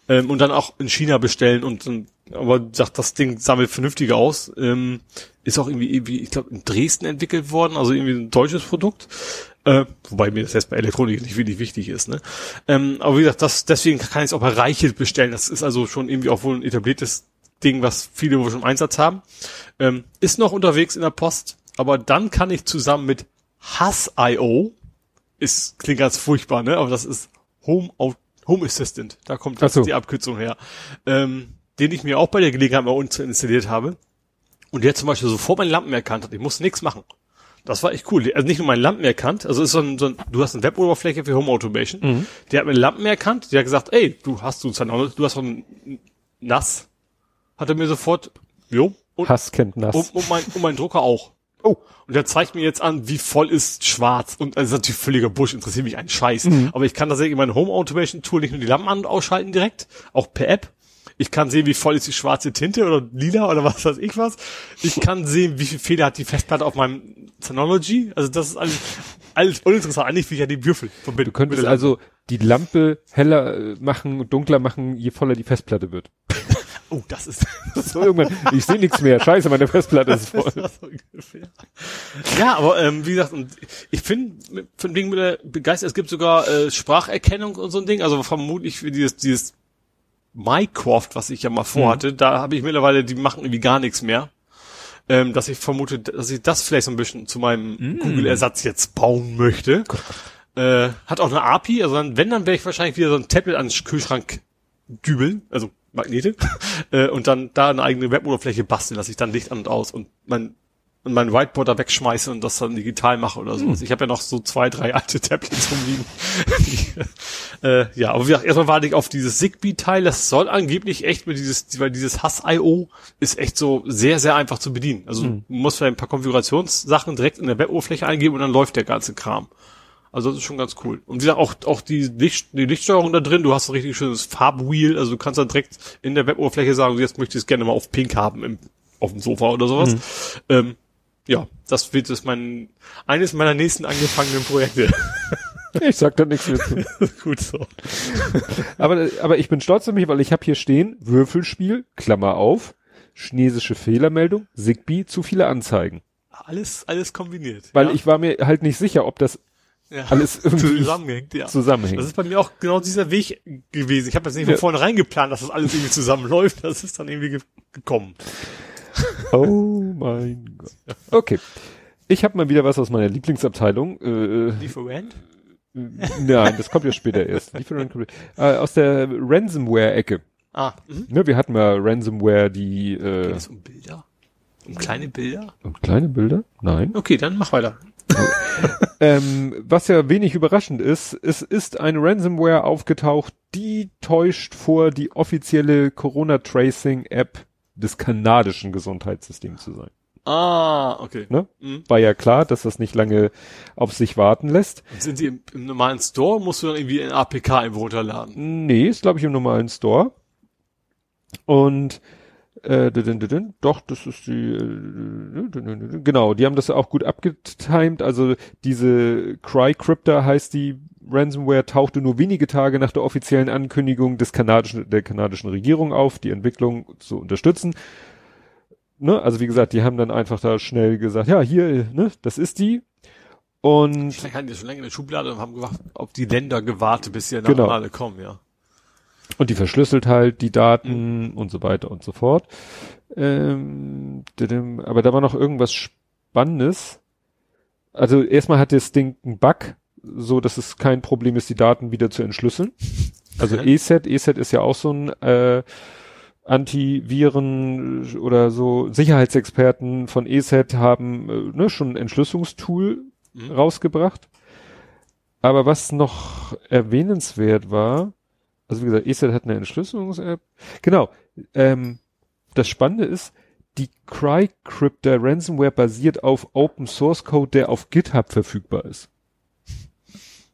Ähm, und dann auch in China bestellen und dann, aber sagt, das Ding sammelt vernünftiger aus. Ähm, ist auch irgendwie, irgendwie ich glaube, in Dresden entwickelt worden. Also irgendwie ein deutsches Produkt. Äh, wobei mir das jetzt bei Elektronik nicht wirklich wichtig ist, ne? Ähm, aber wie gesagt, das, deswegen kann ich es auch bei Reichelt bestellen. Das ist also schon irgendwie auch wohl ein etabliertes Ding, was viele schon im Einsatz haben. Ähm, ist noch unterwegs in der Post, aber dann kann ich zusammen mit Hass.io, ist, klingt ganz furchtbar, ne? Aber das ist Home, Home Assistant. Da kommt jetzt so. die Abkürzung her. Ähm, den ich mir auch bei der Gelegenheit mal unten installiert habe. Und der zum Beispiel sofort meine Lampen erkannt hat. Ich musste nichts machen. Das war echt cool. Also nicht nur meine Lampen erkannt, also ist so ein, so ein du hast eine Web-Oberfläche für Home Automation. Mhm. Der hat meine Lampen erkannt, der hat gesagt, ey, du hast du du hast von nass. Hat er mir sofort, jo, und, Hass kennt nass. und, und, mein, und mein Drucker auch. Oh. Und der zeigt mir jetzt an, wie voll ist schwarz. Und also das ist natürlich völliger Busch, interessiert mich ein Scheiß. Aber ich kann tatsächlich in meinem Home Automation Tool nicht nur die Lampen an- und ausschalten direkt, auch per App. Ich kann sehen, wie voll ist die schwarze Tinte oder lila oder was weiß ich was. Ich kann sehen, wie viel Fehler hat die Festplatte auf meinem Synology. Also das ist alles, alles uninteressant. Eigentlich will ich ja die Würfel verbinden. Du könntest also die Lampe heller äh, machen, dunkler machen, je voller die Festplatte wird. Oh, das ist, So irgendwann, ich sehe nichts mehr. Scheiße, meine Festplatte ist voll. Ungefähr. Ja, aber ähm, wie gesagt, und ich mit- von Ding begeistert. Es gibt sogar äh, Spracherkennung und so ein Ding. Also vermutlich für dieses, dieses Mycroft, was ich ja mal vorhatte, da habe ich mittlerweile, die machen irgendwie gar nichts mehr. Ähm, dass ich vermute, dass ich das vielleicht so ein bisschen zu meinem Google-Ersatz jetzt bauen möchte. Äh, hat auch eine API, also dann, wenn, dann wäre ich wahrscheinlich wieder so ein Tablet an den Kühlschrank dübeln, also Magnete, äh, und dann da eine eigene Weboberfläche basteln, dass ich dann Licht an und aus und mein und mein Whiteboard da wegschmeiße und das dann digital mache oder sowas. Hm. Ich habe ja noch so zwei, drei alte Tablets rumliegen. äh, ja, aber wie gesagt, erstmal warte ich auf dieses Zigbee-Teil. Das soll angeblich echt mit dieses, weil dieses Hass.io ist echt so sehr, sehr einfach zu bedienen. Also hm. du musst vielleicht ein paar Konfigurationssachen direkt in der Weboberfläche eingeben und dann läuft der ganze Kram. Also das ist schon ganz cool. Und wie gesagt, auch, auch die, Licht, die Lichtsteuerung da drin, du hast ein richtig schönes Farbwheel, also du kannst dann direkt in der Weboberfläche sagen, jetzt möchte ich es gerne mal auf Pink haben im, auf dem Sofa oder sowas. Mhm. Ähm, ja, das wird es mein, eines meiner nächsten angefangenen Projekte. Ich sag da nichts mehr zu. Gut so. aber, aber ich bin stolz auf mich, weil ich habe hier stehen, Würfelspiel, Klammer auf, chinesische Fehlermeldung, Zigbee, zu viele Anzeigen. Alles, alles kombiniert. Weil ja? ich war mir halt nicht sicher, ob das ja. alles irgendwie zusammenhängt, ja. zusammenhängt. Das ist bei mir auch genau dieser Weg gewesen. Ich habe jetzt nicht von ja. vornherein geplant, dass das alles irgendwie zusammenläuft. Das ist dann irgendwie ge gekommen. Oh mein Gott. Okay. Ich habe mal wieder was aus meiner Lieblingsabteilung. Äh, Lieferant? Nein, das kommt ja später erst. Lieferant, äh, aus der Ransomware-Ecke. Ah. Mhm. Ne, wir hatten mal Ransomware, die... Äh, Geht es um Bilder? Um kleine Bilder? Um kleine Bilder? Nein. Okay, dann mach weiter. Ähm, was ja wenig überraschend ist, es ist eine Ransomware aufgetaucht, die täuscht vor, die offizielle Corona-Tracing-App des kanadischen Gesundheitssystems zu sein. Ah, okay. Ne? Mhm. War ja klar, dass das nicht lange auf sich warten lässt. Sind sie im, im normalen Store? Musst du dann irgendwie ein APK irgendwo runterladen? Nee, ist glaube ich im normalen Store. Und äh, doch, das ist die, äh, genau, die haben das auch gut abgetimed. Also diese Crycryptor heißt die Ransomware tauchte nur wenige Tage nach der offiziellen Ankündigung des kanadischen, der kanadischen Regierung auf, die Entwicklung zu unterstützen. Ne? Also wie gesagt, die haben dann einfach da schnell gesagt, ja, hier, ne, das ist die. Und Vielleicht hatten die schon länger in der Schublade und haben gewartet, ob die Länder gewartet, bis sie genau. alle kommen, ja. Und die verschlüsselt halt die Daten mhm. und so weiter und so fort. Ähm, aber da war noch irgendwas Spannendes. Also erstmal hat das Ding einen Bug, so dass es kein Problem ist, die Daten wieder zu entschlüsseln. Also ESET, ESET ist ja auch so ein äh, Antiviren oder so Sicherheitsexperten von ESET haben äh, ne, schon ein Entschlüsselungstool mhm. rausgebracht. Aber was noch erwähnenswert war, also wie gesagt, ESET hat eine Entschlüsselungs-App. Genau. Ähm, das Spannende ist, die Crycryptor Ransomware basiert auf Open Source Code, der auf GitHub verfügbar ist.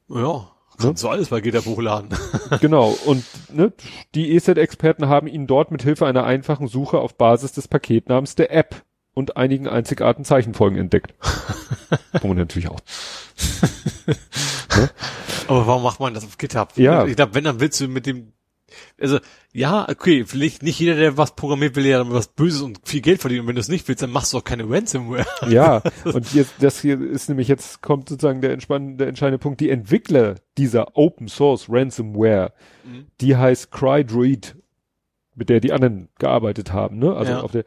Ja, kannst ne? du alles bei GitHub hochladen. genau. Und ne, die ESET-Experten haben ihn dort mit Hilfe einer einfachen Suche auf Basis des Paketnamens der App und einigen einzigartigen Zeichenfolgen entdeckt. Wo man natürlich auch. Aber warum macht man das auf GitHub? Ja. Ich glaube, wenn, dann willst du mit dem, also, ja, okay, vielleicht nicht jeder, der was programmiert, will ja was Böses und viel Geld verdienen. Und wenn du es nicht willst, dann machst du auch keine Ransomware. Ja, und jetzt, das hier ist nämlich jetzt kommt sozusagen der entspannende, der entscheidende Punkt. Die Entwickler dieser Open Source Ransomware, mhm. die heißt CryDroid, mit der die anderen gearbeitet haben, ne? Also ja. auf der,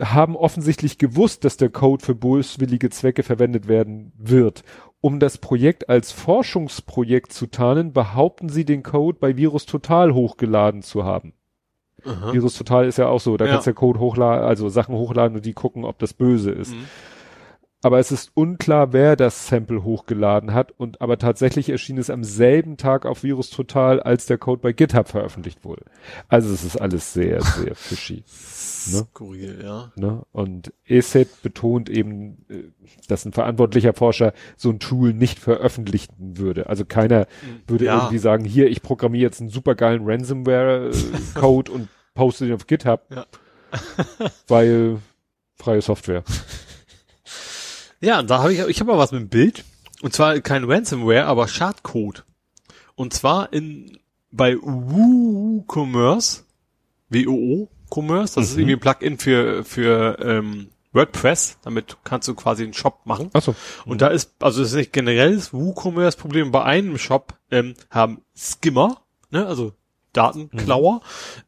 haben offensichtlich gewusst, dass der Code für böswillige Zwecke verwendet werden wird um das Projekt als Forschungsprojekt zu tarnen, behaupten sie den Code bei Virus Total hochgeladen zu haben. Aha. Virus Total ist ja auch so, da ja. kannst du ja Code hochladen, also Sachen hochladen und die gucken, ob das böse ist. Mhm. Aber es ist unklar, wer das Sample hochgeladen hat und aber tatsächlich erschien es am selben Tag auf Virus Total, als der Code bei GitHub veröffentlicht wurde. Also es ist alles sehr, sehr fishy. Ne? Skurril, ja. Ne? Und ESET betont eben, äh, dass ein verantwortlicher Forscher so ein Tool nicht veröffentlichen würde. Also keiner würde ja. irgendwie sagen, hier, ich programmiere jetzt einen supergeilen Ransomware-Code und poste den auf GitHub. Ja. weil freie Software. Ja, da habe ich, ich habe mal was mit dem Bild. Und zwar kein Ransomware, aber Schadcode. Und zwar in, bei WooCommerce, W-O-O, Commerce. Das mhm. ist irgendwie ein Plugin für, für ähm, WordPress. Damit kannst du quasi einen Shop machen. Ach so. Und da ist, also das ist nicht generell das WooCommerce-Problem. Bei einem Shop ähm, haben Skimmer, ne, also Datenklauer, mhm.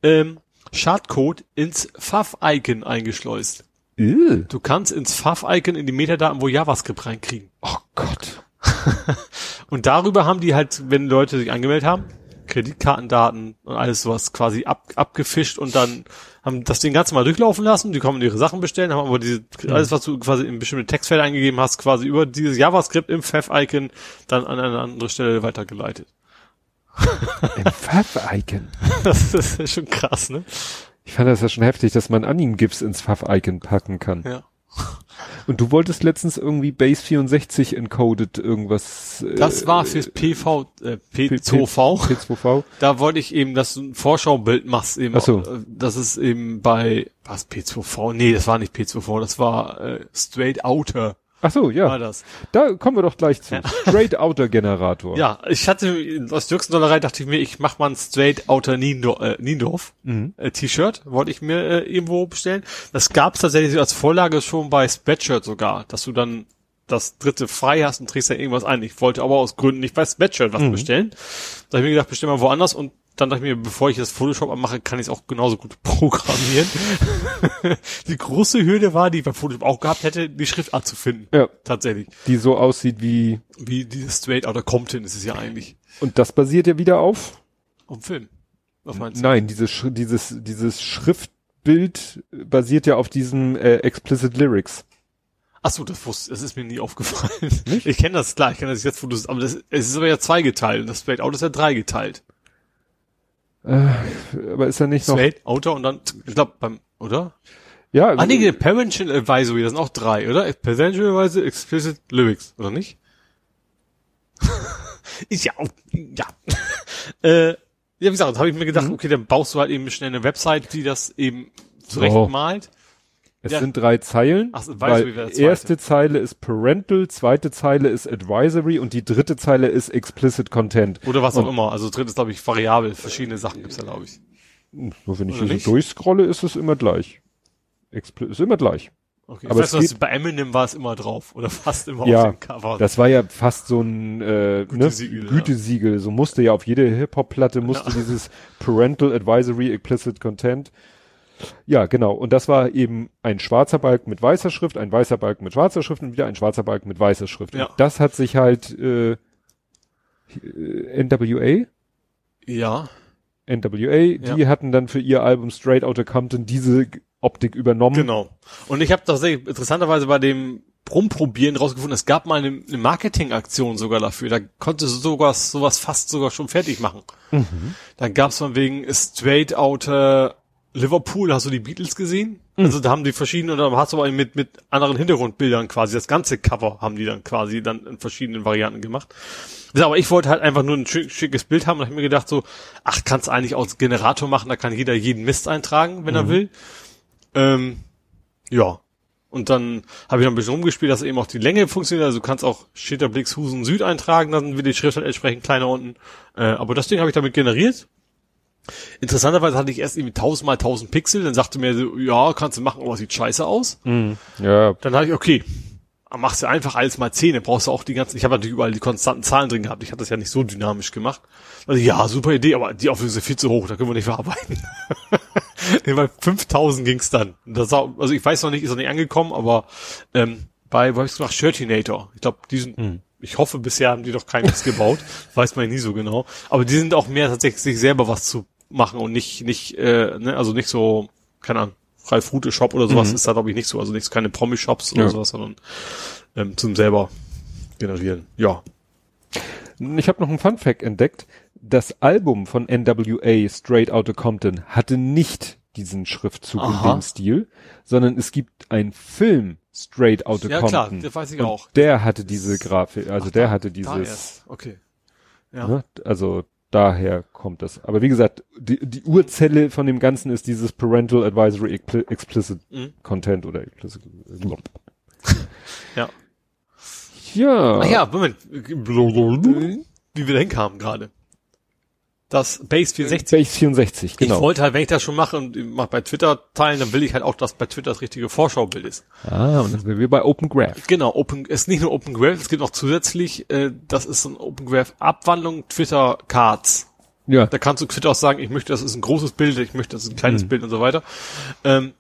ähm, Schadcode ins Fav-Icon eingeschleust. Ew. Du kannst ins Fav-Icon in die Metadaten, wo JavaScript reinkriegen. Oh Gott. Und darüber haben die halt, wenn Leute sich angemeldet haben, Kreditkartendaten und alles sowas quasi ab, abgefischt und dann haben das Ding ganz mal durchlaufen lassen, die kommen ihre Sachen bestellen, haben aber diese, alles, was du quasi in bestimmte Textfelder eingegeben hast, quasi über dieses JavaScript im Fav-Icon dann an eine andere Stelle weitergeleitet. Ein Fav-Icon. Das ist schon krass, ne? Ich fand das ja schon heftig, dass man Anim-GIFs ins Fav-Icon packen kann. Ja. Und du wolltest letztens irgendwie Base 64 encoded irgendwas. äh, Das war fürs PV, äh, P2V. P2V. Da wollte ich eben, dass du ein Vorschaubild machst eben. Ach so. äh, Das ist eben bei, was, P2V? Nee, das war nicht P2V, das war äh, Straight Outer Ach so, war ja. das. Da kommen wir doch gleich zu. Straight Outer Generator. Ja, ich hatte, aus Dirksendollerei dachte ich mir, ich mach mal ein Straight Outer Niendorf, äh, Niendorf Mhm. äh, T-Shirt, wollte ich mir äh, irgendwo bestellen. Das gab's tatsächlich als Vorlage schon bei Spreadshirt sogar, dass du dann das dritte frei hast und trägst da irgendwas ein. Ich wollte aber aus Gründen nicht bei Spreadshirt was bestellen. Da habe ich mir gedacht, bestell mal woanders und dann dachte ich mir, bevor ich das Photoshop anmache, kann ich es auch genauso gut programmieren. die große Hürde war, die ich bei Photoshop auch gehabt hätte, die Schriftart zu finden. Ja, Tatsächlich. die so aussieht wie, Wie dieses Straight Outer Compton ist es ja eigentlich. und das basiert ja wieder auf? Auf Film. Was meinst du? Nein, dieses, dieses, dieses Schriftbild basiert ja auf diesem äh, Explicit Lyrics. Ach so, das wusste, das ist mir nie aufgefallen. Ich kenne das klar, ich kenne das jetzt, wo du es, aber das, es ist aber ja zweigeteilt und das Straight Outer ist ja dreigeteilt. Aber ist ja nicht noch. Straight Outer und dann, ich glaube beim, oder? Ja, Ah nee, der Parental Advisory, das sind auch drei, oder? Parental Advisory, Explicit Lyrics, oder nicht? ist ja auch, ja. äh, ja, wie gesagt, habe ich mir gedacht, okay, dann baust du halt eben schnell eine Website, die das eben zurechtmalt. Es ja. sind drei Zeilen. Ach, Advisory weil das erste Zeile ist Parental, zweite Zeile ist Advisory und die dritte Zeile ist Explicit Content. Oder was auch immer. Also drittes, glaube ich, variabel. Verschiedene Sachen gibt's da, glaube ich. So, wenn ich Oder hier nicht? so durchscrolle, ist es immer gleich. Expli ist immer gleich. Okay. Aber weiß, dass geht- bei Eminem war es immer drauf. Oder fast immer Ja, auf dem Cover. Das war ja fast so ein äh, Gütesiegel, ne? ja. Gütesiegel. So musste ja auf jede Hip-Hop-Platte musste dieses Parental Advisory Explicit Content. Ja, genau. Und das war eben ein schwarzer Balken mit weißer Schrift, ein weißer Balken mit schwarzer Schrift und wieder ein schwarzer Balken mit weißer Schrift. Ja. Und das hat sich halt äh, äh, NWA, ja. NWA, die Ja. hatten dann für ihr Album Straight Outta Compton diese Optik übernommen. Genau. Und ich habe tatsächlich interessanterweise bei dem Rumprobieren rausgefunden, es gab mal eine, eine Marketingaktion sogar dafür. Da konnte sogar sowas fast sogar schon fertig machen. Da gab's von wegen Straight Outer Liverpool, hast du die Beatles gesehen? Also da haben die verschiedene, oder hast du aber mit, mit anderen Hintergrundbildern quasi, das ganze Cover haben die dann quasi dann in verschiedenen Varianten gemacht. Ja, aber ich wollte halt einfach nur ein schick, schickes Bild haben und hab mir gedacht so, ach, kannst eigentlich aus Generator machen, da kann jeder jeden Mist eintragen, wenn er will. Ähm, ja. Und dann habe ich noch ein bisschen rumgespielt, dass eben auch die Länge funktioniert. Also du kannst auch Schitterblix Husen Süd eintragen, dann wird die Schrift halt entsprechend kleiner unten. Äh, aber das Ding habe ich damit generiert. Interessanterweise hatte ich erst irgendwie 1000 mal 1000 Pixel, dann sagte mir so, ja, kannst du machen, aber sieht scheiße aus. Ja, Dann dachte ich, okay, machst du einfach alles mal 10, dann brauchst du auch die ganzen, ich habe natürlich überall die konstanten Zahlen drin gehabt, ich hatte das ja nicht so dynamisch gemacht. Also ja, super Idee, aber die Auflösung ist viel zu hoch, da können wir nicht verarbeiten. nee, bei 5000 ging's dann. Das war, also ich weiß noch nicht, ist noch nicht angekommen, aber ähm, bei, wo hab ich's gemacht, Shirtinator. Ich glaube, diesen, ich hoffe, bisher haben die doch keines gebaut, weiß man ja nie so genau. Aber die sind auch mehr tatsächlich sich selber was zu machen und nicht, nicht, äh, ne, also nicht so, keine Ahnung, Ralf Rute Shop oder sowas ist da glaube ich nicht so, also nichts, keine Promi-Shops oder Ja. sowas, sondern ähm, zum selber generieren. Ja. Ich habe noch einen Fun Fact entdeckt. Das Album von NWA Straight Outta Compton hatte nicht diesen Schriftzug Aha. in dem Stil, sondern es gibt einen Film Straight Outta Ja, Compton. klar, das weiß ich und auch. Der hatte diese Grafik, also Ach, der da- hatte dieses. Okay. Ja. ne, also daher kommt das. Aber wie gesagt, die, die Urzelle von dem Ganzen ist dieses Parental Advisory Expli- Explicit Mhm. Content oder Explicit. Ja. Ja. Ach ja, Moment. Wie wir da hinkamen gerade. Das Base 64. Base 64, genau. Ich wollte halt, wenn ich das schon mache und mach bei Twitter teilen, dann will ich halt auch, dass bei Twitter das richtige Vorschaubild ist. ah, und dann sind wir bei Open Graph. Genau, Open, es ist nicht nur Open Graph, es gibt noch zusätzlich, äh, das ist so ein Open Graph Abwandlung Twitter Cards. Ja. Da kannst du Twitter auch sagen, ich möchte, das ist ein großes Bild, ich möchte, das ist ein kleines Bild und so weiter. Ähm,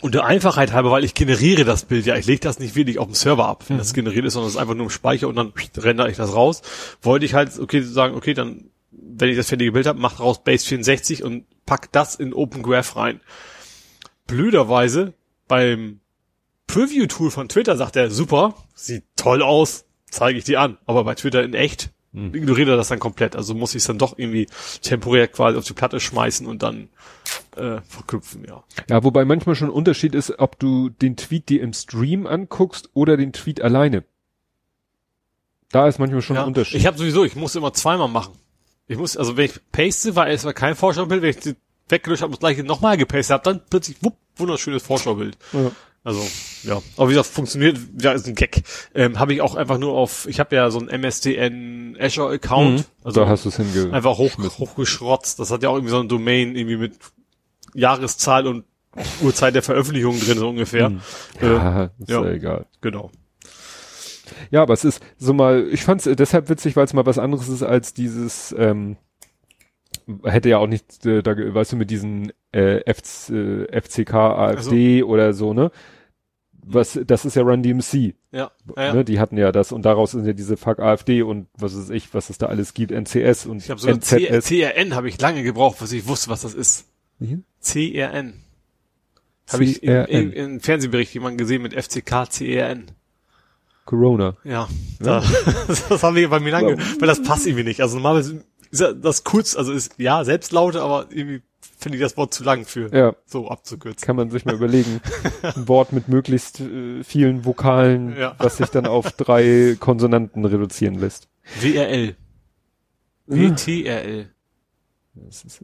Und der Einfachheit halber, weil ich generiere das Bild ja, ich lege das nicht wirklich auf dem Server ab, wenn das generiert ist, sondern es ist einfach nur im Speicher und dann rendere ich das raus. Wollte ich halt, okay, sagen, okay, dann, wenn ich das fertige Bild habe, mach raus Base 64 und pack das in OpenGraph rein. Blöderweise beim Preview-Tool von Twitter sagt er, super, sieht toll aus, zeige ich dir an. Aber bei Twitter in echt ignoriert er das dann komplett. Also muss ich es dann doch irgendwie temporär quasi auf die Platte schmeißen und dann äh, verknüpfen, ja. Ja, wobei manchmal schon ein Unterschied ist, ob du den Tweet dir im Stream anguckst oder den Tweet alleine. Da ist manchmal schon ja. ein Unterschied. Ich habe sowieso, ich muss immer zweimal machen. Ich muss, also wenn ich paste, war es war kein Vorschaubild, wenn ich die weggelöscht habe und das gleiche nochmal gepastet habe, dann plötzlich, wupp, wunderschönes Vorschaubild. Ja. Also, ja. Aber wie gesagt, funktioniert, ja, ist ein Gag. Ähm, habe ich auch einfach nur auf, ich habe ja so ein MSDN Azure Account. Mhm. Also da hast du es hinge... einfach hoch, hochgeschrotzt. Das hat ja auch irgendwie so ein Domain irgendwie mit Jahreszahl und Uhrzeit der Veröffentlichung drin, so ungefähr. Mhm. Äh, Ja, ist ja. ja. egal. genau. Ja, aber es ist so mal, ich fand es deshalb witzig, weil es mal was anderes ist als dieses, ähm, hätte ja auch nicht, äh, da, weißt du, mit diesen äh, F, äh, FCK, AfD oder so, ne? Was, das ist ja Run DMC, Ja. ja, ja. ne? Die hatten ja das und daraus sind ja diese Fuck AfD und was weiß ich, was es da alles gibt, NCS und Ich habe sogar C NZS. CRN habe ich lange gebraucht, bis ich wusste, was das ist. Mhm. CRN. Habe ich im, im, im Fernsehbericht jemanden gesehen mit FCK CRN. Corona. Ja, da, das haben wir bei mir lange, weil das passt irgendwie nicht. Also normalerweise ist ja das kurz, also ist ja Selbstlaute, aber irgendwie finde ich das Wort zu lang für Ja, so abzukürzen. kann man sich mal überlegen. Ein Wort mit möglichst äh, vielen Vokalen, Ja. was sich dann auf drei Konsonanten reduzieren lässt. WRL. WTRL. Das ist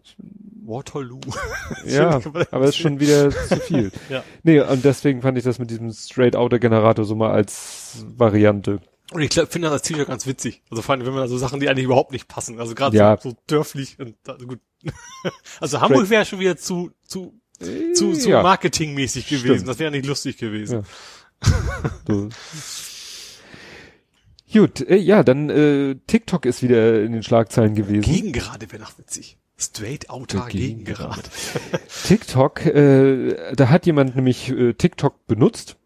Waterloo. Ja, aber ist schon wieder zu viel. Ja. Nee, und deswegen fand ich das mit diesem Straight-Outer-Generator so mal als Variante. Und ich glaub, finde das T-Shirt ganz witzig. Also vor allem, wenn man da so Sachen, die eigentlich überhaupt nicht passen. Also gerade Ja. so, so dörflich und da, gut. Also Hamburg wäre schon wieder zu, zu, zu, zu ja. marketingmäßig gewesen. Stimmt. Das wäre nicht lustig gewesen. So. Gut, äh, ja, dann äh, TikTok ist wieder in den Schlagzeilen gewesen. Gegen gerade wäre noch witzig. Straight Outer Gegen gegen gerade. TikTok, äh, da hat jemand nämlich äh, TikTok benutzt.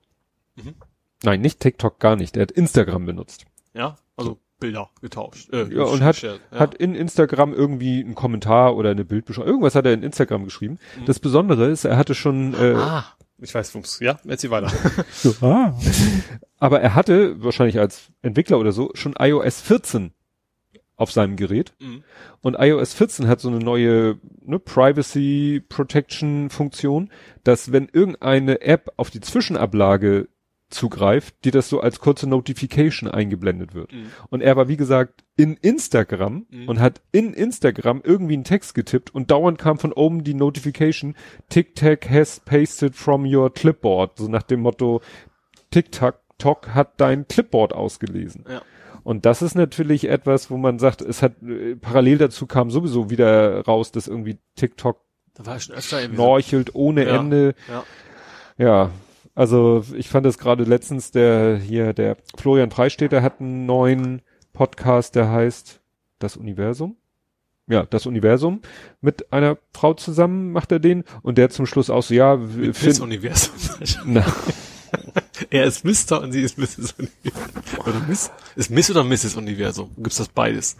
Mhm. Nein, nicht TikTok gar nicht. Er hat Instagram benutzt. Ja, also Bilder getauscht. Äh, Ja, und hat, ja. hat in Instagram irgendwie einen Kommentar oder eine Bildbeschreibung. Irgendwas hat er in Instagram geschrieben. Das Besondere ist, er hatte schon äh, Ah, ich weiß, Funks. Ja, erzähl weiter. So, ah. Aber er hatte, wahrscheinlich als Entwickler oder so, schon iOS 14 auf seinem Gerät. Mhm. Und iOS 14 hat so eine neue ne, Privacy Protection Funktion, dass wenn irgendeine App auf die Zwischenablage zugreift, die das so als kurze Notification eingeblendet wird. Mhm. Und er war, wie gesagt, in Instagram Mhm. und hat in Instagram irgendwie einen Text getippt und dauernd kam von oben die Notification, TikTok has pasted from your clipboard. So nach dem Motto, TikTok hat dein Clipboard ausgelesen. Ja. Und das ist natürlich etwas, wo man sagt, es hat äh, parallel dazu kam sowieso wieder raus, dass irgendwie TikTok Da war schon öfter schnorchelt ohne Ja. Ende. Ja. Ja, also ich fand es gerade letztens, der hier, der Florian Freistetter hat einen neuen Podcast, der heißt Das Universum. Ja, das Universum. Mit einer Frau zusammen macht er den und der zum Schluss auch so, ja, wir Mit finden, Universum. na, er ist Mr. und sie ist Mrs. Universum. Oder Miss? Ist Miss oder Mrs. Universum? Gibt's das beides?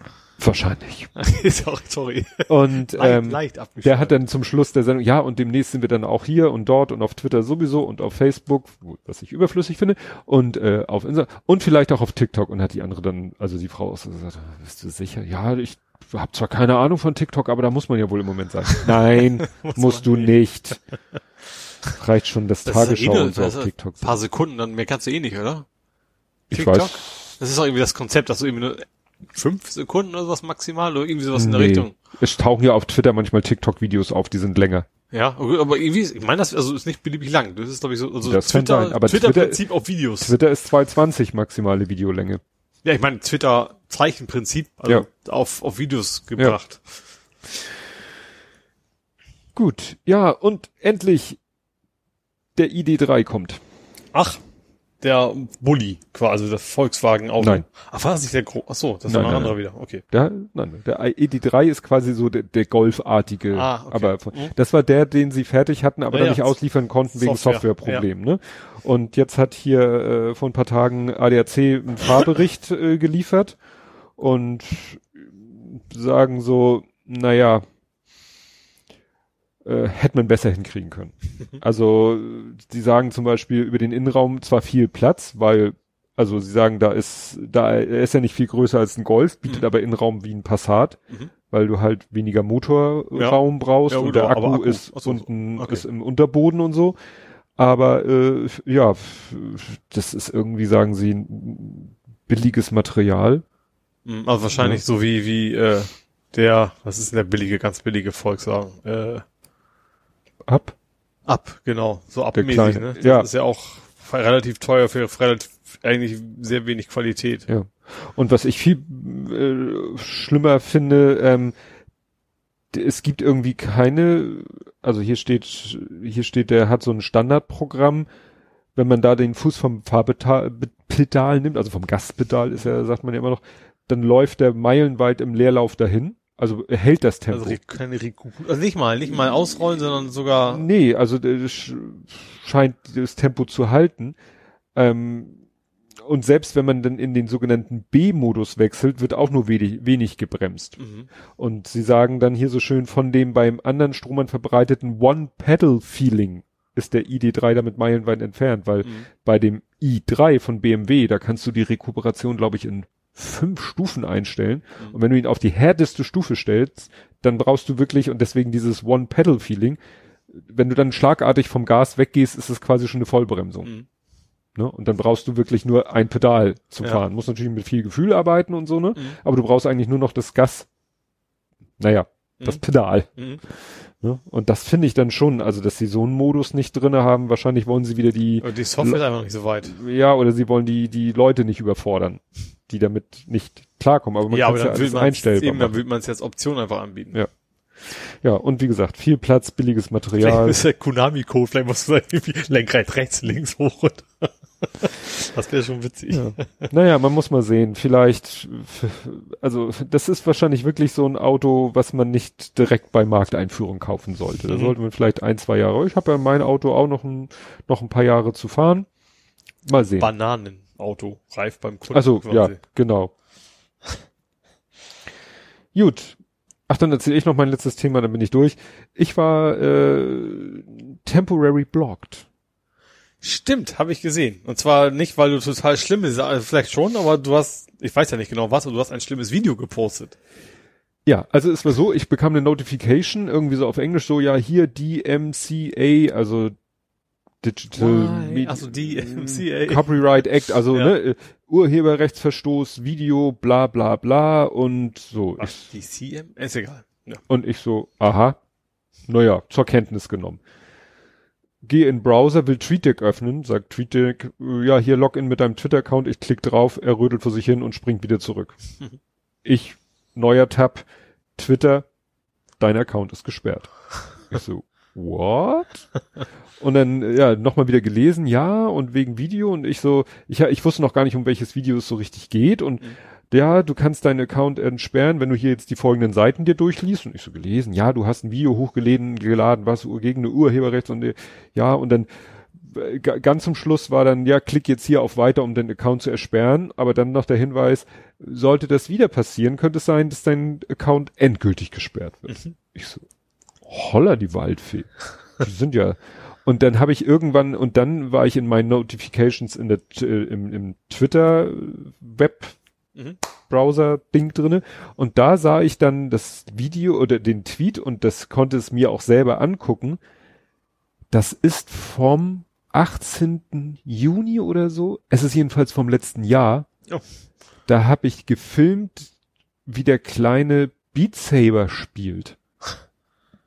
wahrscheinlich. ist auch, sorry. Und Leicht, ähm, leicht abgeschlossen. der hat dann zum Schluss der Sendung, ja, und demnächst sind wir dann auch hier und dort und auf Twitter sowieso und auf Facebook, was ich überflüssig finde, und äh, auf Insta und vielleicht auch auf TikTok und hat die andere dann, also die Frau auch so gesagt, bist du sicher? Ja, ich habe zwar keine Ahnung von TikTok, aber da muss man ja wohl im Moment sein. Nein, musst du nicht. Reicht schon das, Das ja Tagesschau eh und so auf TikTok. Ein paar Sekunden, dann mehr kannst du eh nicht, oder? Ich TikTok? weiß. Das ist auch irgendwie das Konzept, dass du irgendwie nur fünf Sekunden oder sowas maximal oder irgendwie sowas in der Nee. Richtung. Es tauchen ja auf Twitter manchmal TikTok-Videos auf, die sind länger. Ja, aber irgendwie, ich meine, das also ist nicht beliebig lang. Das ist, glaube ich, so, also Das Twitter, sein, aber Twitter, Twitter- Prinzip auf Videos. Twitter ist 220 maximale Videolänge. Ja, ich meine, Twitter Zeichenprinzip, also Ja. auf, auf Videos gebracht. Gut, ja, und endlich der ID3 kommt. Ach, der Bulli, quasi, also das Volkswagen-Auto. Nein. Ach, war das nicht der Gro Ach so, das ist Nein, ein nein, anderer nein. wieder. Okay. Der, nein, der ED3 ist quasi so der, der Golfartige, Ah, okay. aber Mhm. das war der, den sie fertig hatten, aber Ja, dann nicht ja. ausliefern konnten wegen Software, Softwareproblemen. Ne? Und jetzt hat hier äh, vor ein paar Tagen ADAC einen Fahrbericht äh, geliefert und sagen so, naja, äh, hätte man besser hinkriegen können. Also die sagen zum Beispiel über den Innenraum zwar viel Platz, weil also sie sagen, da ist, da ist ja nicht viel größer als ein Golf, bietet Mhm. aber Innenraum wie ein Passat, Mhm. weil du halt weniger Motorraum brauchst Ja, und gut, der Akku, Akku. ist Ach so, so. unten Okay. ist im Unterboden und so. Aber äh, ja, das ist irgendwie, sagen sie, ein billiges Material. Also wahrscheinlich so wie, wie, äh, der, was ist denn der billige, ganz billige Volkswagen? Äh, Ab. ab, genau. So abmäßig, ne? Das ja. ist ja auch relativ teuer für relativ, eigentlich sehr wenig Qualität. Ja. Und was ich viel äh, schlimmer finde, ähm, es gibt irgendwie keine, also hier steht, hier steht, der hat so ein Standardprogramm, wenn man da den Fuß vom Fahrpedal Pedal nimmt, also vom Gaspedal ist ja, sagt man ja immer noch, dann läuft der meilenweit im Leerlauf dahin. Also er hält das Tempo. Also keine Reku also nicht mal, nicht mal ausrollen, sondern sogar, Nee, also der sch- scheint das Tempo zu halten. Ähm, und selbst wenn man dann in den sogenannten B-Modus wechselt, wird auch nur wenig, wenig gebremst. mhm. Und sie sagen dann hier so schön, von dem beim anderen Stromern verbreiteten One-Pedal-Feeling ist der ID3 damit meilenweit entfernt, weil Mhm. bei dem i3 von BMW, da kannst du die Rekuperation, glaube ich, in fünf Stufen einstellen. Mhm. Und wenn du ihn auf die härteste Stufe stellst, dann brauchst du wirklich, und deswegen dieses One-Pedal-Feeling, wenn du dann schlagartig vom Gas weggehst, ist es quasi schon eine Vollbremsung. Mhm. Ne? Und dann brauchst du wirklich nur ein Pedal zum Ja. Fahren. Muss natürlich mit viel Gefühl arbeiten und so, ne? Mhm. Aber du brauchst eigentlich nur noch das Gas. Naja, das Mhm. Pedal. Mhm. Ne? Und das finde ich dann schon, also dass sie so einen Modus nicht drinne haben. Wahrscheinlich wollen sie wieder die, Und die Software ist einfach nicht so weit. ja, oder sie wollen die, die Leute nicht überfordern, die damit nicht klarkommen. Aber man ja, kann es ja dann alles man einstellbar eben, dann machen. will man es jetzt Option einfach anbieten. Ja. Ja, und wie gesagt, viel Platz, billiges Vielleicht Material. ist der Konami-Code, vielleicht musst du da irgendwie Lenkrad rechts, links, hoch und Das wäre schon witzig. Ja. Naja, man muss mal sehen. Vielleicht, also das ist wahrscheinlich wirklich so ein Auto, was man nicht direkt bei Markteinführung kaufen sollte. Da Mhm. sollte man vielleicht ein, zwei Jahre. Ich habe ja mein Auto auch noch ein, noch ein paar Jahre zu fahren. Mal sehen. Bananenauto, reif beim Kunden. Also quasi. ja, genau. Gut. Ach, dann erzähle ich noch mein letztes Thema, dann bin ich durch. Ich war äh, temporary blocked. Stimmt, habe ich gesehen. Und zwar nicht, weil du total schlimmes, also vielleicht schon, aber du hast, ich weiß ja nicht genau was, aber du hast ein schlimmes Video gepostet. Ja, also es war so, ich bekam eine Notification, irgendwie so auf Englisch so, ja, hier DMCA, also Digital Why? Medi- Ach so, DMCA. Copyright Act, also Ja. ne, Urheberrechtsverstoß, Video, bla bla bla und so. Ach, die CM? Ist egal. Ja. und ich so, aha, naja, zur Kenntnis genommen. Gehe in Browser, will TweetDeck öffnen, sagt TweetDeck, äh, ja, hier Login mit deinem Twitter-Account, ich klick drauf, er rödelt vor sich hin und springt wieder zurück. Mhm. Ich, neuer Tab, Twitter, dein Account ist gesperrt. Ich so, what? Und dann, ja, nochmal wieder gelesen, ja, und wegen Video und ich so, ich, ich wusste noch gar nicht, um welches Video es so richtig geht und Mhm. ja, du kannst deinen Account entsperren, wenn du hier jetzt die folgenden Seiten dir durchliest und ich so gelesen, ja, du hast ein Video hochgeladen, geladen, was gegen eine Urheberrechts und ja, und dann äh, ga- ganz zum Schluss war dann, ja, klick jetzt hier auf weiter, um den Account zu ersperren, aber dann noch der Hinweis, sollte das wieder passieren, könnte es sein, dass dein Account endgültig gesperrt wird. Mhm. Ich so, holla die Waldfee. Die sind ja, und dann habe ich irgendwann, und dann war ich in meinen Notifications in der, äh, im, im Twitter Web Mhm. Browser-Ding drinne und da sah ich dann das Video oder den Tweet und das konnte es mir auch selber angucken. Das ist vom 18. Juni oder so. Es ist jedenfalls vom letzten Jahr. Oh. Da habe ich gefilmt, wie der kleine Beat Saber spielt.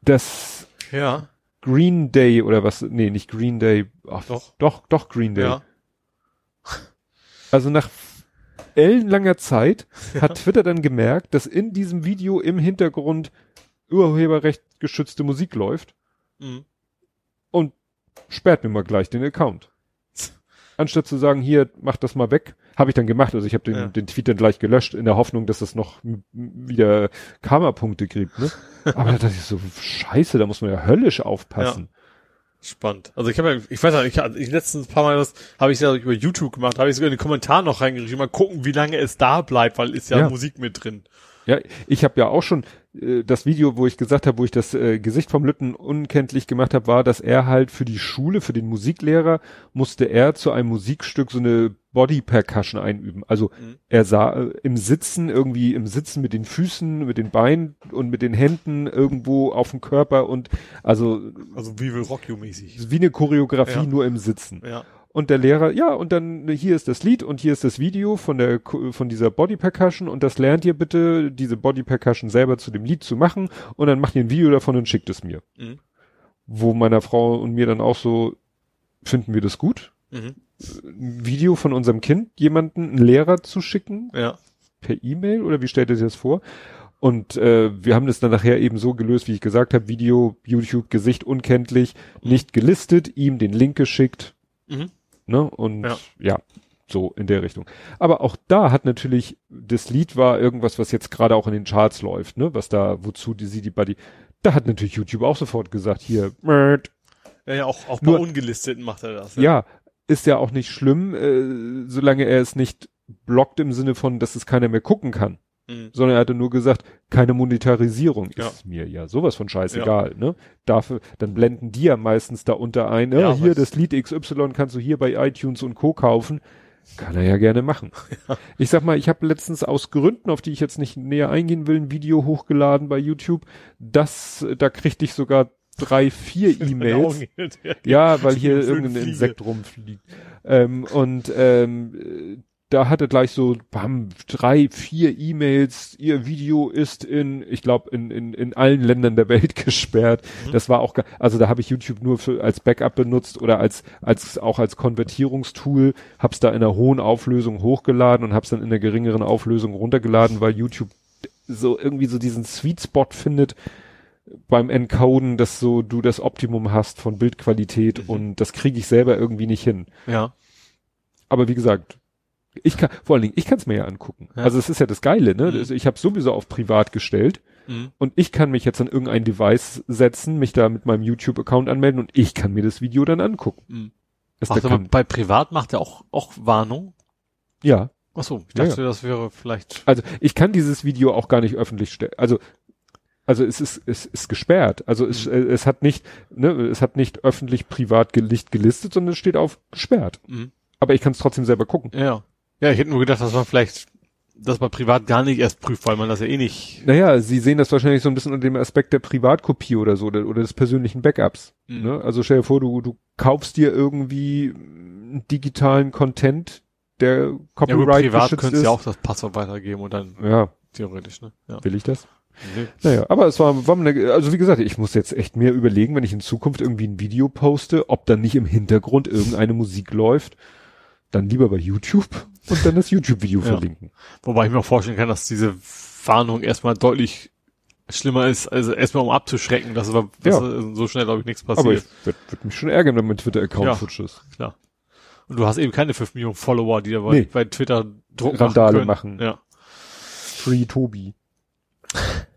Das Ja, Green Day oder was? Nee, nicht Green Day. Ach, Doch. Doch, doch Green Day. ja. Also nach ellenlanger Zeit hat Twitter dann gemerkt, dass in diesem Video im Hintergrund Urheberrecht geschützte Musik läuft Mhm. und sperrt mir mal gleich den Account. anstatt zu sagen, hier, mach das mal weg, habe ich dann gemacht. Also ich habe den, Ja. den Tweet dann gleich gelöscht, in der Hoffnung, dass es noch wieder Karma-Punkte gibt. Ne? Aber da dachte ich so, scheiße, da muss man ja höllisch aufpassen. Spannend. Also ich habe ja, ich weiß nicht, ich, ich letztens ein paar Mal das habe ich ja über YouTube gemacht, habe ich sogar in den Kommentaren noch reingeschrieben, mal gucken, wie lange es da bleibt, weil ist ja, Ja. Musik mit drin. Ja, ich habe ja auch schon äh, das Video, wo ich gesagt habe, wo ich das äh, Gesicht vom Lütten unkenntlich gemacht habe, war, dass er halt für die Schule, für den Musiklehrer, musste er zu einem Musikstück so eine Body Percussion einüben. Also Mhm. er sah äh, im Sitzen irgendwie im Sitzen mit den Füßen, mit den Beinen und mit den Händen irgendwo auf dem Körper und also Also wie will Rock You mäßig. wie eine Choreografie Ja. nur im Sitzen. Ja. Und der Lehrer, ja, und dann hier ist das Lied und hier ist das Video von der von dieser Body Percussion und das lernt ihr bitte, diese Body Percussion selber zu dem Lied zu machen und dann macht ihr ein Video davon und schickt es mir. Mhm. Wo meiner Frau und mir dann auch so finden wir das gut, Mhm. ein Video von unserem Kind jemanden einen Lehrer zu schicken Ja. per E-Mail oder wie stellt ihr sich das vor? Und äh, wir haben das dann nachher eben so gelöst, wie ich gesagt habe, Video, YouTube, Gesicht unkenntlich, nicht gelistet, ihm den Link geschickt, Mhm. Ne? Und Ja. ja. so in der Richtung. Aber auch da hat natürlich, das Lied war irgendwas, was jetzt gerade auch in den Charts läuft, ne? Was da, wozu die sie die Buddy. Da hat natürlich YouTube auch sofort gesagt, hier, Mört. Ja, ja, auch, auch Nur- bei Ungelisteten macht er das. ja, ist ja auch nicht schlimm, äh, solange er es nicht blockt im Sinne von, dass es keiner mehr gucken kann. Mhm. sondern er hatte nur gesagt, keine Monetarisierung Ja. ist mir ja sowas von scheißegal, ne? Dafür, dann blenden die ja meistens da unter ein, ja, Ja, hier was- das Lied XY kannst du hier bei iTunes und Co. kaufen. Kann er ja gerne machen. Ich sag mal, ich habe letztens aus Gründen, auf die ich jetzt nicht näher eingehen will, ein Video hochgeladen bei YouTube. Das, da kriegte ich sogar drei, vier E-Mails. Ja, weil hier irgendein. Insekt rumfliegt. Ähm, und ähm, da hatte gleich so bam, drei, vier E-Mails. Ihr Video ist in, ich glaube, in, in, in allen Ländern der Welt gesperrt. Mhm. Das war auch, also da habe ich YouTube nur für, als Backup benutzt oder als, als auch als Konvertierungstool. Hab's da in einer hohen Auflösung hochgeladen und hab's dann in einer geringeren Auflösung runtergeladen, weil YouTube so irgendwie so diesen Sweet Spot findet beim Encoden, dass so du das Optimum hast von Bildqualität Mhm. und das kriege ich selber irgendwie nicht hin. Ja. Aber wie gesagt, ich kann vor allen Dingen, ich kann es mir ja angucken. Ja. Also es ist ja das Geile, ne? Mhm. Also ich habe sowieso auf privat gestellt Mhm. und ich kann mich jetzt an irgendein Device setzen, mich da mit meinem YouTube-Account anmelden und ich kann mir das Video dann angucken. Mhm. Da aber bei Privat macht er auch, auch Warnung. ja, Ach so, ich Ja, dachte, das wäre vielleicht. also ich kann dieses Video auch gar nicht öffentlich stellen. Also also es ist es ist gesperrt. Also es Mhm. es hat nicht ne, es hat nicht öffentlich privat gelicht gelistet, sondern es steht auf gesperrt. Mhm. Aber ich kann es trotzdem selber gucken. Ja. Ja, ich hätte nur gedacht, dass man vielleicht das bei Privat gar nicht erst prüft, weil man das ja eh nicht. Naja, sie sehen das wahrscheinlich so ein bisschen unter dem Aspekt der Privatkopie oder so oder, oder des persönlichen Backups. Mhm. Ne? Also stell dir vor, du, du kaufst dir irgendwie einen digitalen Content, der Ja gut, Copyright privat geschützt könntest ist. du ja auch das Passwort weitergeben und dann ja, theoretisch, ne? Ja. will ich das? Nee. Naja, aber es war, war eine, also wie gesagt, ich muss jetzt echt mehr überlegen, wenn ich in Zukunft irgendwie ein Video poste, ob dann nicht im Hintergrund irgendeine Musik läuft, dann lieber bei YouTube und dann das YouTube-Video Ja. verlinken. Wobei ich mir auch vorstellen kann, dass diese Warnung erstmal deutlich schlimmer ist, also erstmal um abzuschrecken, dass, aber, dass Ja. so schnell, glaube ich, nichts Aber passiert. ich würde würd mich schon ärgern, wenn mein Twitter-Account Ja. futsch ist. Klar. Und du hast eben keine 5 Millionen Follower, die da bei, Nee. bei Twitter Druck Randale machen. machen. Ja. Free Tobi.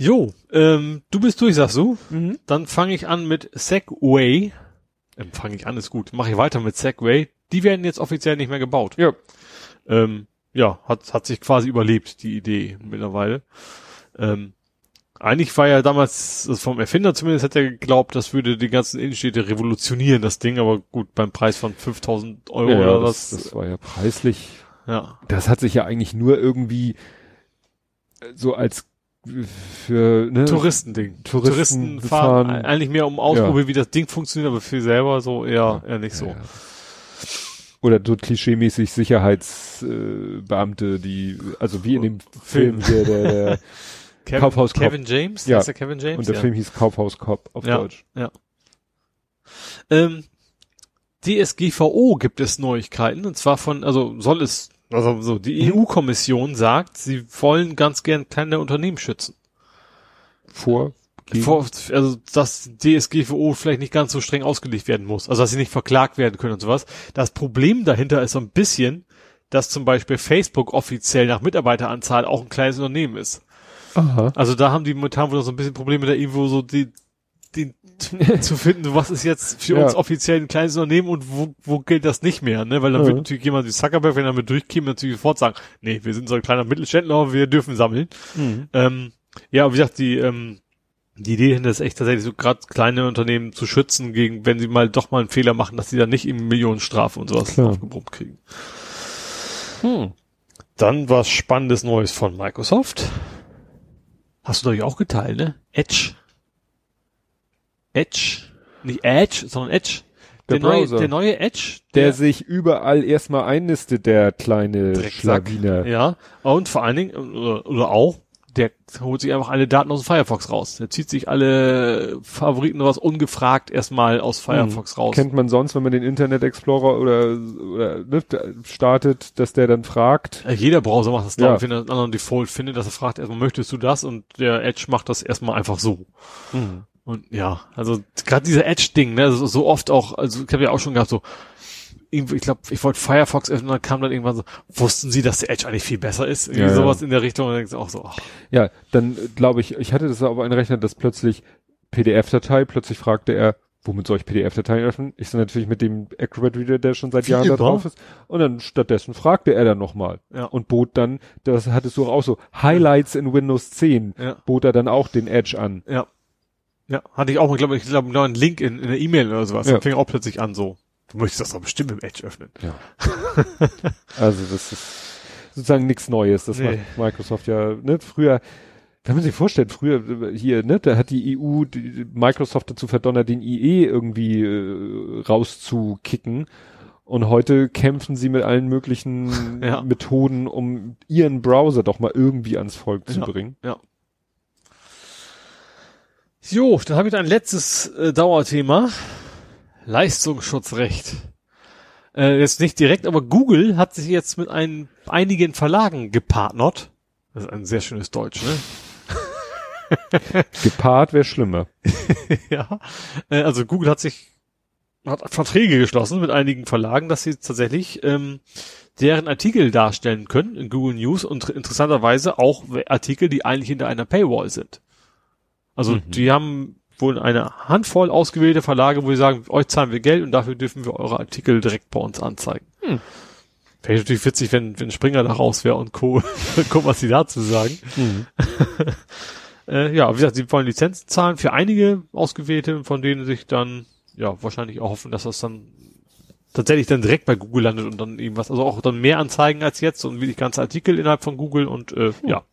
Jo, ähm, du bist durch, sagst du? Mhm. Dann fange ich an mit Segway. Ähm, fange ich an, ist gut. Mache ich weiter mit Segway. Die werden jetzt offiziell nicht mehr gebaut. Ja. Ähm, ja, hat, hat sich quasi überlebt, die Idee mittlerweile. Ähm, eigentlich war ja damals, also vom Erfinder zumindest, hat er geglaubt, das würde die ganzen Innenstädte revolutionieren, das Ding, aber gut, beim Preis von 5000 Euro Ja, oder das, was. das war ja preislich. ja. Das hat sich ja eigentlich nur irgendwie äh, so als für ne, Touristending. Touristen fahren, fahren- eigentlich mehr um ausprobieren, wie das Ding funktioniert, aber für selber so eher, eher nicht so. Ja, ja. Oder so klischeemäßig Sicherheitsbeamte, äh, die, also wie in dem Film hier, der, der Kevin, Kaufhaus Cop. Kevin James? Ja. Der Kevin James? und der ja. Film hieß Kaufhaus Cop auf Ja. Deutsch. Ähm, DSGVO gibt es Neuigkeiten und zwar von, also soll es, also so, die Mhm. EU-Kommission sagt, sie wollen ganz gern kleine Unternehmen schützen. Vor Vor, also dass DSGVO vielleicht nicht ganz so streng ausgelegt werden muss, also dass sie nicht verklagt werden können und sowas. Das Problem dahinter ist so ein bisschen, dass zum Beispiel Facebook offiziell nach Mitarbeiteranzahl auch ein kleines Unternehmen ist. Aha. Also da haben die momentan wohl so ein bisschen Probleme, da irgendwo so die, die zu finden, was ist jetzt für Ja. uns offiziell ein kleines Unternehmen und wo, wo gilt das nicht mehr, ne? Weil dann Ja. wird natürlich jemand wie Zuckerberg, wenn er mit durchkäme, natürlich sofort sagen, nee, wir sind so ein kleiner Mittelständler, wir dürfen sammeln. Mhm. Ähm, ja, wie gesagt, die, ähm, die Idee hinter ist echt tatsächlich so gerade kleine Unternehmen zu schützen gegen, wenn sie mal doch mal einen Fehler machen, dass sie dann nicht eben Millionenstrafe und sowas Klar. aufgebrummt kriegen. Hm. Dann was Spannendes Neues von Microsoft. Hast du doch auch geteilt, ne? Edge. Edge. Nicht Edge, sondern Edge. Der neue, Browser. der neue Edge. Der sich überall erstmal einnistet, der kleine Drecksack. Schlawiner. Ja. Und vor allen Dingen, oder, oder auch, der holt sich einfach alle Daten aus dem Firefox raus. Der zieht sich alle Favoriten raus, ungefragt erstmal aus Firefox raus. Kennt man sonst, wenn man den Internet Explorer oder, oder ne, startet, dass der dann fragt. Jeder Browser macht das, glaube Ja. ich, wenn er einen anderen Default findet, dass er fragt, erstmal möchtest du das? Und der Edge macht das erstmal einfach so. Und ja, also gerade dieser Edge-Ding, ne, so, so oft auch, also ich habe ja auch schon gehabt, so, irgendwie, ich glaube, ich wollte Firefox öffnen, dann kam dann irgendwann so, wussten Sie, dass der Edge eigentlich viel besser ist? Irgendwie Ja, ja. sowas in der Richtung und dann denkst du auch so, ach, Ja, dann glaube ich, ich hatte das auf einem Rechner, dass plötzlich PDF-Datei, plötzlich fragte er, womit soll ich PDF-Dateien öffnen? Ich so natürlich mit dem Acrobat Reader, der schon seit Jahren da immer. drauf ist. Und dann stattdessen fragte er dann nochmal Ja. und bot dann, das hattest du auch so, Highlights in Windows 10, Ja. bot er dann auch den Edge an. ja. Ja, hatte ich auch mal, glaube ich, glaube einen Link in, in der E-Mail oder sowas. Ja. Fing auch plötzlich an so, du möchtest das doch bestimmt im Edge öffnen. Ja. also das ist sozusagen nichts Neues. Das Nee. macht Microsoft ja, ne, früher, wenn man sich vorstellt, früher äh, hier, ne, da hat die EU die Microsoft dazu verdonnert, den IE irgendwie äh, rauszukicken. Und heute kämpfen sie mit allen möglichen Ja. Methoden, um ihren Browser doch mal irgendwie ans Volk zu Ja. bringen. Ja. Jo, dann habe ich ein letztes äh, Dauerthema. Leistungsschutzrecht. Äh, jetzt nicht direkt, aber Google hat sich jetzt mit ein, einigen Verlagen gepartnert. Das ist ein sehr schönes Deutsch, ne? Gepaart wäre schlimmer. ja. Äh, also Google hat sich hat Verträge geschlossen mit einigen Verlagen, dass sie tatsächlich ähm, deren Artikel darstellen können in Google News und interessanterweise auch Artikel, die eigentlich hinter einer Paywall sind. Also Mhm. die haben wohl eine Handvoll ausgewählte Verlage, wo sie sagen, euch zahlen wir Geld und dafür dürfen wir eure Artikel direkt bei uns anzeigen. Hm. Wäre natürlich witzig, wenn, wenn Springer da raus wäre und Co. Guck, was sie dazu sagen. Äh, ja, wie gesagt, sie wollen Lizenzen zahlen für einige ausgewählte, von denen sich dann, ja, wahrscheinlich auch hoffen, dass das dann tatsächlich dann direkt bei Google landet und dann irgendwas, also auch dann mehr Anzeigen als jetzt und wirklich ganze Artikel innerhalb von Google und äh, ja.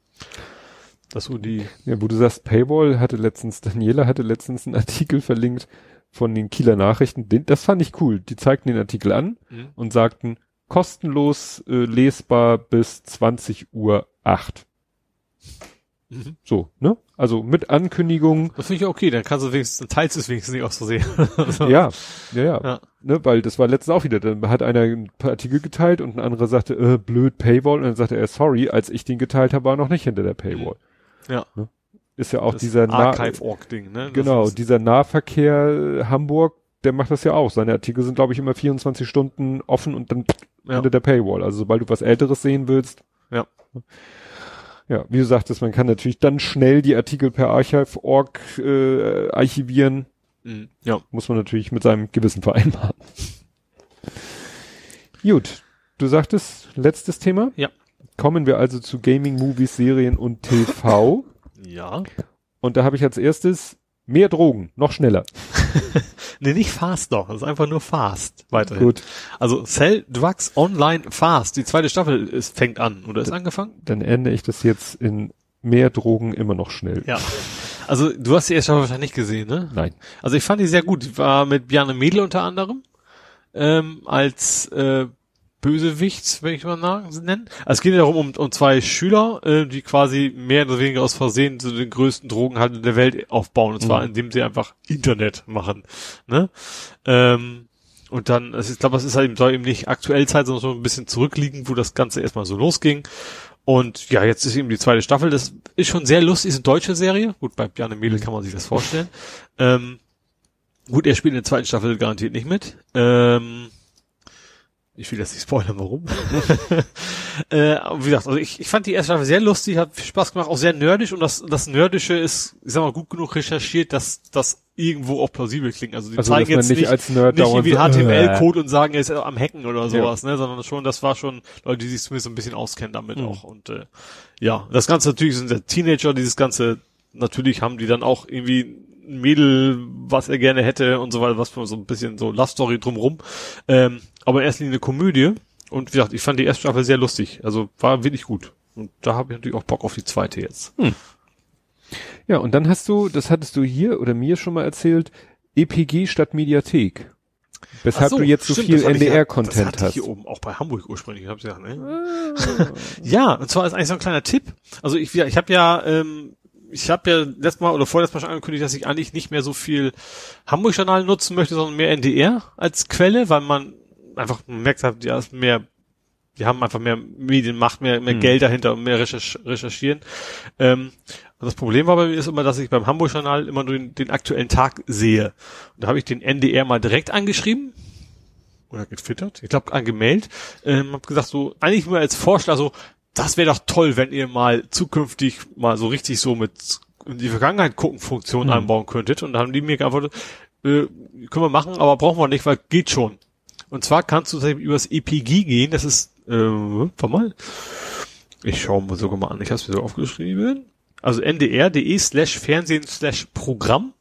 Das so die, Ja, wo du sagst, Paywall hatte letztens, Daniela hatte letztens einen Artikel verlinkt von den Kieler Nachrichten. Den, das fand ich cool. Die zeigten den Artikel an Mhm. und sagten, kostenlos äh, lesbar bis 20 Uhr 8. Mhm. So, ne? Also mit Ankündigung. das finde ich okay, dann kannst du wenigstens, dann teilst du es wenigstens nicht aus Versehen. so. Ja, ja, ja. Ja. Ne, weil das war letztens auch wieder, dann hat einer ein paar Artikel geteilt und ein anderer sagte, äh, blöd Paywall und dann sagte er, sorry, als ich den geteilt habe, war er noch nicht hinter der Paywall. Ja. Ist ja auch Das dieser Archive-Org-Ding, ne? Genau, dieser Nahverkehr äh, Hamburg, der macht das ja auch. Seine Artikel sind, glaube ich, immer 24 Stunden offen und dann Ja. hinter der Paywall. Also sobald du was Älteres sehen willst. Ja. Ja, wie du sagtest, man kann natürlich dann schnell die Artikel per Archive.org äh, archivieren. Mhm. Ja. Muss man natürlich mit seinem Gewissen vereinbaren. Gut, du sagtest, letztes Thema. Ja. Kommen wir also zu Gaming, Movies, Serien und TV. Ja. und da habe ich als erstes mehr Drogen, noch schneller. Nee, nicht fast doch. Das ist einfach nur fast. Weiterhin. Gut. Also Cell Drugs Online Fast. Die zweite Staffel ist, fängt an oder ist angefangen? dann ändere ich das jetzt in mehr Drogen immer noch schnell. Ja. Also du hast die erste Staffel wahrscheinlich nicht gesehen, ne? Nein. Also ich fand die sehr gut. Die war mit Bjarne Mädel unter anderem ähm, als äh, Bösewicht, wenn ich mal nennen. Also es geht ja darum, um, um zwei Schüler, äh, die quasi mehr oder weniger aus Versehen zu den größten Drogenhandel der Welt aufbauen. Und zwar, Mhm. indem sie einfach Internet machen. Ne? Ähm, und dann, also ich glaube, es ist halt eben, soll eben nicht aktuell Zeit, sondern so ein bisschen zurückliegen, wo das Ganze erstmal so losging. Und ja, jetzt ist eben die zweite Staffel. Das ist schon sehr lustig, ist eine deutsche Serie. Gut, bei Bjarne Mädel kann man sich das vorstellen. Ähm, gut, er spielt in der zweiten Staffel garantiert nicht mit. Ähm, ich will jetzt nicht spoilern, warum. äh, wie gesagt, also ich, ich fand die erste Staffel sehr lustig, hat viel Spaß gemacht, auch sehr nerdisch und das, das Nerdische ist, ich sag mal, gut genug recherchiert, dass das irgendwo auch plausibel klingt. Also die Also, zeigen jetzt nicht als Nerd nicht irgendwie so, HTML-Code und sagen, er ist am Hacken oder sowas, ne, sondern schon, das war schon Leute, die sich zumindest so ein bisschen auskennen damit Mhm. auch und äh, ja, das Ganze natürlich sind der Teenager, dieses Ganze, natürlich haben die dann auch irgendwie ein Mädel, was er gerne hätte und so weiter, was für so ein bisschen so Love Story drumrum. Ähm, aber in erster Linie eine Komödie. Und wie gesagt, ich fand die erste Staffel sehr lustig. Also war wirklich gut. Und da habe ich natürlich auch Bock auf die zweite jetzt. Ja, und dann hast du, das hattest du hier oder mir schon mal erzählt, EPG statt Mediathek. Weshalb so, du jetzt so stimmt, viel ja- NDR-Content hatte ich hast. hier oben auch bei Hamburg ursprünglich. Ich hab's ja, ne? ja, und zwar ist eigentlich so ein kleiner Tipp. Also ich, ich habe ja, ähm, ich habe ja letztes Mal oder vorletztes Mal schon angekündigt, dass ich eigentlich nicht mehr so viel Hamburg-Journal nutzen möchte, sondern mehr NDR als Quelle, weil man einfach merkt, ja, ist mehr, die haben einfach mehr Medienmacht, mehr, mehr Hm. Geld dahinter und mehr recherch recherchieren. Ähm, und das Problem war bei mir ist immer, dass ich beim Hamburg-Journal immer nur den, den aktuellen Tag sehe. Und da habe ich den NDR mal direkt angeschrieben oder getwittert, ich glaube angemeldet, ähm, hab gesagt so, eigentlich nur als Vorschlag so, das wäre doch toll, wenn ihr mal zukünftig mal so richtig so mit in die Vergangenheit gucken Funktion einbauen könntet. Und da haben die mir geantwortet, äh, können wir machen, aber brauchen wir nicht, weil geht schon. Und zwar kannst du übers EPG gehen, das ist, äh, warte mal, ich schaue mal sogar mal an, ich habe es mir so aufgeschrieben. Also ndr.de slash Fernsehen slash Programm.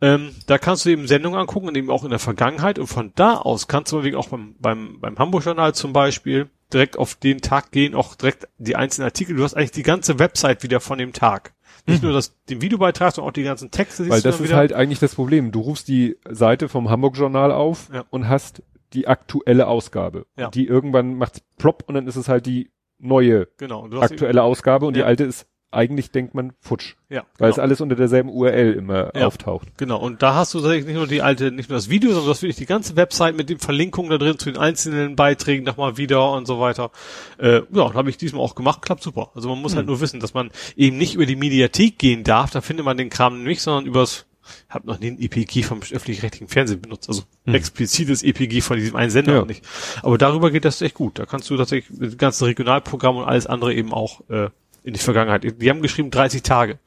Ähm, da kannst du eben Sendungen angucken und eben auch in der Vergangenheit und von da aus kannst du auch beim, beim, beim Hamburg-Journal zum Beispiel direkt auf den Tag gehen, auch direkt die einzelnen Artikel. Du hast eigentlich die ganze Website wieder von dem Tag. Nicht nur das, den Videobeitrag, sondern auch die ganzen Texte. Weil das ist wieder. halt eigentlich das Problem. Du rufst die Seite vom Hamburg-Journal auf Ja. und hast die aktuelle Ausgabe. Ja. Die irgendwann macht's plopp und dann ist es halt die neue genau. Aktuelle Ausgabe und die Ja. alte ist eigentlich, denkt man, futsch. ja, Weil genau. es alles unter derselben URL immer Ja. auftaucht. Genau, und da hast du tatsächlich nicht nur die alte, nicht nur das Video, sondern du hast wirklich die ganze Website mit den Verlinkungen da drin zu den einzelnen Beiträgen nochmal wieder und so weiter. Äh, ja, habe ich diesmal auch gemacht, klappt super. Also man muss halt nur wissen, dass man eben nicht über die Mediathek gehen darf, da findet man den Kram nicht, sondern übers, hab noch nie ein EPG vom öffentlich-rechtlichen Fernsehen benutzt, also explizites EPG von diesem einen Sender Ja. nicht. Aber darüber geht das echt gut. Da kannst du tatsächlich mit dem ganzen Regionalprogramm und alles andere eben auch äh, in die Vergangenheit. Die haben geschrieben 30 Tage.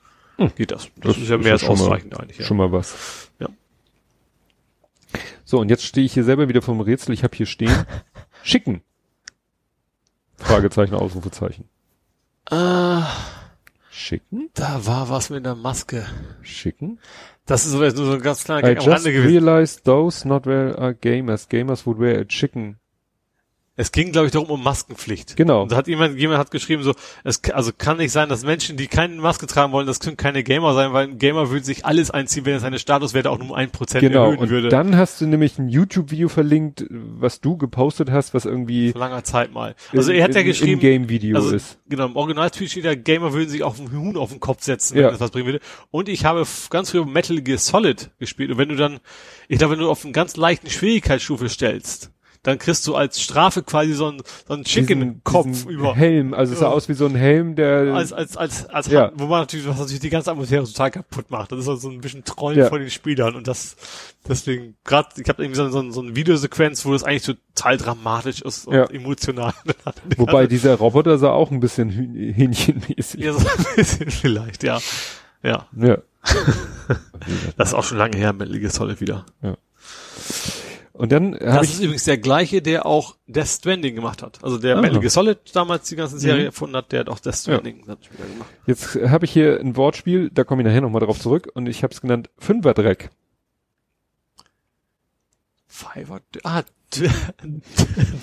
Geht das. Das, ist ja mehr als schon mal- ausreichend eigentlich. Ja. Schon mal was. Ja. So, und jetzt stehe ich hier selber wieder vom Rätsel. Ich habe hier stehen, schicken. Fragezeichen, Ausrufezeichen. Ah, Schicken? da war was mit der Maske. Schicken? Das ist so- nur so ein ganz kleiner I Gag am just Rande gewesen. realized those not wear are gamers. Gamers would wear a chicken. Es ging, glaube ich, darum um Maskenpflicht. Genau. Und da hat jemand, jemand hat geschrieben so, es also kann nicht sein, dass Menschen, die keine Maske tragen wollen, das können keine Gamer sein, weil ein Gamer würde sich alles einziehen, wenn er seine Statuswerte auch nur um ein Prozent Genau. erhöhen Und würde. dann hast du nämlich ein YouTube-Video verlinkt, was du gepostet hast, was irgendwie Vor langer Zeit mal. Also er hat ja ein geschrieben, Game-Video also, ist. Genau, im Originaltweet steht ja, Gamer würden sich auf einen Huhn auf den Kopf setzen, Ja. wenn das was bringen würde. Und ich habe ganz früher Metal Gear Solid gespielt. Und wenn du dann, ich glaube, wenn du auf einen ganz leichten Schwierigkeitsstufe stellst, dann kriegst du als Strafe quasi so einen, so einen Chicken-Kopf über. Helm, also es sah Ja. aus wie so ein Helm, der Als, als, als, als Ja. Hand, wo man natürlich, was natürlich die ganze Atmosphäre total kaputt macht. Das ist also so ein bisschen Trollen Ja. von den Spielern und das, deswegen, gerade, ich habe irgendwie so, so, so eine Videosequenz, wo das eigentlich total dramatisch ist und Ja. emotional. wobei dieser Roboter sah auch ein bisschen Hähnchenmäßig. ja, so ein bisschen vielleicht, ja. Ja. Ja. Das ist auch schon lange her, Metal Gear Solid wieder. Und dann Das ist übrigens der gleiche, der auch Death Stranding gemacht hat. Also der Ah. Metal Gear Solid damals die ganze Serie Mhm. erfunden hat, der hat auch Death Stranding später gemacht. jetzt habe ich hier ein Wortspiel, da komme ich nachher nochmal drauf zurück und ich habe es genannt Fünferdreck. Fiverr, ah,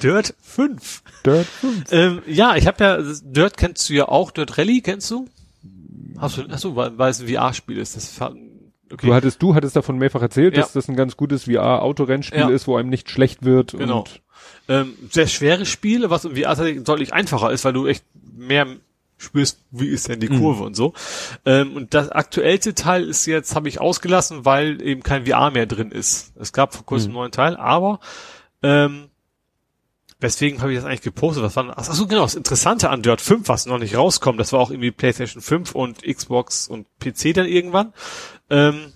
Dirt 5. Dirt 5. Ähm, ja, ich habe ja, Dirt kennst du ja auch, Dirt Rally kennst du? Hast du, hast du, weil weil es ein VR-Spiel ist. Das, okay. Du hattest, du hattest davon mehrfach erzählt, Ja. dass das ein ganz gutes VR-Autorennspiel Ja. ist, wo einem nicht schlecht wird. Genau. Und ähm, sehr schweres Spiel, was im VR tatsächlich deutlich einfacher ist, weil du echt mehr spürst, wie ist denn die Mhm. Kurve und so. Ähm, und das aktuellste Teil ist jetzt, habe ich ausgelassen, weil eben kein VR mehr drin ist. Es gab vor kurzem Mhm. einen neuen Teil, aber ähm, weswegen habe ich das eigentlich gepostet? Was war, ach so, genau, das Interessante an Dirt 5, was noch nicht rauskommt, das war auch irgendwie PlayStation 5 und Xbox und PC dann irgendwann, ähm,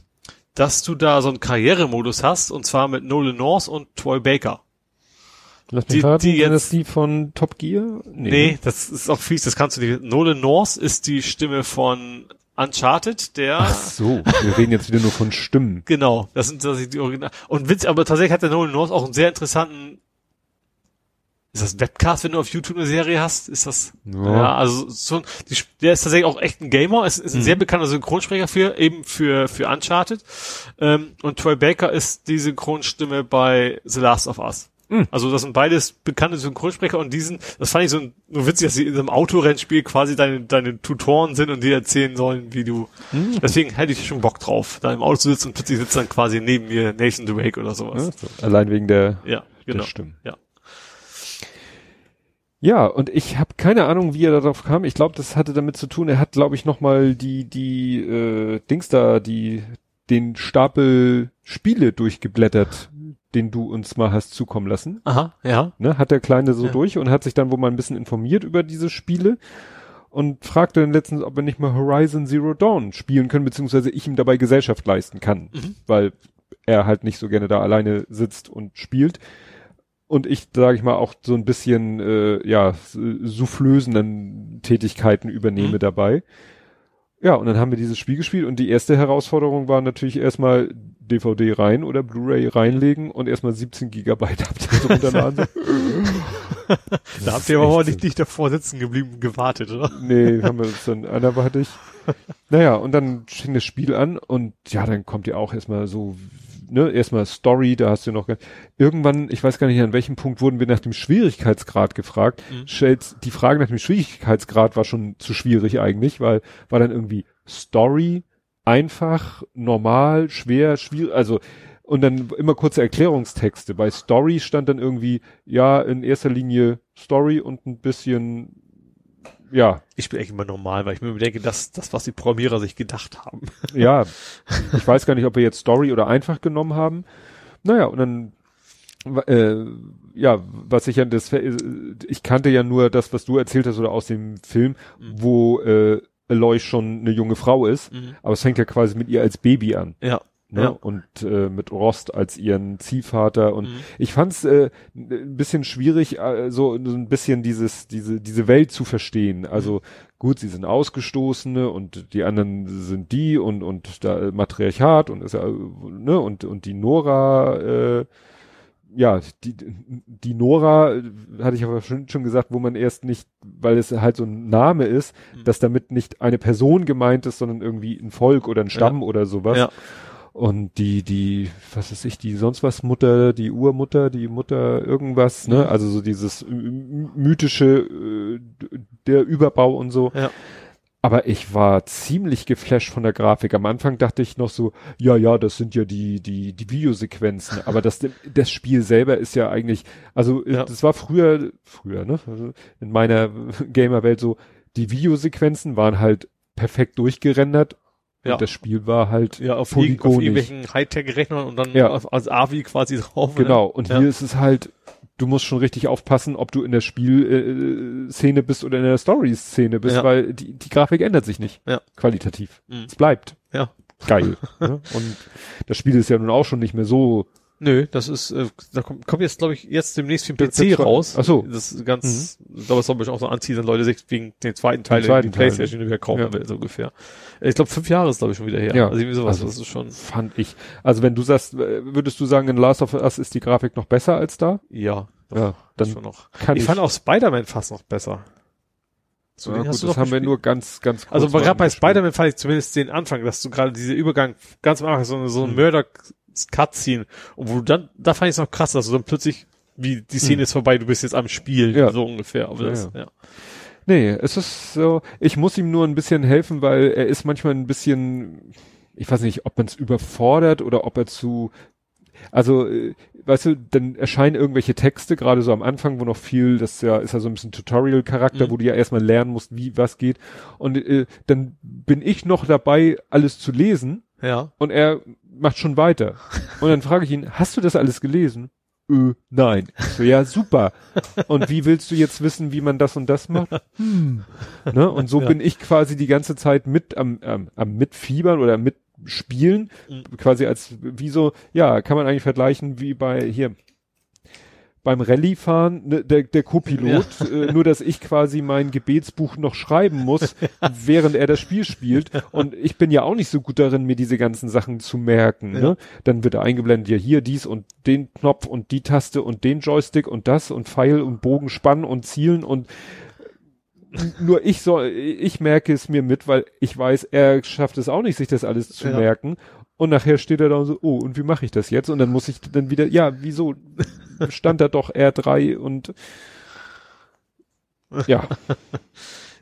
dass du da so einen Karrieremodus hast, und zwar mit Nolan North und Troy Baker. Lass Die- mich raten, die jetzt- das die von Top Gear? Nee, das ist auch fies, das kannst du nicht. Nolan North ist die Stimme von Uncharted, der Ach so, wir reden jetzt wieder nur von Stimmen. Genau, das sind das sind die Original. Und Witz, aber tatsächlich hat der Nolan North auch einen sehr interessanten. Ist das ein Webcast, wenn du auf YouTube eine Serie hast? Ist das? Ja. Ja, also so, ein- die, der ist tatsächlich auch echt ein Gamer. Es ist ein sehr bekannter Synchronsprecher für eben für für Uncharted. Ähm, und Troy Baker ist die Synchronstimme bei The Last of Us. Also das sind beides bekannte Synchronsprecher und diesen, das fand ich so, so witzig, dass sie in einem Autorennspiel quasi deine, deine Tutoren sind und dir erzählen sollen, wie du. Deswegen hätte ich schon Bock drauf, da im Auto zu sitzen und plötzlich sitzt dann quasi neben mir Nathan Drake oder sowas. Ja, so. Allein wegen der, Ja, genau. der Stimmen. Ja. Ja, und ich habe keine Ahnung, wie er darauf kam. Ich glaube, das hatte damit zu tun, er hat, glaube ich, nochmal die, die äh, Dings da, die, den Stapel Spiele durchgeblättert, den du uns mal hast zukommen lassen. Aha, ja. Ne, hat der Kleine so Ja. durch und hat sich dann wohl mal ein bisschen informiert über diese Spiele und fragte dann letztens, ob er nicht mal Horizon Zero Dawn spielen können, beziehungsweise ich ihm dabei Gesellschaft leisten kann, Mhm. weil er halt nicht so gerne da alleine sitzt und spielt. Und ich, sage ich mal, auch so ein bisschen, äh, ja, soufflösenden Tätigkeiten übernehme Mhm. dabei. Ja, und dann haben wir dieses Spiel gespielt und die erste Herausforderung war natürlich erstmal DVD rein oder Blu-ray reinlegen und erstmal 17 Gigabyte habt ihr so runterladen. Da habt ihr aber auch nicht, nicht davor sitzen geblieben, gewartet, oder? Nee, haben wir uns dann anderweitig. Naja, und dann fing das Spiel an und ja, dann kommt ja auch erstmal so, ne, erstmal Story, da hast du noch, ge- irgendwann, ich weiß gar nicht, an welchem Punkt wurden wir nach dem Schwierigkeitsgrad gefragt. Mhm. Die Frage nach dem Schwierigkeitsgrad war schon zu schwierig eigentlich, weil, war dann irgendwie Story, einfach, normal, schwer, schwierig, also, und dann immer kurze Erklärungstexte. Bei Story stand dann irgendwie, ja, in erster Linie Story und ein bisschen, ja, Ich bin echt immer normal, weil ich mir denke, dass das, was die Programmierer sich gedacht haben. ja, ich weiß gar nicht, ob wir jetzt Story oder einfach genommen haben. Naja, und dann, äh, ja, was ich ja, das, äh, ich kannte ja nur das, was du erzählt hast oder aus dem Film, Mhm. wo äh, Aloy schon eine junge Frau ist, aber es fängt ja quasi mit ihr als Baby an. Ja. Ne? Ja. Und äh, mit Rost als ihren Ziehvater und Mhm. ich fand's äh, ein bisschen schwierig, äh, so, so ein bisschen dieses, diese, diese Welt zu verstehen. Also gut, sie sind Ausgestoßene und die anderen sind die und und da äh, Matriarchat und ist ja, ne, und und die Nora, äh, ja, die, die Nora, äh, hatte ich aber schon, schon gesagt, wo man erst nicht, weil es halt so ein Name ist, Mhm. dass damit nicht eine Person gemeint ist, sondern irgendwie ein Volk oder ein Stamm oder sowas. Ja. Und die, die, was weiß ich, die sonst was Mutter, die Urmutter, die Mutter irgendwas, ne? Mhm. Also so dieses mythische, äh, der Überbau und so. Ja. Aber ich war ziemlich geflasht von der Grafik. Am Anfang dachte ich noch so, ja, ja, das sind ja die, die, die Videosequenzen. Aber das, das Spiel selber ist ja eigentlich, also äh, Ja. das war früher, früher, ne? Also in meiner Gamer-Welt so, die Videosequenzen waren halt perfekt durchgerendert. Ja. Und das Spiel war halt Ja, auf, irg- auf irgendwelchen Hightech-Rechnern und dann Ja. auf, als AVI quasi drauf. ne? Genau, und Ja. hier ist es halt, du musst schon richtig aufpassen, ob du in der Spielszene äh, bist oder in der Story-Szene bist, Ja. weil die, die Grafik ändert sich nicht. Ja. Qualitativ. Mhm. Es bleibt. Ja. Geil. ne? Und das Spiel ist ja nun auch schon nicht mehr so. Nö, das ist, äh, da kommt, kommt jetzt, glaube ich, jetzt demnächst für den PC raus. Ach so. Das ist ganz, ich glaube, das soll bestimmt auch so anziehen, dass Leute sich wegen den zweiten Teil Den zweiten die Playstation wieder kaufen Ja. will, so ungefähr. Ich glaube, fünf Jahre ist, glaube ich, schon wieder her. Ja. Also irgendwie sowas, Also- das ist schon, Fand ich. Also wenn du sagst, äh, würdest du sagen, in Last of Us ist die Grafik noch besser als da? ja. doch, Ja, das dann schon noch. kann ich ich- fand auch Spider-Man fast noch besser. So, Ja, gut, hast du das haben wir gespielt? nur ganz, ganz kurz Also gerade bei. Spider-Man fand ich zumindest den Anfang, dass du gerade diese Übergang ganz am Anfang so, so ein Hm. Mörder-Cutscene und wo du dann, da fand ich es noch krass, dass du dann plötzlich, wie die Szene Hm. ist vorbei, du bist jetzt am Spiel, Ja. so ungefähr. Aber Ja, das, ja. ja. Nee, es ist so, ich muss ihm nur ein bisschen helfen, weil er ist manchmal ein bisschen, ich weiß nicht, ob man es überfordert oder ob er zu, also, äh, weißt du, dann erscheinen irgendwelche Texte, gerade so am Anfang, wo noch viel, das ja, ist ja so ein bisschen Tutorial-Charakter, Mhm. wo du ja erstmal lernen musst, wie was geht. Und äh, dann bin ich noch dabei, alles zu lesen Ja. und er macht schon weiter. Und dann frage ich ihn, hast du das alles gelesen? Ö, nein. Ich so, ja, super. Und wie willst du jetzt wissen, wie man das und das macht? Hm. Ne? Und so Ja. bin ich quasi die ganze Zeit mit am, am, am Mitfiebern oder mitspielen, Mhm. quasi als, wie so, ja, kann man eigentlich vergleichen wie bei, hier, beim Rallye-Fahren, ne, der, der Co-Pilot, äh, nur dass ich quasi mein Gebetsbuch noch schreiben muss, während er das Spiel spielt. Und ich bin ja auch nicht so gut darin, mir diese ganzen Sachen zu merken. Ja. Ne? Dann wird er eingeblendet, ja hier dies und den Knopf und die Taste und den Joystick und das und Pfeil und Bogen spannen und zielen und nur ich soll, ich merke es mir mit, weil ich weiß, er schafft es auch nicht, sich das alles zu Ja. merken. Und nachher steht er da und so, oh, und wie mache ich das jetzt? Und dann muss ich dann wieder, ja, wieso stand da doch R3 und ja,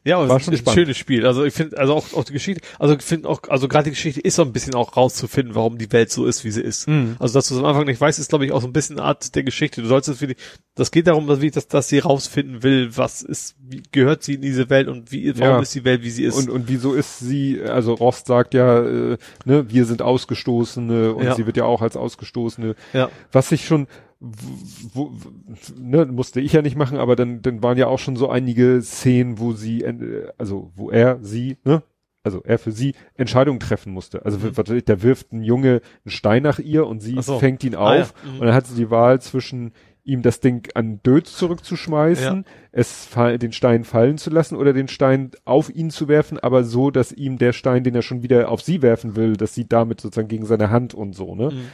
Ja, aber War es schon ist ein spannend. schönes Spiel. Also ich finde, also auch, auch die Geschichte, also ich finde auch, also gerade die Geschichte ist so ein bisschen auch rauszufinden, warum die Welt so ist, wie sie ist. Mhm. Also dass du es am Anfang nicht weißt, ist glaube ich auch so ein bisschen eine Art der Geschichte. Du sollst es für die, das geht darum, dass, dass, dass sie rausfinden will, was ist, wie gehört sie in diese Welt und wie, warum Ja. ist die Welt, wie sie ist. Und, und wieso ist sie, also Rost sagt ja, äh, ne, wir sind Ausgestoßene und Ja. sie wird ja auch als Ausgestoßene. ja, Was ich schon, wo, ne, musste ich ja nicht machen, aber dann, dann waren ja auch schon so einige Szenen, wo sie, äh, also wo er, sie, ne, also er für sie Entscheidungen treffen musste. Also Mhm. was da wirft ein Junge einen Stein nach ihr und sie so. fängt ihn Ah, ja. auf Mhm. und dann hat sie die Wahl zwischen ihm das Ding an Dötz zurückzuschmeißen, es fall, den Stein fallen zu lassen oder den Stein auf ihn zu werfen, aber so, dass ihm der Stein, den er schon wieder auf sie werfen will, dass sie damit sozusagen gegen seine Hand und so, ne? Mhm.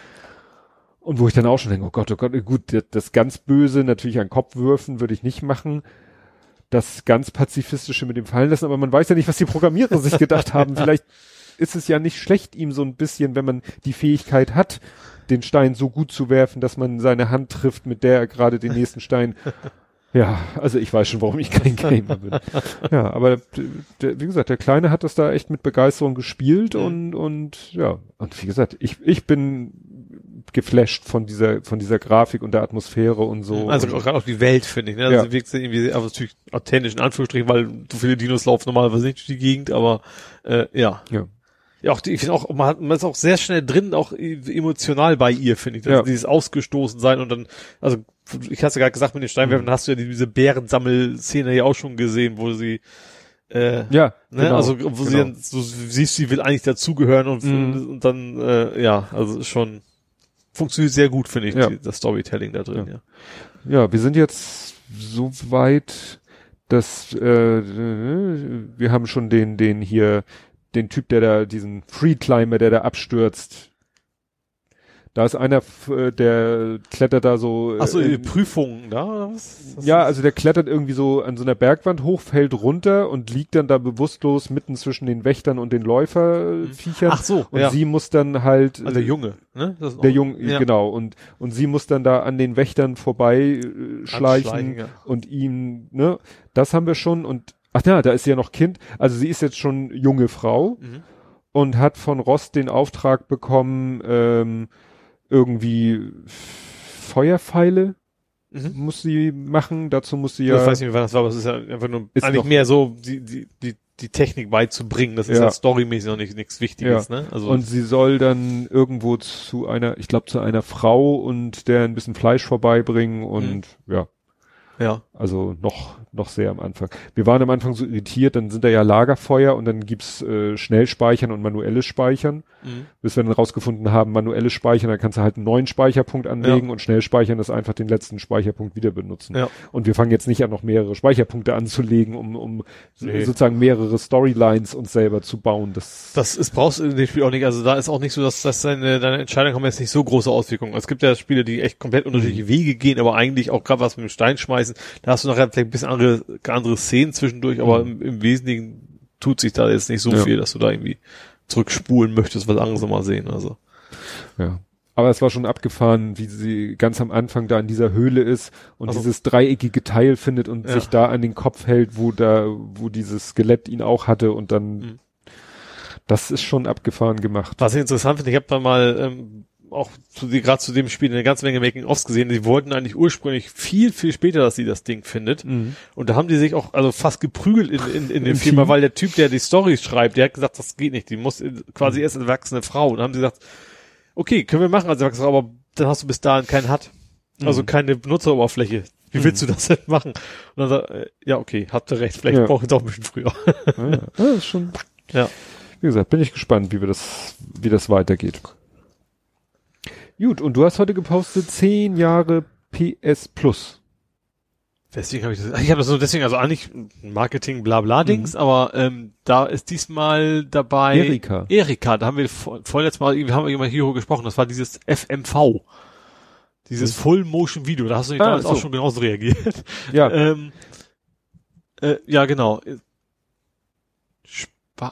Und wo ich dann auch schon denke, oh Gott, oh Gott, gut, das, das ganz Böse natürlich an Kopf würfen würde ich nicht machen. Das ganz Pazifistische mit dem Fallen lassen, aber man weiß ja nicht, was die Programmierer sich gedacht haben. Vielleicht ist es ja nicht schlecht, ihm so ein bisschen, wenn man die Fähigkeit hat, den Stein so gut zu werfen, dass man seine Hand trifft, mit der er gerade den nächsten Stein. Ja, also ich weiß schon, warum ich kein Gamer bin. Ja, aber der, der, wie gesagt, der Kleine hat das da echt mit Begeisterung gespielt Mhm. und, und ja, und wie gesagt, ich, ich bin geflasht von dieser, von dieser Grafik und der Atmosphäre und so. Also auch gerade auch die Welt, finde ich. Ne? Also Ja. sie wirkt irgendwie, aber natürlich authentisch in Anführungsstrichen, weil so viele Dinos laufen normalerweise nicht durch die Gegend, aber äh, ja. ja. Ja, auch die, ich finde auch, man, hat, man ist auch sehr schnell drin, auch e- emotional bei ihr, finde ich. Also Ja. Dieses ausgestoßen sein und dann, also ich hatte ja gerade gesagt mit den Steinwerfern, Mhm. hast du ja diese Bärensammelszene ja auch schon gesehen, wo sie äh, Ja, Ne? genau, also wo sie genau. dann so siehst, sie will eigentlich dazugehören und, Mhm. und dann äh, ja, also schon funktioniert sehr gut, finde ich, Ja. die, das Storytelling da drin, ja. Ja, wir sind jetzt so weit, dass äh, wir haben schon den, den hier, den Typ, der da, diesen Free Climber, der da abstürzt. Da ist einer, äh, der klettert da so. Achso, äh, Prüfungen da was? Das ja, also der klettert irgendwie so an so einer Bergwand hoch, fällt runter und liegt dann da bewusstlos mitten zwischen den Wächtern und den Läuferviechern. Ach so, und ja. sie muss dann halt. also der Junge, ne? Der Junge, ja. genau. Und, und sie muss dann da an den Wächtern vorbei äh, schleichen ja. und ihm, ne, das haben wir schon und, ach ja, da ist sie ja noch Kind. Also sie ist jetzt schon junge Frau Mhm. und hat von Rost den Auftrag bekommen, ähm, irgendwie Feuerpfeile Mhm. muss sie machen. Dazu muss sie Ja. ja, Ich weiß nicht wann das war, aber es ist ja einfach nur eigentlich noch- mehr so die, die, die, die Technik beizubringen. Das ist Ja. ja, storymäßig noch nicht nichts Wichtiges, ne? Also und sie soll dann irgendwo zu einer, ich glaube zu einer Frau und der ein bisschen Fleisch vorbeibringen und ja. ja. Also noch, noch sehr am Anfang. Wir waren am Anfang so irritiert, dann sind da ja Lagerfeuer und dann gibt's äh, Schnellspeichern und manuelles Speichern. Mhm. Bis wir dann rausgefunden haben, manuelles Speichern, da kannst du halt einen neuen Speicherpunkt anlegen und Schnellspeichern ist einfach den letzten Speicherpunkt wieder benutzen. Ja. Und wir fangen jetzt nicht an, noch mehrere Speicherpunkte anzulegen, um, um Nee. sozusagen mehrere Storylines uns selber zu bauen. Das, Das ist, brauchst du in dem Spiel auch nicht. Also da ist auch nicht so, dass, dass deine, deine Entscheidungen haben jetzt nicht so große Auswirkungen. Es gibt ja Spiele, die echt komplett unterschiedliche Wege gehen, aber eigentlich auch gerade was mit dem Stein schmeißen, da hast du nachher vielleicht ein bisschen andere, andere Szenen zwischendurch, aber im, im Wesentlichen tut sich da jetzt nicht so Ja. viel, dass du da irgendwie zurückspulen möchtest, was andere mal sehen. Also ja. Aber es war schon abgefahren, wie sie ganz am Anfang da in dieser Höhle ist und Also- dieses dreieckige Teil findet und Ja. sich da an den Kopf hält, wo da, wo dieses Skelett ihn auch hatte und dann, Mhm. das ist schon abgefahren gemacht. Was ich interessant finde, ich habe da mal ähm, auch zu, gerade zu dem Spiel eine ganze Menge Making-ofs gesehen. Die wollten eigentlich ursprünglich viel, viel später, dass sie das Ding findet. Mhm. Und da haben die sich auch also fast geprügelt in, in, in dem Team. weil der Typ, der die Storys schreibt, der hat gesagt, das geht nicht. Die muss quasi erst erwachsene Frau. Und dann haben sie gesagt, okay, können wir machen als erwachsene Frau, aber dann hast du bis dahin keinen Hut. Also Mhm. keine Benutzeroberfläche. Wie willst du das denn machen? Und dann sagt, er, ja, okay, habt ihr recht, vielleicht Ja. brauche ich doch ein bisschen früher. Ja, ja. Schon, Ja. wie gesagt, bin ich gespannt, wie wir das, wie das weitergeht. Gut, und du hast heute gepostet 10 Jahre PS Plus. Deswegen habe ich das, ich habe das so deswegen, also eigentlich Marketing bla bla Dings, aber ähm, da ist diesmal dabei Erika. Erika, da haben wir vor, vorletztes Mal, wir haben über Hero gesprochen, das war dieses FMV. Dieses Full Motion Video, da hast du nicht Ah, damals so. auch schon genauso reagiert. Ja, Ähm, äh, ja, genau.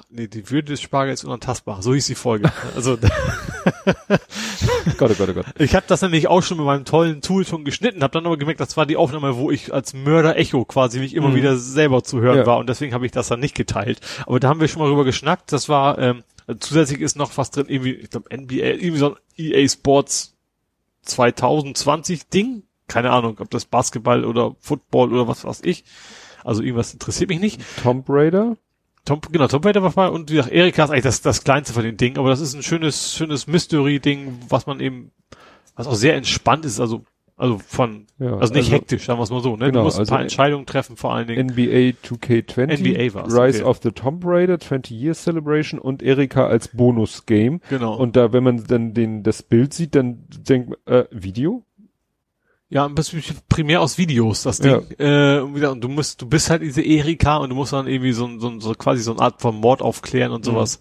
Nee, die Würde des Spargels ist unantastbar. So hieß die Folge. Also Gott, oh Gott, oh Gott. ich habe das nämlich auch schon mit meinem tollen Tool schon geschnitten, habe dann aber gemerkt, das war die Aufnahme, wo ich als Mörder Echo quasi mich immer Mhm. wieder selber zu hören Ja. war und deswegen habe ich das dann nicht geteilt. Aber da haben wir schon mal drüber geschnackt. Das war ähm, zusätzlich ist noch was drin, irgendwie, ich glaube NBA, irgendwie so ein EA Sports 2020 Ding. Keine Ahnung, ob das Basketball oder Football oder was weiß ich. Also irgendwas interessiert mich nicht. Tomb Raider? Tom, genau, Tom Raider war mal und wie gesagt, Erika ist eigentlich das, das kleinste von den Dingen, aber das ist ein schönes, schönes Mystery-Ding, was man eben, was auch sehr entspannt ist, also, also von, Ja, also nicht also- hektisch, sagen wir es mal so, ne? Genau, du musst ein also paar Entscheidungen treffen, vor allen Dingen. NBA 2K20, NBA war's, Rise okay. of the Tomb Raider, 20 Years Celebration und Erika als Bonus-Game. genau. Und da, wenn man dann den, das Bild sieht, dann denkt man, äh, Video? Ja, ein bisschen primär aus Videos, das Ding. Äh, und du musst, du bist halt diese Erika und du musst dann irgendwie so, so, so quasi so eine Art von Mord aufklären und sowas.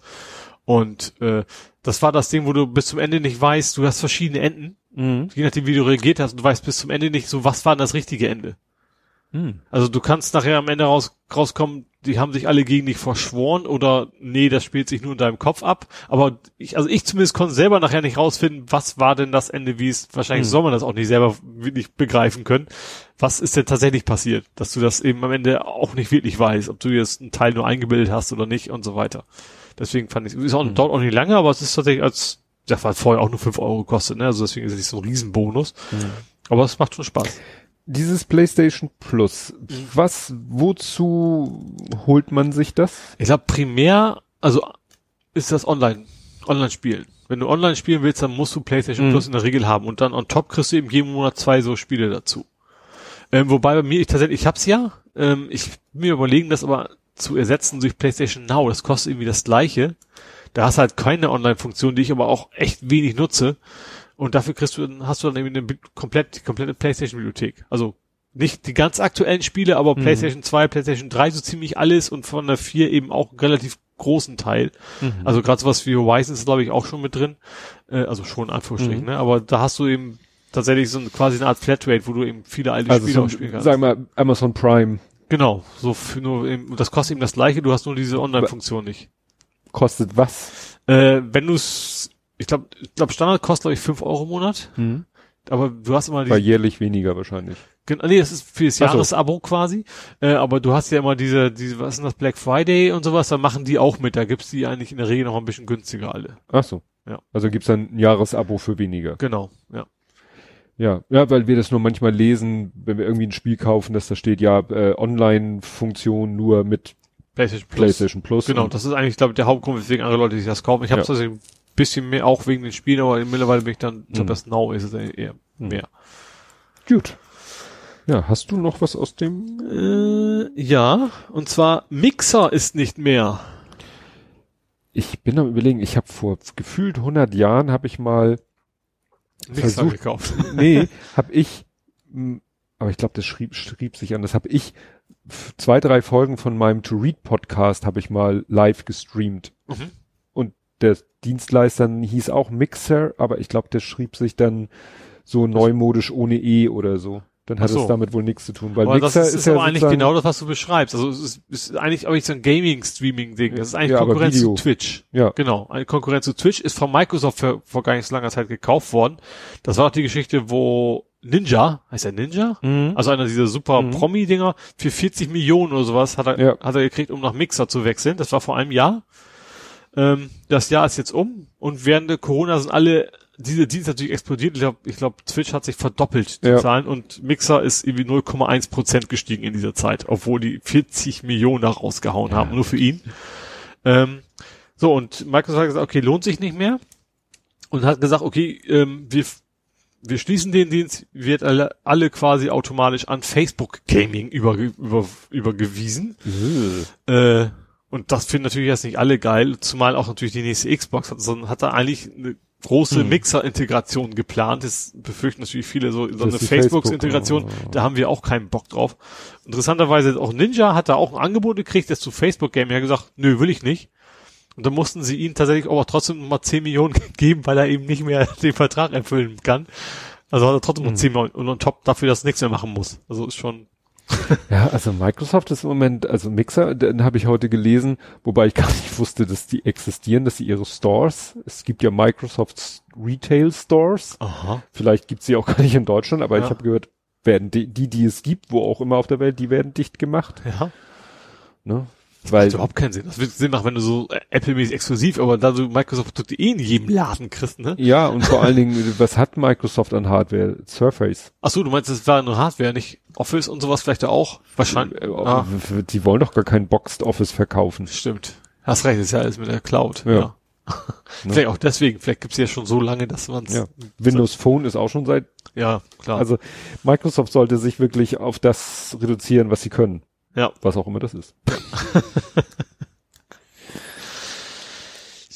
Und äh, das war das Ding, wo du bis zum Ende nicht weißt, du hast verschiedene Enden. Mhm. Je nachdem, wie du reagiert hast, und du weißt bis zum Ende nicht so, was war denn das richtige Ende. Mhm. Also du kannst nachher am Ende raus, rauskommen, die haben sich alle gegen dich verschworen oder nee, das spielt sich nur in deinem Kopf ab. Aber ich, also ich zumindest konnte selber nachher nicht rausfinden, was war denn das Ende, wie es, wahrscheinlich Hm. soll man das auch nicht selber wirklich begreifen können. Was ist denn tatsächlich passiert? Dass du das eben am Ende auch nicht wirklich weißt, ob du jetzt einen Teil nur eingebildet hast oder nicht und so weiter. Deswegen fand ich, ist auch, Hm. dauert auch nicht lange, aber es ist tatsächlich als, das war vorher auch nur fünf Euro gekostet, ne? Also deswegen ist es nicht so ein Riesenbonus. Aber es macht schon Spaß. Dieses PlayStation Plus, was, wozu holt man sich das? Ich glaube primär, also ist das online, online spielen. Wenn du online spielen willst, dann musst du PlayStation Mhm. Plus in der Regel haben und dann on top kriegst du eben jeden Monat zwei so Spiele dazu. Ähm, wobei bei mir, ich tatsächlich, ich hab's ja, ähm, ich mir überlegen, das aber zu ersetzen durch PlayStation Now, das kostet irgendwie das gleiche. Da hast du halt keine Online-Funktion, die ich aber auch echt wenig nutze. Und dafür kriegst du, hast du dann irgendwie eine komplett, die komplette PlayStation-Bibliothek. Also nicht die ganz aktuellen Spiele, aber Mhm. PlayStation 2, PlayStation 3 so ziemlich alles und von der 4 eben auch einen relativ großen Teil. Also gerade sowas wie Horizon ist, glaube ich, auch schon mit drin. Äh, also schon in Anführungsstrichen, Mhm. ne? Aber da hast du eben tatsächlich so ein, quasi eine Art Flatrate, wo du eben viele alte Also Spiele so, auch spielen kannst. sag mal, Amazon Prime Genau, so für nur eben, das kostet eben das gleiche, du hast nur diese Online-Funktion nicht. kostet was? Äh, wenn du es, ich glaube, ich glaub, Standard kostet, glaube ich, 5 Euro im Monat, Mhm. aber du hast immer War die, jährlich weniger wahrscheinlich. Gen- nee, das ist für das so. Jahresabo quasi, äh, aber du hast ja immer diese, diese, was ist denn das, Black Friday und sowas, da machen die auch mit, da gibt's die eigentlich in der Regel noch ein bisschen günstiger alle. Ach so. Ja. Also gibt's dann ein Jahresabo für weniger. Genau, ja. Ja, ja, weil wir das nur manchmal lesen, wenn wir irgendwie ein Spiel kaufen, dass da steht, ja, äh, Online-Funktion nur mit PlayStation Plus. PlayStation Plus. Genau, das ist eigentlich, glaube ich, der Hauptgrund, weswegen andere Leute sich das kaufen. Ich habe Ja. es tatsächlich ein bisschen mehr, auch wegen den Spielen, aber mittlerweile bin ich dann, ich glaube, Mhm. das Now ist es eher Mhm. mehr. Gut. Ja, hast du noch was aus dem? Äh, ja, und zwar Mixer ist nicht mehr. Ich bin am überlegen, ich habe vor gefühlt 100 Jahren habe ich mal, Mixer Versucht- gekauft. nee, habe ich, mh, aber ich glaube, das schrieb, schrieb sich an, das habe ich zwei, drei Folgen von meinem To Read Podcast habe ich mal live gestreamt. Mhm. Der Dienstleister hieß auch Mixer, aber ich glaube, der schrieb sich dann so neumodisch ohne E oder so. Dann hat so. es damit wohl nichts zu tun, weil Aber Mixer das ist, ist, ist ja aber eigentlich sozusagen- genau das, was du beschreibst. Also es ist, ist eigentlich aber nicht so ein Gaming-Streaming-Ding. Das ist eigentlich Ja, Konkurrenz zu Twitch. Ja. Genau, eine Konkurrenz zu Twitch ist von Microsoft für, vor gar nicht so langer Zeit gekauft worden. Das war auch die Geschichte, wo Ninja, heißt er Ninja? Mhm. Also einer dieser super Mhm. Promi-Dinger für 40 Millionen oder sowas hat er, Ja. hat er gekriegt, um nach Mixer zu wechseln. Das war vor einem Jahr. Ähm, das Jahr ist jetzt um und während der Corona sind alle diese Dienste natürlich explodiert. Ich glaube, ich glaub, Twitch hat sich verdoppelt, die Ja. Zahlen, und Mixer ist irgendwie 0,1 Prozent gestiegen in dieser Zeit, obwohl die 40 Millionen da rausgehauen haben, nur für ihn. Ähm, so, und Microsoft hat gesagt, okay, lohnt sich nicht mehr. Und hat gesagt, okay, ähm, wir wir schließen den Dienst, wird alle, alle quasi automatisch an Facebook Gaming über, über, übergewiesen. Äh, und das finden natürlich jetzt nicht alle geil, zumal auch natürlich die nächste Xbox hat, sondern hat da eigentlich eine große Hm. Mixer-Integration geplant. Das befürchten natürlich viele so, so eine Facebook-Integration. Facebook. Da haben wir auch keinen Bock drauf. Interessanterweise auch Ninja hat da auch ein Angebot gekriegt, das zu Facebook Game ja gesagt, nö, will ich nicht. Und dann mussten sie ihn tatsächlich aber trotzdem mal 10 Millionen geben, weil er eben nicht mehr den Vertrag erfüllen kann. Also hat er trotzdem noch Mhm. 10 Millionen und on top dafür, dass er nichts mehr machen muss. Also ist schon, Ja, also Microsoft ist im Moment, also Mixer, den habe ich heute gelesen, wobei ich gar nicht wusste, dass die existieren, dass sie ihre Stores, es gibt ja Microsoft Retail Stores, aha. vielleicht gibt's sie auch gar nicht in Deutschland, aber Ja. ich habe gehört, werden die, die, die es gibt, wo auch immer auf der Welt, die werden dicht gemacht, Ja. ne? Weil, Macht überhaupt keinen Sinn. Das wird Sinn machen, wenn du so äh, Apple-mäßig exklusiv, aber da du Microsoft-Produkte eh in jedem Laden kriegst, ne? ja, und vor allen Dingen, was hat Microsoft an Hardware? Surface. Ach so, du meinst, das war nur Hardware, nicht Office und sowas vielleicht auch? Wahrscheinlich. Äh, Ah, Die wollen doch gar kein Boxed Office verkaufen. stimmt. Hast recht, ist ja alles mit der Cloud. Ja. Ja. vielleicht auch deswegen, vielleicht gibt's ja schon so lange, dass man's. Ja. Windows Phone ist auch schon seit, ja klar. also Microsoft sollte sich wirklich auf das reduzieren, was sie können. Ja. Was auch immer das ist.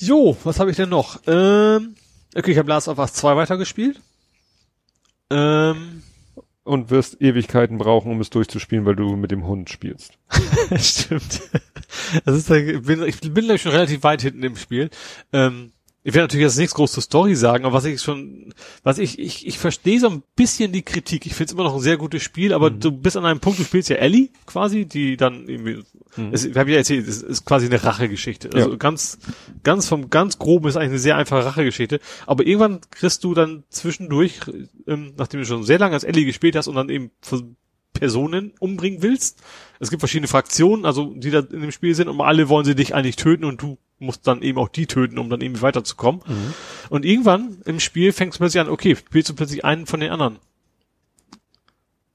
Jo, was habe ich denn noch? Ähm, okay, ich habe Last of Us 2 weitergespielt. Ähm, Und wirst Ewigkeiten brauchen, um es durchzuspielen, weil du mit dem Hund spielst. Stimmt. Das ist, ich bin, ich bin schon relativ weit hinten im Spiel. Ähm, ich werde natürlich jetzt nichts groß zur Story sagen, aber was ich schon, was ich, ich, ich verstehe so ein bisschen die Kritik. Ich finde es immer noch ein sehr gutes Spiel, aber du bist an einem Punkt, du spielst ja Ellie quasi, die dann irgendwie, es, ich habe ja erzählt, es ist quasi eine Rachegeschichte. Also Ja. ganz, ganz vom ganz groben ist eigentlich eine sehr einfache Rachegeschichte. Aber irgendwann kriegst du dann zwischendurch, ähm, nachdem du schon sehr lange als Ellie gespielt hast und dann eben Personen umbringen willst. Es gibt verschiedene Fraktionen, also die da in dem Spiel sind und alle wollen sie dich eigentlich töten und du musst dann eben auch die töten, um dann eben weiterzukommen. Und irgendwann im Spiel fängst du plötzlich an, okay, spielst du plötzlich einen von den anderen.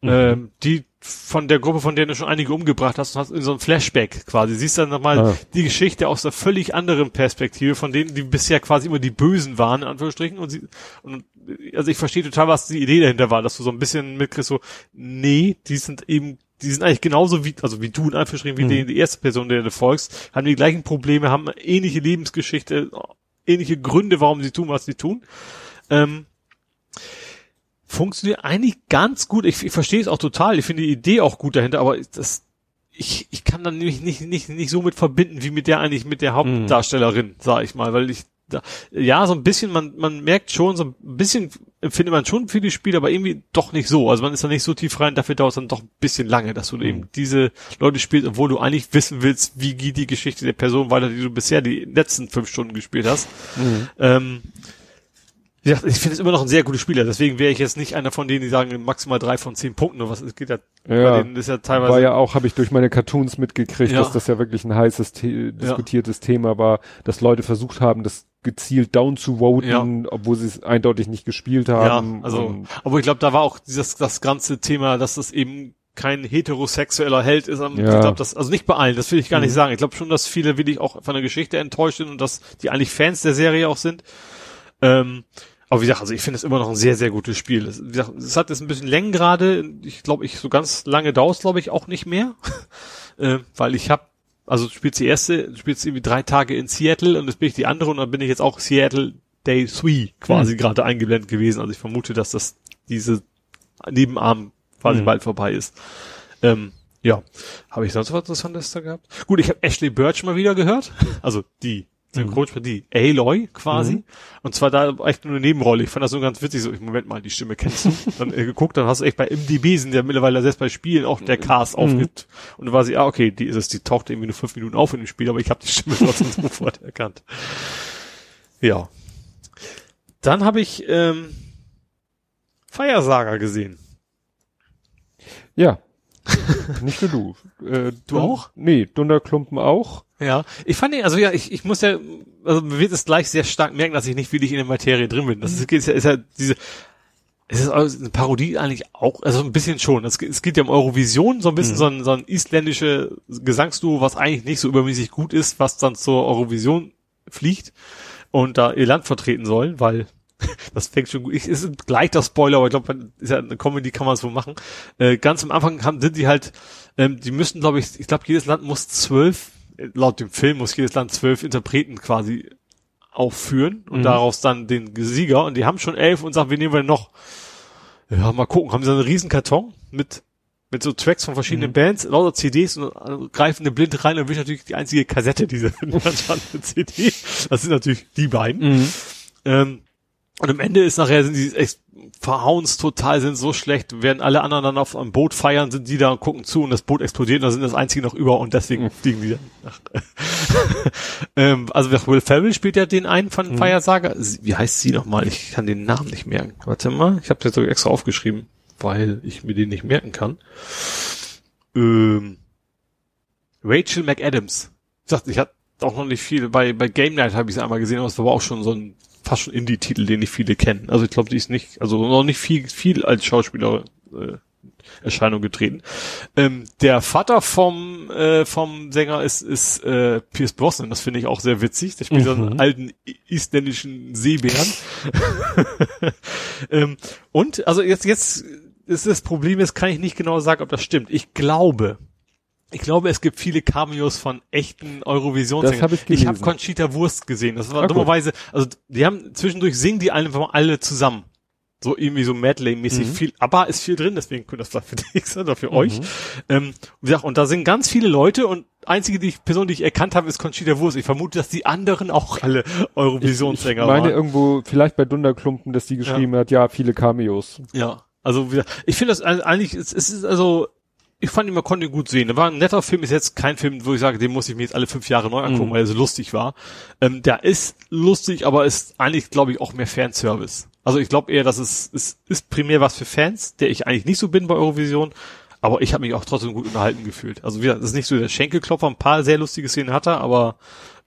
Ähm, die von der Gruppe, von der du schon einige umgebracht hast, und hast in so ein Flashback quasi. Siehst dann nochmal Ah. die Geschichte aus einer völlig anderen Perspektive, von denen, die bisher quasi immer die Bösen waren, in Anführungsstrichen. Und, sie, und also ich verstehe total, was die Idee dahinter war, dass du so ein bisschen mitkriegst, so, nee, die sind eben, die sind eigentlich genauso wie, also wie du in Anführungsstrichen, wie die, die erste Person, der du folgst, haben die gleichen Probleme, haben ähnliche Lebensgeschichte, ähnliche Gründe, warum sie tun, was sie tun. Ähm, funktioniert eigentlich ganz gut. Ich, ich verstehe es auch total. Ich finde die Idee auch gut dahinter, aber das, ich, ich kann dann nämlich nicht, nicht, nicht so mit verbinden, wie mit der eigentlich, mit der Hauptdarstellerin, sag ich mal, weil ich, da, ja, so ein bisschen, man, man merkt schon, so ein bisschen empfindet man schon viele Spiele, aber irgendwie doch nicht so. Also man ist da nicht so tief rein, dafür dauert es dann doch ein bisschen lange, dass du eben diese Leute spielst, obwohl du eigentlich wissen willst, wie geht die Geschichte der Person weiter, die du bisher die letzten fünf Stunden gespielt hast. Ähm, wie gesagt, ich finde es immer noch ein sehr gutes Spieler, deswegen wäre ich jetzt nicht einer von denen, die sagen maximal drei von zehn Punkten oder was. Es geht ja, Ja. bei denen ist ja teilweise. War ja auch, habe ich durch meine Cartoons mitgekriegt, Ja. dass das ja wirklich ein heißes, The diskutiertes Thema war, dass Leute versucht haben, das gezielt down zu voten, obwohl sie es eindeutig nicht gespielt haben. Ja, also, aber ich glaube, da war auch dieses das ganze Thema, dass das eben kein heterosexueller Held ist. am- Ja. Mhm. Ich glaube, das also nicht bei allen, das will ich gar nicht sagen. Ich glaube schon, dass viele wirklich auch von der Geschichte enttäuscht sind und dass die eigentlich Fans der Serie auch sind. Ähm, aber wie gesagt, also ich finde es immer noch ein sehr, sehr gutes Spiel. Es, wie gesagt, es hat jetzt ein bisschen Längengrade. Ich glaube, ich so ganz lange dauert glaube ich, auch nicht mehr. äh, weil ich habe, also du spielst die erste, du spielst irgendwie drei Tage in Seattle und jetzt bin ich die andere und dann bin ich jetzt auch Seattle Day 3 quasi gerade eingeblendet gewesen. Also ich vermute, dass das diese Nebenarm quasi Mhm. bald vorbei ist. Ähm, ja. Habe ich sonst was Interessantes da gehabt? Gut, ich habe Ashley Birch mal wieder gehört. Also die Synchronsprecherin, die Aloy quasi. Und zwar da echt nur eine Nebenrolle. Ich fand das so ganz witzig. So, ich, Moment mal, die Stimme kennst du? dann äh, geguckt, dann hast du echt bei MDB sind ja mittlerweile selbst bei Spielen auch der Cast aufgibt. Und dann war sie, ah, okay, die ist es, die taucht irgendwie nur fünf Minuten auf in dem Spiel, aber ich habe die Stimme trotzdem sofort erkannt. Ja. Dann habe ich ähm, Feiersager gesehen. ja. nicht nur du. Äh, Du auch? Nee, Dunderklumpen auch. Ja, ich fand ihn, also ja, ich, ich muss ja, also man wird es gleich sehr stark merken, dass ich nicht wirklich in der Materie drin bin. Das ist, ist, ja, ist ja diese, es ist eine Parodie eigentlich auch, also ein bisschen schon. Es, geht- es geht ja um Eurovision, so ein bisschen so ein, so ein isländische Gesangsduo, was eigentlich nicht so übermäßig gut ist, was dann zur Eurovision fliegt und da ihr Land vertreten soll, weil das fängt schon gut. Ich, ist gleich der Spoiler, aber ich glaube, ist ja eine Comedy kann man so machen. Äh, ganz am Anfang haben, sind die halt, ähm, die müssen, glaube ich, ich glaube, jedes Land muss zwölf, äh, laut dem Film muss jedes Land zwölf Interpreten quasi aufführen und Mhm. daraus dann den Sieger. Und die haben schon elf und sagen, wir nehmen wir noch. Ja, mal gucken. Haben sie einen riesen Karton mit mit so Tracks von verschiedenen Mhm. Bands, lauter CDs und äh, greifen eine blind rein und will natürlich die einzige Kassette dieser CD. Das sind natürlich die beiden. Mhm. Ähm, und am Ende ist nachher, sind die echt verhauen's total, sind so schlecht, während alle anderen dann auf einem Boot feiern, sind die da und gucken zu und das Boot explodiert und da sind das einzige noch über und deswegen fliegen die dann ähm, also Will Ferrell spielt ja den einen von Feiersager. Sie- Wie heißt sie nochmal? Ich kann den Namen nicht merken. Warte mal, ich habe das sogar extra aufgeschrieben, weil ich mir den nicht merken kann. Ähm, Rachel McAdams. Ich sagte, ich hatte auch noch nicht viel. Bei, bei Game Night habe ich sie einmal gesehen, aber es war auch schon so ein fast schon Indie-Titel, den nicht viele kennen. Also ich glaube, die ist nicht, also noch nicht viel, viel als Schauspieler äh, Erscheinung getreten. Ähm, der Vater vom äh, vom Sänger ist ist äh, Pierce Brosnan. Das finde ich auch sehr witzig. Der spielt so einen Mhm. alten isländischen Seebären. ähm, und also jetzt jetzt ist das Problem, jetzt kann ich nicht genau sagen, ob das stimmt. Ich glaube, ich glaube, es gibt viele Cameos von echten Eurovisionsängern. Das hab ich Ich habe gelesen. Conchita Wurst gesehen. Das war Ah, dummerweise, also die haben zwischendurch singen die einfach alle zusammen. So irgendwie so Medley-mäßig Mhm. viel, aber ist viel drin, deswegen könnte das vielleicht für dich sein oder für euch. Ähm, wie gesagt, und da sind ganz viele Leute und einzige die ich, Person, die ich erkannt habe, ist Conchita Wurst. Ich vermute, dass die anderen auch alle Eurovisionssänger Ich meine waren. irgendwo, vielleicht bei Dunderklumpen, dass die geschrieben hat, ja, viele Cameos. Ja, also wieder, ich finde das ein- eigentlich, es ist also, ich fand ihn, man konnte ihn gut sehen. Der war ein netter Film, ist jetzt kein Film, wo ich sage, den muss ich mir jetzt alle fünf Jahre neu angucken, Mhm. weil er so lustig war. Ähm, der ist lustig, aber ist eigentlich, glaube ich, auch mehr Fanservice. Also ich glaube eher, dass es, es ist primär was für Fans, der ich eigentlich nicht so bin bei Eurovision, aber ich habe mich auch trotzdem gut unterhalten gefühlt. Also wieder, das ist nicht so der Schenkelklopfer, ein paar sehr lustige Szenen hat er, aber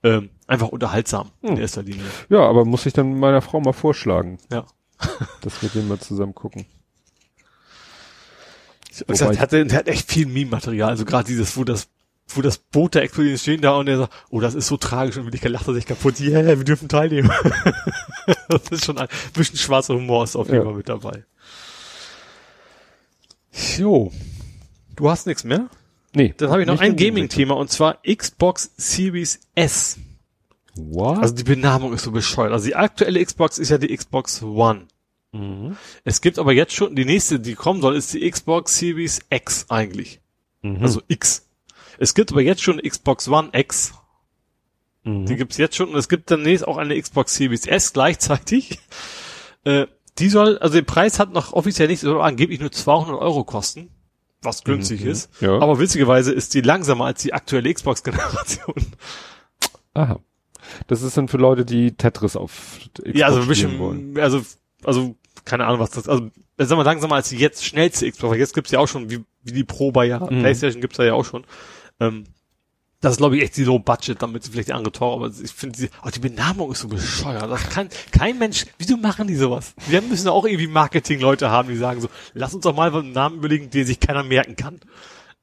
ähm, einfach unterhaltsam in Hm. erster Linie. Ja, aber muss ich dann meiner Frau mal vorschlagen, Ja. dass wir den mal zusammen gucken. Ich hab gesagt, der, hat, der hat echt viel Meme-Material, also gerade dieses, wo das, wo das Boot da explodiert, stehen da und er sagt, oh, das ist so tragisch und Williker lacht er sich kaputt, yeah, wir dürfen teilnehmen. das ist schon ein bisschen schwarzer Humor ist auf jeden Ja. Fall mit dabei. Jo. Du hast nichts mehr? Nee. Dann habe ich noch ein Gaming-Thema und zwar Xbox Series S. What? Also die Benamung ist so bescheuert. Also die aktuelle Xbox ist ja die Xbox One. Mhm. Es gibt aber jetzt schon, die nächste, die kommen soll, ist die Xbox Series X eigentlich. Mhm. Also X. Es gibt aber jetzt schon Xbox One X. mhm. Die gibt's jetzt schon und es gibt demnächst auch eine Xbox Series S gleichzeitig. Äh, die soll, also der Preis hat noch offiziell nicht, soll angeblich nur 200 Euro kosten, was günstig Mhm. ist. Ja. Aber witzigerweise ist die langsamer als die aktuelle Xbox-Generation. Aha. Das ist dann für Leute, die Tetris auf Xbox Ja, also ein spielen wollen. also, also, keine Ahnung, was das, also, sagen wir langsamer als die jetzt schnellste Xbox, weil jetzt gibt's ja auch schon, wie, wie die Pro bei ja, Mhm. Playstation gibt's da ja auch schon. Ähm, das ist, glaube ich, echt die Low Budget, damit sie vielleicht die andere teuer, aber ich finde, die, oh, die Benamung ist so bescheuert. Das kann kein Mensch, wieso machen die sowas? Wir müssen auch irgendwie Marketing-Leute haben, die sagen so, lass uns doch mal einen Namen überlegen, den sich keiner merken kann.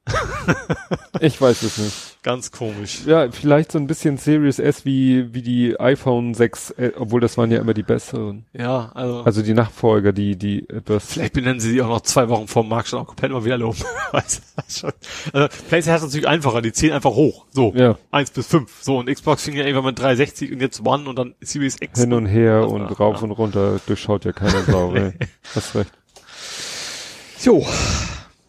Ich weiß es nicht. Ganz komisch. Ja, vielleicht so ein bisschen Series S wie, wie die iPhone 6, äh, obwohl das waren ja immer die besseren. Ja, also, Also die Nachfolger, die, die etwas. Vielleicht benennen sie die auch noch zwei Wochen vor dem Markt schon auch komplett mal wieder um. Weiß ich schon. also, PlayStation hat es natürlich einfacher, die zählen einfach hoch. So. Ja. Eins bis fünf. So, und Xbox fing ja irgendwann mit 360 und jetzt One und dann Series X. hin und her und ja. rauf und runter durchschaut ja keiner Sau, ey. Hast recht. Jo.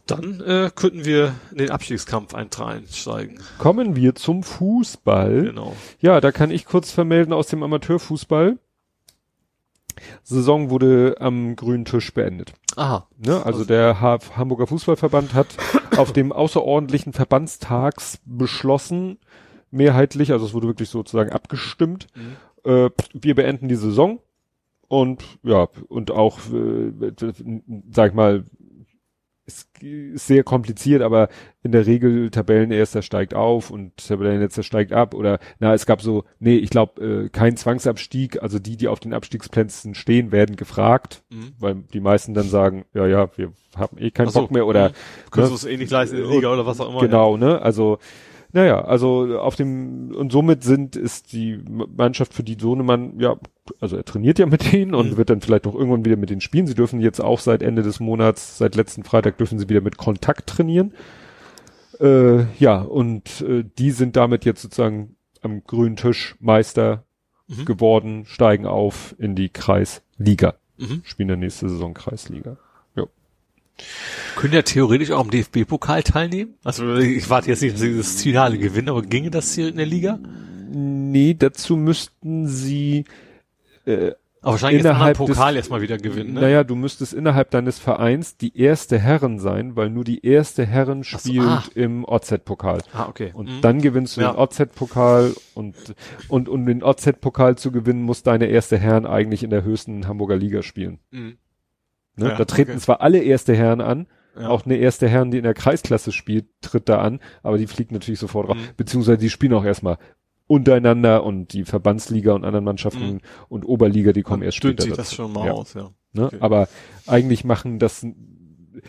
Dann äh, könnten wir in den Abstiegskampf einsteigen. Kommen wir zum Fußball. Genau. Ja, da kann ich kurz vermelden aus dem Amateurfußball. Saison wurde am grünen Tisch beendet. Aha. Ne? Also der ha Hamburger Fußballverband hat auf dem außerordentlichen Verbandstags beschlossen, mehrheitlich, also es wurde wirklich sozusagen abgestimmt, Mhm. äh, wir beenden die Saison und ja, und auch, äh, sag ich mal, es ist sehr kompliziert, aber in der Regel Tabellenerster steigt auf und Tabellenletzter steigt ab oder na, es gab so, nee, ich glaube, äh, kein Zwangsabstieg, also die, die auf den Abstiegsplätzen stehen, werden gefragt, Mhm. weil die meisten dann sagen, ja, ja, wir haben eh keinen so, Bock mehr oder mhm. Könntest ne? du es eh nicht leisten in der Liga oder was auch immer. genau, ne? Also Naja, also auf dem, und somit sind, ist die Mannschaft für die Sohnemann, ja, also er trainiert ja mit denen und Mhm. wird dann vielleicht auch irgendwann wieder mit denen spielen. Sie dürfen jetzt auch seit Ende des Monats, seit letzten Freitag dürfen sie wieder mit Kontakt trainieren. Äh, ja, und äh, die sind damit jetzt sozusagen am grünen Tisch Meister Mhm. geworden, steigen auf in die Kreisliga. Mhm. Spielen der nächste Saison Kreisliga. Können ja theoretisch auch am DFB-Pokal teilnehmen. Also ich warte jetzt nicht, dass sie das Finale gewinnen, aber ginge das hier in der Liga? Nee, dazu müssten sie äh, Aber wahrscheinlich jetzt Innerhalb anderen Pokal des- erstmal wieder gewinnen, ne? Naja, du müsstest innerhalb deines Vereins die erste Herren sein, weil nur die erste Herren so, spielt ah. im OZ-Pokal. Ah, okay. Und Mhm. dann gewinnst du Ja. den OZ-Pokal und, und um den OZ-Pokal zu gewinnen, muss deine erste Herren eigentlich in der höchsten Hamburger Liga spielen. Mhm. Ne? Ja, da treten okay. zwar alle erste Herren an, Ja. auch eine erste Herren, die in der Kreisklasse spielt, tritt da an, aber die fliegt natürlich sofort raus. Mhm. Beziehungsweise die spielen auch erstmal untereinander und die Verbandsliga und anderen Mannschaften Mhm. und Oberliga, die kommen Dann erst später. sich das dazu. schon mal ja. aus, ja. Ne? Okay. Aber eigentlich machen das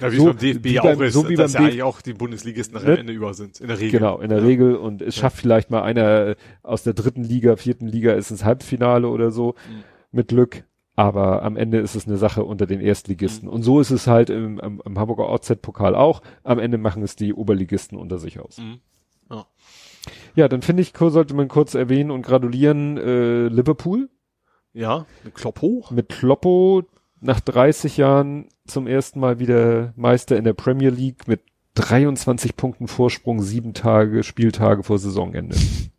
Ja, wie So- beim DFB wie ja beim- auch ist, so wie dass beim ja eigentlich auch die Bundesligisten nachher Ne? Ende über sind, in der Regel. genau in der Ja. Regel und es schafft vielleicht mal einer aus der dritten Liga, vierten Liga ist ins Halbfinale oder so Mhm. mit Glück. Aber am Ende ist es eine Sache unter den Mhm. Erstligisten. Und so ist es halt im, im, im Hamburger OZ-Pokal auch. Am Ende machen es die Oberligisten unter sich aus. Mhm. Ja, dann finde ich, sollte man kurz erwähnen und gratulieren, äh, Liverpool Ja, ein Klopp hoch. mit Kloppo nach 30 Jahren zum ersten Mal wieder Meister in der Premier League mit 23 Punkten Vorsprung, sieben Tage, Spieltage vor Saisonende.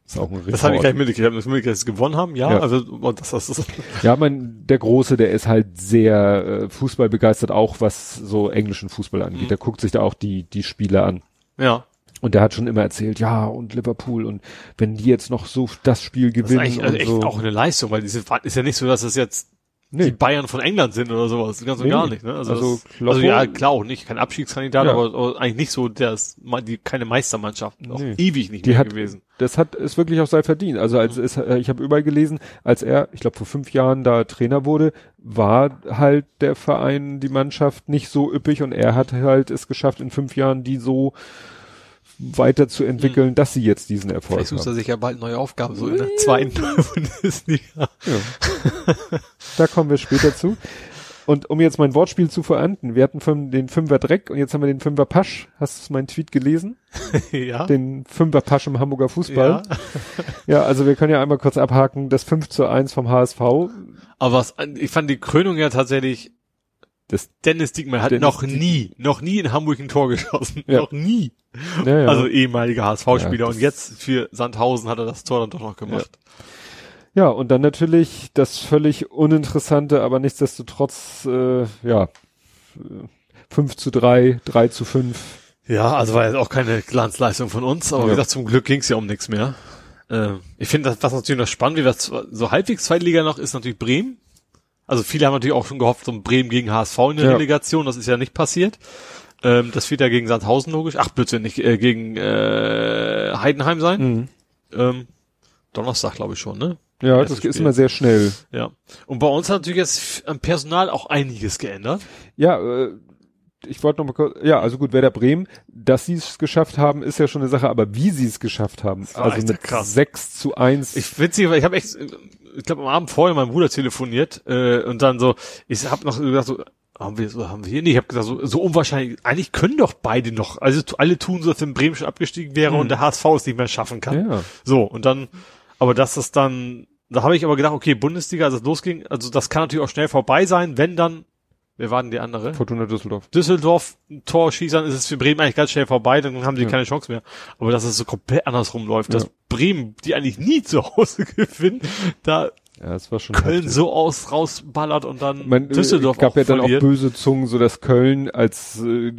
Ist auch ein. Das habe ich gleich mitgekriegt. Ich habe das dass sie gewonnen haben, ja. Ja. Also und das, das ist Ja, mein, der Große, der ist halt sehr äh, Fußball begeistert, auch was so englischen Fußball angeht. Mhm. Der guckt sich da auch die, die Spiele an. ja. Und der hat schon immer erzählt, ja, und Liverpool und wenn die jetzt noch so das Spiel Das ist gewinnen eigentlich also und echt so. auch eine Leistung, weil diese ist ja nicht so, dass es jetzt die nee, Bayern von England sind oder sowas. Ganz und Nee, gar nicht, ne? Also, Also das, also ja, klar auch nicht, kein Abstiegskandidat, Ja. aber, aber eigentlich nicht so, der ist die keine Meistermannschaft. Auch Nee. ewig nicht Die mehr hat- gewesen. Das hat ist wirklich auch sei verdient. Also als Mhm. es, äh, ich habe überall gelesen, als er, ich glaube vor fünf Jahren da Trainer wurde, war halt der Verein, die Mannschaft nicht so üppig und er hat halt es geschafft, in fünf Jahren die so weiterzuentwickeln, dass sie jetzt diesen Erfolg Mhm. Vielleicht sucht er haben. sich ja bald neue Aufgaben, so in der zweiten Bundesliga. Ja. da kommen wir später zu. Und um jetzt mein Wortspiel zu verenden, wir hatten fün- den Fünfer Dreck und jetzt haben wir den Fünfer Pasch. Hast du meinen Tweet gelesen? ja. Den Fünfer Pasch im Hamburger Fußball. ja. Ja, also wir können ja einmal kurz abhaken, das 5 zu 1 vom HSV. Aber was, ich fand die Krönung ja tatsächlich, Das, Dennis Diekmann hat Dennis noch nie, noch nie in Hamburg ein Tor geschossen. Ja. Noch nie. ja, ja. Also ehemaliger HSV-Spieler. Und jetzt für Sandhausen hat er das Tor dann doch noch gemacht. Ja, und dann natürlich das völlig uninteressante, aber nichtsdestotrotz, äh, ja, äh, 5 zu 3, 3 zu 5. Ja, also war jetzt auch keine Glanzleistung von uns, aber Ja. wie gesagt, zum Glück ging's ja um nichts mehr. Ähm, ich finde, das, was natürlich noch spannend, wie das so halbwegs Zweitliga noch ist, natürlich Bremen. Also viele haben natürlich auch schon gehofft, um Bremen gegen HSV in der Ja. Relegation, das ist ja nicht passiert. Ähm, das wird ja gegen Sandhausen logisch. Ach, bitte nicht äh, gegen äh, Heidenheim sein. Mhm. Ähm, Donnerstag, glaube ich schon, ne? Ja, das ist immer sehr schnell. Ja. Und bei uns hat natürlich jetzt am Personal auch einiges geändert. Ja, äh, ich wollte noch mal kurz, ja, also gut, Werder Bremen, dass sie es geschafft haben, ist ja schon eine Sache, aber wie sie es geschafft haben, also mit krass. 6 zu 1. Ich witzig, weil ich habe echt, ich glaube am Abend vorher meinem Bruder telefoniert äh, und dann so, ich habe noch gesagt so, haben wir so, haben wir hier nicht, ich habe gesagt so, so unwahrscheinlich, eigentlich können doch beide noch, also alle tun so, als wenn Bremen schon abgestiegen wäre und der HSV es nicht mehr schaffen kann. Ja. So und dann, aber dass das dann, da habe ich aber gedacht, okay Bundesliga, als es losging, also das kann natürlich auch schnell vorbei sein, wenn dann, wer war denn die andere? Fortuna Düsseldorf. Düsseldorf ein Tor schießen, ist es für Bremen eigentlich ganz schnell vorbei, dann haben sie Ja. keine Chance mehr. Aber dass es so komplett andersrum läuft, dass Ja. Bremen, die eigentlich nie zu Hause gewinnen, da Ja, es war schon Köln heftig. so aus rausballert und dann Man, Düsseldorf es gab auch ja dann verliert. auch böse Zungen, so dass Köln als äh,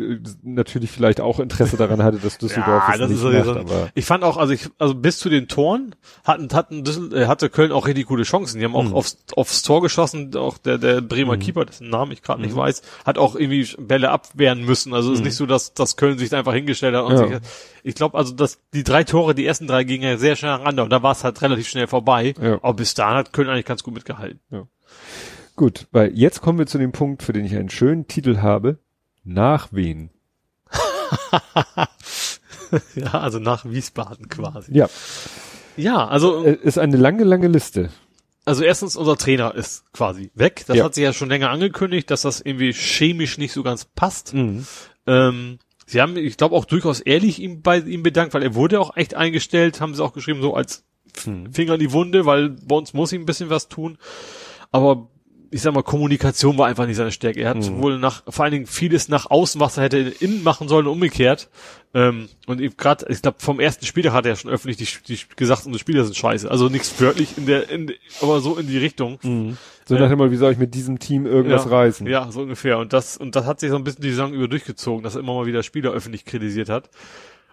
natürlich vielleicht auch Interesse daran hatte, dass Düsseldorf Ja, es das nicht ist macht, aber ich fand auch, also ich, also bis zu den Toren hatten, hatten Düssel, äh, hatte Köln auch richtig gute Chancen. Die haben auch Mhm. aufs, aufs Tor geschossen, auch der, der Bremer Keeper, dessen Namen ich gerade nicht weiß, hat auch irgendwie Bälle abwehren müssen. Also ist nicht so, dass, dass Köln sich da einfach hingestellt hat und Ja. sich, ich glaube, also dass die drei Tore, die ersten drei gingen ja sehr schnell nacheinander und da war es halt relativ schnell vorbei. Ja. Aber bis dahin hat Köln eigentlich ganz gut mitgehalten. gut, weil jetzt kommen wir zu dem Punkt, für den ich einen schönen Titel habe. Nach wen? ja, also nach Wiesbaden quasi. Ja, Ja, also, äh, ist eine lange, lange Liste. also erstens, unser Trainer ist quasi weg. Das Ja. hat sich ja schon länger angekündigt, dass das irgendwie chemisch nicht so ganz passt. Mhm. Ähm, sie haben, ich glaube, auch durchaus ehrlich ihm bei ihm bedankt, weil er wurde auch echt eingestellt, haben sie auch geschrieben, so als Mhm. Finger in die Wunde, weil bei uns muss ihm ein bisschen was tun. Aber ich sag mal, Kommunikation war einfach nicht seine Stärke. Er hat Mhm. wohl nach, vor allen Dingen vieles nach außen, was er hätte innen machen sollen, umgekehrt. Ähm, und gerade, ich glaube, vom ersten Spieler hat er schon öffentlich die, die gesagt, unsere Spieler sind scheiße. Also nichts wörtlich in der, in, aber so in die Richtung. So Ja. nach dem Motto, wie soll ich mit diesem Team irgendwas ja, reißen? Ja, so ungefähr. Und das, und das hat sich so ein bisschen die Saison über durchgezogen, dass er immer mal wieder Spieler öffentlich kritisiert hat.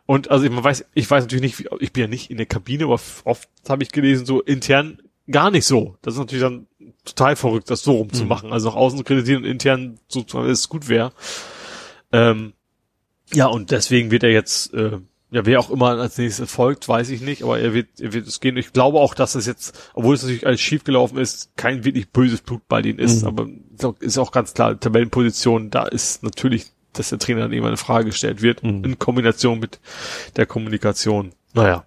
Und also man weiß, ich weiß natürlich nicht, ich bin ja nicht in der Kabine, aber oft habe ich gelesen, so intern gar nicht so. Das ist natürlich dann total verrückt, das so rumzumachen. Also nach außen kritisieren und intern so, dass es gut wäre. Ähm, ja, und deswegen wird er jetzt, äh, ja, wer auch immer als nächstes folgt, weiß ich nicht, aber er wird, er wird es gehen. Ich glaube auch, dass es jetzt, obwohl es natürlich alles schief gelaufen ist, kein wirklich böses Blut bei denen ist, Mhm. aber ist auch- ist auch ganz klar, Tabellenposition, da ist natürlich, dass der Trainer dann immer eine Frage gestellt wird, Mhm. in Kombination mit der Kommunikation. Naja.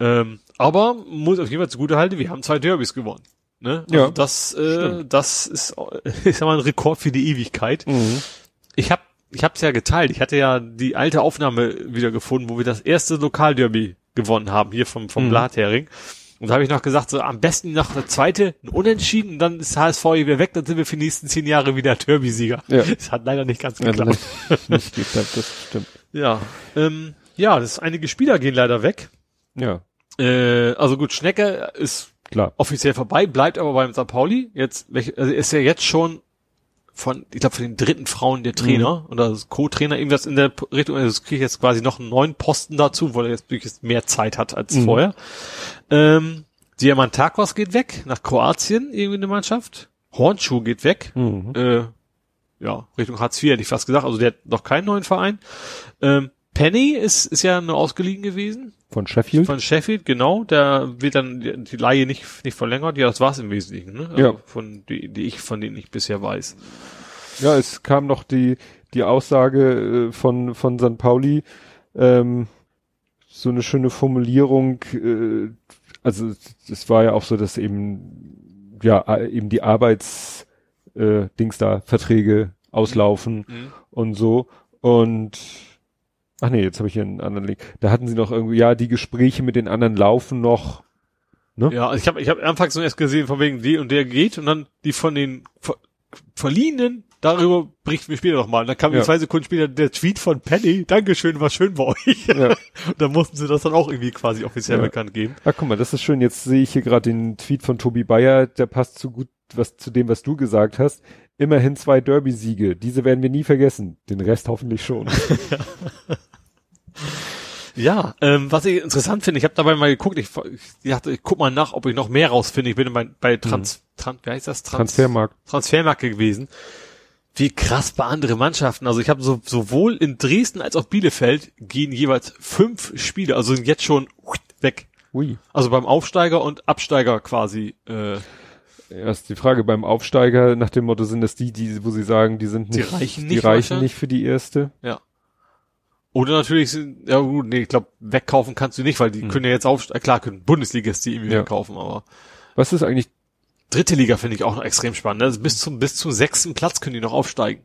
Ähm, aber muss auf jeden Fall zugute halten, wir haben zwei Derbys gewonnen. Ne? Also Ja, das, äh, stimmt. das ist, ich sag mal, ein Rekord für die Ewigkeit. Mhm. Ich habe ich hab's ja geteilt. Ich hatte ja die alte Aufnahme wieder gefunden, wo wir das erste Lokalderby gewonnen haben, hier vom, vom Mhm. Blathering. Und da habe ich noch gesagt, so am besten noch der zweite, ein Unentschieden, und dann ist HSV wieder weg, dann sind wir für die nächsten zehn Jahre wieder Derby-Sieger. Ja. Das hat leider nicht ganz Ja, geklappt. nicht, nicht geklappt, das stimmt. Ja, ähm, ja, das einige Spieler gehen leider weg. Ja, Äh, also gut, Schnecke ist klar. offiziell vorbei, bleibt aber beim St. Pauli. Jetzt, also ist ja jetzt schon von, ich glaube, von den dritten Frauen der Trainer oder Co-Trainer, irgendwas in der Richtung, also es kriege jetzt quasi noch einen neuen Posten dazu, weil er jetzt wirklich mehr Zeit hat als Mhm. vorher. Ähm, Diamantakos geht weg, nach Kroatien, irgendwie eine Mannschaft. Hornschuh geht weg, Mhm. äh, ja, Richtung Hartz IV hätte ich fast gesagt, also der hat noch keinen neuen Verein. Ähm, Penny ist, ist ja nur ausgeliehen gewesen. Von Sheffield? Von Sheffield, genau. Da wird dann die, Leihe nicht, nicht verlängert. Ja, das war's im Wesentlichen, ne? Also Ja. Von die, die ich, von denen ich bisher weiß. Ja, es kam noch die, die Aussage äh, von, von St. Pauli, ähm, so eine schöne Formulierung, äh, also es- war ja auch so, dass eben, ja, eben die Arbeits, äh, Dings da, Verträge auslaufen Mhm. und so. Und ach nee, jetzt habe ich hier einen anderen Link. Da hatten sie noch irgendwie, ja, die Gespräche mit den anderen laufen noch. Ne? Ja, also ich habe ich hab anfangs nur erst gesehen, von wegen die und der geht und dann die von den Ver Verliehenen, darüber berichten wir später nochmal. Dann kam Ja. zwei Sekunden später der Tweet von Penny, Dankeschön, war schön bei euch. Ja. und dann mussten sie das dann auch irgendwie quasi offiziell Ja. bekannt geben. Ah, guck mal, das ist schön. Jetzt sehe ich hier gerade den Tweet von Tobi Bayer, der passt zu gut was zu dem, was du gesagt hast. Immerhin zwei Derby-Siege. Diese werden wir nie vergessen. Den Rest hoffentlich schon. Ja, ähm, was ich interessant finde, ich habe dabei mal geguckt, ich, ich dachte, ich guck mal nach, ob ich noch mehr rausfinde. Ich bin bei, bei Trans, Trans, wie heißt das? Trans, Transfermarkt. Transfermarkt gewesen. Wie krass bei anderen Mannschaften. Also ich habe so, sowohl in Dresden als auch Bielefeld gehen jeweils fünf Spiele, also sind jetzt schon weg. Ui. Also beim Aufsteiger und Absteiger quasi. Äh, Erst die Frage beim Aufsteiger nach dem Motto sind das die, die, wo sie sagen, die sind Die nicht, reichen die nicht reichen wahrscheinlich? nicht für die erste. ja. Oder natürlich sind, ja gut, nee, ich glaube, wegkaufen kannst du nicht, weil die können ja jetzt aufsteigen. Klar, können Bundesligist die irgendwie Ja. wegkaufen, aber Was ist eigentlich, dritte Liga finde ich auch noch extrem spannend. Also bis zum, bis zum sechsten Platz können die noch aufsteigen.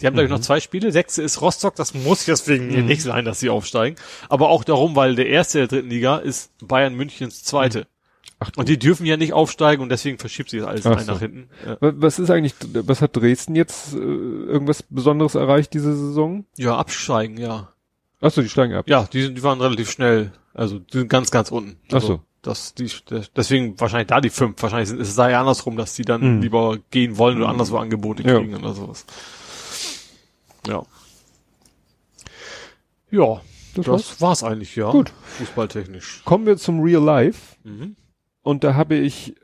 Die haben, glaube ich, noch zwei Spiele. Sechste ist Rostock, das muss deswegen hier nicht sein, dass sie aufsteigen. Aber auch darum, weil der erste der dritten Liga ist Bayern Münchens zweite. Ach, Und die dürfen ja nicht aufsteigen und deswegen verschiebt sich das alles so. nach hinten. Ja. wa- was ist eigentlich, was hat Dresden jetzt äh, irgendwas Besonderes erreicht diese Saison? ja, absteigen, ja. Ach so, die steigen ab. Ja, die, sind, die waren relativ schnell. Also, die sind ganz, ganz unten. Ach Also, so. Das, die, deswegen wahrscheinlich da die fünf. Wahrscheinlich sind, ist es da ja andersrum, dass die dann Mhm. lieber gehen wollen oder anderswo Angebote Ja. kriegen oder sowas. Ja. Ja, Das das, war's. war's eigentlich, ja. Gut. Fußballtechnisch. Kommen wir zum Real Life. Mhm. Und da habe ich,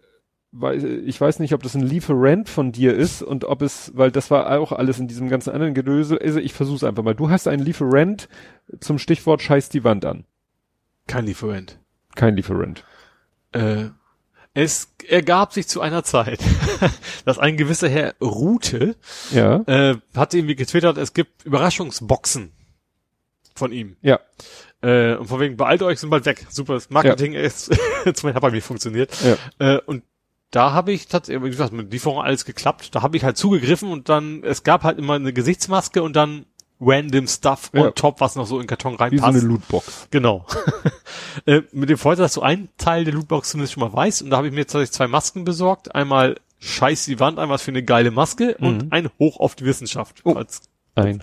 ich weiß nicht, ob das ein Lieferant von dir ist und ob es, weil das war auch alles in diesem ganzen anderen Gedöse. Also ich versuch's einfach mal. Du hast einen Lieferant zum Stichwort Scheiß die Wand an. Kein Lieferant. Kein Lieferant. Äh, es ergab sich zu einer Zeit, dass ein gewisser Herr Rute Ja. äh, hat irgendwie getwittert, es gibt Überraschungsboxen von ihm. Ja. Äh, und von wegen, beeilt euch, sind bald weg. Super, das Marketing ist, zumindest hat bei mir funktioniert. Ja. Äh, und da habe ich tatsächlich, wie gesagt, mit Lieferung alles geklappt. Da habe ich halt zugegriffen und dann, es gab halt immer eine Gesichtsmaske und dann random Stuff Ja. on top, was noch so in den Karton Wie so reinpasst. eine Lootbox. Genau. äh, mit dem Vorteil, dass du einen Teil der Lootbox zumindest schon mal weißt. Und da habe ich mir tatsächlich zwei Masken besorgt. Einmal scheiß die Wand, einmal für eine geile Maske und ein Hoch auf die Wissenschaft. Oh. Als, Ein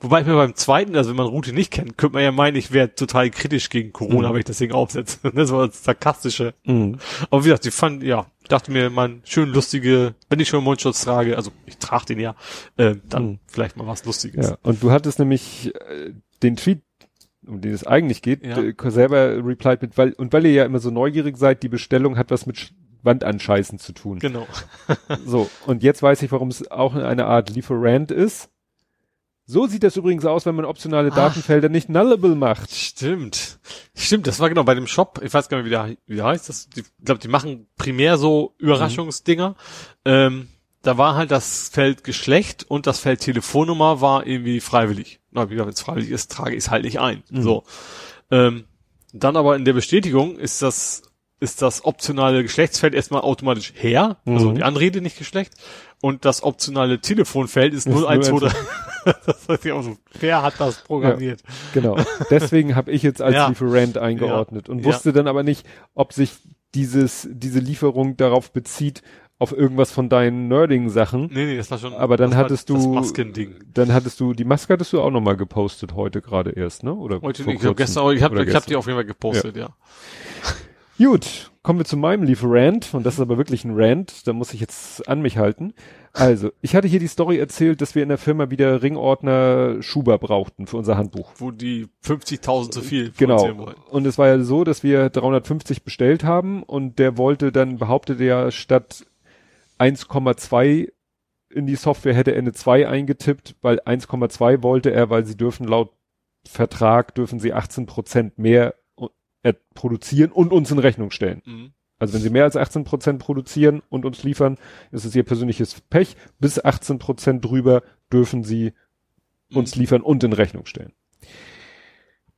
wobei ich mir beim zweiten, also wenn man Route nicht kennt, könnte man ja meinen, ich wäre total kritisch gegen Corona, Mhm. wenn ich das Ding aufsetze. Das war das Sarkastische. Mhm. Aber wie gesagt, ich fand, ja, ich dachte mir, man, schön lustige, wenn ich schon einen Mundschutz trage, also ich trage den ja, äh, dann Mhm. vielleicht mal was Lustiges. Ja, und du hattest nämlich äh, den Tweet, um den es eigentlich geht, Ja. äh, selber replied mit, weil, und weil ihr ja immer so neugierig seid, die Bestellung hat was mit Sch- Wandanscheißen zu tun. Genau. So, und jetzt weiß ich, warum es auch eine Art Lieferant ist. So sieht das übrigens aus, wenn man optionale Ach. Datenfelder nicht nullable macht. Stimmt. Stimmt, das war genau bei dem Shop, ich weiß gar nicht, wie der, wie der heißt. Das, die, ich glaube, die machen primär so Überraschungsdinger. Ähm, da war halt das Feld Geschlecht und das Feld Telefonnummer war irgendwie freiwillig. Na, wie gesagt, wenn es freiwillig ist, trage ich es halt nicht ein. So. Ähm, dann aber in der Bestätigung ist das ist das optionale Geschlechtsfeld erstmal automatisch her, also Mhm. die Anrede nicht Geschlecht. Und das optionale Telefonfeld ist Ist 0123. das heißt ja auch so, wer hat das programmiert? Genau. Deswegen habe ich jetzt als Ja. Lieferant eingeordnet und Ja. wusste dann aber nicht, ob sich dieses, diese Lieferung darauf bezieht, auf irgendwas von deinen Nerding-Sachen. Nee, nee, das war schon. Aber dann hattest Das du, Maskending. dann hattest du, die Maske hattest du auch nochmal gepostet heute gerade erst, ne? Oder Heute nicht, ich kurzem? gestern, ich habe ich hab die auf jeden Fall gepostet, ja. Gut, kommen wir zu meinem Lieferant und das ist aber wirklich ein Rant, da muss ich jetzt an mich halten. Also, ich hatte hier die Story erzählt, dass wir in der Firma wieder Ringordner Schuber brauchten für unser Handbuch. Wo die 50.000 zu viel Genau. Und es war ja so, dass wir 350 bestellt haben und der wollte dann, behauptete er, statt 1,2 in die Software hätte er eine 2 eingetippt, weil 1,2 wollte er, weil sie dürfen laut Vertrag dürfen sie 18 Prozent mehr produzieren und uns in Rechnung stellen. Mhm. Also wenn sie mehr als 18 Prozent produzieren und uns liefern, ist es ihr persönliches Pech. Bis 18 Prozent drüber dürfen sie uns liefern und in Rechnung stellen.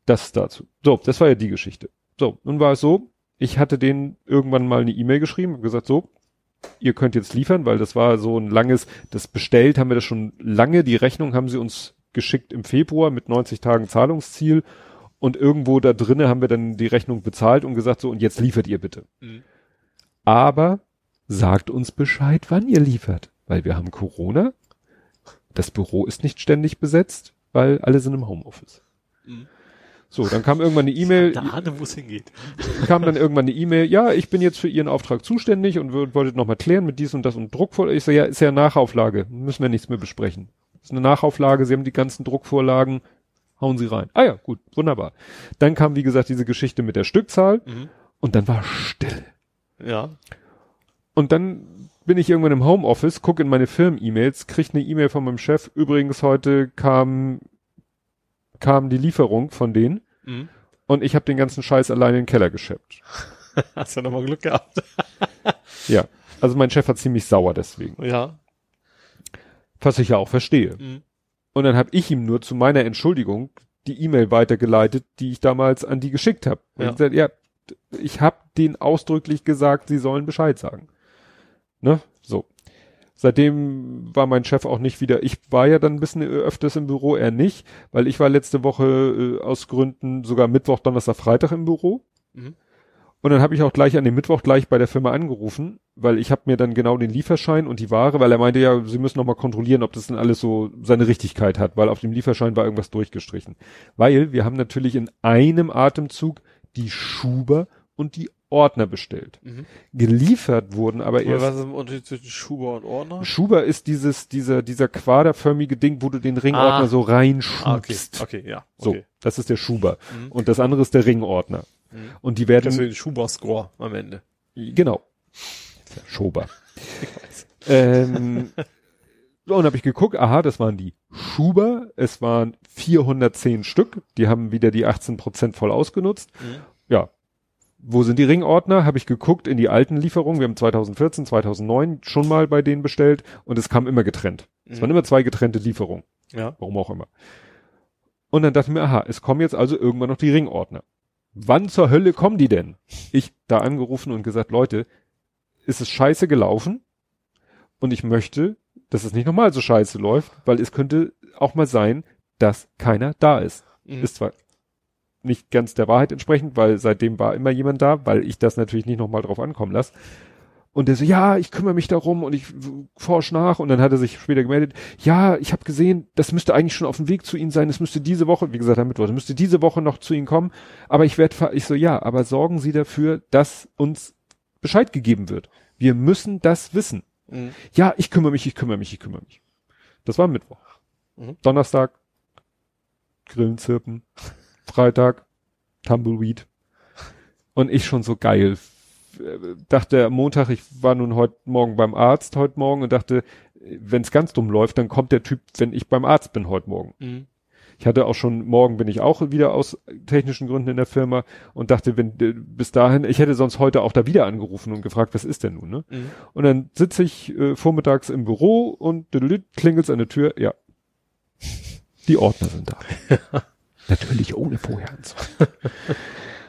Das dazu. So, das war ja die Geschichte. So, nun war es so, ich hatte denen irgendwann mal eine E-Mail geschrieben und gesagt, so, ihr könnt jetzt liefern, weil das war so ein langes, das bestellt haben wir das schon lange, die Rechnung haben sie uns geschickt im Februar mit 90 Tagen Zahlungsziel und irgendwo da drinnen haben wir dann die Rechnung bezahlt und gesagt, so, und jetzt liefert ihr bitte. Mhm. Aber sagt uns Bescheid, wann ihr liefert, weil wir haben Corona. Das Büro ist nicht ständig besetzt, weil alle sind im Homeoffice. Mhm. So, dann kam irgendwann eine E-Mail, Da ahne, wo es hingeht. kam dann irgendwann eine E-Mail, ja, ich bin jetzt für Ihren Auftrag zuständig und wollte nochmal klären mit dies und das und Druckvorlage. Ich so, ja, ist ja Nachauflage, müssen wir nichts mehr besprechen. Ist eine Nachauflage, Sie haben die ganzen Druckvorlagen, hauen Sie rein. Ah ja, gut, wunderbar. Dann kam, wie gesagt, diese Geschichte mit der Stückzahl Mhm. und dann war Stille. Ja. Und dann bin ich irgendwann im Homeoffice, gucke in meine Firmen-E-Mails, krieg eine E-Mail von meinem Chef. Übrigens, heute kam, kam die Lieferung von denen Mhm. und ich habe den ganzen Scheiß alleine in den Keller geschleppt. Hast ja nochmal Glück gehabt. Ja, also mein Chef war ziemlich sauer deswegen, Ja. was ich ja auch verstehe. Mhm. Und dann habe ich ihm nur zu meiner Entschuldigung die E-Mail weitergeleitet, die ich damals an die geschickt habe. Und Ja. ich gesagt, ja, ich habe denen ausdrücklich gesagt, sie sollen Bescheid sagen. Ne? So. Seitdem war mein Chef auch nicht wieder, ich war ja dann ein bisschen öfters im Büro, er nicht, weil ich war letzte Woche äh, aus Gründen sogar Mittwoch, Donnerstag, Freitag im Büro. Mhm. Und dann habe ich auch gleich an dem Mittwoch gleich bei der Firma angerufen, weil ich habe mir dann genau den Lieferschein und die Ware, weil er meinte ja, sie müssen noch mal kontrollieren, ob das denn alles so seine Richtigkeit hat, weil auf dem Lieferschein war irgendwas durchgestrichen. Weil wir haben natürlich in einem Atemzug die Schuber und die Ordner bestellt. Mhm. Geliefert wurden aber erst was ist der Unterschied zwischen Schuber und Ordner? Schuber ist dieses dieser dieser quaderförmige Ding, wo du den Ringordner Ah. so reinschubst. Ah, okay. Okay, ja. So, Okay. das ist der Schuber Mhm. und das andere ist der Ringordner. Mhm. Und die werden Deswegen Schuber-Score am Ende. Genau. Schober. ähm, so, und habe ich geguckt, aha, das waren die Schuber, es waren 410 Stück, die haben wieder die 18% voll ausgenutzt. Mhm. Ja. Wo sind die Ringordner? Habe ich geguckt in die alten Lieferungen. Wir haben 2014, 2009 schon mal bei denen bestellt und es kam immer getrennt. Es Mhm. waren immer zwei getrennte Lieferungen. Ja. Warum auch immer. Und dann dachte ich mir, aha, es kommen jetzt also irgendwann noch die Ringordner. Wann zur Hölle kommen die denn? Ich da angerufen und gesagt, Leute, ist es scheiße gelaufen? Und ich möchte, dass es nicht nochmal so scheiße läuft, weil es könnte auch mal sein, dass keiner da ist. Mhm. Ist zwar nicht ganz der Wahrheit entsprechend, weil seitdem war immer jemand da, weil ich das natürlich nicht nochmal drauf ankommen lasse. Und der so, ja, ich kümmere mich darum und ich forsch nach. Und dann hat er sich später gemeldet, ja, ich habe gesehen, das müsste eigentlich schon auf dem Weg zu Ihnen sein. Es müsste diese Woche, wie gesagt, am Mittwoch, es müsste diese Woche noch zu Ihnen kommen. Aber ich werde, ich so, ja, aber sorgen Sie dafür, dass uns Bescheid gegeben wird. Wir müssen das wissen. Mhm. Ja, ich kümmere mich, ich kümmere mich, ich kümmere mich. Das war Mittwoch. Mhm. Donnerstag, Grillen zirpen. Freitag, Tumbleweed. Und ich schon so geil. Äh, Dachte am Montag, ich war nun heute Morgen beim Arzt heute Morgen und dachte, wenn es ganz dumm läuft, dann kommt der Typ, wenn ich beim Arzt bin heute Morgen. Mhm. Ich hatte auch schon, morgen bin ich auch wieder aus technischen Gründen in der Firma und dachte, wenn äh, bis dahin, ich hätte sonst heute auch da wieder angerufen und gefragt, was ist denn nun, ne? Mhm. Und dann sitze ich äh, vormittags im Büro und klingelt's an der Tür, ja. Die Ordner sind da. Natürlich ohne Vorhandsweis.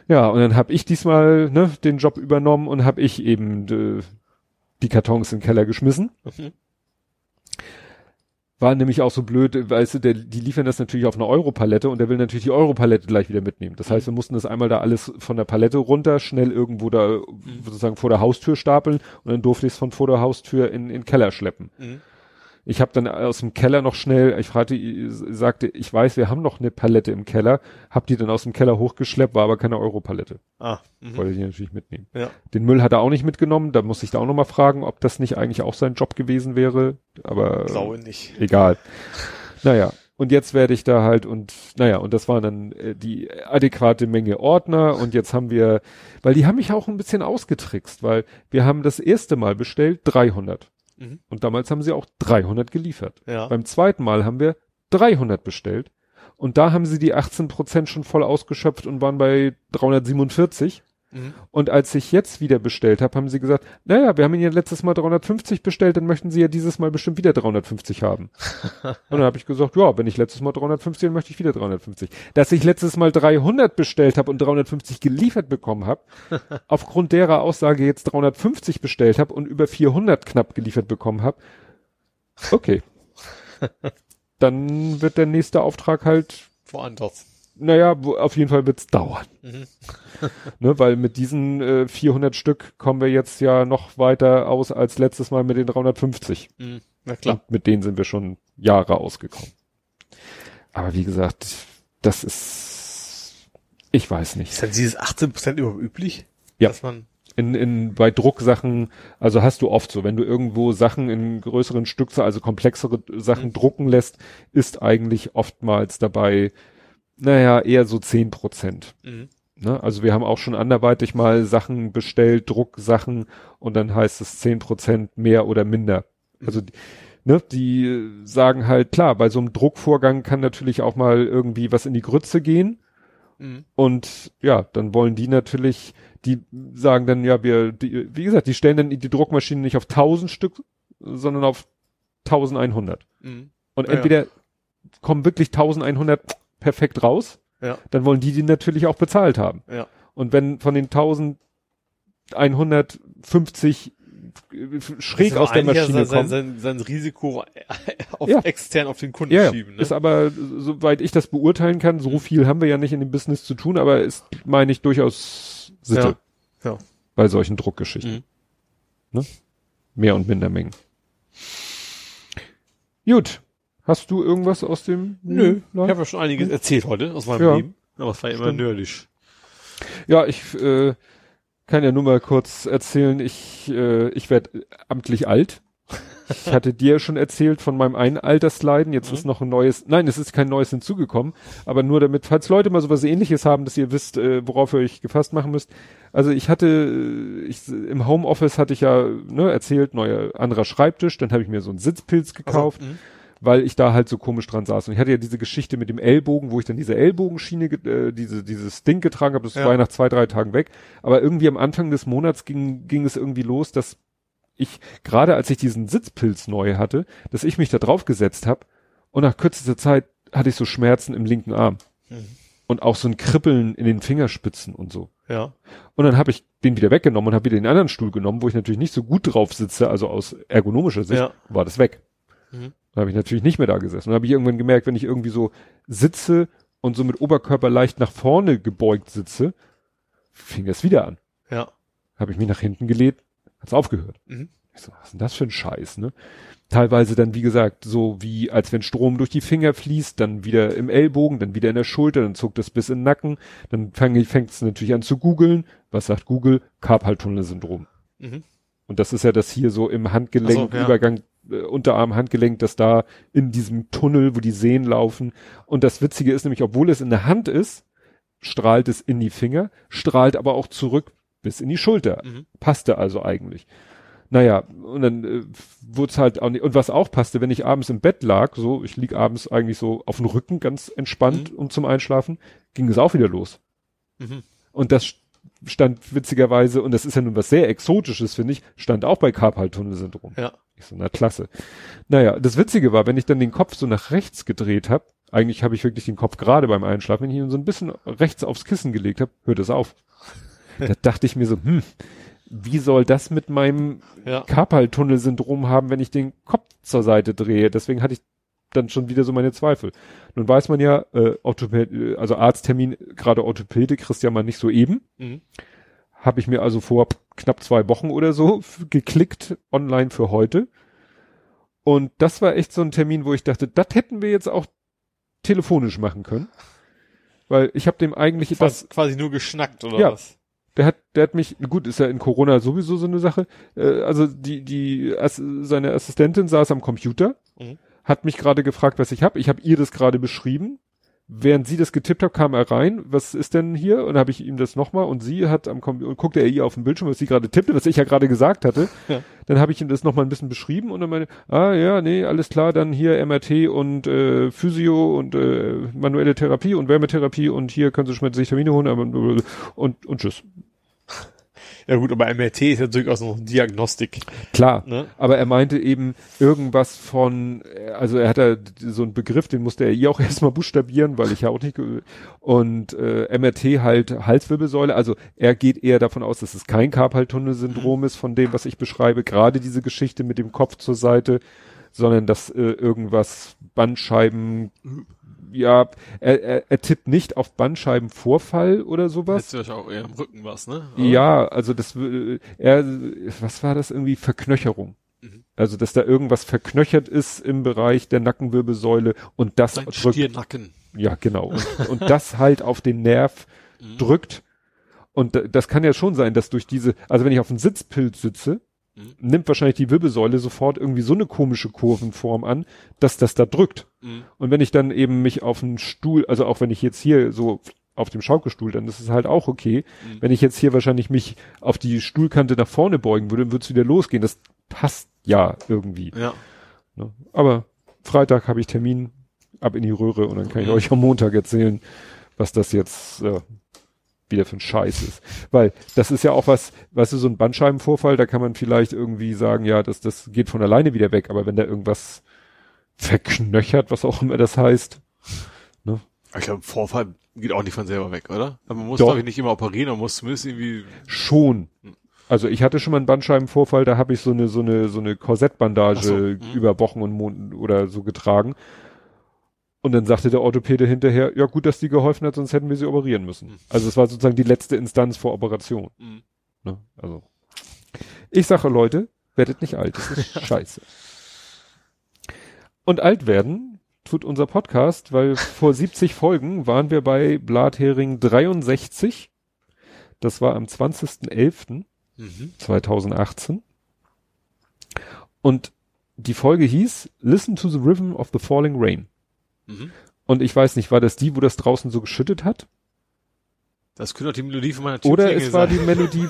Ja, und dann habe ich diesmal ne, den Job übernommen und habe ich eben äh, die Kartons in den Keller geschmissen. Mhm. War nämlich auch so blöd, weißt du, der, die liefern das natürlich auf eine Europalette und der will natürlich die Europalette gleich wieder mitnehmen. Das heißt, wir mussten das einmal da alles von der Palette runter, schnell irgendwo da sozusagen vor der Haustür stapeln und dann durfte ich es von vor der Haustür in, in den Keller schleppen. Ich habe dann aus dem Keller noch schnell, ich fragte, sagte, ich weiß, wir haben noch eine Palette im Keller, hab die dann aus dem Keller hochgeschleppt, war aber keine Europalette. Ah. Mhm. Wollte ich natürlich mitnehmen. Ja. Den Müll hat er auch nicht mitgenommen, da muss ich da auch noch mal fragen, ob das nicht eigentlich auch sein Job gewesen wäre, aber Glaube nicht. egal. Naja, und jetzt werde ich da halt und naja, und das war dann äh, die adäquate Menge Ordner und jetzt haben wir, weil die haben mich auch ein bisschen ausgetrickst, weil wir haben das erste Mal bestellt 300 Mhm. und damals haben sie auch 300 geliefert. Ja. Beim zweiten Mal haben wir 300 bestellt und da haben sie die 18 Prozent schon voll ausgeschöpft und waren bei 347. Mhm. Und als ich jetzt wieder bestellt habe, haben sie gesagt, naja, wir haben Ihnen ja letztes Mal 350 bestellt, dann möchten Sie ja dieses Mal bestimmt wieder 350 haben. und dann habe ich gesagt, ja, wenn ich letztes Mal 350, dann möchte ich wieder 350. Dass ich letztes Mal 300 bestellt habe und 350 geliefert bekommen habe, aufgrund derer Aussage jetzt 350 bestellt habe und über 400 knapp geliefert bekommen habe, okay. dann wird der nächste Auftrag halt Woanders. Naja, auf jeden Fall wird's dauern. Mhm. ne, weil mit diesen äh, 400 Stück kommen wir jetzt ja noch weiter aus als letztes Mal mit den 350. Mhm. Na klar. Und mit denen sind wir schon Jahre ausgekommen. Aber wie gesagt, das ist, ich weiß nicht. Ist denn dieses 18% überhaupt üblich? Ja. Dass man, In, in, bei Drucksachen, also hast du oft so, wenn du irgendwo Sachen in größeren Stückzahl, also komplexere Sachen Mhm. drucken lässt, ist eigentlich oftmals dabei, naja, eher so 10 Prozent. mhm. Ne? Also wir haben auch schon anderweitig mal Sachen bestellt, Drucksachen und dann heißt es zehn Prozent mehr oder minder. Also die, ne, die sagen halt, klar, bei so einem Druckvorgang kann natürlich auch mal irgendwie was in die Grütze gehen Mhm. und ja, dann wollen die natürlich, die sagen dann, ja, wir, die, wie gesagt, die stellen dann die Druckmaschine nicht auf 1000 Stück, sondern auf 1100. Mhm. Und Ja, ja. entweder kommen wirklich 1100 perfekt raus, Ja. dann wollen die die natürlich auch bezahlt haben. Ja. Und wenn von den 1150 schräg Das aus der Maschine sein, kommen. sein, sein Risiko auf Ja. extern auf den Kunden Ja, ja, schieben. Ne? ist aber, soweit ich das beurteilen kann, so Mhm. viel haben wir ja nicht in dem Business zu tun, aber ist, meine ich, durchaus Sitte Ja. Ja. bei solchen Druckgeschichten. Mhm. Ne? Mehr und minder Mengen. Gut. Hast du irgendwas aus dem Nö, ich Nein? habe ja schon einiges erzählt heute aus meinem Ja. Leben. Aber es war immer Stimmt. nerdisch. Ja, ich äh, kann ja nur mal kurz erzählen, ich, äh, ich werde amtlich alt. Ich hatte dir schon erzählt von meinem einen Altersleiden. Jetzt Mhm. ist noch ein neues, nein, es ist kein neues hinzugekommen, aber nur damit, falls Leute mal sowas ähnliches haben, dass ihr wisst, äh, worauf ihr euch gefasst machen müsst. Also ich hatte, äh, ich, im Homeoffice hatte ich ja ne, erzählt, neuer anderer Schreibtisch, dann habe ich mir so einen Sitzpilz gekauft Also. Weil ich da halt so komisch dran saß. Und ich hatte ja diese Geschichte mit dem Ellbogen, wo ich dann diese Ellbogenschiene, ge- äh, diese, dieses Ding getragen habe, das Ja. war ja nach zwei, drei Tagen weg. Aber irgendwie am Anfang des Monats ging, ging es irgendwie los, dass ich, gerade als ich diesen Sitzpilz neu hatte, dass ich mich da drauf gesetzt habe und nach kürzester Zeit hatte ich so Schmerzen im linken Arm. Mhm. Und auch so ein Kribbeln in den Fingerspitzen und so. Ja. Und dann habe ich den wieder weggenommen und habe wieder den anderen Stuhl genommen, wo ich natürlich nicht so gut drauf sitze, also aus ergonomischer Sicht, Ja. war das weg. Mhm. Dann habe ich natürlich nicht mehr da gesessen. Und habe ich irgendwann gemerkt, wenn ich irgendwie so sitze und so mit Oberkörper leicht nach vorne gebeugt sitze, fing es wieder an. Ja. Habe ich mich nach hinten gelehnt, hat's aufgehört. Mhm. Ich so, was ist denn das für ein Scheiß, ne? Teilweise dann, wie gesagt, so wie als wenn Strom durch die Finger fließt, dann wieder im Ellbogen, dann wieder in der Schulter, dann zuckt das bis in den Nacken, dann fängt es natürlich an zu googeln. Was sagt Google? Karpaltunnelsyndrom. Mhm. Und das ist ja das hier so im Handgelenk, so, ja. Übergang, äh, Unterarm, Handgelenk, das da in diesem Tunnel, wo die Sehnen laufen. Und das Witzige ist nämlich, obwohl es in der Hand ist, strahlt es in die Finger, strahlt aber auch zurück bis in die Schulter. Mhm. Passte also eigentlich. Naja, und dann äh, wurde es halt auch nicht, und was auch passte, wenn ich abends im Bett lag, so, ich lieg abends eigentlich so auf dem Rücken ganz entspannt Mhm. und zum Einschlafen, ging es auch wieder los. Mhm. Und das stand witzigerweise, und das ist ja nun was sehr Exotisches, finde ich, stand auch bei Karpaltunnelsyndrom. Ja. Ich so, na klasse. Naja, das Witzige war, wenn ich dann den Kopf so nach rechts gedreht habe, eigentlich habe ich wirklich den Kopf gerade beim Einschlafen, wenn ich ihn so ein bisschen rechts aufs Kissen gelegt habe, hört es auf. da dachte ich mir so, hm, wie soll das mit meinem Ja. Karpaltunnelsyndrom haben, wenn ich den Kopf zur Seite drehe? Deswegen hatte ich dann schon wieder so meine Zweifel. Nun weiß man ja, äh, Orthopäd, äh, also Arzttermin, gerade Orthopäde, kriegst ja mal nicht so eben. Mhm. Habe ich mir also vor knapp zwei Wochen oder so geklickt online für heute. Und das war echt so ein Termin, wo ich dachte, das hätten wir jetzt auch telefonisch machen können. Weil ich habe dem eigentlich das, Quasi, quasi nur geschnackt, oder Ja. was? der hat, der hat mich, gut, ist ja in Corona sowieso so eine Sache. Äh, also die, die, Ass, seine Assistentin saß am Computer, Mhm. Hat mich gerade gefragt, was ich habe. Ich habe ihr das gerade beschrieben. Während sie das getippt hat, kam er rein. Was ist denn hier? Und habe ich ihm das nochmal und sie hat am Computer, und guckte er ihr auf dem Bildschirm, was sie gerade tippte, was ich ja gerade gesagt hatte. Ja. Dann habe ich ihm das nochmal ein bisschen beschrieben und dann meine, ah ja, nee, alles klar, dann hier MRT und äh, Physio und äh, manuelle Therapie und Wärmetherapie und hier können Sie schon mal sich Termine holen aber, und, und tschüss. Ja gut, aber MRT ist ja durchaus noch Diagnostik. Klar. Ne? Aber er meinte eben irgendwas von, äh, also er hat da so einen Begriff, den musste er ihr auch erstmal buchstabieren, weil ich ja auch nicht, und äh, MRT halt Halswirbelsäule, also er geht eher davon aus, dass es kein Karpaltunnelsyndrom ist von dem, was ich beschreibe, gerade diese Geschichte mit dem Kopf zur Seite, sondern dass äh, irgendwas Bandscheiben, ja, er, er, er tippt nicht auf Bandscheibenvorfall oder sowas. Letztes Jahr auch eher im Rücken was, ne? Ja, also das, er, was war das irgendwie? Verknöcherung. Mhm. Also, dass da irgendwas verknöchert ist im Bereich der Nackenwirbelsäule und das Sein drückt, Stiernacken. ja, genau. Und, und das halt auf den Nerv Mhm. drückt. Und da- das kann ja schon sein, dass durch diese, also wenn ich auf einem Sitzpilz sitze, Mhm. nimmt wahrscheinlich die Wirbelsäule sofort irgendwie so eine komische Kurvenform an, dass das da drückt. Mhm. Und wenn ich dann eben mich auf einen Stuhl, also auch wenn ich jetzt hier so auf dem Schaukelstuhl, dann ist es halt auch okay. Mhm. Wenn ich jetzt hier wahrscheinlich mich auf die Stuhlkante nach vorne beugen würde, würde es wieder losgehen. Das passt ja irgendwie. Ja. Ne? Aber Freitag habe ich Termin ab in die Röhre und dann kann ich euch am Montag erzählen, was das jetzt äh, wieder für ein Scheiß ist. Weil das ist ja auch was, weißt du, so ein Bandscheibenvorfall, da kann man vielleicht irgendwie sagen, ja, das, das geht von alleine wieder weg, aber wenn da irgendwas verknöchert, was auch immer das heißt, Ich glaube, Vorfall geht auch nicht von selber weg, oder? Aber man muss, glaube ich, nicht immer operieren, man muss zumindest irgendwie, schon. Also ich hatte schon mal einen Bandscheibenvorfall, da habe ich so eine so eine so eine Korsettbandage so, mhm. über Wochen und Monaten oder so getragen. Und dann sagte der Orthopäde hinterher, ja gut, dass die geholfen hat, sonst hätten wir sie operieren müssen. Mhm. Also es war sozusagen die letzte Instanz vor Operation. Mhm. Ne? Also ich sage Leute, werdet nicht alt, das ist scheiße. Und alt werden tut unser Podcast, weil vor 70 Folgen waren wir bei Blathering 63. Das war am 20.11. Mhm. 2018. Und die Folge hieß Listen to the Rhythm of the Falling Rain. Mhm. Und ich weiß nicht, war das die, wo das draußen so geschüttet hat? Das könnte auch die Melodie von meiner Oder Typklingel es war sein. die Melodie,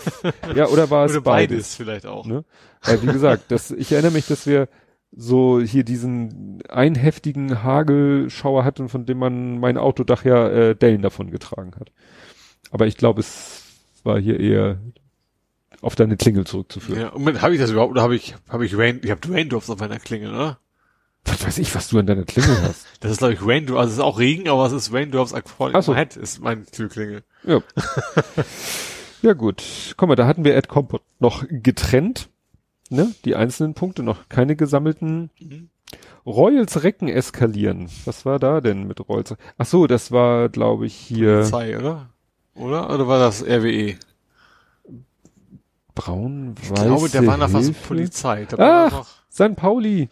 ja, oder war es Oder beides? beides vielleicht auch. Ne? Weil, wie gesagt, das, ich erinnere mich, dass wir so hier diesen einheftigen Hagelschauer hatten, von dem man mein Autodach ja äh, Dellen davon getragen hat. Aber ich glaube, es war hier eher auf deine Klingel zurückzuführen. Ja, und habe ich das überhaupt, oder habe ich, habe ich Rain, ich habe Raindrops auf meiner Klingel, oder? Was weiß ich, was du an deiner Klingel hast. Das ist, glaube ich, Raindrop, also es ist auch Regen, aber es ist Raindrops Falling Ach so. Head, ist mein Türklingel. Ja. ja gut. Guck mal, da hatten wir Ed Compot noch getrennt. Ne? Die einzelnen Punkte, noch keine gesammelten. Mhm. Royals Recken eskalieren. Was war da denn mit Royals? Ach so, das war, glaube ich, hier Polizei, oder? Oder? Oder war das RWE? braun Ich glaube, der war noch was? Polizei. Da noch, St. Pauli.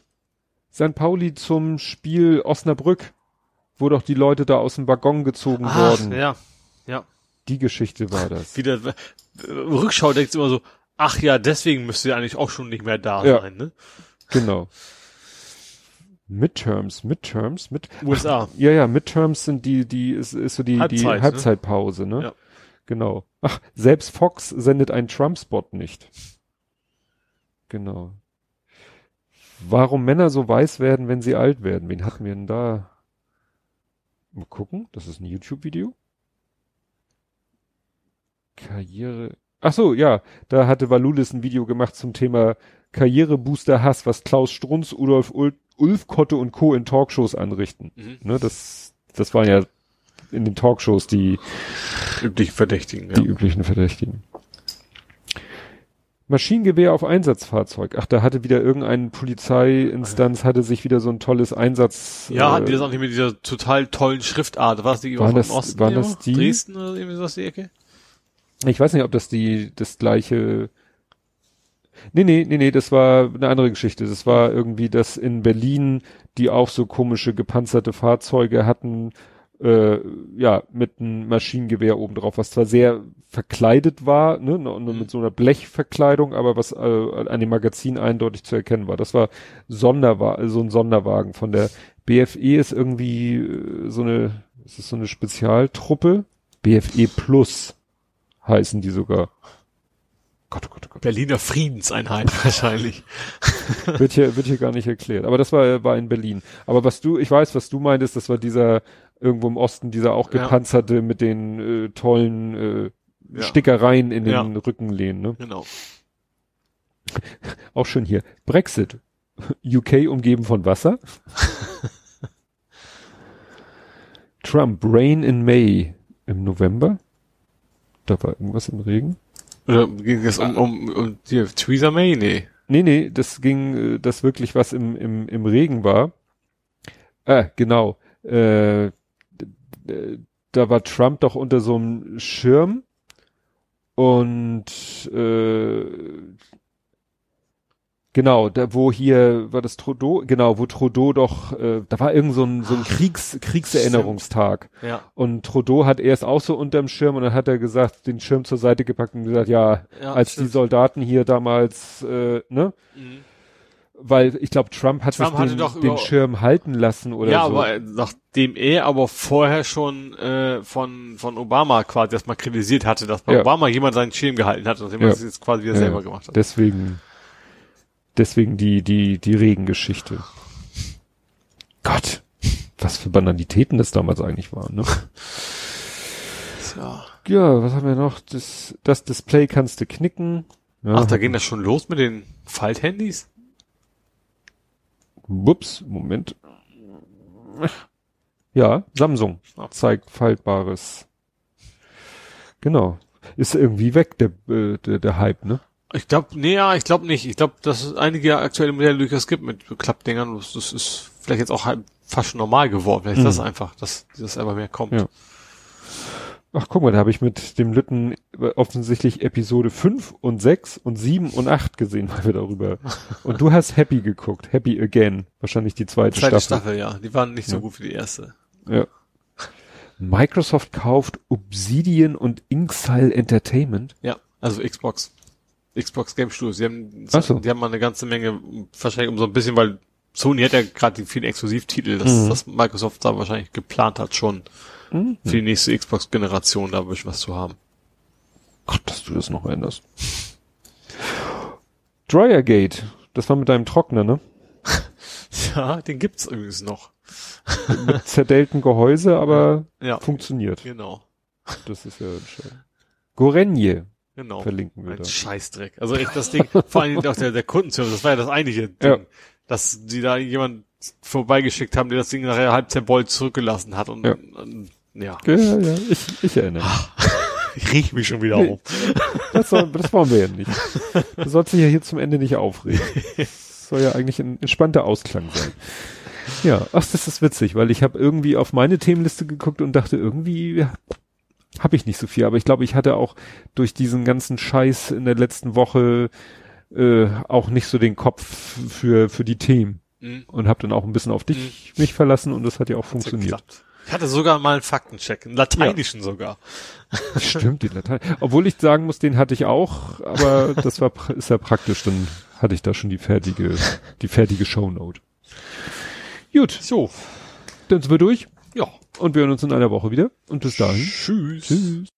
St. Pauli zum Spiel Osnabrück, wo doch die Leute da aus dem Waggon gezogen Ach, wurden. ja. Ja. Die Geschichte war das. Wieder, äh, Rückschau denkst du immer so, ach ja, deswegen müsste er eigentlich auch schon nicht mehr da Ja. sein, ne? Genau. Midterms, Midterms, mit USA. Ja, ja, Midterms sind die, die ist, ist so die, Halbzeit, die ne? Halbzeitpause, ne? Ja. Genau. Ach, selbst Fox sendet einen Trump-Spot nicht. Genau. Warum Männer so weiß werden, wenn sie alt werden? Wen hatten wir denn da? Mal gucken, das ist ein YouTube-Video. Karriere. Ach so, ja, da hatte Valulis ein Video gemacht zum Thema Karrierebooster Hass, was Klaus Strunz, Udolf Ul Ulf Kotte und Co. in Talkshows anrichten. Mhm. Ne, das, das waren ja in den Talkshows die, Üblichen Verdächtigen, ja. die üblichen Verdächtigen. Maschinengewehr auf Einsatzfahrzeug. Ach, da hatte wieder irgendeine Polizeiinstanz, hatte sich wieder so ein tolles Einsatz. Ja, äh, hatten die das auch nicht mit dieser total tollen Schriftart? War das die Waren das- Osten? waren das die? Dresden oder irgendwie sowas die Ecke? Ich weiß nicht, ob das die, das gleiche. Nee, nee, nee, nee, das war eine andere Geschichte. Das war irgendwie, dass in Berlin die auch so komische gepanzerte Fahrzeuge hatten, äh, ja, mit einem Maschinengewehr oben drauf, was zwar sehr verkleidet war, ne, und Mhm. mit so einer Blechverkleidung, aber was äh, an dem Magazin eindeutig zu erkennen war. Das war Sonderwa so ein Sonderwagen von der BFE ist irgendwie äh, so eine, ist es so eine Spezialtruppe? BFE Plus heißen die sogar. Gott, oh Gott, oh Gott. Berliner Friedenseinheit wahrscheinlich. Wird hier, wird hier gar nicht erklärt. Aber das war, war in Berlin. Aber was du, ich weiß, was du meintest, das war dieser, irgendwo im Osten, dieser auch Ja. gepanzerte mit den äh, tollen äh, Ja. Stickereien in den Ja. Rückenlehnen. Ne? Genau. Auch schön hier. Brexit. UK umgeben von Wasser. Trump, Rain in May im November. Da war irgendwas im Regen. Oder ging es um, um, um die Theresa May? Nee. Nee, nee, das ging, äh, das wirklich was im, im, im Regen war. Ah, genau. Äh, da war Trump doch unter so einem Schirm und äh, genau, da wo hier war das Trudeau, genau, wo Trudeau doch, äh, da war irgend so ein, so ein Kriegs, Kriegserinnerungstag. Ja. Und Trudeau hat erst auch so unterm Schirm und dann hat er gesagt, den Schirm zur Seite gepackt und gesagt, ja, Ja, als stimmt. die Soldaten hier damals, äh, ne? Mhm. Weil ich glaube, Trump hat Trump sich den, den Schirm halten lassen oder ja, so. aber äh, nachdem er aber vorher schon äh, von von Obama quasi erstmal kritisiert hatte, dass bei Ja. Obama jemand seinen Schirm gehalten hat, nachdem Ja. er das jetzt quasi wieder Ja, selber ja. gemacht hat. Deswegen, deswegen die, die, die Regengeschichte. Gott, was für Banalitäten das damals eigentlich waren, ne? Ja. Ja, was haben wir noch? Das, das Display kannst du knicken. Ja, Ach, da ging das schon los mit den Falthandys? Ups, Moment. Ja, Samsung zeigt faltbares. Genau. Ist irgendwie weg, der, äh, der, der Hype, ne? Ich glaube, nee, ja, ich glaube nicht. Ich glaube, dass es einige aktuelle Modelle durchaus gibt mit Klappdingern. Das, ist vielleicht jetzt auch halb, fast schon normal geworden. Vielleicht ist das einfach, dass das einfach mehr kommt. Ja. Ach, guck mal, da habe ich mit dem Lütten offensichtlich Episode 5 und 6 und 7 und 8 gesehen, weil wir darüber. Und du hast Happy geguckt. Happy Again. Wahrscheinlich die zweite, Zweite Staffel. Staffel, ja. Die waren nicht so Ja. gut wie die erste. Ja. Microsoft kauft Obsidian und Inxile Entertainment. Ja, also Xbox. Xbox Game Studios. Die haben, so. die haben mal eine ganze Menge, wahrscheinlich um so ein bisschen, weil Sony hat ja gerade die vielen Exklusivtitel, dass Mhm. das Microsoft da wahrscheinlich geplant hat, schon Mhm. für die nächste Xbox-Generation da ein bisschen was zu haben. Gott, dass du das noch änderst. Dryergate. Das war mit deinem Trockner, ne? Ja, den gibt's übrigens noch. Mit zerdellten Gehäuse, aber Ja, funktioniert. genau. Das ist ja schön. Gorenje Genau. verlinken wir Ein da. Scheißdreck. Also echt das Ding, vor allem auch der, der Kundenservice, das war ja das eigentliche Ding. Ja. Dass die da jemand vorbeigeschickt haben, der das Ding nachher halb zerbeult zurückgelassen hat und, Ja. und ja. Ja, ja, ich, ich erinnere mich. Ich riech mich schon wieder Nee. auf. Das, soll, das wollen wir ja nicht. Du sollst dich ja hier zum Ende nicht aufregen. Das soll ja eigentlich ein entspannter Ausklang sein. Ja, ach, das ist witzig, weil ich habe irgendwie auf meine Themenliste geguckt und dachte, irgendwie habe ich nicht so viel. Aber ich glaube, ich hatte auch durch diesen ganzen Scheiß in der letzten Woche äh, auch nicht so den Kopf für, für die Themen Mhm. und habe dann auch ein bisschen auf dich mich verlassen und das hat ja auch funktioniert. Geklappt. Ich hatte sogar mal einen Faktencheck, einen lateinischen sogar. Stimmt, die Latein. Obwohl ich sagen muss, den hatte ich auch, aber das war ist ja praktisch, dann hatte ich da schon die fertige, die fertige Shownote. Gut, So, dann sind wir durch ja. und wir hören uns in einer Woche wieder. Und bis dahin. Tschüss. Tschüss.